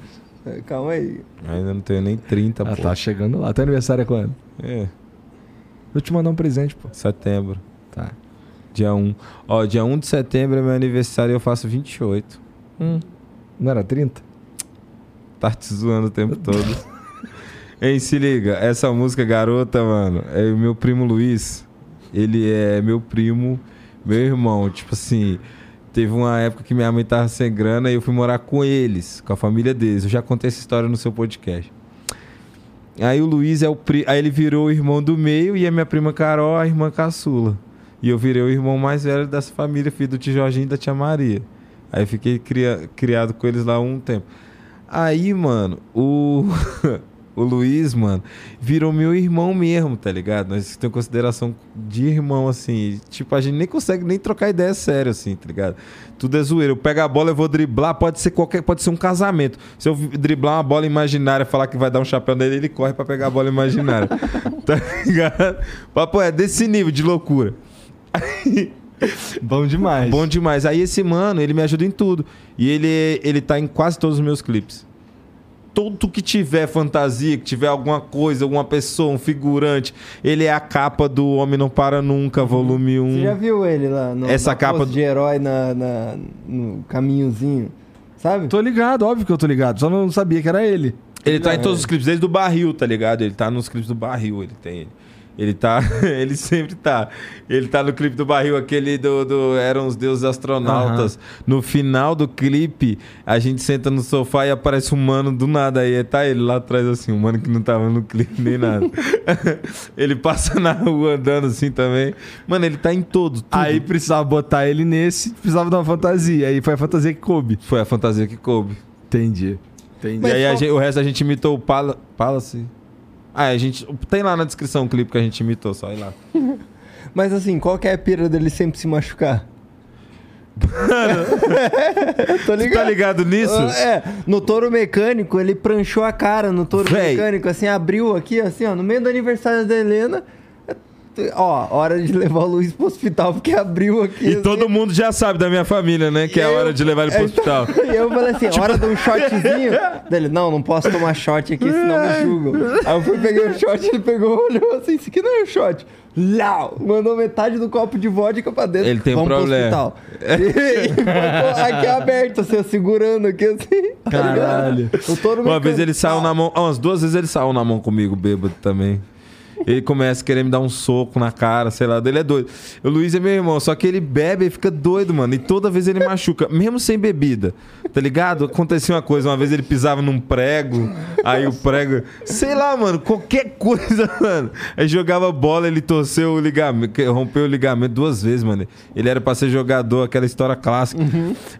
Calma aí. Ainda não tenho nem 30, Ah, pô. tá chegando lá. Teu aniversário é quando? É, Vou te mandar um presente, pô. setembro, Tá. dia 1. Ó, dia 1 de setembro é meu aniversário e eu faço 28. Não era 30? Tá te zoando o tempo todo. Hein, se liga, essa música Garota, mano, é o meu primo Luiz. Ele é meu primo, meu irmão. Tipo assim, teve uma época que minha mãe tava sem grana e eu fui morar com eles, com a família deles. Eu já contei essa história no seu podcast. Aí o Luiz é o pri... aí ele virou o irmão do meio e a minha prima Carol, a irmã caçula. E eu virei o irmão mais velho dessa família, filho do tio Jorginho e da tia Maria. Aí fiquei cria- criado com eles lá um tempo. Aí, mano, o o Luiz, mano, virou meu irmão mesmo, tá ligado? Nós temos consideração de irmão, assim. Tipo, a gente nem consegue nem trocar ideia sério, assim, tá ligado? Tudo é zoeira. Eu pego a bola, eu vou driblar, pode ser qualquer, pode ser um casamento. Se eu driblar uma bola imaginária falar que vai dar um chapéu nele, ele corre pra pegar a bola imaginária. tá ligado? Papo é desse nível de loucura. Bom demais. Bom demais. Aí esse mano, ele me ajuda em tudo. E ele, ele tá em quase todos os meus clipes. Tudo que tiver fantasia, que tiver alguma coisa, alguma pessoa, um figurante, ele é a capa do Homem Não Para Nunca, volume 1. Você já viu ele lá no Essa na capa do- de herói na, na- no caminhozinho? Sabe? Tô ligado, óbvio que eu tô ligado. Só não sabia que era ele. Ele tá em Não, todos é. os clipes, desde o barril, tá ligado? Ele tá nos clipes do barril, ele tem ele. Ele tá. Ele sempre tá. Ele tá no clipe do barril, aquele do. do eram os deuses astronautas. No final do clipe, a gente senta no sofá e aparece um mano do nada. Aí tá ele lá atrás, assim, um mano que não tava no clipe nem nada. ele passa na rua andando assim também. Mano, ele tá em todo. tudo. Aí precisava botar ele nesse, precisava dar uma fantasia. Aí foi a fantasia que coube. Foi a fantasia que coube. Entendi. Entendi. e aí gente- o resto a gente imitou o Pala, Palace. Ah, a gente. Tem lá na descrição o clipe que a gente imitou, só ir lá. Mas assim, qual que é a pira dele sempre se machucar? Tô ligado. Tá ligado nisso? Ah, É, no touro mecânico, ele pranchou a cara no touro Véi. mecânico, assim, abriu aqui, assim, ó, no meio do aniversário da Helena. Ó, hora de levar o Luiz pro hospital, porque abriu aqui. E assim. todo mundo já sabe da minha família, né? Que é a Eu- hora de levar ele pro É, hospital. E eu falei assim, hora de um shotzinho. Dele, não, não posso tomar shot aqui, senão me julgam. Aí eu fui, peguei o shot, ele pegou, olhou assim, isso aqui não é um shot. Lau! Mandou metade do copo de vodka pra dentro. Ele tem um Vamos pro problema. hospital. E, e aqui aberto, assim, segurando aqui, assim. Caralho. Uma vez ele saiu na mão. Umas duas vezes ele saiu na mão comigo, bêbado também. Ele começa a querer me dar um soco na cara, sei lá, dele é doido. O Luiz é meu irmão, só que ele bebe e fica doido, mano. E toda vez ele machuca, mesmo sem bebida. Tá ligado? Acontecia uma coisa, uma vez ele pisava num prego, aí o prego. Sei lá, mano, qualquer coisa, mano. Aí jogava bola, ele torceu o ligamento, que- rompeu o ligamento duas vezes, mano. Ele era pra ser jogador, aquela história clássica.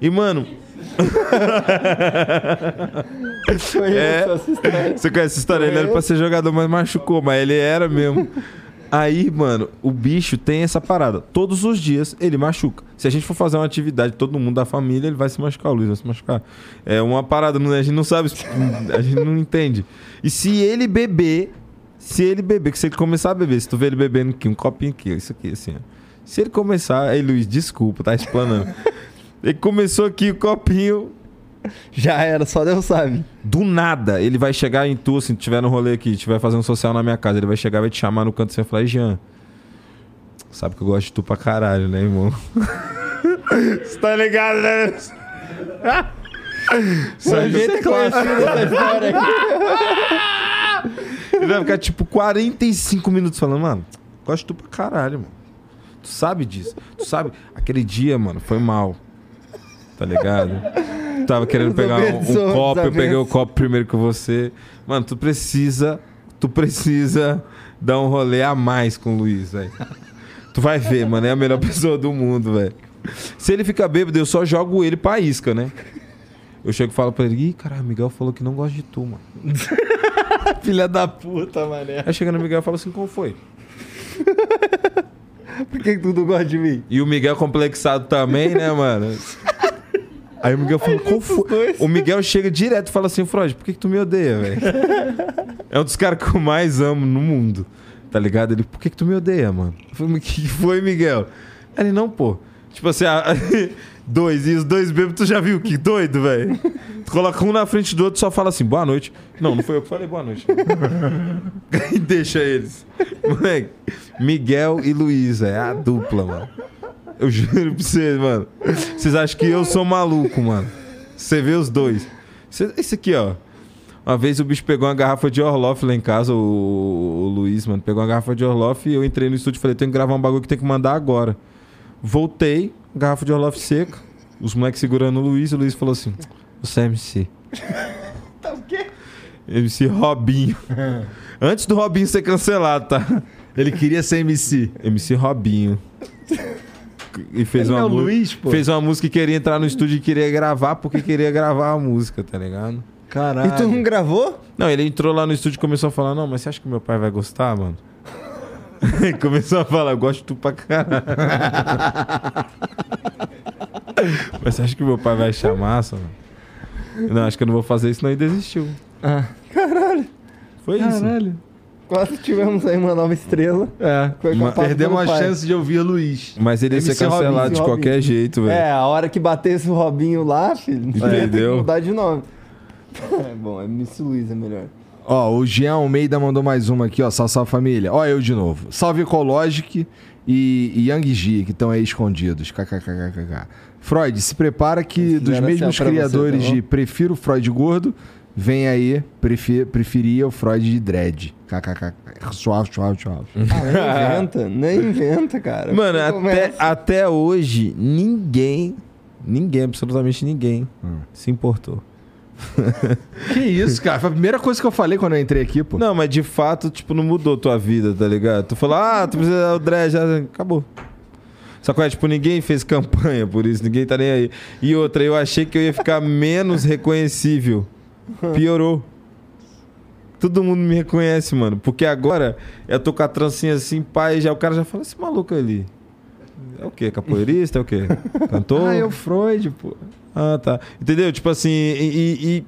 E, mano, É. essa história. Você conhece essa história? Ele era pra ser jogador, mas machucou, mas ele era mesmo. Aí, mano, o bicho tem essa parada. Todos os dias ele machuca. Se a gente for fazer uma atividade, todo mundo da família, ele vai se machucar. O Luiz vai se machucar. É uma parada, a gente não sabe, a gente não entende. E se ele beber, se ele beber, que se ele começar a beber, se tu vê ele bebendo aqui, um copinho aqui, isso aqui, assim, ó. Se ele começar, aí Luiz, desculpa, tá explanando. Ele começou aqui o copinho, Já era, só Deus sabe. do nada, ele vai chegar em tu, assim, tiver no rolê aqui, tiver fazendo social na minha casa, ele vai chegar e vai te chamar no canto e falar, "Ei, Jean, sabe que eu gosto de tu pra caralho, né, irmão? Você tá ligado, né? Só Foi jeito conhecido essa história aqui. Ele vai ficar tipo 45 minutos falando, mano, gosto de tu pra caralho, mano. Tu sabe disso. Tu sabe, aquele dia, mano, foi mal. Tá ligado? Tava querendo pegar um, um copo, eu peguei o copo primeiro que você. Mano, tu precisa. Tu precisa dar um rolê a mais com o Luiz, velho. Tu vai ver, mano, é a melhor pessoa do mundo, velho. Se ele fica bêbado, eu só jogo ele pra isca, né? Eu chego e falo pra ele, ih, caralho, Miguel falou que não gosta de tu, mano. Filha da puta, mané. Aí chega no Miguel e fala assim, como foi? Por que que tu não gosta de mim? E o Miguel complexado também, né, mano? Aí o Miguel fala, qual foi? O Miguel chega direto e fala assim, Freud, por que, que tu me odeia, velho? É um dos caras que eu mais amo no mundo, tá ligado? Ele, por que, que tu me odeia, mano? Eu falei, o que foi, Miguel? Ele, não, pô. Tipo assim, a- dois, e os dois bêbados, tu já viu que doido, velho? Tu coloca um na frente do outro e só fala assim, boa noite. Não, não foi eu que falei boa noite. e deixa eles. Moleque, Miguel e Luiz, é a dupla, mano. Eu juro pra vocês, mano. Vocês acham que eu sou maluco, mano. Você vê os dois. Esse aqui, ó. Uma vez o bicho pegou uma garrafa de Orloff lá em casa, o, o Luiz, mano. Pegou uma garrafa de Orloff e eu entrei no estúdio e falei, tem que gravar um bagulho que tem que mandar agora. Voltei, garrafa de Orloff seca. Os moleques segurando o Luiz, o Luiz falou assim: Você é MC. Tá o quê? MC Robinho. Antes do Robinho ser cancelado, tá? Ele queria ser MC. MC Robinho. E fez Ele uma é pô. Fez uma música e queria entrar no estúdio e queria gravar porque queria gravar a música, tá ligado? Caralho. E tu não gravou? Não, ele entrou lá no estúdio e começou a falar: Não, mas você acha que meu pai vai gostar, mano? Começou a falar: Eu gosto de tu pra caralho. mas você acha que meu pai vai achar massa, mano? Não, acho que eu não vou fazer isso, não. E desistiu. Ah, Caralho. Foi isso. caralho. Quase tivemos aí uma nova estrela. É. Culpado Perdemos a pai. chance de ouvir Luiz. Mas ele ia ser cancelado Robinho, de Robinho. qualquer jeito, velho. É, a hora que batesse o Robinho lá, filho, ia ter que mudar de nome. É bom, é Miss Luiz é melhor. Ó, o Jean Almeida mandou mais uma aqui, ó. Salve, salve família. Ó, eu de novo. Salve Ecologic e, e Yang Ji, que estão aí escondidos. KKKKK. Freud, se prepara que dos mesmos assim, pra você, criadores tá de Prefiro Freud Gordo, Vem aí, prefi- preferia o Freud de dread. KKK. Suave, suave, suave. Ah, não inventa, nem inventa, cara. Mano, até, até hoje, ninguém, ninguém, absolutamente ninguém, Hum. se importou. que isso, cara? Foi a primeira coisa que eu falei quando eu entrei aqui, pô. Não, mas de fato, tipo, não mudou tua vida, tá ligado? Tu falou, ah, tu precisa do dread, já acabou. Só que, é, tipo, ninguém fez campanha por isso, ninguém tá nem aí. E outra, eu achei que eu ia ficar menos reconhecível. Piorou. Todo mundo me reconhece, mano. Porque agora eu tô com a trancinha assim, pai, já o cara já fala, esse maluco ali. É o quê? Capoeirista? É o quê? Cantor? Ah, é o Freud, pô. Ah, tá. Entendeu? Tipo assim, e, e- e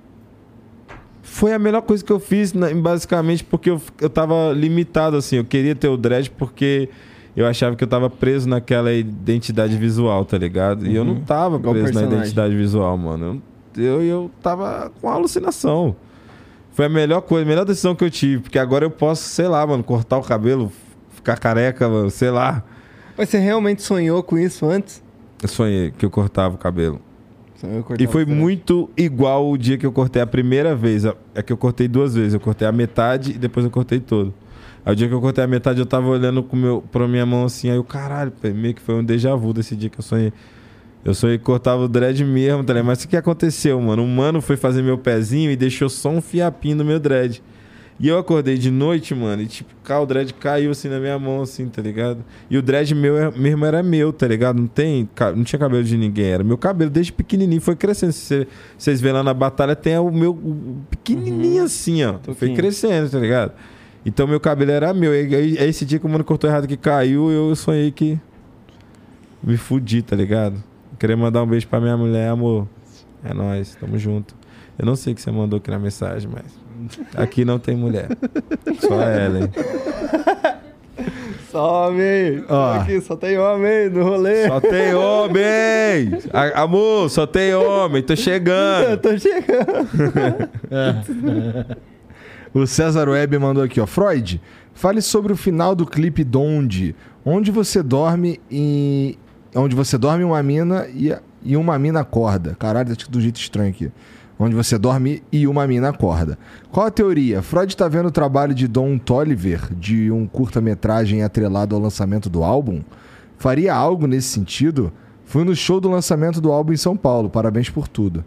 foi a melhor coisa que eu fiz, basicamente, porque eu, eu tava limitado, assim. Eu queria ter o dread porque eu achava que eu tava preso naquela identidade visual, tá ligado? E eu não tava Igual preso na identidade visual, mano. Eu, eu, eu tava com alucinação. Foi a melhor coisa, a melhor decisão que eu tive, porque agora eu posso, sei lá, mano, cortar o cabelo, ficar careca, mano, sei lá. Mas você realmente sonhou com isso antes? Eu sonhei que eu cortava o cabelo. E foi o cabelo. muito igual o dia que eu cortei a primeira vez. É que eu cortei duas vezes. Eu cortei a metade e depois eu cortei todo. Aí o dia que eu cortei a metade, eu tava olhando com meu, pra minha mão assim. Aí o caralho, meio que foi um déjà vu desse dia que eu sonhei. Eu sonhei que cortava o dread mesmo, tá ligado? Mas o que aconteceu, mano? Um mano foi fazer meu pezinho e deixou só um fiapinho no meu dread. E eu acordei de noite, mano, e tipo, cá, o dread caiu assim na minha mão, assim, tá ligado? E o dread meu é- mesmo era meu, tá ligado? Não tem, não tinha cabelo de ninguém, era meu cabelo desde pequenininho, foi crescendo. Se cê- vocês verem lá na batalha, tem o meu o pequenininho assim, ó. Foi crescendo, tá ligado? Então meu cabelo era meu. E aí, aí esse dia que o mano cortou errado que caiu, eu sonhei que me fudi, tá ligado? Queria mandar um beijo pra minha mulher, amor. É nóis, tamo junto. Eu não sei o que você mandou aqui na mensagem, mas aqui não tem mulher. Só ela, hein? Só homem! Ó. Aqui só tem homem no rolê. Só tem homem! A- amor, só tem homem, tô Eu chegando. tô chegando. O César Web mandou aqui, ó. Freud, fale sobre o final do clipe Donde, onde você dorme e onde você dorme uma mina e, e uma mina acorda. Caralho, tá do jeito estranho aqui. Onde você dorme e uma mina acorda. Qual a teoria? Freud tá vendo o trabalho de Don Toliver de um curta-metragem atrelado ao lançamento do álbum? Faria algo nesse sentido? Fui no show do lançamento do álbum em São Paulo. Parabéns por tudo.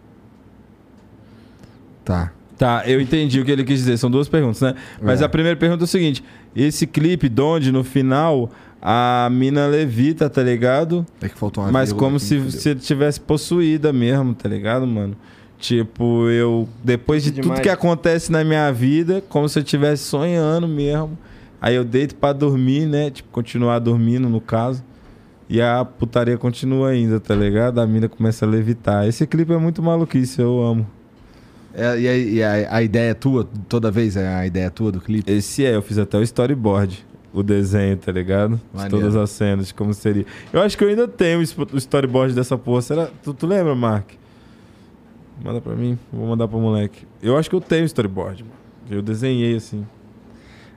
Tá. Tá, eu entendi o que ele quis dizer. São duas perguntas, né? Mas É. a primeira pergunta é o seguinte: esse clipe, donde no final a mina levita, tá ligado? É que faltou uma Mas como aqui, se entendeu? você tivesse possuída mesmo, tá ligado, mano? Tipo, eu. Depois de Demais. tudo que acontece na minha vida, como se eu estivesse sonhando mesmo. Aí eu deito pra dormir, né? Tipo, continuar dormindo, no caso. E a putaria continua ainda, tá ligado? A mina começa a levitar. Esse clipe é muito maluquice, eu amo. É, e a, e a- a ideia é tua? Toda vez é a ideia tua do clipe? Esse é, eu fiz até o storyboard. O desenho, tá ligado? De Maneiro. todas as cenas, de como seria. Eu acho que eu ainda tenho o storyboard dessa porra. Será? Tu, tu lembra, Mark? Manda pra mim, vou mandar pro moleque. Eu acho que eu tenho o storyboard, mano. Eu desenhei assim.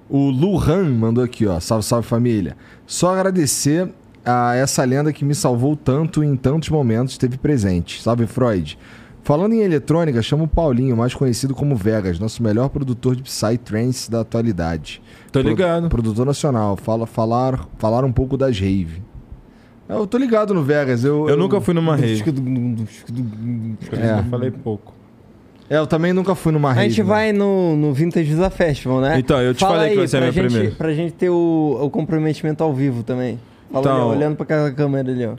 O Luhan mandou aqui, ó. Salve, salve família. Só agradecer a essa lenda que me salvou tanto e em tantos momentos esteve presente. Salve, Freud. Falando em eletrônica, chamo o Paulinho, mais conhecido como Vegas, nosso melhor produtor de Psytrance da atualidade. Tô Pro- ligado. Produtor nacional. Fala, falar, falar um pouco das rave. Eu tô ligado no Vegas. Eu, Eu nunca fui numa rave. É. que eu falei pouco. É, eu também nunca fui numa A rave. gente né? vai no, no Vintage Visa Festival, né? Então, eu te Fala falei que aí, ser a pra minha gente, primeira. Pra gente ter o, o comprometimento ao vivo também. Fala Então- ali, ó, olhando pra aquela câmera ali, ó.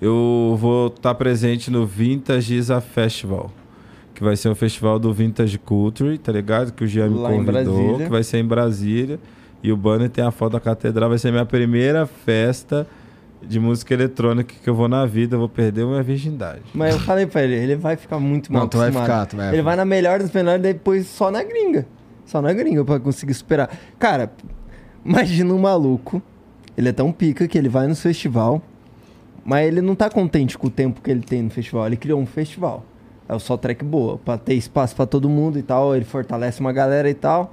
Eu vou estar presente no Vintage Isa Festival. Que vai ser um festival do Vintage Culture, tá ligado? Que o Jean me Lá convidou. Que vai ser em Brasília. E o banner tem a foto da catedral. Vai ser minha primeira festa de música eletrônica que eu vou na vida. Eu vou perder minha virgindade. Mas eu falei pra ele, ele vai ficar muito mal Não, tu vai ficar, tu vai Ele vai na melhor das melhores, depois só na gringa. Só na gringa pra conseguir superar. Cara, imagina um maluco. Ele é tão pica que ele vai no festival, mas ele não tá contente com o tempo que ele tem no festival. Ele criou um festival. É só track boa, pra ter espaço pra todo mundo e tal. Ele fortalece uma galera e tal.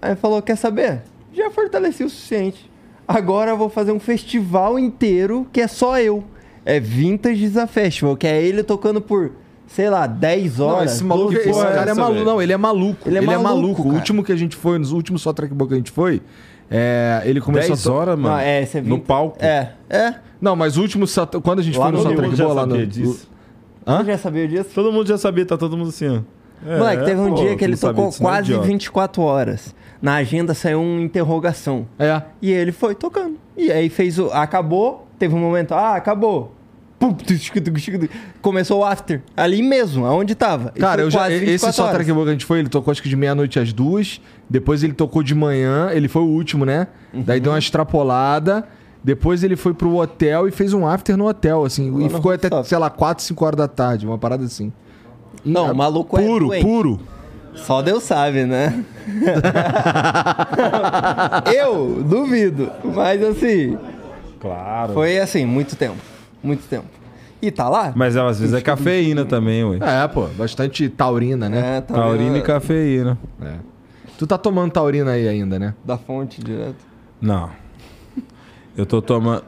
Aí ele falou: Quer saber? Já fortaleci o suficiente. Agora eu vou fazer um festival inteiro que é só eu. É Vintage Isa Festival, que é ele tocando por sei lá, 10 horas. Não, esse maluco, 12 esse porra é cara é maluco. Não, ele é maluco. Ele é maluco, O cara. último que a gente foi, nos últimos só track book que a gente foi, é, ele começou 10 a to- horas, mano. Não, é, você no palco. É, é. Não, mas o último só- quando a gente Lá foi no no já book lá no sabia disso. Hã? Você já sabia disso? Todo mundo já sabia, tá todo mundo assim, ó. É, Moleque, teve um pô, dia que ele tocou disso, não é quase idiota. 24 horas. Na agenda saiu uma interrogação. É. E ele foi tocando. E aí fez o. Acabou, teve um momento. Ah, acabou. Começou o after. Ali mesmo, aonde tava. E Cara, eu já, esse 24 só track que a gente foi, ele tocou acho que de meia-noite às duas. Depois ele tocou de manhã, ele foi o último, né? Daí deu uma extrapolada. Depois ele foi pro hotel e fez um after no hotel, assim. Lá e ficou até, sei lá, 4, 5 horas da tarde, uma parada assim. Não, o maluco é Puro, puro. Só Deus sabe, né? eu duvido. Mas assim, Claro. foi assim, muito tempo. Muito tempo. E tá lá? Mas às vezes é cafeína também, ué. É, pô, bastante taurina, né? É, tá Taurina e cafeína. É. Tu tá tomando taurina aí ainda, né? Da fonte direto. Não. Eu tô tomando.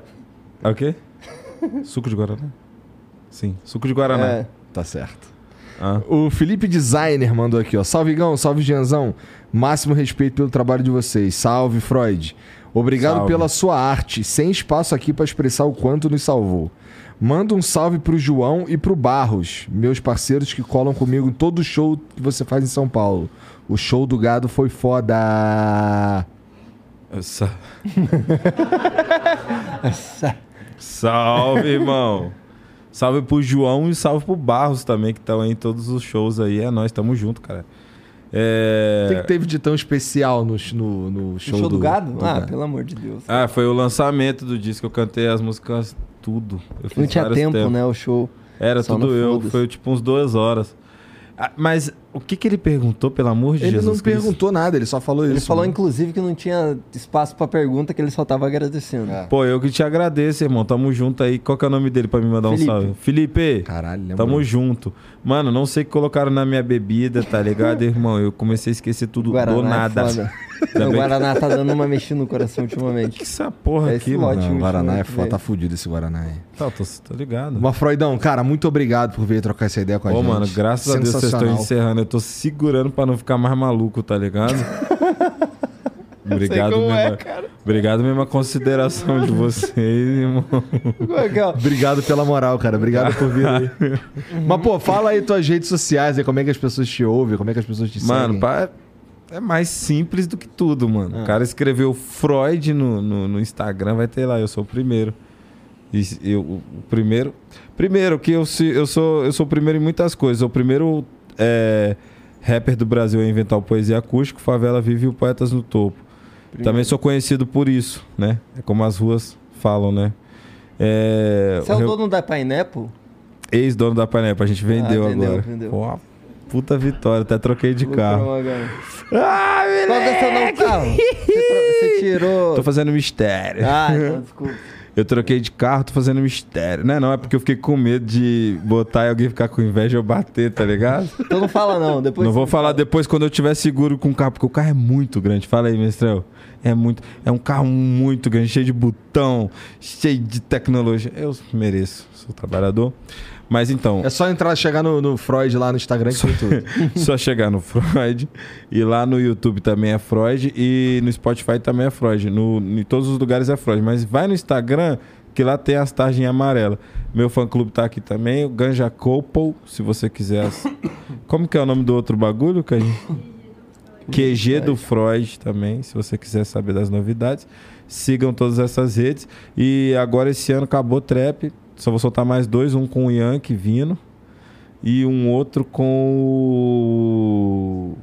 É o quê? Suco de Guaraná? Sim, suco de Guaraná. É. Tá certo. Ah. O Felipe Designer mandou aqui, ó. Salve, Gão. Salve, Gianzão. Máximo respeito pelo trabalho de vocês. Salve, Freud. Obrigado Salve. pela sua arte. Sem espaço aqui pra expressar o quanto nos salvou. Manda um salve pro João e pro Barros, meus parceiros que colam comigo em todo show que você faz em São Paulo. O show do gado foi foda. Essa... Salve, irmão. Salve pro João e salve pro Barros também, que estão aí em todos os shows aí. É nós, tamo junto, cara. O que, É... que teve de tão especial no, no, no show, O show do, gado? do ah, gado? pelo amor de Deus. Ah, foi o lançamento do disco. Eu cantei as músicas tudo. Eu fiz Não tinha tempo, tempos. né? O show. Era Só tudo eu. Foi tipo uns duas horas. Ah, mas o que que ele perguntou, pelo amor de Ele Jesus não Cristo? perguntou nada, ele só falou Ele isso. falou, né? inclusive, que não tinha espaço pra pergunta, que ele só tava agradecendo. É. Pô, eu que te agradeço, irmão. Tamo junto aí. Qual que é o nome dele pra me mandar Felipe. um salve? Felipe. Caralho, lembra? Tamo junto. Mano, não sei o que colocaram na minha bebida, tá ligado, irmão? Eu comecei a esquecer tudo do nada. É foda. Ainda o Guaraná tá dando uma mexida no coração ultimamente. Que essa porra É aqui, esse mano. Não, o Guaraná é foda, tá fudido esse Guaraná aí. Tá, tô, tô ligado. Mas, Freudão, cara, muito obrigado por vir trocar essa ideia com a Ô, gente. mano, graças a Deus vocês estão encerrando. Eu tô segurando pra não ficar mais maluco, tá ligado? Obrigado mesmo. é, cara. Obrigado mesmo a consideração de vocês, irmão. Aqui, ó. Obrigado pela moral, cara. Obrigado por vir aí. Mas, pô, fala aí tuas redes sociais aí, como é que as pessoas te ouvem, como é que as pessoas te Mano, seguem. pá, é mais simples do que tudo, mano. O cara escreveu Freud no, no, no Instagram, vai ter lá, eu sou o primeiro. E eu, o primeiro. Primeiro, que eu, se- eu, sou, eu sou o primeiro em muitas coisas. O primeiro é, rapper do Brasil a inventar o poesia acústico, Favela Vive e o Poetas no Topo. Também sou conhecido por isso, né? É como as ruas falam, né? É, Você é o dono da Pineapple? Ex-dono da Panepa, a gente vendeu, Ah, vendeu, agora. vendeu. Pô, puta vitória, até troquei de carro. Agora. Ah, Qual que é seu novo carro? Você, tro- você tirou... Tô fazendo mistério. Ah, então desculpa. Eu troquei de carro, tô fazendo mistério. Não é não, é porque eu fiquei com medo de botar e alguém ficar com inveja e eu bater, tá ligado? Então não fala não, depois não vou falar fala. depois quando eu tiver seguro com o carro, porque o carro é muito grande. Fala aí, mestrel. É muito, é um carro muito grande, cheio de botão, cheio de tecnologia. Eu mereço, sou trabalhador. Mas então, É só entrar, chegar no, no Freud lá no Instagram que tem tudo. Só chegar no Freud. E lá no YouTube também é Freud. E no Spotify também é Freud. No, em todos os lugares é Freud. Mas vai no Instagram, que lá tem as tarjinhas amarelas. Meu fã clube tá aqui também. O Ganja Couple, se você quiser. as- Como que é o nome do outro bagulho? Que. QG do Freud também, se você quiser saber das novidades. Sigam todas essas redes. E agora esse ano acabou o trap. Só vou soltar mais dois, um com o Yankee vindo e um outro com o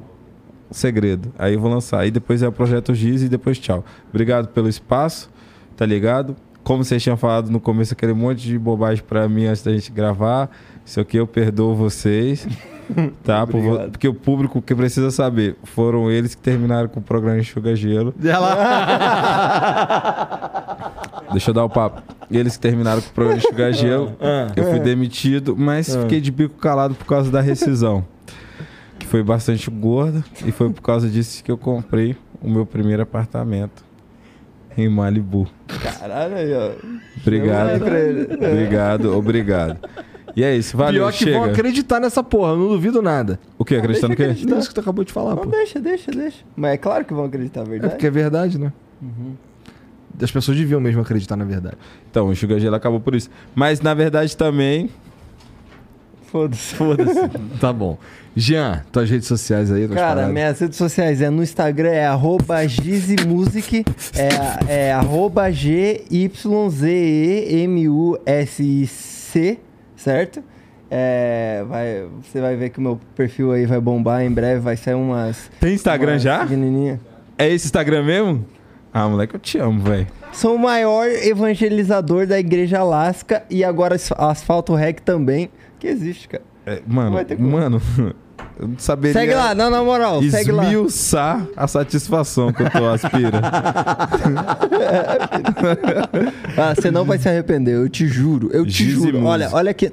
Segredo. Aí eu vou lançar. Aí depois é o Projeto Giz e depois tchau. Obrigado pelo espaço, tá ligado? Como vocês tinham falado no começo, aquele monte de bobagem pra mim antes da gente gravar. Isso aqui eu perdoo vocês. Tá? Por porque o público que precisa saber foram eles que terminaram com o programa Enxuga Gelo. Deixa eu dar o papo. Eles que terminaram com o programa Enxuga Gelo. Eu fui demitido, mas fiquei de bico calado por causa da rescisão. Que foi bastante gorda. E foi por causa disso que eu comprei o meu primeiro apartamento em Malibu. Caralho aí, ó. Obrigado. Obrigado, obrigado. E é isso, valeu, Pior que chega. vão acreditar nessa porra, eu não duvido nada. O quê? Acreditando o deixa quê? acreditar. Isso que tu acabou de falar, Não, pô. deixa, deixa, deixa. Mas é claro que vão acreditar, É verdade. porque é verdade, né? Uhum. As pessoas deviam mesmo acreditar na verdade. Então, o Sugar Gelo acabou por isso. Mas, na verdade, também... Foda-se. Foda-se. tá bom. Jean, tuas redes sociais aí, Cara, paradas. minhas redes sociais é no Instagram é arroba gizimusic, é, é arroba G-Y-Z-E-M-U-S-I-C, certo? É, vai, você vai ver que o meu perfil aí vai bombar em breve, vai sair umas... Tem Instagram umas já? pequenininha. É esse Instagram mesmo? Ah, moleque, eu te amo, velho. Sou o maior evangelizador da Igreja Alasca e agora as- Asfalto Rec também, que existe, cara. É, mano, mano, eu não saberia... Segue lá, não, na moral, segue lá. Esmiuçar a satisfação que eu tô aspira. Ah, você não vai se arrepender, eu te juro. Eu te Gizimus. juro. Olha, olha aqui.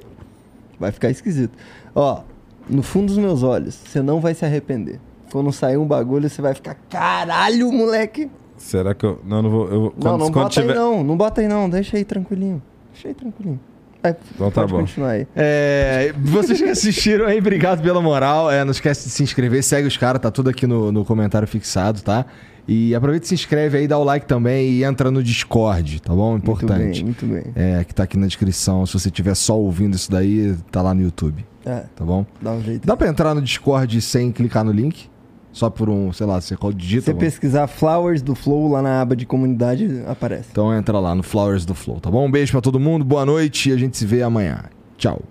Vai ficar esquisito. Ó, no fundo dos meus olhos, você não vai se arrepender. Quando sair um bagulho, você vai ficar, caralho, moleque. Será que eu... Não, não vou... Eu, não, quando, não quando bota tiver... aí não, não bota aí não, deixa aí tranquilinho. Deixa aí tranquilinho. Vai, Então tá pode bom. continuar aí. É, vocês que assistiram aí, obrigado pela moral. É, não esquece de se inscrever, segue os caras, tá tudo aqui no, no comentário fixado, tá? E aproveita e se inscreve aí, dá o like também e entra no Discord, tá bom? Importante. Muito bem, muito bem. É, que tá aqui na descrição. Se você estiver só ouvindo isso daí, tá lá no YouTube, É, tá bom? dá um jeito. Dá pra entrar no Discord sem clicar no link? Só por um, sei lá, você digita. Se você pesquisar Flowers do Flow lá na aba de comunidade, aparece. Então entra lá no Flowers do Flow, tá bom? Um beijo pra todo mundo, boa noite e a gente se vê amanhã. Tchau.